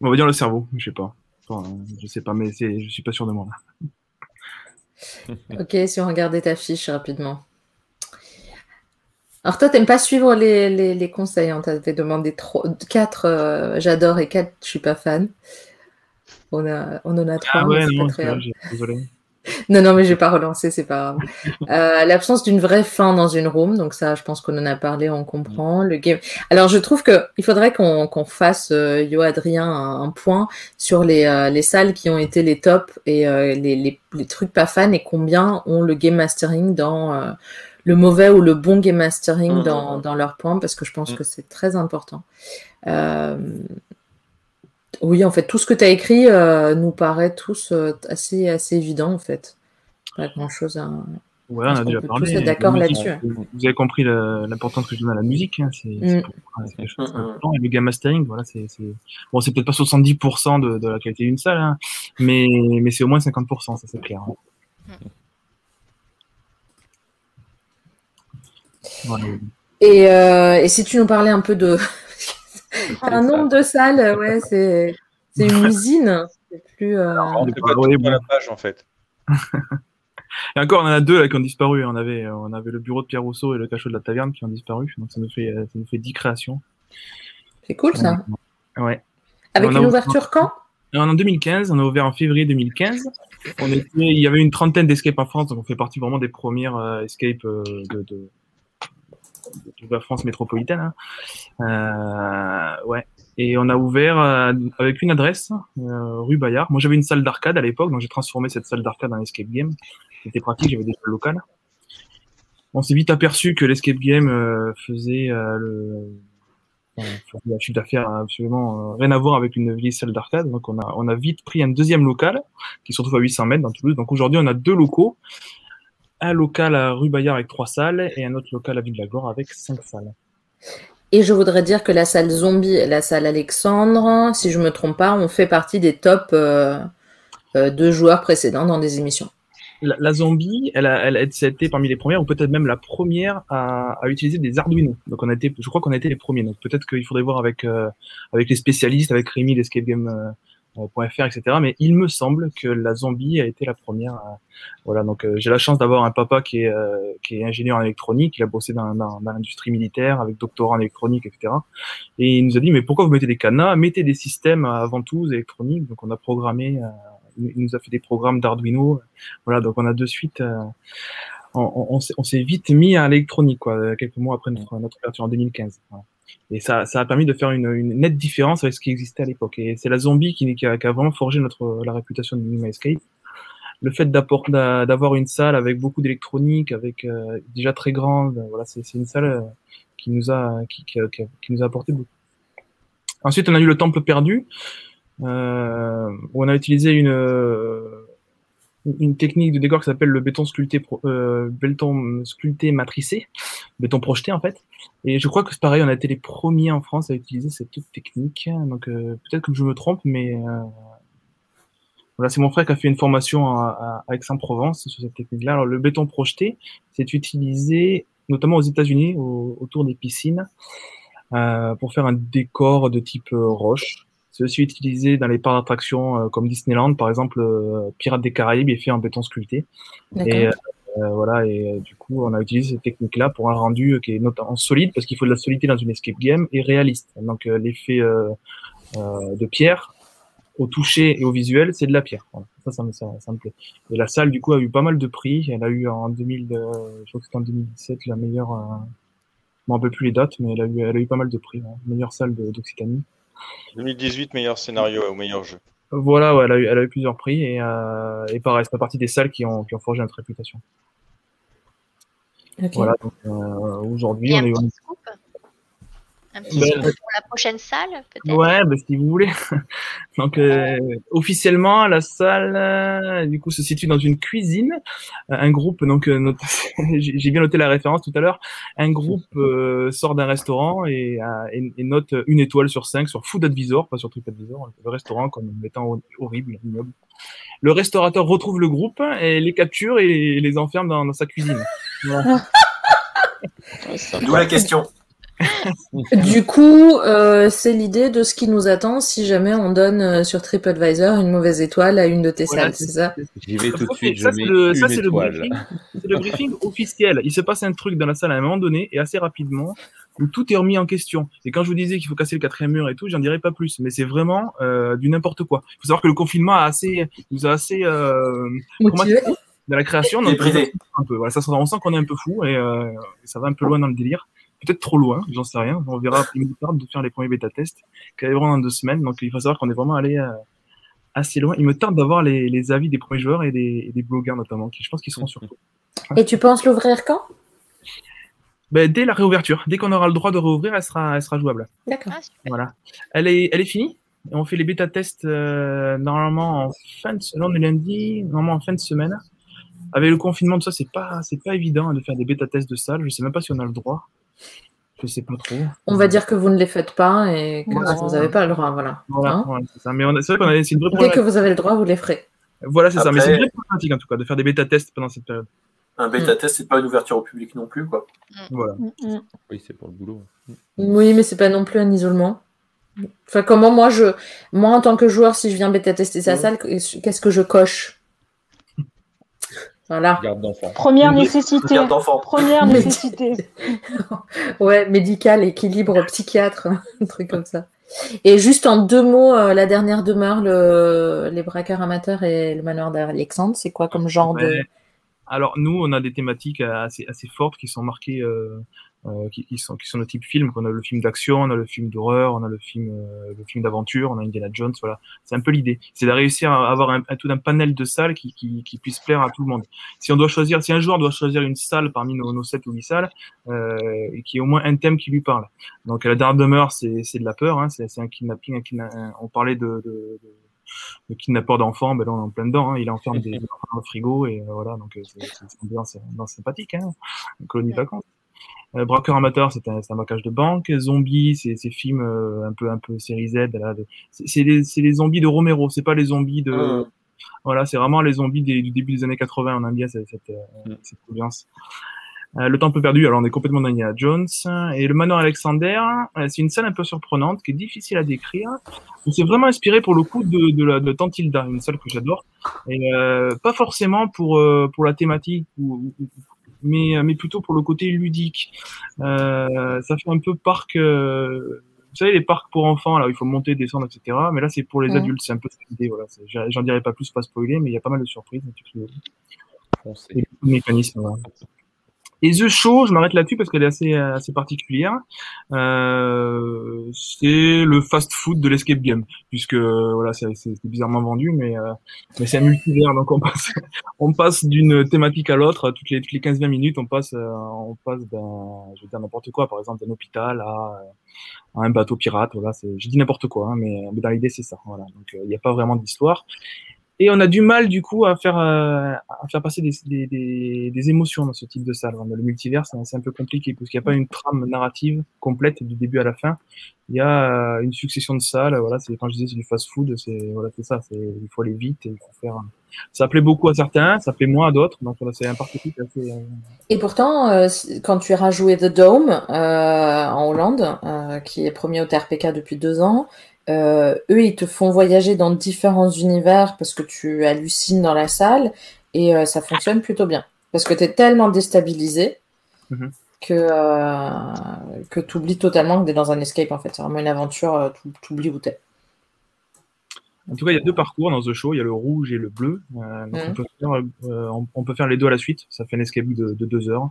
On va dire le cerveau, je sais pas. Enfin, je sais pas, mais je suis pas sûr de moi. ok, si on regardait ta fiche rapidement. Alors toi, t'aimes pas suivre les, les, les conseils. On t'avait demandé 4, euh, j'adore et 4, je suis pas fan. On, a, on en a trois. Ah ouais, non, désolé. *laughs* non, non, mais j'ai pas relancé, c'est pas grave. *laughs* Euh, L'absence d'une vraie fin dans une room, donc ça, je pense qu'on en a parlé, on comprend. Le game. Alors, je trouve que il faudrait qu'on fasse, euh, Yo Adrien, un, point sur les, euh, les salles qui ont été les tops et les, les, les, trucs pas fans et combien ont le game mastering dans le mauvais ou le bon game mastering mmh, dans, mmh, mmh. dans leur point parce que je pense que c'est très important. Euh, oui, en fait, tout ce que tu as écrit euh, nous paraît tous euh, assez, assez évident, en fait. Pas grand-chose à. Ouais, on a déjà parlé. d'accord là-dessus. Vous avez compris l'importance que je donne à la musique. Hein, c'est Et le game mastering, voilà, c'est bon, c'est peut-être pas 70% de, de, la qualité d'une salle, hein, mais, mais c'est au moins 50%, ça c'est clair. Hein. Et, et, si tu nous parlais un peu de *laughs* un nombre de salles, ouais, c'est une usine. C'est plus. On ne peut pas la page en fait. *laughs* Et encore, on en a deux là, qui ont disparu. On avait, on avait le bureau de Pierre Rousseau et le cachot de la taverne qui ont disparu. Donc ça nous fait, ça nous fait 10 créations. C'est cool ça. Ouais. Avec une ouverture quand? En 2015, on a ouvert en février 2015. On était, il y avait une trentaine d'escapes en France, donc on fait partie vraiment des premières euh, escapes euh, de, de, de, la France métropolitaine. Hein. Euh, ouais. Et on a ouvert euh, avec une adresse, euh, rue Bayard. Moi, j'avais une salle d'arcade à l'époque, donc j'ai transformé cette salle d'arcade en escape game. C'était pratique, j'avais des salles locales. On s'est vite aperçu que l'escape game faisait un chiffre d'affaires absolument rien à voir avec une vieille salle d'arcade. Donc on a, on a vite pris un deuxième local qui se retrouve à 800 mètres dans Toulouse. Donc aujourd'hui on a deux locaux. Un local à rue Bayard avec trois salles et un autre local à Ville-de-la-Gore avec cinq salles. Et je voudrais dire que la salle Zombie et la salle Alexandre, si je me trompe pas, ont fait partie des top euh, euh, deux joueurs précédents dans des émissions. La, Zombie, elle a, elle a été parmi les premières, ou peut-être même la première à, à, utiliser des Arduino. Donc on a été, je crois qu'on a été les premiers. Donc peut-être qu'il faudrait voir avec euh, avec les spécialistes, avec Rémi, l'escape game .fr, etc. Mais il me semble que la zombie a été la première. voilà, donc euh, j'ai la chance d'avoir un papa qui est, euh, qui est ingénieur en électronique, il a bossé dans, l'industrie militaire avec doctorat en électronique, etc. Et il nous a dit, mais pourquoi vous mettez des cadenas? Mettez des systèmes avant tout électroniques. Donc on a programmé, euh, il nous a fait des programmes d'Arduino. Voilà, donc on a de suite on, s'est vite mis à l'électronique, quoi, quelques mois après notre, notre ouverture en 2015. Voilà. Et ça, ça a permis de faire une, une, nette différence avec ce qui existait à l'époque. Et c'est la zombie qui, qui, a, vraiment forgé notre, la réputation de Minima Escape. Le fait d'avoir une salle avec beaucoup d'électronique, avec euh, déjà très grande, voilà, c'est une salle euh, qui nous a, qui, qui, qui, nous a apporté beaucoup. Ensuite, on a eu le Temple perdu, euh, où on a utilisé une, une technique de décor qui s'appelle le béton sculpté, euh, béton sculpté matricé, béton projeté en fait. Et je crois que c'est pareil, on a été les premiers en France à utiliser cette technique. Donc euh, peut-être que je me trompe, mais euh, voilà, c'est mon frère qui a fait une formation à, à Aix-en-Provence sur cette technique-là. Alors le béton projeté, c'est utilisé notamment aux États-Unis, autour des piscines, euh, pour faire un décor de type roche. C'est aussi utilisé dans les parcs d'attractions euh, comme Disneyland, par exemple, euh, Pirates des Caraïbes est fait en béton sculpté. Et euh, voilà, et du coup, on a utilisé cette technique-là pour un rendu qui est notamment solide, parce qu'il faut de la solidité dans une escape game, et réaliste. Donc l'effet de pierre au toucher et au visuel, c'est de la pierre. Voilà. Ça, ça me, ça, ça me, plaît. Et la salle, du coup, a eu pas mal de prix. Elle a eu en 2000, je crois que c'était en 2017, la meilleure, euh, je m'en rappelle plus les dates, mais elle a eu, elle a eu pas mal de prix. Hein. Meilleure salle d'Occitanie. 2018, meilleur scénario au meilleur jeu. Voilà, ouais, elle, a eu, elle, a eu, plusieurs prix et, euh, et pareil, c'est partie des salles qui ont, qui ont forgé notre réputation. Okay. Voilà, donc euh, aujourd'hui, on est. Un petit ben, pour la prochaine salle, peut-être Ouais, ben, si vous voulez. *laughs* Donc, euh, officiellement, la salle, euh, du coup, se situe dans une cuisine. Euh, un groupe, donc, euh, *laughs* j'ai bien noté la référence tout à l'heure. Un groupe euh, sort d'un restaurant et, et, et, note une étoile sur cinq sur Food Advisor, pas sur TripAdvisor, le restaurant comme étant horrible, ignoble. Le restaurateur retrouve le groupe et les capture et les enferme dans, dans sa cuisine. Voilà. *laughs* D'où la question *laughs* du coup, euh, c'est l'idée de ce qui nous attend si jamais on donne euh, sur TripAdvisor une mauvaise étoile à une de tes voilà, salles, c'est ça J'y vais tout de suite, ça, je mets le, une ça, c'est le briefing, c'est le briefing officiel. Il se passe un truc dans la salle à un moment donné et assez rapidement où tout est remis en question. Et quand je vous disais qu'il faut casser le quatrième mur et tout, j'en dirais pas plus. Mais c'est vraiment euh, du n'importe quoi. Il faut savoir que le confinement a assez, nous a assez euh, de la création. Donc, un peu. Voilà, ça, on sent qu'on est un peu fou et euh, ça va un peu loin dans le délire peut-être trop loin, j'en sais rien. On verra. Il me tarde de faire les premiers bêta-tests qui arriveront dans deux semaines. Donc il faut savoir qu'on est vraiment allé euh, assez loin. Il me tarde d'avoir les, les, avis des premiers joueurs et des, et des blogueurs notamment, qui je pense qu'ils seront surtout. Et tu penses l'ouvrir quand? Ben, dès la réouverture, dès qu'on aura le droit de réouvrir, elle sera, elle sera jouable. D'accord. Ah, voilà. Elle est, elle est finie? On fait les bêta-tests euh, normalement en fin de est lundi, normalement en fin de semaine. Avec le confinement, tout ça, c'est pas, c'est pas évident de faire des bêta-tests de salle. Je sais même pas si on a le droit. Je sais pas trop. On va dire que vous ne les faites pas et que voilà. vous n'avez pas le droit. Voilà. voilà, hein voilà c'est ça. Mais c'est vrai qu'on a c'est une vraie Dès que vous avez le droit, vous les ferez. Voilà, c'est ça. Mais c'est une vraie problématique en tout cas de faire des bêta-tests pendant cette période. Un bêta test, c'est pas une ouverture au public non plus, quoi. Voilà. Oui, c'est pour le boulot. Oui, mais c'est pas non plus un isolement. Enfin, comment moi, je, moi en tant que joueur, si je viens bêta tester sa salle, qu'est-ce que je coche? Voilà. Garde d'enfant. Première nécessité. Garde d'enfant. Première nécessité. *laughs* ouais, médical, équilibre, psychiatre, *laughs* un truc comme ça. Et juste en deux mots, euh, la dernière demeure, le... les braqueurs amateurs et le manoir d'Alexandre, c'est quoi comme genre de. Alors nous, on a des thématiques assez, assez fortes qui sont marquées, euh, qui, qui sont qui sont de type film. On a le film d'action, on a le film d'horreur, on a le film euh, le film d'aventure, on a Indiana Jones. Voilà, c'est un peu l'idée. C'est de réussir à avoir un, un- tout un panel de salles qui, qui, qui puisse plaire à tout le monde. Si on doit choisir, si un joueur doit choisir une salle parmi nos, nos 7 ou 8 salles, euh, et qui ait au moins un thème qui lui parle. Donc la dernière demeure, c'est c'est de la peur, hein, c'est c'est un kidnapping. Un kidna- on parlait de, de, de le kidnappeur d'enfants, ben là on est en plein dedans, hein. il enferme des *laughs* enfants dans le frigo et euh, voilà, donc euh, c'est c'est bien sympathique, hein. Une colonie de vacances. Euh, braqueur amateur, c'est un, c'est un braquage de banque. Zombie, c'est ces films euh, un peu un peu série Z. C'est c'est les, c'est les zombies de Romero, c'est pas les zombies de. Ah. Voilà, c'est vraiment les zombies des- du début des années 80. On aime bien cette, cette, euh, cette ambiance. Euh, le peu perdu, alors on est complètement dans Indiana Jones. Et le manoir Alexander, euh, c'est une scène un peu surprenante qui est difficile à décrire. On s'est vraiment inspiré pour le coup de, de, la, de Tantilda, une salle que j'adore. Et euh, pas forcément pour, euh, pour la thématique, ou, ou- mais, mais plutôt pour le côté ludique. Euh, ça fait un peu parc. euh, vous savez, les parcs pour enfants, là, où il faut monter, descendre, etc. Mais là, c'est pour les adultes, c'est un peu cette idée. Voilà. J'en dirai pas plus, pas spoiler, mais il y a pas mal de surprises. euh, Foncez. mécanismes. voilà. Et The Show, je m'arrête là-dessus parce qu'elle est assez, euh, assez particulière. Euh, c'est le fast-food de l'escape game, puisque euh, voilà, c'est bizarrement vendu, mais, euh, mais c'est un multivers, donc on passe, *laughs* on passe d'une thématique à l'autre toutes les toutes les 15-20 minutes, on passe, euh, on passe d'un, je vais dire n'importe quoi, par exemple d'un hôpital à, un bateau pirate. Voilà, je dis n'importe quoi, hein, mais, mais dans l'idée c'est ça. Voilà, donc il n'y a pas vraiment d'histoire. Et on a du mal du coup à faire euh, à faire passer des, des, des, des émotions dans ce type de salle. Le multivers, c'est un, c'est un peu compliqué parce qu'il n'y a pas une trame narrative complète du début à la fin. Il y a euh, une succession de salles. Voilà, c'est quand je disais c'est du fast-food, c'est voilà c'est ça. Il faut aller vite, et il faut faire. Ça plaît beaucoup à certains, ça plaît moins à d'autres. Donc voilà, c'est un parti assez. euh, Et pourtant, quand tu iras jouer The Dome en Hollande, qui est premier au TRPK depuis deux ans, euh, eux, ils te font voyager dans différents univers parce que tu hallucines dans la salle et euh, ça fonctionne plutôt bien. Parce que tu es tellement déstabilisé Mhm. que, euh, que tu oublies totalement que tu es dans un escape en fait. C'est vraiment une aventure, tu oublies où tu es. En tout cas, il y a deux parcours dans The Show. Il y a le rouge et le bleu. Euh, donc Mhm. on, peut faire, euh, on, on peut faire les deux à la suite. Ça fait un escape de, de deux heures.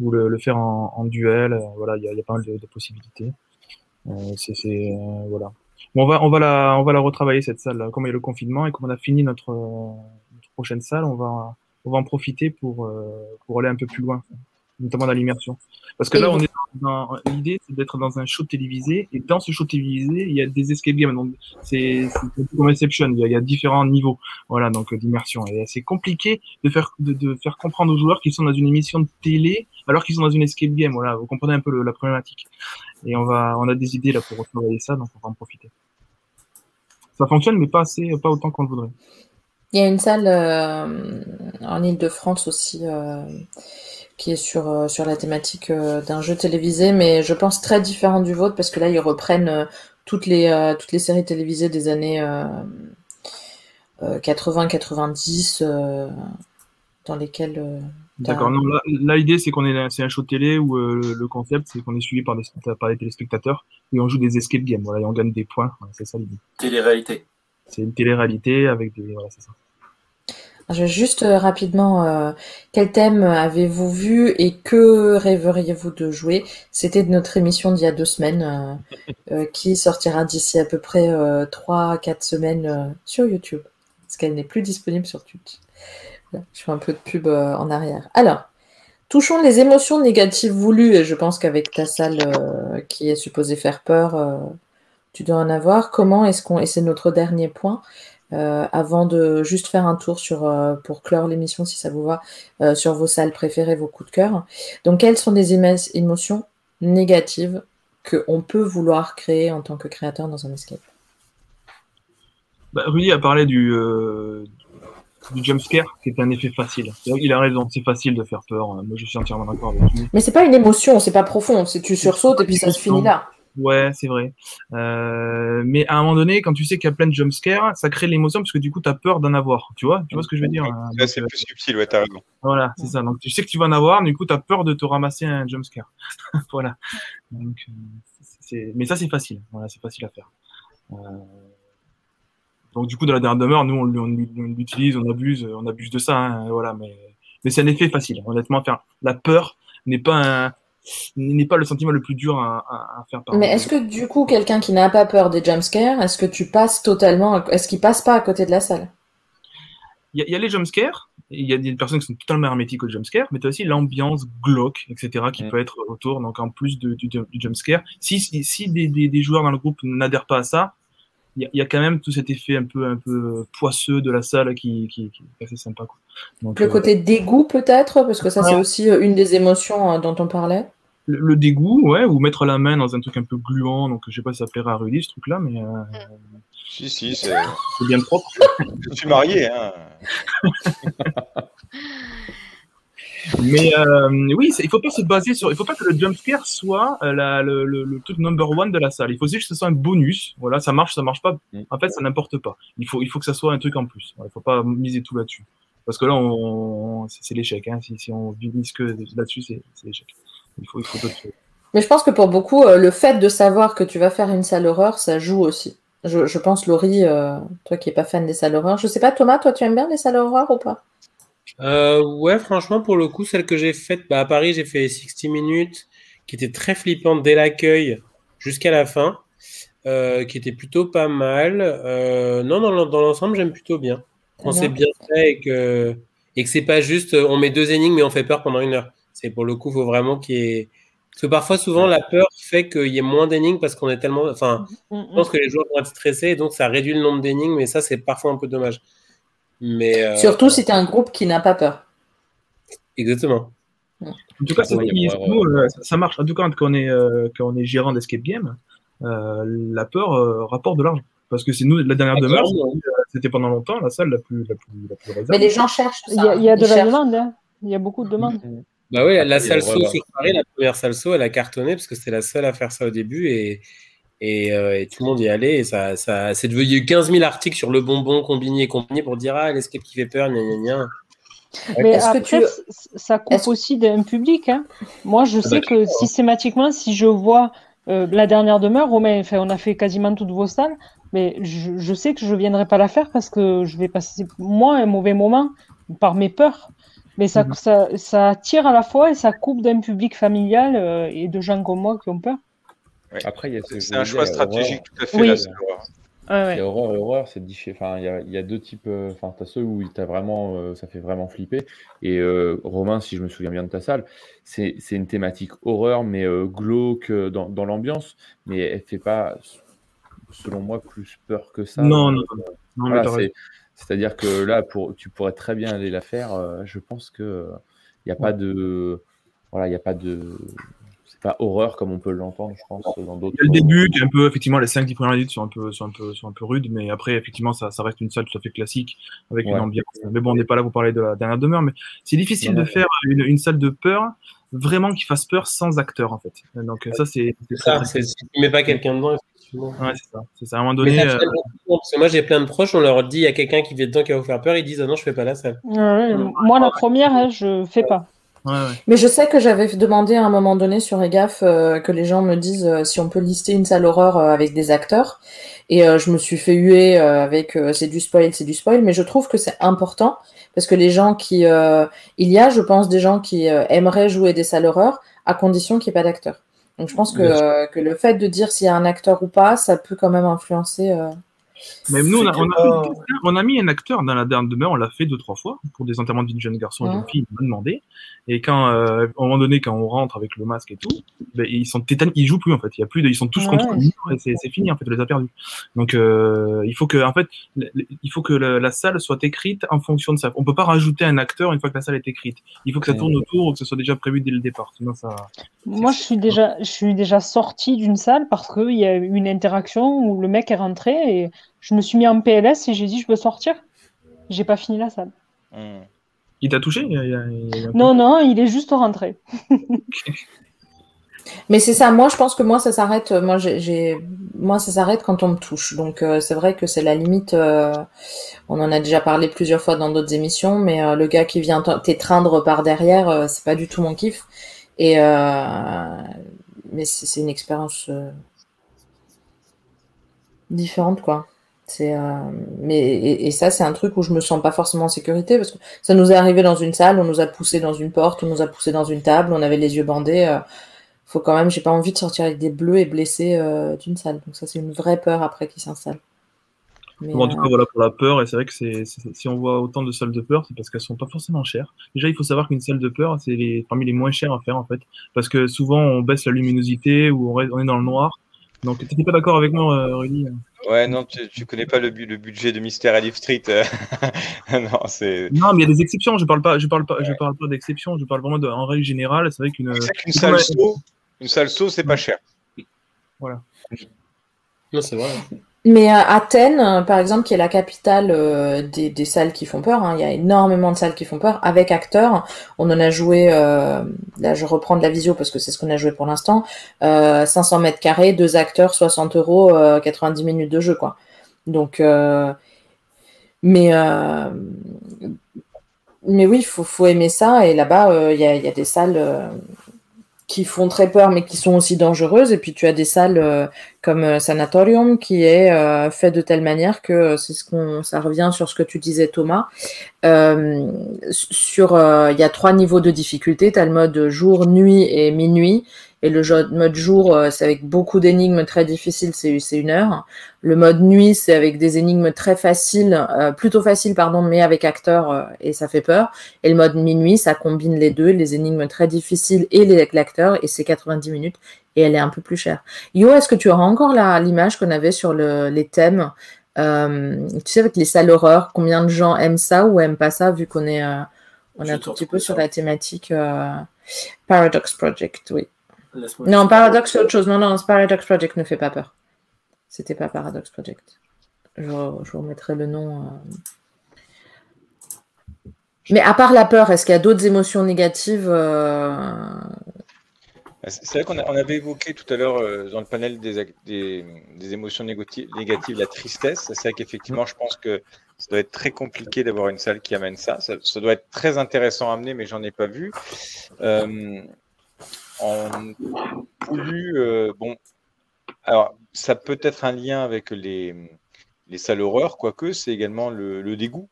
Ou le, le faire en, en duel. Euh, voilà, il y, a, il y a pas mal de, de possibilités. C'est, voilà. On va, on va la, on va la retravailler cette salle. Comme il y a le confinement et comme on a fini notre, euh, notre prochaine salle, on va, on va en profiter pour, euh, pour aller un peu plus loin, notamment dans l'immersion. Parce que là, on est dans, l'idée, c'est d'être dans un show télévisé et dans ce show télévisé, il y a des escape games. Donc, c'est comme Inception. Il y, a, il y a différents niveaux, voilà, donc euh, d'immersion. Et c'est compliqué de faire de, de faire comprendre aux joueurs qu'ils sont dans une émission de télé alors qu'ils sont dans une escape game. Voilà, vous comprenez un peu le- la problématique. Et on va, on a des idées là pour retravailler ça, donc on va en profiter. Ça fonctionne, mais pas assez, pas autant qu'on le voudrait. Il y a une salle euh, en Ile-de-France aussi euh, qui est sur, euh, sur la thématique euh, d'un jeu télévisé, mais je pense très différent du vôtre parce que là, ils reprennent euh, toutes, les, euh, toutes les séries télévisées des années 80-90 euh, dans lesquelles. euh, D'accord. Non, là, l'idée, c'est qu'on est, c'est un show télé où euh, le concept, c'est qu'on est suivi par des, par des téléspectateurs et on joue des escape games. Voilà, et on gagne des points. Voilà, c'est ça l'idée. Télé-réalité. C'est une télé-réalité avec des, voilà, c'est ça. Je vais juste euh, rapidement, euh, quel thème avez-vous vu et que rêveriez-vous de jouer? C'était de notre émission d'il y a deux semaines, euh, qui sortira d'ici à peu près trois, quatre semaines sur YouTube, parce qu'elle n'est plus disponible sur Twitch. Je fais un peu de pub en arrière. Alors, touchons les émotions négatives voulues, et je pense qu'avec ta salle qui est supposée faire peur, tu dois en avoir. Comment est-ce qu'on, et c'est notre dernier point, euh, avant de juste faire un tour sur, euh, pour clore l'émission, si ça vous va, euh, sur vos salles préférées, vos coups de cœur. Donc, quelles sont les émo- émotions négatives qu'on peut vouloir créer en tant que créateur dans un escape? Bah, Rudy a parlé du, du jumpscare qui est un effet facile. Il a raison, c'est facile de faire peur. Moi, je suis entièrement d'accord avec lui. Mais c'est pas une émotion, c'est pas profond. C'est tu sursautes et puis ça se finit là. Ouais, c'est vrai. Euh, mais à un moment donné, quand tu sais qu'il y a plein de jumpscares, ça crée l'émotion parce que du coup, tu as peur d'en avoir. Tu vois? Tu vois ce que je veux dire? Hein? c'est plus subtil, ouais, t'as raison. Voilà, c'est ça. Donc, tu sais que tu vas en avoir, du coup, tu as peur de te ramasser un jumpscare. *laughs* voilà. Donc, euh, mais ça, c'est facile. Voilà, c'est facile à faire. Euh... Donc, du coup, dans la dernière demeure, nous, on, l'utilise, on abuse, on abuse de ça. Hein, voilà, mais, mais c'est un effet facile. Honnêtement, faire la peur n'est pas un n'est pas le sentiment le plus dur à, faire Mais est-ce que du coup, quelqu'un qui n'a pas peur des jumpscares, est-ce que tu passes totalement, est-ce qu'il passe pas à côté de la salle? Il y, a les jumpscares, il y a des personnes qui sont totalement hermétiques aux jumpscares, mais tu as aussi l'ambiance glauque, etc., qui mm. peut être autour. Donc en plus du, du, jumpscare, si, si, des, des, joueurs dans le groupe n'adhèrent pas à ça, il y, a quand même tout cet effet un peu, un peu poisseux de la salle qui, qui, qui est assez sympa. Quoi. Donc, le euh, côté dégoût peut-être, parce que ça c'est aussi euh, une des émotions euh, dont on parlait. Le, dégoût, ouais, ou mettre la main dans un truc un peu gluant, donc je sais pas si ça plairait à Rudy ce truc-là, mais. Si, si, c'est. bien propre. *laughs* je suis marié, hein. *laughs* Mais euh, oui, il faut pas se baser sur. Il faut pas que le jumpscare soit euh, la, le, le, truc number one de la salle. Il faut juste que ce soit un bonus. Voilà, ça marche, ça marche pas. Mm. En fait, ça n'importe pas. Il faut, il faut que ça soit un truc en plus. Il faut pas miser tout là-dessus. Parce que là, on, c'est l'échec. Hein. Si, si, on mise que là-dessus, c'est l'échec. Il faut, il faut Mais je pense que pour beaucoup, euh, le fait de savoir que tu vas faire une salle horreur, ça joue aussi. Je, je pense, Laurie, toi qui n'es pas fan des salles horreur. Je sais pas, Thomas, toi, tu aimes bien les salles horreur ou pas? Euh, ouais, franchement, pour le coup, celle que j'ai faite bah, à Paris, j'ai fait 60 minutes, qui était très flippante dès l'accueil jusqu'à la fin, euh, qui était plutôt pas mal. Euh, non, dans, dans l'ensemble, j'aime plutôt bien. On s'est bien fait et que, et que c'est pas juste on met deux énigmes mais on fait peur pendant une heure. C'est pour le coup, il faut vraiment qu'il y ait. Parce que parfois, souvent, la peur fait qu'il y ait moins d'énigmes parce qu'on est tellement. Enfin, mm, mm, je pense mm. que les joueurs vont être stressés et donc ça réduit le nombre d'énigmes, mais ça, c'est parfois un peu dommage. Euh, Surtout si tu es un groupe qui n'a pas peur. Exactement. En tout cas, euh, ça, marche. En tout cas, quand on est, euh, quand on est gérant d'escape game, la peur rapporte de l'argent. Parce que c'est nous, la dernière demeure, c'était pendant longtemps la salle la plus, la plus, la plus Mais les gens cherchent. Il y a, de la demande. Hein. Il y a beaucoup de demandes. Bah oui, la salle saut sur Paris, la première salle saut, elle a cartonné parce que c'était la seule à faire ça au début et, euh, et, tout le monde y allait. Et ça, ça, c'est devenu, il y a eu 15 000 articles sur le bonbon, combiné et compagnie pour dire Ah, l'escape qui fait peur, gna gna gna. Mais après, ça coupe aussi d'un public. Hein. Moi, je sais que systématiquement, si je vois euh, la dernière demeure, Romain, enfin, on a fait quasiment toutes vos salles, mais je, je sais que je ne viendrai pas la faire parce que je vais passer, moi, un mauvais moment par mes peurs. Mais ça, mhm. ça, ça, tire à la fois et ça coupe d'un public familial euh, et de gens comme moi qui ont peur. Après, c'est un choix stratégique tout à fait. Là, Il y a horreur et horreur, c'est enfin, il y, a, il y a deux types. Euh, enfin, t'as ceux où as vraiment, euh, ça fait vraiment flipper. Et euh, Romain, si je me souviens bien de ta salle, c'est une thématique horreur, mais glauque dans, dans l'ambiance, mais elle fait pas, selon moi, plus peur que ça. Non, non, non. C'est-à-dire que là, pour, tu pourrais très bien aller la faire. je pense que il n'y a pas de, voilà, il n'y a pas de pas horreur comme on peut l'entendre, je pense, dans d'autres. Le début, un peu, effectivement, les 5-10 premières minutes sont un, peu, sont, un peu, sont un peu rudes, mais après, effectivement, ça, ça reste une salle tout à fait classique, avec une ambiance. Mais bon, on n'est pas là pour parler de la dernière demeure, mais c'est difficile de faire une, une, salle de peur vraiment qui fasse peur sans acteur, en fait. Donc, ça, c'est. ça, c'est si tu mets pas quelqu'un dedans, effectivement. Ouais, c'est ça. C'est ça. À un moment donné. Euh, parce que moi, j'ai plein de proches, on leur dit, il y a quelqu'un qui vient dedans qui va vous faire peur, ils disent, ah non, je fais pas la salle. moi, la première, hein, je fais pas. Mais je sais que j'avais demandé à un moment donné sur EGAF euh, que les gens me disent euh, si on peut lister une salle horreur euh, avec des acteurs. Et je me suis fait huer avec c'est du spoil, c'est du spoil. Mais je trouve que c'est important parce que les gens qui. il y a, je pense, des gens qui aimeraient jouer des salles horreur à condition qu'il n'y ait pas d'acteur. Donc je pense que, que le fait de dire s'il y a un acteur ou pas, ça peut quand même influencer. Mais nous, on a, on, a mis un acteur dans la dernière demeure, on l'a fait deux, trois fois pour des enterrements d'une jeune garçon et d'une fille, il m'a demandé. Et quand, euh, à un moment donné, quand on rentre avec le masque et tout, ben, ils sont tétanés, ils jouent plus en fait. Il y a plus de, ils sont tous contre nous et c'est fini en fait, on les a perdus. Donc, euh, il faut que, en fait, il faut que la, salle soit écrite en fonction de ça. On peut pas rajouter un acteur une fois que la salle est écrite. Il faut que ça tourne autour ou que ce soit déjà prévu dès le départ. Sinon, ça. Moi, je suis déjà, je suis déjà sorti d'une salle parce qu'il y a eu une interaction où le mec est rentré et je me suis mis en PLS et j'ai dit je peux sortir. J'ai pas fini la salle. Il t'a touché Non, non, il est juste rentré. *laughs* Mais c'est ça, moi je pense que moi ça s'arrête, moi j'ai, moi ça s'arrête quand on me touche. Donc euh, c'est vrai que c'est la limite. Euh, on en a déjà parlé plusieurs fois dans d'autres émissions, mais euh, le gars qui vient t'étreindre par derrière, c'est pas du tout mon kiff. Et mais c'est une expérience différente quoi. C'est mais et, et ça c'est un truc où je me sens pas forcément en sécurité parce que ça nous est arrivé dans une salle, on nous a poussé dans une porte, on nous a poussé dans une table, on avait les yeux bandés faut quand même, j'ai pas envie de sortir avec des bleus et blessés euh, d'une salle. Donc ça, c'est une vraie peur après qui s'installe. en tout cas, euh, voilà pour la peur. Et c'est vrai que c'est, si on voit autant de salles de peur, c'est parce qu'elles sont pas forcément chères. Déjà, il faut savoir qu'une salle de peur, c'est les, parmi les moins chères à faire en fait, parce que souvent on baisse la luminosité ou on, est dans le noir. Donc, tu n'es pas d'accord avec moi, euh, Rudy Ouais, non, tu, ne connais pas le, le budget de Mystère Leaf Street. *laughs* non, c'est. Non, mais il y a des exceptions. Je parle pas, je parle pas, je parle pas d'exceptions. Je parle vraiment de, en règle générale. C'est vrai qu'une. salle une salle saut, c'est pas cher. Voilà. Non, c'est vrai. Mais euh, Athènes, euh, par exemple, qui est la capitale euh, des, salles qui font peur, hein, il y a énormément de salles qui font peur, avec acteurs. On en a joué, là je reprends de la visio parce que c'est ce qu'on a joué pour l'instant, 500 mètres carrés, deux acteurs, 60 euros, 90 minutes de jeu, quoi. Donc, mais, mais oui, il faut, faut aimer ça, et là-bas, il y a, y, a, des salles qui font très peur mais qui sont aussi dangereuses. Et puis tu as des salles comme euh, Sanatorium qui est euh, fait de telle manière que c'est ce qu'on, ça revient sur ce que tu disais Thomas. sur, il y a trois niveaux de difficulté. Tu as le mode jour, nuit et minuit. Et le mode jour, euh, c'est avec beaucoup d'énigmes très difficiles, c'est une heure. Le mode nuit, c'est avec des énigmes très faciles, euh, plutôt faciles, pardon, mais avec acteurs, euh, et ça fait peur. Et le mode minuit, ça combine les deux, les énigmes très difficiles et l'acteur, et c'est 90 minutes, et elle est un peu plus chère. Yo, est-ce que tu auras encore l'image qu'on avait sur le, les thèmes Tu sais, avec les salles horreurs, combien de gens aiment ça ou aiment pas ça, vu qu'on est, on est un tout petit peu sur la thématique Paradox Project, oui. Non, Paradox, c'est autre chose. Non, non, Paradox Project ne fait pas peur. C'était pas Paradox Project. Je, vous remettrai le nom. Euh. Mais à part la peur, est-ce qu'il y a d'autres émotions négatives euh? C'est vrai qu'on avait évoqué tout à l'heure euh, dans le panel des, des, émotions négatives, la tristesse. C'est vrai qu'effectivement, je pense que ça doit être très compliqué d'avoir une salle qui amène ça. ça. doit être très intéressant à amener, mais j'en ai pas vu en voulu, euh, bon, alors ça peut être un lien avec les, les salles horreurs, quoique c'est également le, dégoût.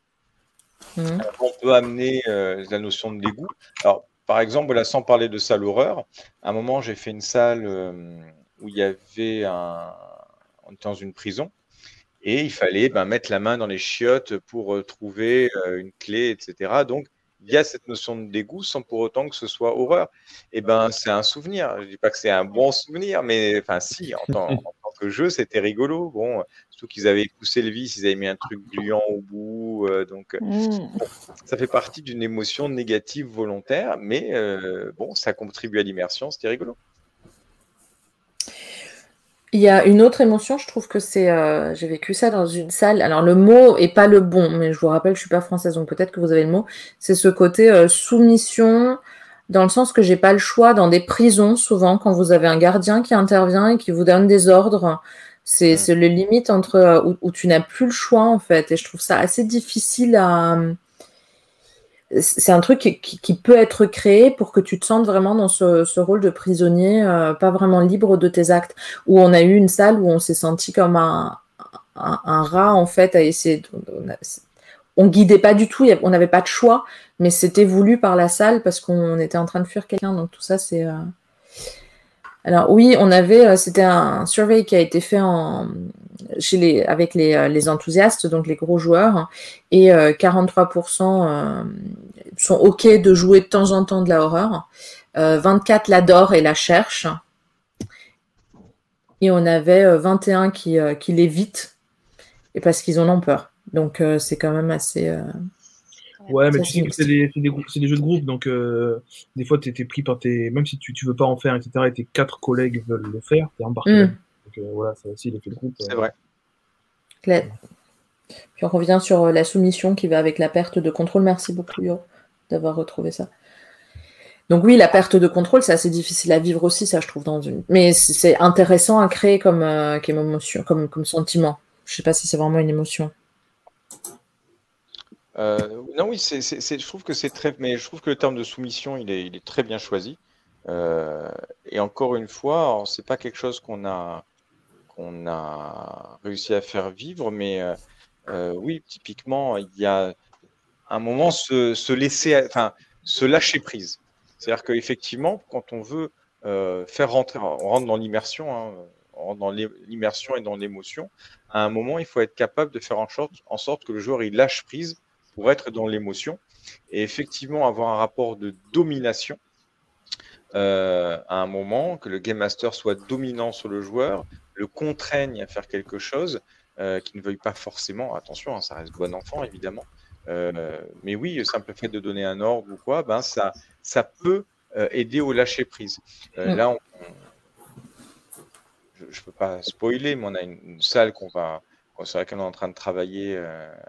Mhm. On peut amener euh, la notion de dégoût. Alors, par exemple, là, sans parler de salle horreur, à un moment, j'ai fait une salle euh, où il y avait un. On était dans une prison et il fallait ben, mettre la main dans les chiottes pour trouver une clé, etc. Donc, il y a cette notion de dégoût sans pour autant que ce soit horreur. Et eh ben, c'est un souvenir. Je dis pas que c'est un bon souvenir, mais enfin, si, en tant, que jeu, c'était rigolo. Bon, surtout qu'ils avaient poussé le vis, ils avaient mis un truc gluant au bout. Euh, donc, mmh. ça fait partie d'une émotion négative volontaire, mais euh, bon, ça contribue à l'immersion, c'était rigolo. Il y a une autre émotion, je trouve que c'est. Euh, j'ai vécu ça dans une salle. Alors, le mot est pas le bon, mais je vous rappelle, je suis pas française, donc peut-être que vous avez le mot. C'est ce côté euh, soumission, dans le sens que j'ai pas le choix dans des prisons, souvent, quand vous avez un gardien qui intervient et qui vous donne des ordres. C'est le limite entre euh, où, où, tu n'as plus le choix, en fait. Et je trouve ça assez difficile à c'est un truc qui, peut être créé pour que tu te sentes vraiment dans ce, rôle de prisonnier, euh, pas vraiment libre de tes actes. Où on a eu une salle où on s'est senti comme un, rat en fait à essayer. on, guidait pas du tout, on n'avait pas de choix, mais c'était voulu par la salle parce qu'on était en train de fuir quelqu'un. Donc tout ça, c'est. Euh, alors oui, on avait, euh, c'était un survey qui a été fait chez les, avec les, euh, les, enthousiastes, donc les gros joueurs, et 43% euh, sont OK de jouer de temps en temps de la horreur, 24 l'adorent et la cherchent, et on avait 21 qui, qui l'évitent, et parce qu'ils en ont peur. Donc c'est quand même assez... Ouais, mais tu sais que c'est des, des, jeux de groupe, donc euh, des fois, tu es, pris par tes. Même si tu, tu veux pas en faire, etc., et tes quatre collègues veulent le faire, tu es embarqué. Mm. Donc euh, voilà, ça aussi, l'effet de groupe. C'est euh. vrai. Claire. Puis on revient sur la soumission qui va avec la perte de contrôle. Merci beaucoup, Yo, d'avoir retrouvé ça. Donc oui, la perte de contrôle, c'est assez difficile à vivre aussi, ça je trouve dans une. Mais c'est intéressant à créer comme, comme émotion, comme, comme sentiment. Je sais pas si c'est vraiment une émotion. Euh, non, oui, je trouve que c'est très, mais je trouve que le terme de soumission, il est, très bien choisi. Euh, et encore une fois, c'est pas quelque chose qu'on a, réussi à faire vivre, mais euh, oui, typiquement, il y a un moment se, se laisser, enfin, se lâcher prise. C'est-à-dire qu'effectivement, quand on veut faire rentrer, on rentre dans l'immersion, hein, dans l'immersion et dans l'émotion. À un moment, il faut être capable de faire en sorte, en sorte que le joueur il lâche prise pour être dans l'émotion et effectivement avoir un rapport de domination euh, à un moment, que le game master soit dominant sur le joueur, le contraigne à faire quelque chose euh, qui ne veuille pas forcément, attention, hein, ça reste bon enfant évidemment, euh, mais oui, le simple fait de donner un ordre ou quoi, ben ça, ça peut aider au lâcher prise. Mm. Là, je ne peux pas spoiler, mais on a une, salle qu'on va, sur laquelle on est en train de travailler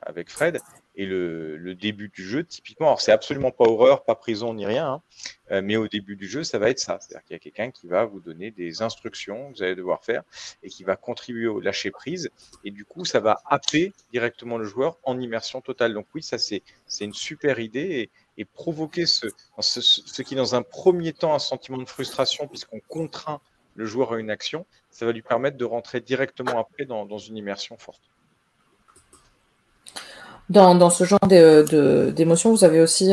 avec Fred, et le, début du jeu, typiquement, alors c'est absolument pas horreur, pas prison ni rien, hein, euh, mais au début du jeu, ça va être ça. C'est-à-dire qu'il y a quelqu'un qui va vous donner des instructions que vous allez devoir faire et qui va contribuer au lâcher prise. Et du coup, ça va happer directement le joueur en immersion totale. Donc oui, ça c'est une super idée et, provoquer ce, ce, ce qui dans un premier temps un sentiment de frustration puisqu'on contraint le joueur à une action, ça va lui permettre de rentrer directement après dans, dans une immersion forte. Dans, ce genre d'émotion, vous avez aussi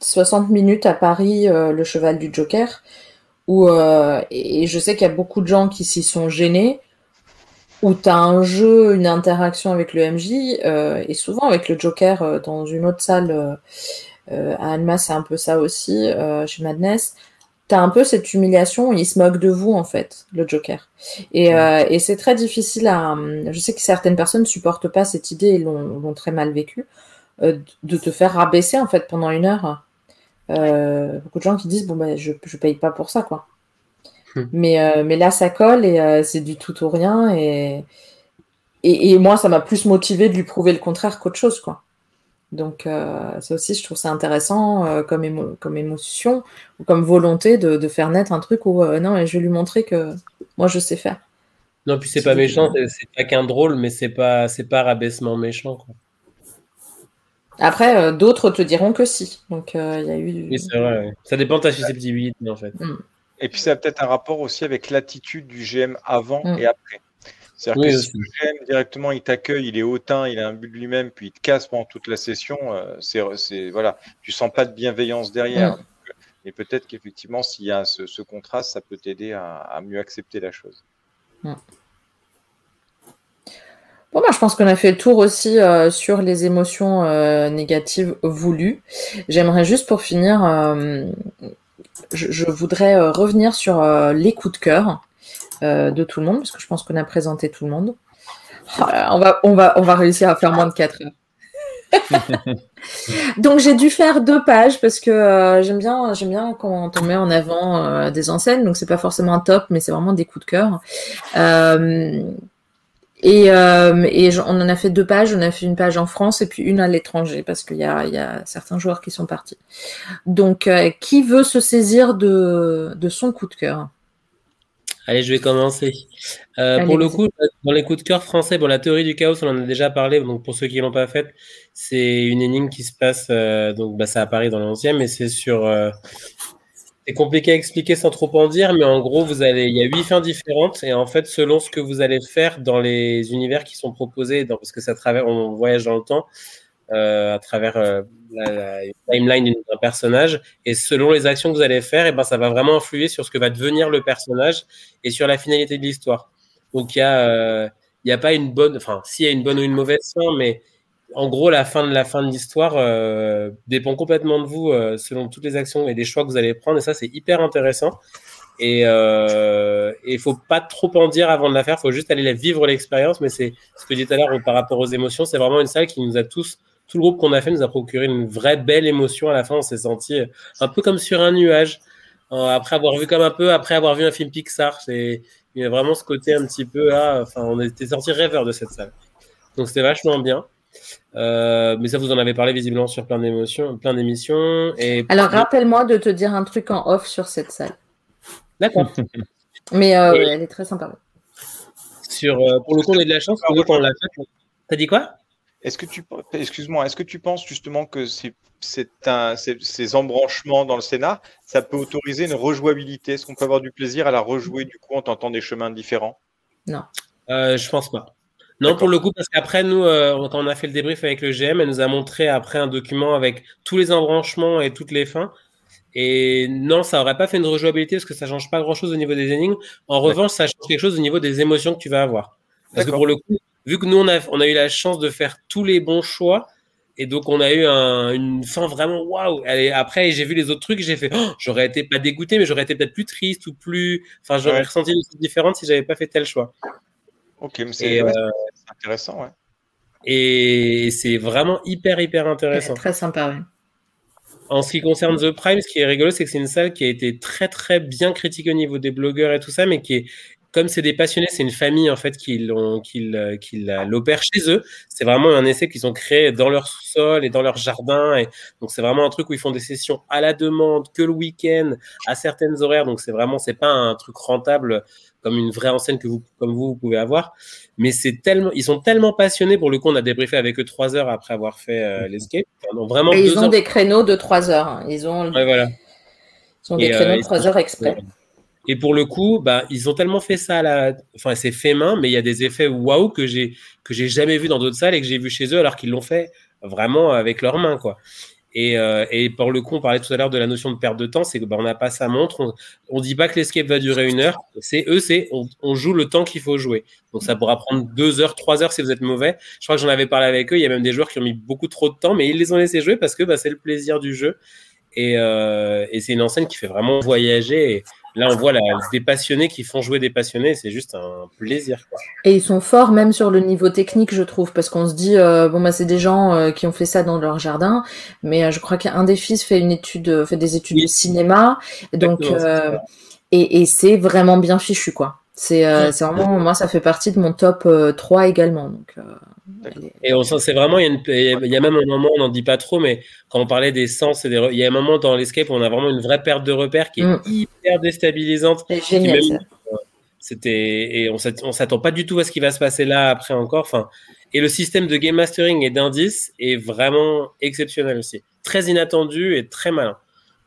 60 euh, minutes à Paris, euh, le cheval du Joker, où, euh, et je sais qu'il y a beaucoup de gens qui s'y sont gênés, où tu as un jeu, une interaction avec le MJ, et souvent avec le Joker dans une autre salle, à Alma, c'est un peu ça aussi, chez Madness t'as un peu cette humiliation, il se moque de vous en fait, le Joker. Et, euh, c'est très difficile à. Je sais que certaines personnes ne supportent pas cette idée et l'ont très mal vécu, euh, de te faire rabaisser en fait pendant une heure. Euh, beaucoup de gens qui disent bon ben je, je paye pas pour ça quoi. Hmm. Mais, mais là ça colle et c'est du tout ou rien et, et, et moi ça m'a plus motivé de lui prouver le contraire qu'autre chose quoi. Donc, euh, ça aussi, je trouve ça intéressant euh, comme, comme émotion ou comme volonté de, faire naître un truc où, euh, non, je vais lui montrer que moi, je sais faire. Non, puis c'est pas méchant, c'est pas qu'un drôle, mais c'est pas, c'est pas rabaissement méchant. Après, d'autres te diront que si. Donc, il y a eu. Oui, c'est vrai. Ça dépend de ta susceptibilité, en fait. Mm. Et puis, ça a peut-être un rapport aussi avec l'attitude du GM avant mm. et après. C'est-à-dire que si le directement il t'accueille, il est hautain, il a un but de lui-même, puis il te casse pendant toute la session, euh, c'est, voilà, tu sens pas de bienveillance derrière. Et peut-être qu'effectivement, s'il y a ce, contraste, ça peut t'aider à, mieux accepter la chose. Bon, bah, je pense qu'on a fait le tour aussi euh, sur les émotions euh, négatives voulues. J'aimerais juste pour finir, je, je, voudrais revenir sur les coups de cœur. Euh, de tout le monde, parce que je pense qu'on a présenté tout le monde. Oh on, va, on, va, on va réussir à faire moins de 4 heures. *laughs* Donc j'ai dû faire deux pages parce que euh, j'aime bien j'aime bien quand on met en avant euh, des enseignes donc c'est pas forcément un top mais c'est vraiment des coups de cœur et, et on en a fait deux pages on a fait une page en France et puis une à l'étranger parce qu'il y a, y a certains joueurs qui sont partis donc qui veut se saisir de, de son coup de cœur? Allez, je vais commencer. Euh, pour le coup, dans les coups de cœur français, bon, la théorie du chaos, on en a déjà parlé. Donc, pour ceux qui l'ont pas faite, c'est une énigme qui se passe. Euh, donc, bah, ça apparaît dans l'ancien, mais c'est sur. Euh, c'est compliqué à expliquer sans trop en dire, mais en gros, vous allez, il y a huit fins différentes, et en fait, selon ce que vous allez faire dans les univers qui sont proposés, parce que ça travers, on voyage dans le temps, à travers la, timeline d'un personnage. Et selon les actions que vous allez faire, et eh ben, ça va vraiment influer sur ce que va devenir le personnage et sur la finalité de l'histoire. Donc, il n'y a, euh, a pas une bonne, enfin, s'il y a une bonne ou une mauvaise fin, mais en gros, la fin de la fin de l'histoire euh, dépend complètement de vous euh, selon toutes les actions et les choix que vous allez prendre. Et ça, c'est hyper intéressant. Et il faut pas trop en dire avant de la faire. Il faut juste aller vivre l'expérience. Mais c'est ce que je disais tout à l'heure par rapport aux émotions. C'est vraiment une salle qui nous a tous tout le groupe qu'on a fait nous a procuré une vraie belle émotion à la fin. On s'est senti un peu comme sur un nuage. Euh, après avoir vu comme un peu, après avoir vu un film Pixar, c'est il y a vraiment ce côté un petit peu là. Enfin, on était sorti rêveur de cette salle. Donc c'était vachement bien. Euh, mais ça, vous en avez parlé visiblement sur plein d'émotions, plein d'émissions. Et... Alors, rappelle-moi de te dire un truc en off sur cette salle. D'accord. *laughs* mais euh, elle est très sympa. Sur, pour le coup, on a de la chance. Pour le coup, on l'a fait. T'as dit quoi? Est-ce que tu, excuse-moi, est-ce que tu penses justement que c'est, un, ces embranchements dans le Sénat, ça peut autoriser une rejouabilité? Est-ce qu'on peut avoir du plaisir à la rejouer du coup en tentant des chemins différents? Non. je pense pas. Non, pour le coup, parce qu'après, nous, euh, quand on a fait le débrief avec le GM, elle nous a montré après un document avec tous les embranchements et toutes les fins. Et non, ça aurait pas fait une rejouabilité parce que ça change pas grand chose au niveau des énigmes. En revanche, ça change quelque chose au niveau des émotions que tu vas avoir. Parce que pour le coup, vu que nous, on a, on a eu la chance de faire tous les bons choix, et donc on a eu une fin vraiment waouh. Après, j'ai vu les autres trucs, j'ai fait, oh, j'aurais été pas dégoûté, mais j'aurais été peut-être plus triste ou plus, enfin, j'aurais ressenti une chose différente si j'avais pas fait tel choix. Ok, mais c'est euh, intéressant, ouais. Et c'est vraiment hyper, hyper intéressant. Très sympa, oui. En ce qui concerne The Prime, ce qui est rigolo, c'est que c'est une salle qui a été très, très bien critiquée au niveau des blogueurs et tout ça, mais qui est, comme c'est des passionnés, c'est une famille en fait qui l'opère chez eux. C'est vraiment un essai qu'ils ont créé dans leur sol et dans leur jardin. Et donc c'est vraiment un truc où ils font des sessions à la demande, que le week-end, à certaines horaires. Donc c'est vraiment, c'est pas un truc rentable comme une vraie enseigne que vous, comme vous, vous pouvez avoir. Mais c'est tellement, ils sont tellement passionnés. Pour le coup, on a débriefé avec eux trois heures après avoir fait euh, l'escape. vraiment. ils ont des créneaux de trois heures. Ils ont. voilà. Ils ont des créneaux de trois heures exprès. Et pour le coup, bah, ils ont tellement fait ça à la, enfin, c'est fait main, mais il y a des effets waouh que j'ai que j'ai jamais vu dans d'autres salles et que j'ai vu chez eux alors qu'ils l'ont fait vraiment avec leurs mains, quoi. Et, euh, et, pour le coup, on parlait tout à l'heure de la notion de perte de temps, c'est que bah, on n'a pas sa montre. On, ne dit pas que l'escape va durer une heure. C'est eux, c'est on, joue le temps qu'il faut jouer. Donc ça pourra prendre deux heures, trois heures si vous êtes mauvais. Je crois que j'en avais parlé avec eux. Il y a même des joueurs qui ont mis beaucoup trop de temps, mais ils les ont laissés jouer parce que bah, c'est le plaisir du jeu. Et, euh, et c'est une enseigne qui fait vraiment voyager. Là, on voit des passionnés qui font jouer des passionnés, c'est juste un plaisir. Et ils sont forts même sur le niveau technique, je trouve, parce qu'on se dit, euh, bon, bah, c'est des gens euh, qui ont fait ça dans leur jardin, mais euh, je crois qu'un des fils fait une étude, fait des études de cinéma, donc, et, et c'est vraiment bien fichu, quoi. C'est vraiment, moi, ça fait partie de mon top 3 également. Donc, et on c'est vraiment, il y, a même un moment, on n'en dit pas trop, mais quand on parlait des sens, il y a un moment dans l'escape où on a vraiment une vraie perte de repères qui est mm. hyper déstabilisante. C'est génial. C'était et on s'attend pas du tout à ce qui va se passer là après encore. Enfin, et le système de game mastering et d'indices est vraiment exceptionnel aussi, très inattendu et très malin.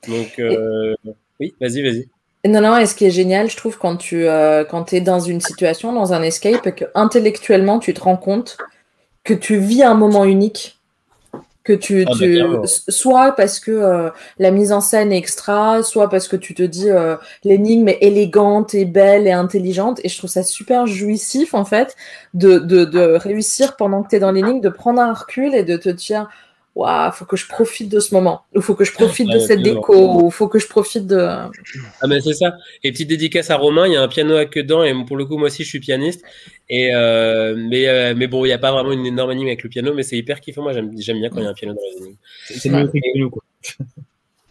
Donc euh, oui, vas-y, vas-y. Non, non, et ce qui est génial, je trouve, quand tu euh, quand es dans une situation, dans un escape, et que intellectuellement, tu te rends compte que tu vis un moment unique que tu, ah, tu soit parce que euh, la mise en scène est extra, soit parce que tu te dis euh, l'énigme est élégante et belle et intelligente. Et je trouve ça super jouissif en fait de, de, de réussir pendant que tu es dans l'énigme de prendre un recul et de te dire waouh, faut que je profite de ce moment, ou faut que je profite de cette déco, ou faut que je profite de. Ah ben c'est ça. Et petite dédicace à Romain, il y a un piano à queue dent, et pour le coup moi aussi je suis pianiste. Et euh, mais euh, mais bon, il n'y a pas vraiment une énorme anime avec le piano, mais c'est hyper kiffant. Moi j'aime bien quand il y a un piano dans les énigmes. *laughs* C'est mieux écrit que chez nous quoi.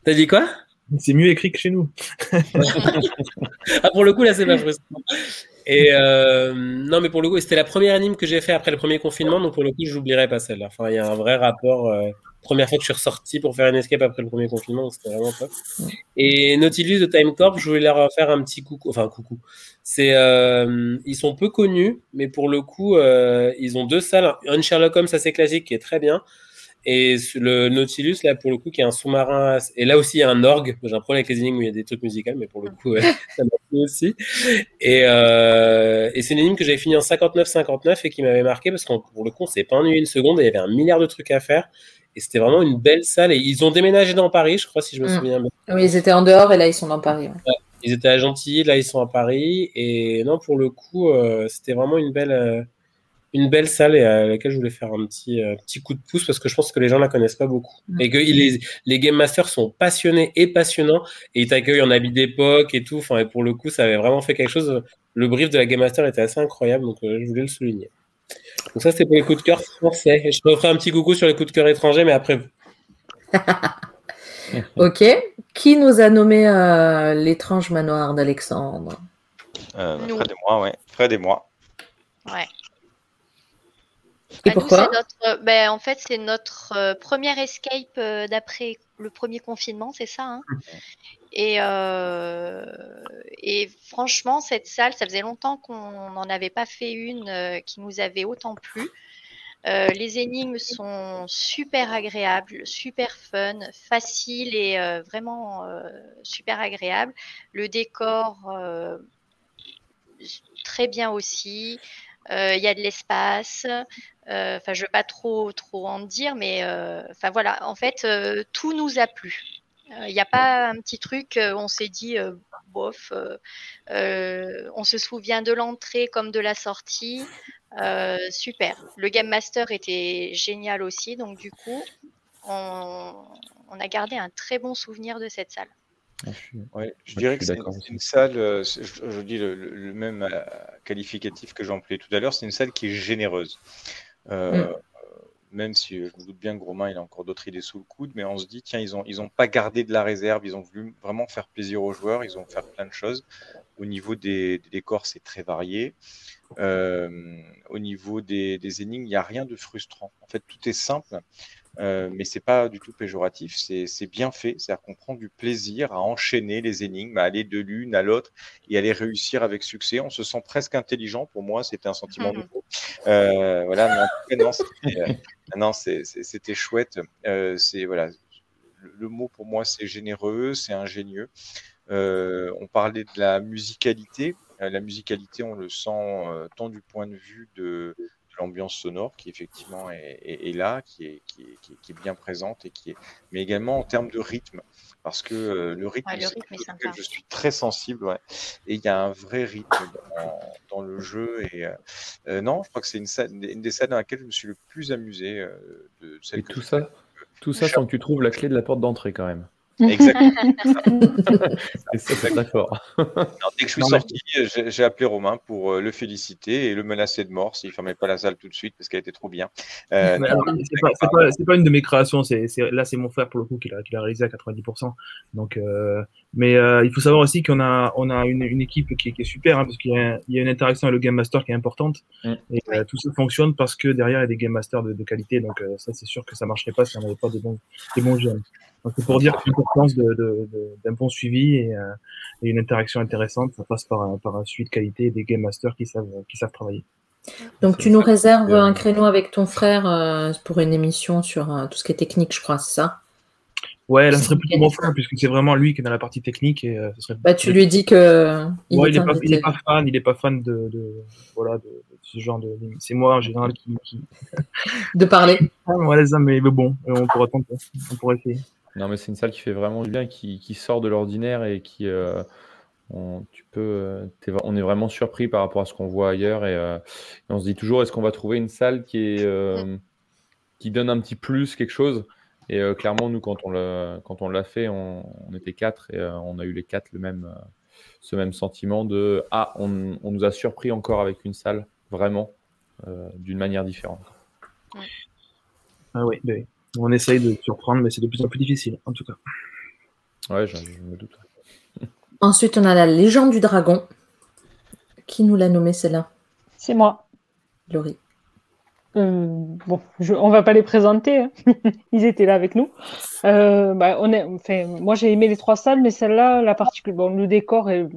T'as dit quoi? C'est mieux écrit que chez nous. ah pour le coup là c'est pas frustrant. Et euh, non, mais pour le coup, c'était la première anime que j'ai fait après le premier confinement, donc pour le coup, je n'oublierai pas celle-là. Enfin, il y a un vrai rapport. Euh, première fois que je suis ressorti pour faire une escape après le premier confinement, c'était vraiment top. Et Nautilus de Time Corp, je voulais leur faire un petit coucou. Enfin, coucou. C'est, euh, ils sont peu connus, mais pour le coup, ils ont deux salles. Un Sherlock Holmes assez classique qui est très bien. Et le Nautilus, là, pour le coup, qui est un sous-marin. Et là aussi, il y a un orgue. J'ai un problème avec les énigmes où il y a des trucs musicaux, mais pour le coup, *laughs* ça m'a plu aussi. Et, euh, et c'est une énigme que j'avais fini en 59-59 et qui m'avait marqué parce que pour le coup, on s'est pas ennuyé une seconde et il y avait un milliard de trucs à faire. Et c'était vraiment une belle salle. Et ils ont déménagé dans Paris, je crois, si je me mm. souviens bien. Oui, ils étaient en dehors et là, ils sont dans Paris. ils étaient à Gentilly, là, ils sont à Paris. Et non, pour le coup, euh, c'était vraiment une belle. Euh, une belle salle et à laquelle je voulais faire un petit, euh, petit coup de pouce parce que je pense que les gens la connaissent pas beaucoup. Et que les, les Game Masters sont passionnés et passionnants et ils t'accueillent en habit d'époque et tout. Enfin, et pour le coup, ça avait vraiment fait quelque chose. Le brief de la Game Master était assez incroyable, donc euh, je voulais le souligner. Donc ça, c'était pour les coups de cœur français. je me ferai un petit coucou sur les coups de cœur étrangers, mais après vous. *laughs* ok. Qui nous a nommé euh, l'étrange manoir d'Alexandre? Fred et moi, ouais. Fred et moi. Ouais. Et pourquoi ben, En fait, c'est notre euh, première escape euh, d'après le premier confinement, c'est ça. Hein *laughs* et, et, franchement, cette salle, ça faisait longtemps qu'on n'en avait pas fait une qui nous avait autant plu. les énigmes sont super agréables, super fun, faciles et vraiment super agréables. Le décor, très bien aussi. Il y a de l'espace. Euh, enfin, je veux pas trop trop en dire, mais euh, enfin voilà. En fait, euh, tout nous a plu. Il n'y a pas un petit truc, on s'est dit, bof, on se souvient de l'entrée comme de la sortie. super. Le Game Master était génial aussi, donc du coup, on, a gardé un très bon souvenir de cette salle. Ah, je, dirais que c'est une salle, je, dis le, même qualificatif que j'ai employé tout à l'heure, c'est une salle qui est généreuse. Euh, mm. Même si je me doute bien que Romain il a encore d'autres idées sous le coude, mais on se dit tiens ils ont ils ont pas gardé de la réserve, ils ont voulu vraiment faire plaisir aux joueurs, ils ont fait plein de choses. Au niveau des, décors c'est très varié. Euh, au niveau des, des énigmes il n'y a rien de frustrant. En fait tout est simple. Euh, mais c'est pas du tout péjoratif, c'est bien fait, c'est-à-dire qu'on prend du plaisir à enchaîner les énigmes, à aller de l'une à l'autre et à les réussir avec succès. On se sent presque intelligent. Pour moi, c'était un sentiment *laughs* nouveau. Euh, voilà, mais non, c'était chouette. Euh, c'est voilà, le mot pour moi, c'est généreux, c'est ingénieux. Euh, on parlait de la musicalité. Euh, la musicalité, on le sent tant du point de vue de, l'ambiance sonore qui effectivement est, là, qui est, qui, est, bien présente, et qui est, mais également en termes de rythme, parce que euh, le rythme, je suis très sensible, et il y a un vrai rythme dans, le jeu. Et euh, euh, non, je crois que c'est une, une, des salles dans laquelle je me suis le plus amusé. de et tout ça, tout ça sans que tu trouves la clé de la porte d'entrée quand même. Exactement. *laughs* c'est très fort. dès que je suis sorti, j'ai appelé Romain pour euh, le féliciter et le menacer de mort s'il ne fermait pas la salle tout de suite parce qu'elle était trop bien. Euh, c'est pas, une de mes créations. C'est, là, c'est mon frère pour le coup qui l'a, réalisé à 90%. Donc, euh, mais il faut savoir aussi qu'on a, on a une, équipe qui, est super hein, parce qu'il y a, une interaction avec le Game Master qui est importante. Mm. Et tout ça fonctionne parce que derrière, il y a des Game Masters de, qualité. Donc, ça, c'est sûr que ça ne marcherait pas si on n'avait pas de bons, des bons jeunes c'est pour dire l'importance d'un de, de, bon suivi et, euh, et, une interaction intéressante, ça passe par, par un suivi de qualité et des game masters qui savent, qui savent travailler. Donc tu nous réserves un créneau avec ton frère euh, pour une émission sur euh, tout ce qui est technique, je crois, c'est ça? Ouais, là, ce serait plutôt mon frère, puisque c'est vraiment lui qui est dans la partie technique. Et, ce serait... bah, tu lui dis que. Il, ouais, il, est pas, il, est pas, fan, il est pas fan de, de voilà, de, ce genre de. C'est moi en général qui. qui... de parler. ouais, ça, mais, mais bon, on pourrait tenter, on pourrait essayer. Non, mais c'est une salle qui fait vraiment du bien, qui, qui sort de l'ordinaire et qui. Euh, on, tu peux, euh, on est vraiment surpris par rapport à ce qu'on voit ailleurs et, euh, on se dit toujours est-ce qu'on va trouver une salle qui, est, *laughs* qui donne un petit plus, quelque chose? Et clairement, nous, quand on l'a, quand on l'a fait, on, était quatre et on a eu les quatre le même, ce même sentiment de Ah, on, on, nous a surpris encore avec une salle, vraiment, d'une manière différente. Ah oui, oui. On essaye de surprendre, mais c'est de plus en plus difficile, en tout cas. Ouais, je, me doute. Ensuite, on a la légende du dragon. Qui nous l'a nommé celle-là C'est moi. Laurie. Euh, bon, je, on va pas les présenter. Hein. *laughs* Ils étaient là avec nous. Euh, bah, on est, enfin, moi, j'ai aimé les trois salles, mais celle-là, la particule, bon, le décor est,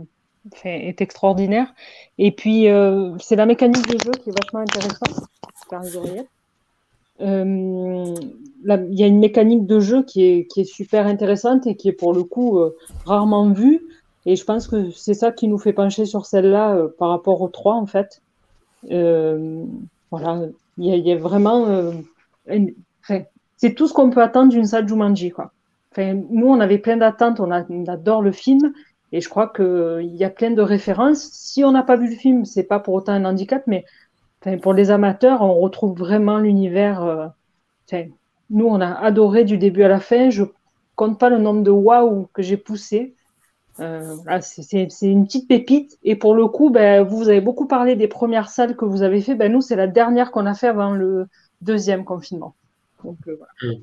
est extraordinaire. Et puis, euh, c'est la mécanique du jeu qui est vachement intéressante. Euh, il y a une mécanique de jeu qui est, super intéressante et qui est pour le coup euh, rarement vue. Et je pense que c'est ça qui nous fait pencher sur celle-là euh, par rapport aux trois, en fait. voilà, il y, a vraiment. c'est tout ce qu'on peut attendre d'une salle Jumanji, quoi. Enfin, nous, on avait plein d'attentes, on, on, adore le film, et je crois qu'il y a plein de références. Si on n'a pas vu le film, c'est pas pour autant un handicap, mais pour les amateurs, on retrouve vraiment l'univers. Euh, nous, on a adoré du début à la fin. Je compte pas le nombre de waouh que j'ai poussé. Euh, c'est une petite pépite. Et pour le coup, ben, vous avez beaucoup parlé des premières salles que vous avez fait. Ben, nous, c'est la dernière qu'on a fait avant le deuxième confinement. Donc, euh, voilà.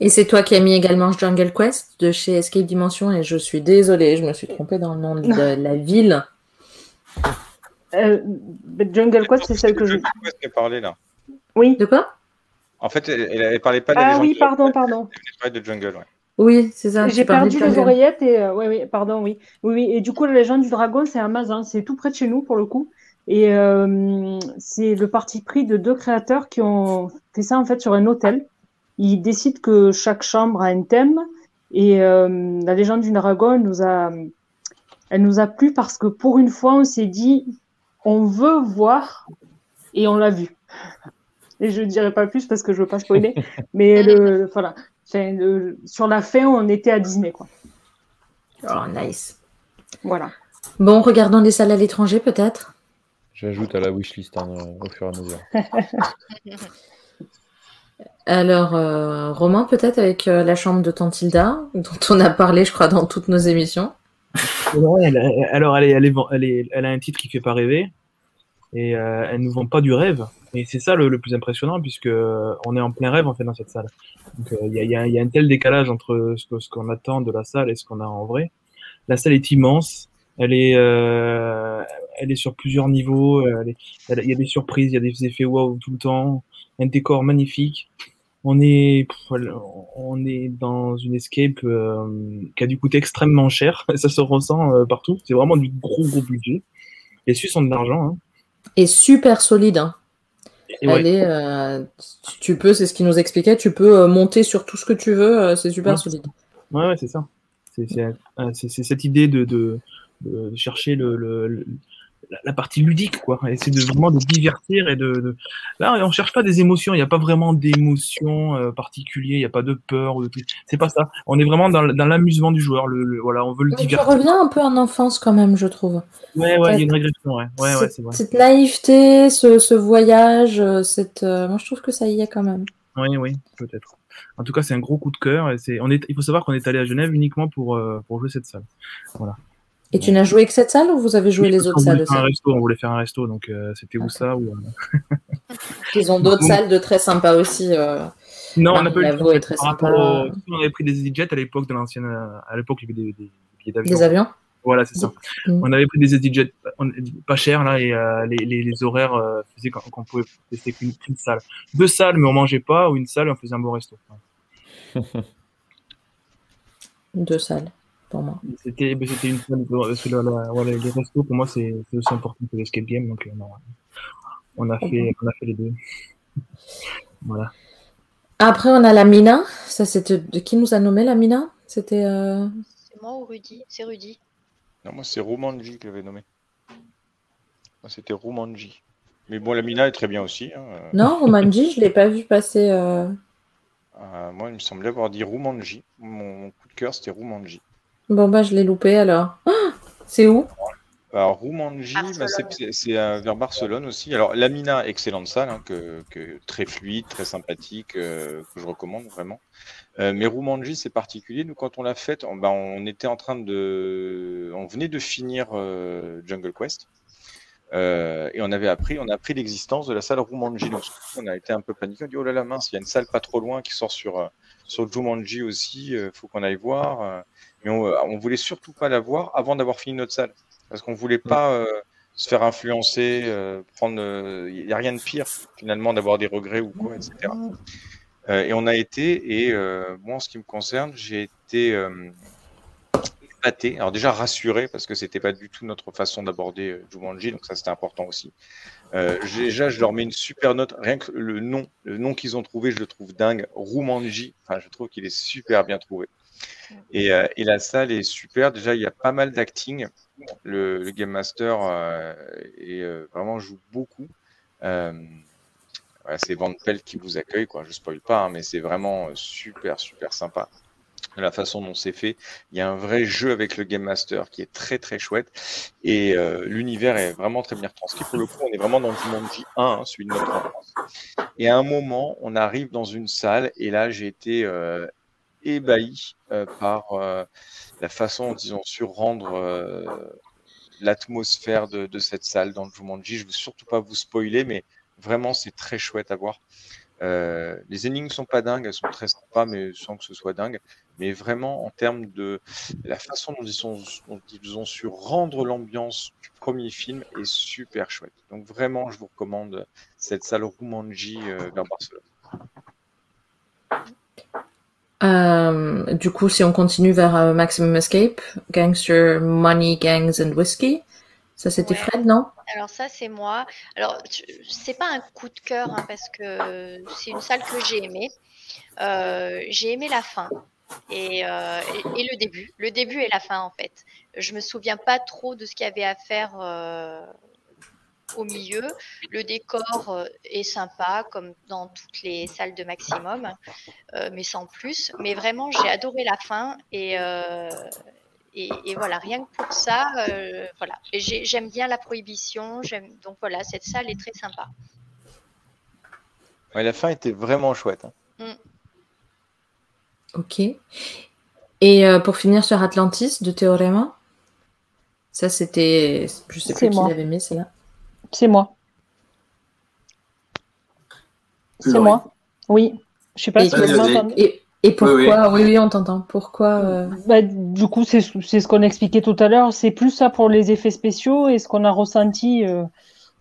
Et c'est toi qui as mis également Jungle Quest de chez Escape Dimension. Et je suis désolée, je me suis trompée dans le nom de la ville. *laughs* Jungle Quest, c'est celle que je. Quest qui a parlé là. Oui. De quoi? En fait, elle, ne parlait pas de Ah oui, pardon, pardon. Elle de Jungle, ouais. Oui, c'est ça. J'ai perdu les oreillettes et oui, oui, pardon, oui. oui, oui. Et du coup, la légende du dragon, c'est Amazon, c'est tout près de chez nous pour le coup. Et euh, c'est le parti pris de deux créateurs qui ont fait ça en fait sur un hôtel. Ils décident que chaque chambre a un thème. Et euh, la légende du dragon nous a, elle nous a plu parce que pour une fois, on s'est dit, on veut voir et on l'a vu. Et je ne dirai pas plus parce que je veux pas spoiler. *laughs* mais le, voilà, sur la fin, on était à Disney, quoi. Oh, nice. Voilà. Bon, regardons les salles à l'étranger, peut-être. J'ajoute à la wishlist hein, au fur et à mesure. *laughs* Alors, euh, Romain, peut-être avec euh, la chambre de Tantilda, dont on a parlé, je crois, dans toutes nos émissions. Alors, elle, elle, est, elle, a un titre qui fait pas rêver et euh, elle nous vend pas du rêve. Et c'est ça le, plus impressionnant, puisque on est en plein rêve en fait dans cette salle. il y, a, un tel décalage entre ce qu'on attend de la salle et ce qu'on a en vrai. La salle est immense. Elle est, euh, elle est sur plusieurs niveaux. il y a des surprises, il y a des effets wow tout le temps. Un décor magnifique. On est, on est dans une escape euh, qui a dû coûter extrêmement cher. *laughs* Ça se ressent euh, partout. C'est vraiment du gros gros budget. Les Suisses ont de l'argent. Hein. Et super solide. Hein. Elle est, tu peux, c'est ce qu'il nous expliquait, tu peux monter sur tout ce que tu veux, c'est super solide. Ouais, ouais c'est ça. C'est cette idée de, de chercher le, la partie ludique, quoi. c'est de vraiment de divertir et de, là on cherche pas des émotions. Il n'y a pas vraiment d'émotions euh, particulières. Il n'y a pas de peur ou de C'est pas ça. On est vraiment dans, l'amusement du joueur. Le, voilà, on veut le divertir. Tu reviens un peu en enfance quand même, je trouve. Ouais, ouais, il y a une régression. Ouais, ouais, ouais c'est vrai. Cette naïveté, ce, voyage, euh, cette, euh, moi je trouve que ça y est quand même. Oui, oui, peut-être. En tout cas, c'est un gros coup de cœur. Et c'est, on est, il faut savoir qu'on est allé à Genève uniquement pour, pour jouer cette salle. Voilà. Et tu n'as joué que cette salle ou vous avez joué les autres salles aussi On voulait faire un resto, donc euh, c'était où ça ou... Ils ont *laughs* d'autres salles de très sympas aussi. Euh... Non, on a pas eu est très sympa. On avait pris des EasyJet à l'époque de l'ancienne. À l'époque, il y avait des, des billets d'avion. Des avions Voilà, c'est ça. On avait pris des EasyJet pas chers là et euh, les, les, les, horaires euh, faisaient qu'on pouvait tester qu'une salle. Deux salles, mais on mangeait pas, ou une salle et on faisait un bon resto. Deux salles. C'était une parce que les restos pour moi c'est aussi important que l'escape game donc euh, on a, fait, on a fait les deux. voilà. Après on a la Mina, ça c'était de qui nous a nommé la Mina? C'était. Euh, c'est moi ou Rudy? C'est Rudy. Non moi c'est Romanji qui l'avait nommé. Moi c'était Romanji. Mais bon la Mina est très bien aussi. Hein. Non Romanji je l'ai pas vu passer. Euh. moi il me semblait avoir dit Romanji. Mon coup de cœur c'était Romanji. Bon, bah, je l'ai loupé alors. Ah, c'est où? Alors, Roumanji, bah, c'est euh, vers Barcelone aussi. Alors, Lamina, excellente salle, hein, que, très fluide, très sympathique, euh, que je recommande vraiment. Euh, mais Roumanji, c'est particulier. Nous, quand on l'a faite, on, bah, on, était en train de. On venait de finir Jungle Quest. et on avait appris, on a appris l'existence de la salle Roumanji. Donc, on a été un peu paniqué. On dit, oh là là, mince, il y a une salle pas trop loin qui sort sur, sur Jumanji aussi. Il faut qu'on aille voir mais on, euh, on voulait surtout pas la voir avant d'avoir fini notre salle, parce qu'on voulait pas euh, se faire influencer, euh, prendre. Il n'y a rien de pire finalement d'avoir des regrets ou quoi, etc. et on a été, et moi en ce qui me concerne, j'ai été épaté, alors déjà rassuré parce que c'était pas du tout notre façon d'aborder Jumanji, donc ça c'était important aussi. déjà, je leur mets une super note. Rien que le nom, le nom qu'ils ont trouvé, je le trouve dingue. Rumanji. Enfin, je trouve qu'il est super bien trouvé. Euh, et, la salle est super. Déjà, il y a pas mal d'acting. Le, Game Master euh, euh, vraiment joue beaucoup. c'est Van Pelt qui vous accueille, quoi. Je spoil pas, hein, mais c'est vraiment super, super sympa. La façon dont c'est fait, il y a un vrai jeu avec le Game Master qui est très très chouette et l'univers est vraiment très bien retranscrit. Pour le coup, on est vraiment dans le monde J1, hein, celui de notre enfance. Et à un moment, on arrive dans une salle et là, j'ai été ébahi euh, par euh, la façon dont ils ont su rendre euh, l'atmosphère de, cette salle dans le Jumanji. Je ne veux surtout pas vous spoiler, mais vraiment, c'est très chouette à voir. Les énigmes sont pas dingues, elles sont très sympas, mais sans que ce soit dingue. Mais vraiment, en termes de la façon dont ils, ont su rendre l'ambiance du premier film est super chouette. Donc vraiment, je vous recommande cette salle Roumanji euh, vers Barcelone. Euh, du coup, si on continue vers euh, Maximum Escape, Gangster, Money, Gangs and Whiskey, ça c'était Fred, non? Alors ça c'est moi. Alors c'est pas un coup de cœur hein, parce que c'est une salle que j'ai aimée. Euh, j'ai aimé la fin et, et, le début, le début et la fin en fait. Je me souviens pas trop de ce qu'il y avait à faire au milieu. Le décor euh, est sympa, comme dans toutes les salles de maximum, euh, mais sans plus. Mais vraiment, j'ai adoré la fin et, euh, et, voilà, rien que pour ça, voilà. J'aime bien la prohibition, donc voilà, cette salle est très sympa. la fin était vraiment chouette. Hein. Mm. Ok. Et pour finir sur Atlantis de Théorema, ça c'était, je sais plus qui l'avait mis, c'est là. C'est moi. C'est moi. Oui. Je sais pas si vous m'entendez. Et, pourquoi oui, oui. on t'entend. Pourquoi euh, bah, Du coup, c'est ce qu'on expliquait tout à l'heure. C'est plus ça pour les effets spéciaux et ce qu'on a ressenti euh,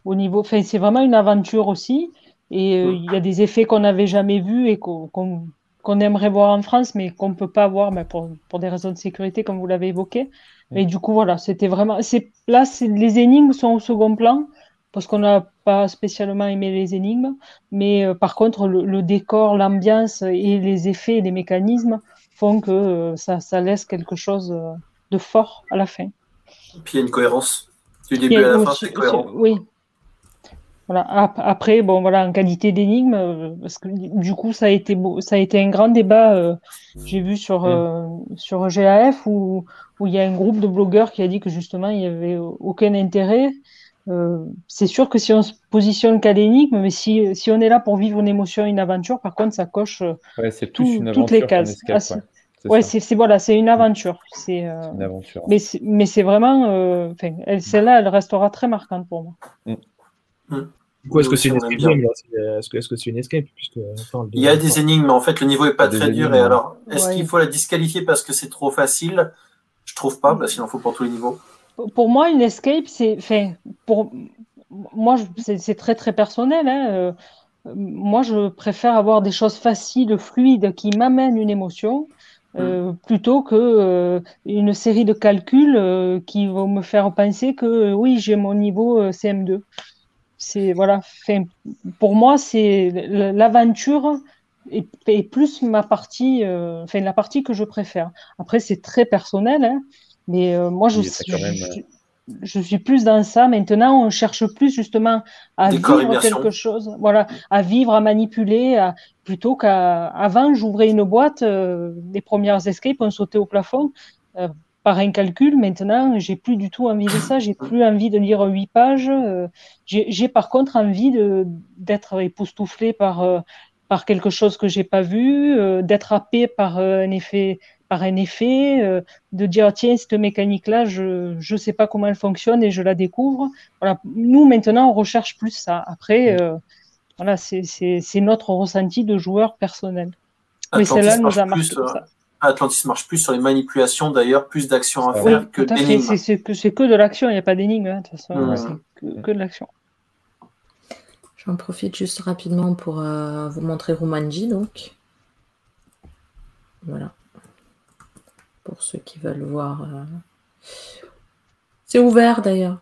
au niveau. Enfin, c'est vraiment une aventure aussi. Et euh, il y a des effets qu'on n'avait jamais vus et qu'on aimerait voir en France, mais qu'on ne peut pas voir bah, pour, pour, des raisons de sécurité, comme vous l'avez évoqué. Mais du coup, voilà, c'était vraiment. Là, les énigmes sont au second plan parce qu'on n'a pas spécialement aimé les énigmes, mais euh, par contre, le, décor, l'ambiance et les effets et les mécanismes font que euh, ça, laisse quelque chose euh, de fort à la fin. Puis il y a une cohérence. Du début à la fin, c'est cohérent. Oui. Voilà. Après, bon, voilà, en qualité d'énigme, parce que du coup, ça a été, ça a été un grand débat, j'ai vu sur, mm. sur GAF, où, où il y a un groupe de blogueurs qui a dit que justement, il n'y avait aucun intérêt euh, c'est sûr que si on se positionne qu'à l'énigme, mais si, si, on est là pour vivre une émotion, une aventure, par contre, ça coche euh, toutes les cases. Ah, ouais, c'est voilà, c'est une aventure. C'est euh, une aventure. Mais mais c'est vraiment, euh, celle-là, elle restera très marquante pour moi. Mm. Mm. est-ce que c'est une escape Est-ce que c'est une escape Il y a des énigmes, mais en fait, le niveau est pas très dur. Et alors, est-ce qu'il faut la disqualifier parce que c'est trop facile? Je trouve pas, parce qu'il en faut pour tous les niveaux pour moi, une escape, c'est, enfin, pour moi, c'est très très personnel. Hein, euh, moi, je préfère avoir des choses faciles, fluides, qui m'amènent une émotion, euh, mm. plutôt que euh, une série de calculs qui vont me faire penser que oui, j'ai mon niveau CM2. C'est voilà. pour moi, c'est l'aventure est, plus ma partie, enfin la partie que je préfère. Après, c'est très personnel. Hein, mais euh, moi, je, euh, je, suis plus dans ça. Maintenant, on cherche plus justement à vivre quelque chose, voilà, à vivre, à manipuler, plutôt qu'avant, j'ouvrais une boîte, euh, les premières escapes, on sautait au plafond. par un calcul, maintenant, j'ai plus du tout envie de ça. J'ai plus envie de lire huit pages. j'ai par contre envie d'être époustouflé par par quelque chose que j'ai pas vu, d'être happé par un effet par un effet, euh, de dire tiens, cette mécanique-là, je ne sais pas comment elle fonctionne et je la découvre. Voilà. Nous, maintenant, on recherche plus ça. Après, euh, voilà, c'est notre ressenti de joueur personnel. Mais celle-là nous a marqué. Euh, Atlantis marche plus sur les manipulations, d'ailleurs, plus d'actions à faire que d'énigmes. C'est que, que de l'action, il n'y a pas d'énigmes, hein, de toute façon, c'est que, de l'action. J'en profite juste rapidement pour vous montrer Romanji, donc. Voilà pour ceux qui veulent voir. Euh. C'est ouvert d'ailleurs.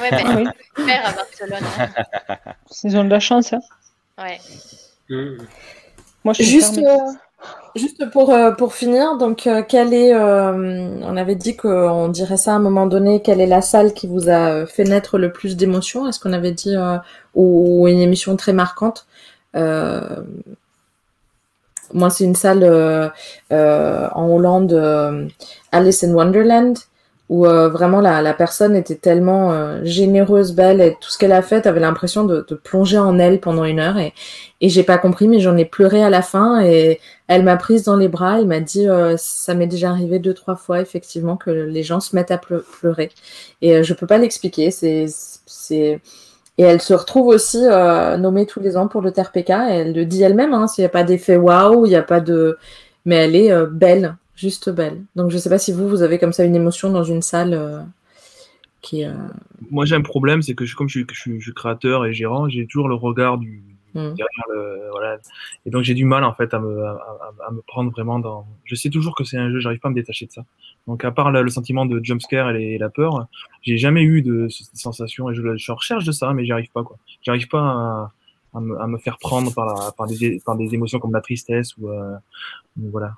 Ouais, ben, ouvert à Barcelone. Hein. *laughs* Ils ont de la chance. Hein. Ouais. Moi, je juste, euh, juste pour, euh, pour finir, donc quelle est, on avait dit qu'on dirait ça à un moment donné, quelle est la salle qui vous a fait naître le plus d'émotions? Est-ce qu'on avait dit ou, une émission très marquante? Moi, c'est une salle euh, euh, en Hollande, euh, Alice in Wonderland, où vraiment la, la, personne était tellement généreuse, belle, et tout ce qu'elle a fait, avait l'impression de, de, plonger en elle pendant une heure. Et, et j'ai pas compris, mais j'en ai pleuré à la fin. Et elle m'a prise dans les bras. Elle m'a dit, ça m'est déjà arrivé deux, trois fois, effectivement, que les gens se mettent à pleurer. Et je peux pas l'expliquer. C'est Et elle se retrouve aussi nommée tous les ans pour le TRPK. Elle le dit elle-même, hein, s'il n'y a pas d'effet waouh, il n'y a pas de. Mais elle est belle, juste belle. Donc je ne sais pas si vous, vous avez comme ça une émotion dans une salle qui. Moi j'ai un problème, c'est que comme je suis, créateur et gérant, j'ai toujours le regard du, Voilà. Et donc j'ai du mal en fait à me, à, me, prendre vraiment dans. Je sais toujours que c'est un jeu, j'arrive pas à me détacher de ça. Donc à part le, sentiment de jumpscare et, et la peur, j'ai jamais eu de, sensation et je, je, recherche de ça, mais j'y arrive pas quoi. J'arrive pas à, à me, à me, faire prendre par, la, par, des, par des émotions comme la tristesse ou euh, voilà.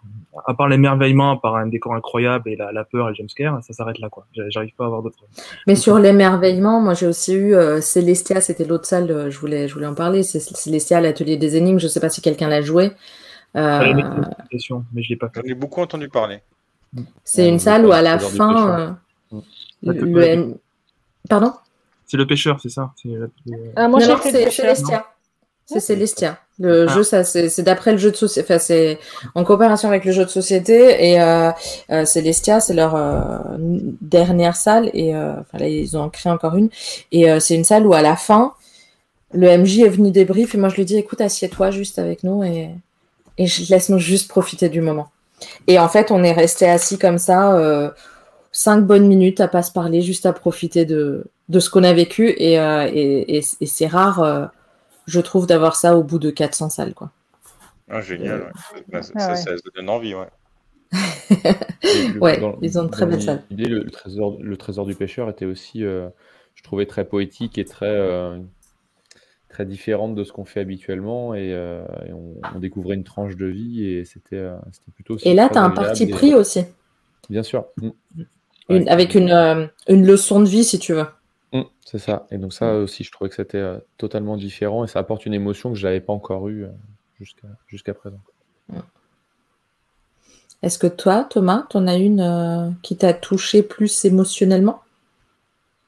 À part l'émerveillement par un décor incroyable et la, la peur et le jumpscare, ça s'arrête là quoi. J'arrive pas à avoir d'autres. Mais sur l'émerveillement, moi j'ai aussi eu euh, Célestia, c'était l'autre salle, euh, je voulais, je voulais en parler. C'est Célestia, l'atelier des énigmes. Je sais pas si quelqu'un l'a joué. Euh... mais je l'ai pas fait. J'en ai beaucoup entendu parler. C'est une salle où à la fin, euh, le, pardon? C'est le pêcheur, c'est ça. Ah, moi, c'est Célestia. C'est Célestia. Le ah. jeu, ça, c'est d'après le jeu de société. Enfin, c'est en coopération avec le jeu de société. Et euh, euh Célestia, c'est leur euh, dernière salle. Et euh, enfin, là, ils ont créé encore une. Et c'est une salle où, à la fin, le MJ est venu débrief. Et moi, je lui dis écoute, assieds-toi juste avec nous et, et laisse-nous juste profiter du moment. Et en fait, on est resté assis comme ça, cinq bonnes minutes à pas se parler, juste à profiter de, de ce qu'on a vécu. Et, et, et, et c'est rare je trouve, d'avoir ça au bout de 400 salles. Quoi. Ah, génial, bah, ah, ça, ça, donne envie, ouais. *laughs* ouais, ils ont de très belles salles. le, trésor, le trésor du pêcheur était aussi, euh, je trouvais, très poétique et très, euh, très différente de ce qu'on fait habituellement. Et, euh, on, découvrait une tranche de vie et c'était plutôt. Et là, tu as un parti pris aussi. Bien sûr. Mm. avec une, une leçon de vie, si tu veux. Mmh, c'est ça. Et donc ça mmh. aussi, je trouvais que c'était euh, totalement différent et ça apporte une émotion que je n'avais pas encore eue euh, jusqu'à présent. Mmh. Est-ce que toi, Thomas, tu en as une euh, qui t'a touché plus émotionnellement?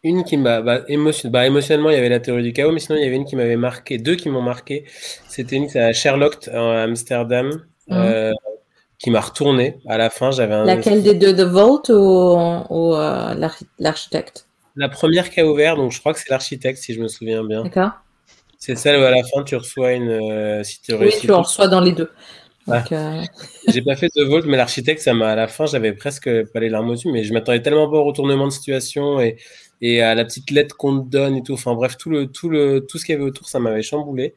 Une qui m'a bah, bah, émotionnellement, il y avait la théorie du chaos, mais sinon il y avait une qui m'avait marqué, deux qui m'ont marqué. C'était une, à Sherlock à Amsterdam. qui m'a retourné à la fin. J'avais un... Laquelle des deux, The Vault ou, ou l'architecte? La première qui a ouvert, donc je crois que c'est l'architecte, si je me souviens bien. D'accord. C'est celle où à la fin tu reçois une. Euh, si tu oui, tu en reçois dans les deux. Euh, *laughs* J'ai pas fait de Vault, mais l'architecte, ça m'a à la fin, j'avais presque pas les larmes aux yeux, mais je m'attendais tellement pas au retournement de situation et, et à la petite lettre qu'on te donne et tout. Enfin bref, tout, le, tout, le, tout ce qu'il y avait autour, ça m'avait chamboulé.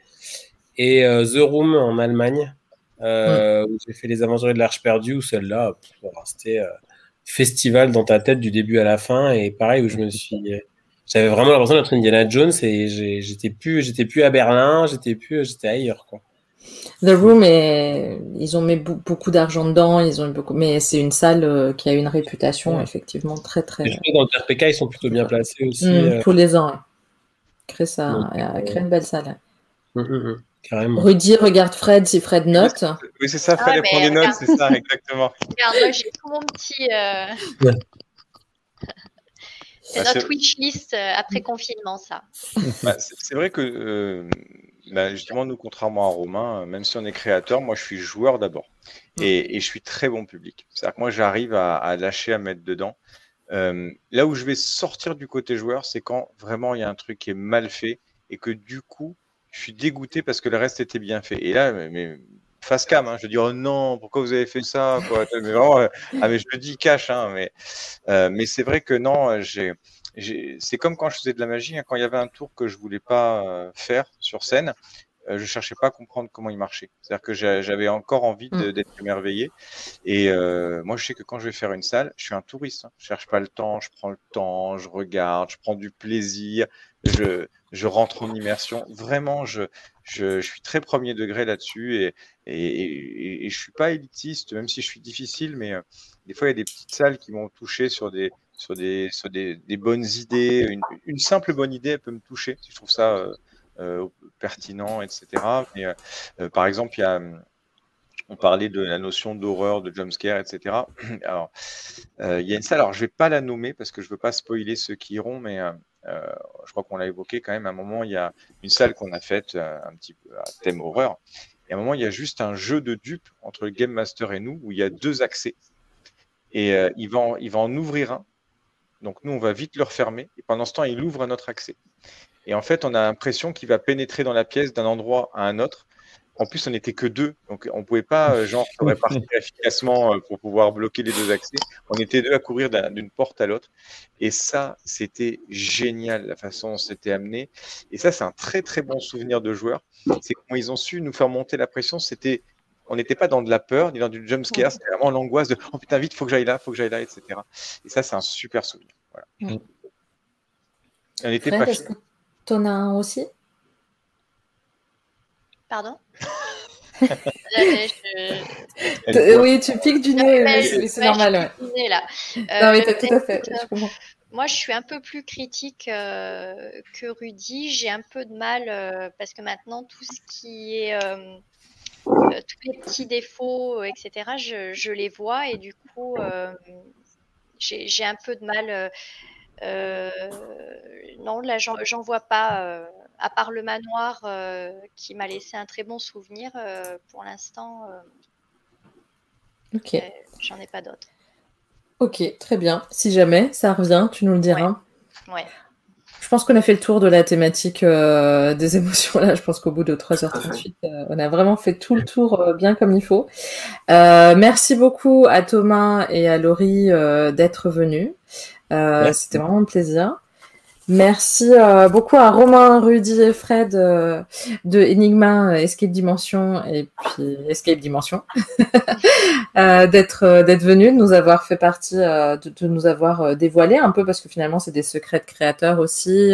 Et euh, The Room en Allemagne, où j'ai fait les aventuriers de l'Arche perdue, où celle-là, c'était festival dans ta tête du début à la fin. Et pareil, où je me suis. J'avais vraiment l'impression d'être Indiana Jones et j'étais plus, j'étais plus à Berlin, j'étais plus, j'étais ailleurs, quoi. The Room, et ils ont mis beaucoup d'argent dedans, ils ont beaucoup, mais c'est une salle euh, qui a une réputation effectivement très très. Et dans le RPK, ils sont plutôt bien placés aussi. Mmh, euh. Tous les ans, créer ça, euh, créer une belle salle. Mmh, mmh, Rudy regarde Fred si Fred note. Oui, c'est ça, ah Fred prend des notes, c'est ça, exactement. *laughs* Regarde, moi j'ai tout mon petit. Euh... *laughs* c'est bah, notre wishlist euh, après confinement, ça. *laughs* Bah, c'est vrai que, euh, bah, justement, nous, contrairement à Romain, même si on est créateur, moi je suis joueur d'abord. Mm. Et, je suis très bon public. C'est-à-dire que moi j'arrive à, lâcher, à mettre dedans. Euh, là où je vais sortir du côté joueur, c'est quand vraiment il y a un truc qui est mal fait et que du coup, je suis dégoûté parce que le reste était bien fait. Et là, mais, face cam, hein, je dis oh non, pourquoi vous avez fait ça quoi *laughs* mais euh, ah, mais je le dis cash, hein, mais euh, mais c'est vrai que non, j'ai c'est comme quand je faisais de la magie, hein, quand il y avait un tour que je voulais pas euh, faire sur scène, je cherchais pas à comprendre comment il marchait. C'est-à-dire que j'avais encore envie mmh. d'être émerveillé. Et moi, je sais que quand je vais faire une salle, je suis un touriste. Hein. Je cherche pas le temps, je prends le temps, je regarde, je prends du plaisir, je, rentre en immersion. Vraiment, je, suis très premier degré là-dessus et, et, et, je suis pas élitiste, même si je suis difficile, mais euh, des fois, il y a des petites salles qui m'ont touché sur des, bonnes idées. Une, simple bonne idée, elle peut me toucher je trouve ça euh, euh pertinent, etc. Par exemple, on parlait de la notion d'horreur, de jumpscare, etc. Il y a une salle, alors je vais pas la nommer parce que je veux pas spoiler ceux qui iront, mais euh, je crois qu'on l'a évoqué quand même. À un moment, il y a une salle qu'on a faite un petit peu à thème horreur. Et à un moment, il y a juste un jeu de dupes entre le Game Master et nous où il y a deux accès. Et il, va il va en ouvrir un. Donc nous, on va vite le refermer. Et pendant ce temps, il ouvre un autre accès. Et en fait, on a l'impression qu'il va pénétrer dans la pièce d'un endroit à un autre. En plus, on n'était que deux, donc on ne pouvait pas euh, genre se répartir *laughs* efficacement euh, pour pouvoir bloquer les deux accès. On était deux à courir d'une porte à l'autre, et ça, c'était génial la façon dont c'était amené. Et ça, c'est un très très bon souvenir de joueurs. C'est comment ils ont su nous faire monter la pression. C'était, on n'était pas dans de la peur ni dans du jump scare. C'était vraiment l'angoisse de oh putain vite, faut que j'aille là, faut que j'aille là, etc. Et ça, c'est un super souvenir. Voilà. On n'était pas. T'en as un aussi? Pardon Oui, tu piques du nez, mais c'est normal. Ouais. là. non, mais tout à fait. moi, je suis un peu plus critique euh, que Rudy. J'ai un peu de mal euh, parce que maintenant, tout ce qui est. Euh, tous les petits défauts, etc., je, je, les vois et du coup, j'ai un peu de mal. non, là, j'en vois pas à part le manoir euh, qui m'a laissé un très bon souvenir, euh, pour l'instant, euh, ok, j'en ai pas d'autres. Ok, très bien. Si jamais ça revient, tu nous le diras. Ouais. Je pense qu'on a fait le tour de la thématique des *laughs* émotions là. Je pense qu'au bout de 3h38, on a vraiment fait tout le tour bien comme il faut. merci beaucoup à Thomas et à Laurie d'être venus. C'était vraiment un plaisir. Merci euh, beaucoup à Romain, Rudy et Fred euh, de Enigma, euh, Escape Dimension et puis Escape Dimension *laughs* d'être d'être venus, de nous avoir fait partie, de, nous avoir dévoilé un peu parce que finalement c'est des secrets de créateurs aussi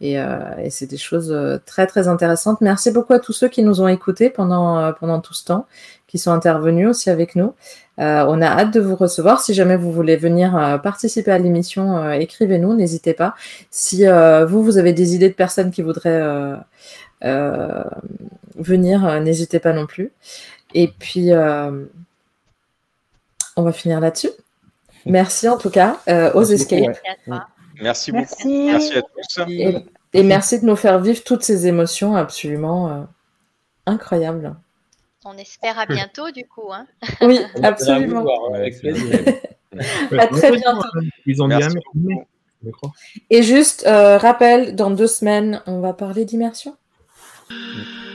et, et c'est des choses très très intéressantes. Merci beaucoup à tous ceux qui nous ont écoutés pendant pendant tout ce temps, qui sont intervenus aussi avec nous. Euh, on a hâte de vous recevoir. Si jamais vous voulez venir euh, participer à l'émission, euh, écrivez-nous, n'hésitez pas. Si vous, vous avez des idées de personnes qui voudraient venir, n'hésitez pas non plus. Et puis, on va finir là-dessus. Merci en tout cas aux Escape. Merci, beaucoup. Merci à tous. et, merci de nous faire vivre toutes ces émotions absolument incroyables. On espère à bientôt, du coup. Hein. Oui, *laughs* absolument. avec plaisir. à très bientôt. Ils ont bien Et juste, euh, rappel, dans deux semaines, on va parler d'immersion. Mm.